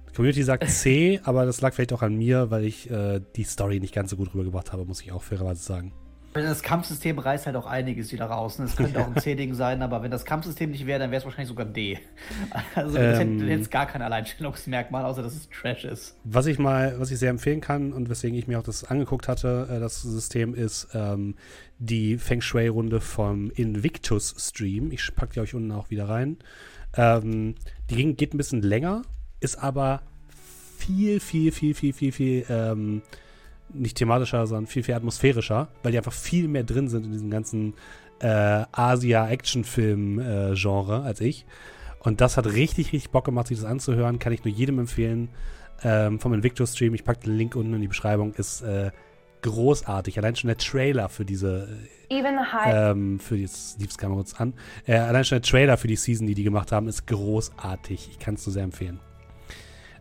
Die Community sagt C, *laughs* aber das lag vielleicht auch an mir, weil ich äh, die Story nicht ganz so gut rübergebracht habe, muss ich auch fairerweise sagen. Das Kampfsystem reißt halt auch einiges wieder raus. Ne? Es könnte auch ein C-Ding sein, aber wenn das Kampfsystem nicht wäre, dann wäre es wahrscheinlich sogar ein D. *laughs* Also ähm, hätte jetzt gar kein Alleinstellungsmerkmal, außer dass es Trash ist. Was ich mal, was ich sehr empfehlen kann und weswegen ich mir auch das angeguckt hatte, äh, das System ist ähm, die Feng Shui-Runde vom Invictus-Stream. Ich packe die euch unten auch wieder rein. Ähm, die ging, geht ein bisschen länger, ist aber viel, viel, viel, viel, viel, viel ähm, nicht thematischer, sondern viel, viel atmosphärischer, weil die einfach viel mehr drin sind in diesem ganzen äh, Asia-Actionfilm-Genre äh, als ich. Und das hat richtig, richtig Bock gemacht, sich das anzuhören. Kann ich nur jedem empfehlen. Ähm, vom Invictus-Stream, ich packe den Link unten in die Beschreibung, ist äh, großartig. Allein schon der Trailer für diese. Ähm, für jetzt lief es kurz an. Äh, allein schon der Trailer für die Season, die die gemacht haben, ist großartig. Ich kann es nur sehr empfehlen.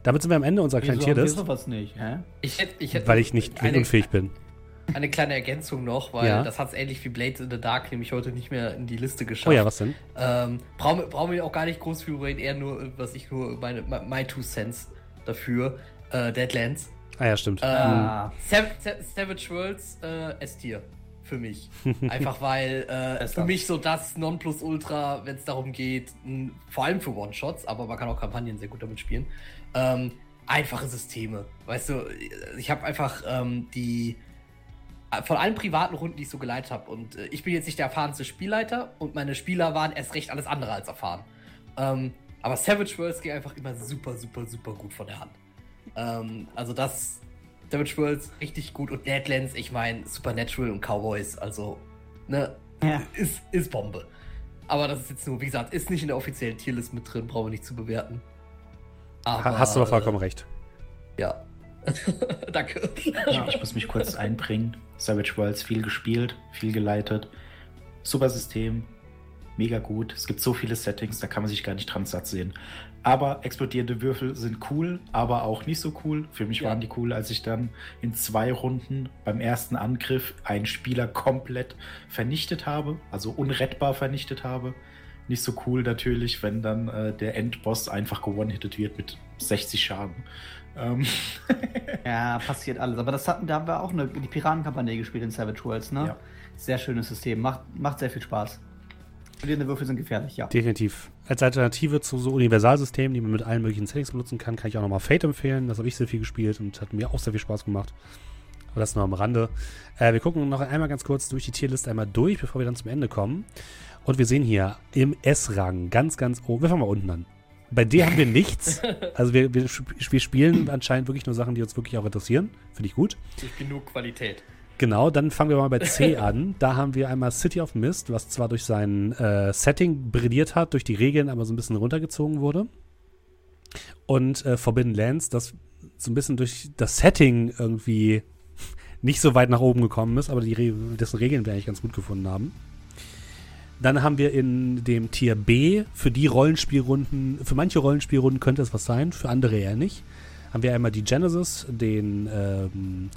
Damit sind wir am Ende unserer kleinen Tierlist. sowas nicht, hä? Ich hätte, ich hätte weil ich nicht eine, unfähig bin. Eine kleine Ergänzung noch, weil ja. das hat es ähnlich wie Blades in the Dark nämlich heute nicht mehr in die Liste geschafft. Oh ja, was denn? Ähm, brauchen, brauchen wir auch gar nicht groß für reden, eher nur, was ich nur, meine, my two cents dafür. Äh, Deadlands. Ah ja, stimmt. Äh, ah. Savage Worlds äh, S-Tier für mich. *laughs* Einfach weil äh, für mich so das Nonplusultra, wenn es darum geht, vor allem für One-Shots, aber man kann auch Kampagnen sehr gut damit spielen. Ähm, einfache Systeme. Weißt du, ich habe einfach ähm, die von allen privaten Runden, die ich so geleitet habe, und äh, ich bin jetzt nicht der erfahrenste Spielleiter und meine Spieler waren erst recht alles andere als erfahren. Ähm, aber Savage Worlds ging einfach immer super, super, super gut von der Hand. Ähm, also das Savage Worlds richtig gut und Deadlands, ich meine Supernatural und Cowboys, also ne, ja. ist, ist Bombe. Aber das ist jetzt nur, wie gesagt, ist nicht in der offiziellen Tierlist mit drin, brauchen wir nicht zu bewerten. Aber, Hast du aber vollkommen recht. Ja. *laughs* Danke. Ja, ich muss mich kurz einbringen. Savage Worlds viel gespielt, viel geleitet. Super System, mega gut. Es gibt so viele Settings, da kann man sich gar nicht dran satt sehen. Aber explodierende Würfel sind cool, aber auch nicht so cool. Für mich ja. waren die cool, als ich dann in zwei Runden beim ersten Angriff einen Spieler komplett vernichtet habe, also unrettbar vernichtet habe. Nicht so cool natürlich, wenn dann äh, der Endboss einfach gewonnen-hittet wird mit 60 Schaden. Ähm. *laughs* ja, passiert alles. Aber das hatten, da haben wir auch eine, die Piratenkampagne gespielt in Savage Worlds, ne? Ja. Sehr schönes System. Macht, macht sehr viel Spaß. Explodierende Würfel sind gefährlich, ja. Definitiv. Als Alternative zu so Universalsystemen, die man mit allen möglichen Settings benutzen kann, kann ich auch nochmal Fate empfehlen. Das habe ich sehr viel gespielt und hat mir auch sehr viel Spaß gemacht. Aber das nur am Rande. Äh, wir gucken noch einmal ganz kurz durch die Tierliste einmal durch, bevor wir dann zum Ende kommen. Und wir sehen hier im S-Rang ganz, ganz oben. Wir fangen mal unten an. Bei D haben wir nichts. *laughs* Also wir, wir, wir, spielen anscheinend wirklich nur Sachen, die uns wirklich auch interessieren. Finde ich gut. Durch genug Qualität. Genau, dann fangen wir mal bei C an. Da haben wir einmal City of Mist, was zwar durch sein äh, Setting brilliert hat, durch die Regeln aber so ein bisschen runtergezogen wurde. Und äh, Forbidden Lands, das so ein bisschen durch das Setting irgendwie *laughs* nicht so weit nach oben gekommen ist, aber die Re dessen Regeln wir eigentlich ganz gut gefunden haben. Dann haben wir in dem Tier B für die Rollenspielrunden, für manche Rollenspielrunden könnte es was sein, für andere eher nicht. Haben wir einmal die Genesis, den ähm,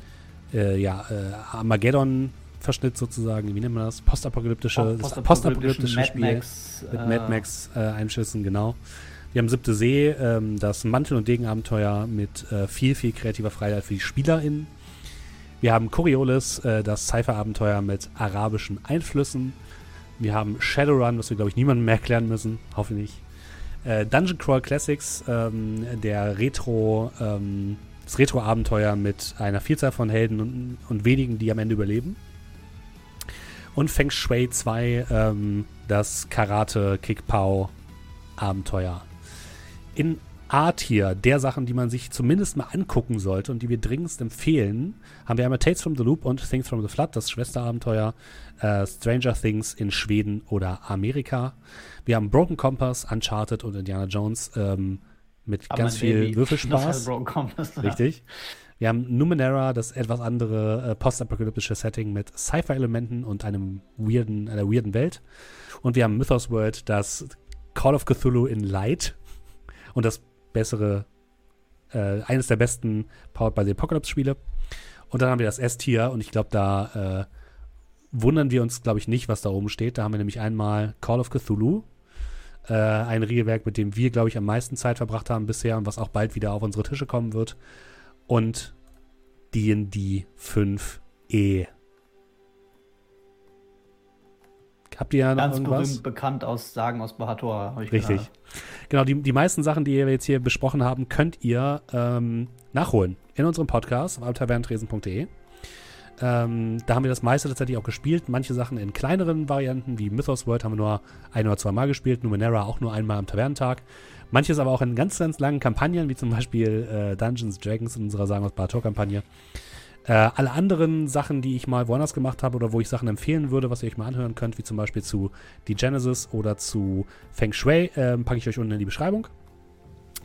äh, ja, äh, Armageddon-Verschnitt sozusagen, wie nennt man das? Postapokalyptische, oh, postapokalyptische Spiel Max, mit äh, Mad Max-Einschüssen, genau. Wir haben Siebte See, ähm, das Mantel- und Degenabenteuer mit äh, viel, viel kreativer Freiheit für die SpielerInnen. Wir haben Coriolis, äh, das Cypher-Abenteuer mit arabischen Einflüssen. Wir haben Shadowrun, was wir, glaube ich, niemandem mehr erklären müssen. Hoffe nicht. Äh, Dungeon Crawl Classics, ähm, der Retro, ähm, das Retro-Abenteuer mit einer Vielzahl von Helden und, und, wenigen, die am Ende überleben. Und Feng Shui 2, ähm, das Karate Kick Pao Abenteuer. In A-Tier der Sachen, die man sich zumindest mal angucken sollte und die wir dringendst empfehlen, haben wir einmal Tales from the Loop und Things from the Flood, das Schwesterabenteuer, äh, Stranger Things in Schweden oder Amerika. Wir haben Broken Compass, Uncharted und Indiana Jones ähm, mit Aber ganz viel. Würfelspaß. *laughs* Compass, Richtig. Wir haben Numenera, das etwas andere äh, postapokalyptische Setting mit Sci-Fi-Elementen und einem weirden, einer weirden Welt. Und wir haben Mythos World, das Call of Cthulhu in Light und das bessere, äh, eines der besten Powered by the Apocalypse-Spiele. Und dann haben wir das S-Tier und ich glaube, da äh, wundern wir uns, glaube ich, nicht, was da oben steht. Da haben wir nämlich einmal Call of Cthulhu, äh, ein Regelwerk, mit dem wir, glaube ich, am meisten Zeit verbracht haben bisher und was auch bald wieder auf unsere Tische kommen wird. Und D&D 5e. Habt ihr ja noch Ganz irgendwas? berühmt bekannt aus Sagen aus Bahator, habe ich Richtig. gehört. Genau, die, die meisten Sachen, die wir jetzt hier besprochen haben, könnt ihr ähm, nachholen in unserem Podcast auf altaverntresen.de. Ähm, da haben wir das meiste tatsächlich auch gespielt. Manche Sachen in kleineren Varianten, wie Mythos World, haben wir nur ein oder zwei Mal gespielt. Numenera auch nur einmal am Tavernentag. Manches aber auch in ganz, ganz langen Kampagnen, wie zum Beispiel äh, Dungeons Dragons in unserer Sagen aus Bahator-Kampagne. Äh, alle anderen Sachen, die ich mal woanders gemacht habe oder wo ich Sachen empfehlen würde, was ihr euch mal anhören könnt, wie zum Beispiel zu The Genesis oder zu Feng Shui, äh, packe ich euch unten in die Beschreibung.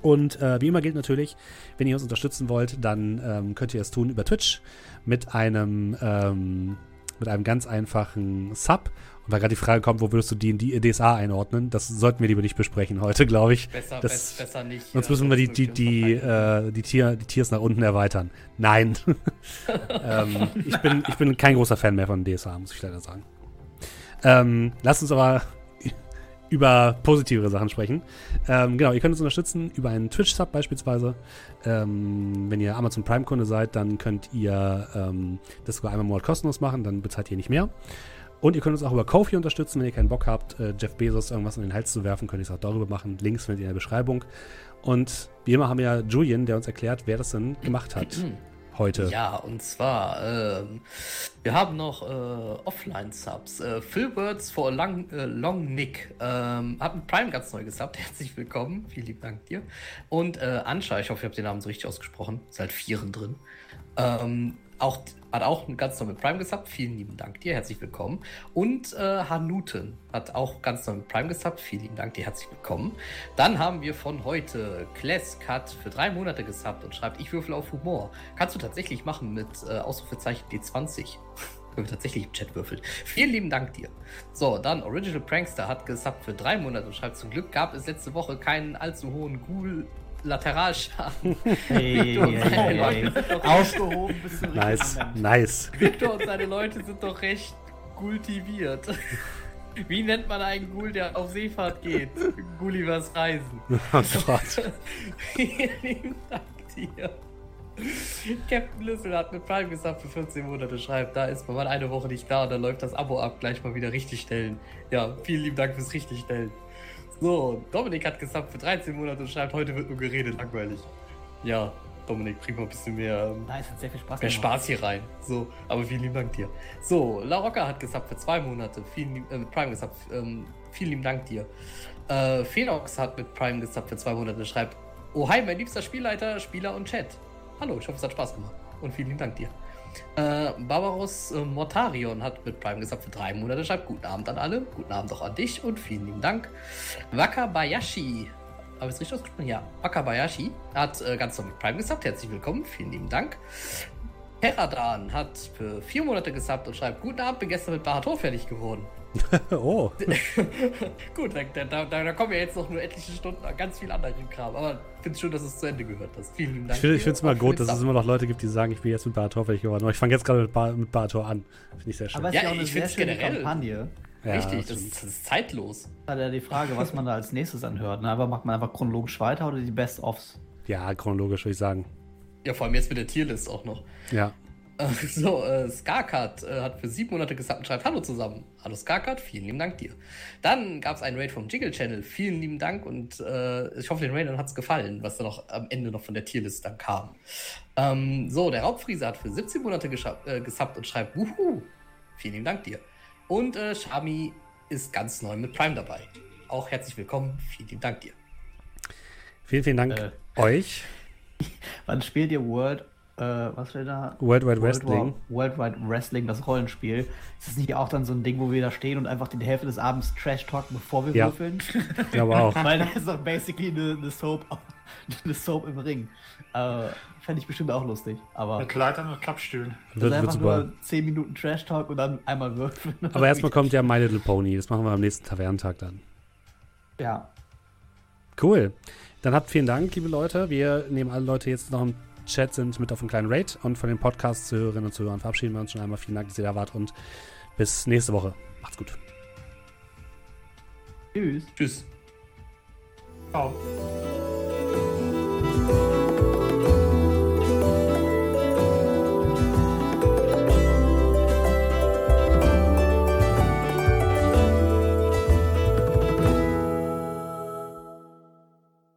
Und äh, wie immer gilt natürlich, wenn ihr uns unterstützen wollt, dann ähm, könnt ihr es tun über Twitch mit einem, ähm, mit einem ganz einfachen Sub. Und weil gerade die Frage kommt, wo würdest du die in die DSA einordnen, das sollten wir lieber nicht besprechen heute, *laughs* glaube ich. Besser, Das- bess- besser nicht. Sonst müssen wir die, die, die, äh, die, Tier, die Tiers nach unten erweitern. Nein. *laughs* ähm, ich, bin, ich bin kein großer Fan mehr von DSA, muss ich leider sagen. Ähm, lasst uns aber *laughs* über positivere Sachen sprechen. Ähm, genau, ihr könnt uns unterstützen über einen Twitch-Sub beispielsweise. Ähm, wenn ihr Amazon Prime-Kunde seid, dann könnt ihr ähm, das sogar einmal im Monat kostenlos machen, dann bezahlt ihr nicht mehr. Und ihr könnt uns auch über Kofi unterstützen, wenn ihr keinen Bock habt, äh, Jeff Bezos irgendwas in den Hals zu werfen, könnt ihr es auch darüber machen. Links findet ihr in der Beschreibung. Und wie immer haben wir ja Julian, der uns erklärt, wer das denn gemacht hat heute. Ja, und zwar, ähm, wir haben noch äh, Offline-Subs. Äh, Philbirds for Long, äh, Long Nick ähm, hat mit Prime ganz neu gesubbt. *laughs* Herzlich willkommen. Vielen lieben Dank dir. Und äh, Anscha, ich hoffe, ihr habt den Namen so richtig ausgesprochen. Seid Vieren drin. Ähm, auch, hat auch ganz neu mit Prime gesubbt. Vielen lieben Dank dir. Herzlich willkommen. Und äh, Hanuten hat auch ganz neu mit Prime gesubbt. Vielen lieben Dank dir. Herzlich willkommen. Dann haben wir von heute Kless Cut für drei Monate gesubbt und schreibt, ich würfel auf Humor. Kannst du tatsächlich machen mit äh, Ausrufezeichen D20. Können *laughs* wir tatsächlich im Chat würfeln. Vielen lieben Dank dir. So, dann Original Prankster hat gesubbt für drei Monate und schreibt, zum Glück gab es letzte Woche keinen allzu hohen Ghoul Lateralschaden. *laughs* Hey, Victor und hey, seine hey, Leute hey. sind Aufgehoben bis zum Nice, nice. Victor und seine Leute sind doch recht kultiviert. *laughs* Wie nennt man einen Ghoul, der auf Seefahrt geht? Gullivers Reisen. *laughs* Oh Gott. Vielen lieben Dank dir. Captain Lissel hat mit Prime gesagt für 14 Monate schreibt, da ist man mal eine Woche nicht da und dann läuft das Abo ab, gleich mal wieder richtigstellen. Ja, vielen lieben Dank fürs Richtigstellen. So, Dominik hat gesagt für 13 Monate und schreibt, heute wird nur geredet, langweilig. Ja, Dominik, bring mal ein bisschen mehr ähm, Nice, hat sehr viel Spaß mehr gemacht. Spaß hier rein. So, aber vielen lieben Dank dir. So, La Rocca hat gesagt für zwei Monate. Vielen, äh, mit Prime gesagt. Ähm, vielen lieben Dank dir. Äh, Phoenix hat mit Prime gesagt für zwei Monate. Schreibt: Oh, hi, mein liebster Spielleiter, Spieler und Chat. Hallo, ich hoffe, es hat Spaß gemacht. Und vielen lieben Dank dir. Äh, Barbaros äh, Mortarion hat mit Prime gesagt für drei Monate. Schreibt: Guten Abend an alle. Guten Abend auch an dich und vielen lieben Dank. Wakabayashi habe ich es richtig ausgesprochen? Ja. Wakabayashi hat äh, ganz normal mit Prime gesubbt. Herzlich willkommen. Vielen lieben Dank. Heradan hat für vier Monate gesubbt und schreibt: Guten Abend, bin gestern mit Bahator fertig geworden. *laughs* Oh. *laughs* Gut, da, da, da, da kommen ja jetzt noch nur etliche Stunden an ganz viel anderen Kram. Aber ich finde es schön, dass es zu Ende gehört hast. Vielen lieben Dank. Ich finde es für gut, dass es immer noch Leute gibt, die sagen, ich bin jetzt mit Barator fertig geworden. Aber ich fange jetzt gerade mit, Bar mit Barator an. Finde ich sehr schön. Aber es Ja, ist ja auch eine ich sehr schöne generell- Kampagne. Ja, Richtig, das das, ist- das ist zeitlos. Das ist ja die Frage, was man da als nächstes anhört. Ne? Aber macht man einfach chronologisch weiter oder die Best-ofs? ja, chronologisch würde ich sagen. Ja, vor allem jetzt mit der Tierlist auch noch. Ja. Äh, So, äh, Skarkat äh, hat für sieben Monate gesagt und schreibt Hallo zusammen. Hallo Skarkat, vielen lieben Dank dir. Dann gab es einen Raid vom Jiggle Channel, vielen lieben Dank und äh, ich hoffe, den Raidern hat es gefallen, was dann noch am Ende noch von der Tierlist dann kam. Ähm, so, der Raubfriese hat für 17 Monate äh, gesubbt und schreibt Wuhu, vielen lieben Dank dir. Und äh, Shami ist ganz neu mit Prime dabei. Auch herzlich willkommen, vielen lieben Dank dir. Vielen, vielen Dank Äh. euch. *laughs* Wann spielt ihr World, äh, was steht da? World Wide Wrestling. World Wide Wrestling, das Rollenspiel. Ist das nicht auch dann so ein Ding, wo wir da stehen und einfach die Hälfte des Abends Trash talken, bevor wir Ja. würfeln? *laughs* Ich glaube auch. *laughs* Weil das ist doch basically eine, eine, Soap, *laughs* eine Soap im Ring. Äh, Fände ich bestimmt auch lustig. Aber Mit Leitern und Klappstühlen. das Wird, ist einfach super. nur 10 Minuten Trash Talk und dann einmal würfeln. Aber erstmal kommt ja My Little Pony. Das machen wir am nächsten Tavernentag dann. Ja. Cool. Dann habt vielen Dank, liebe Leute. Wir nehmen alle Leute jetzt noch im Chat sind mit auf einen kleinen Raid und von den Podcast-Zuhörerinnen und Zuhörern verabschieden wir uns schon einmal. Vielen Dank, dass ihr da wart und bis nächste Woche. Macht's gut. Tschüss. Tschüss. Ciao.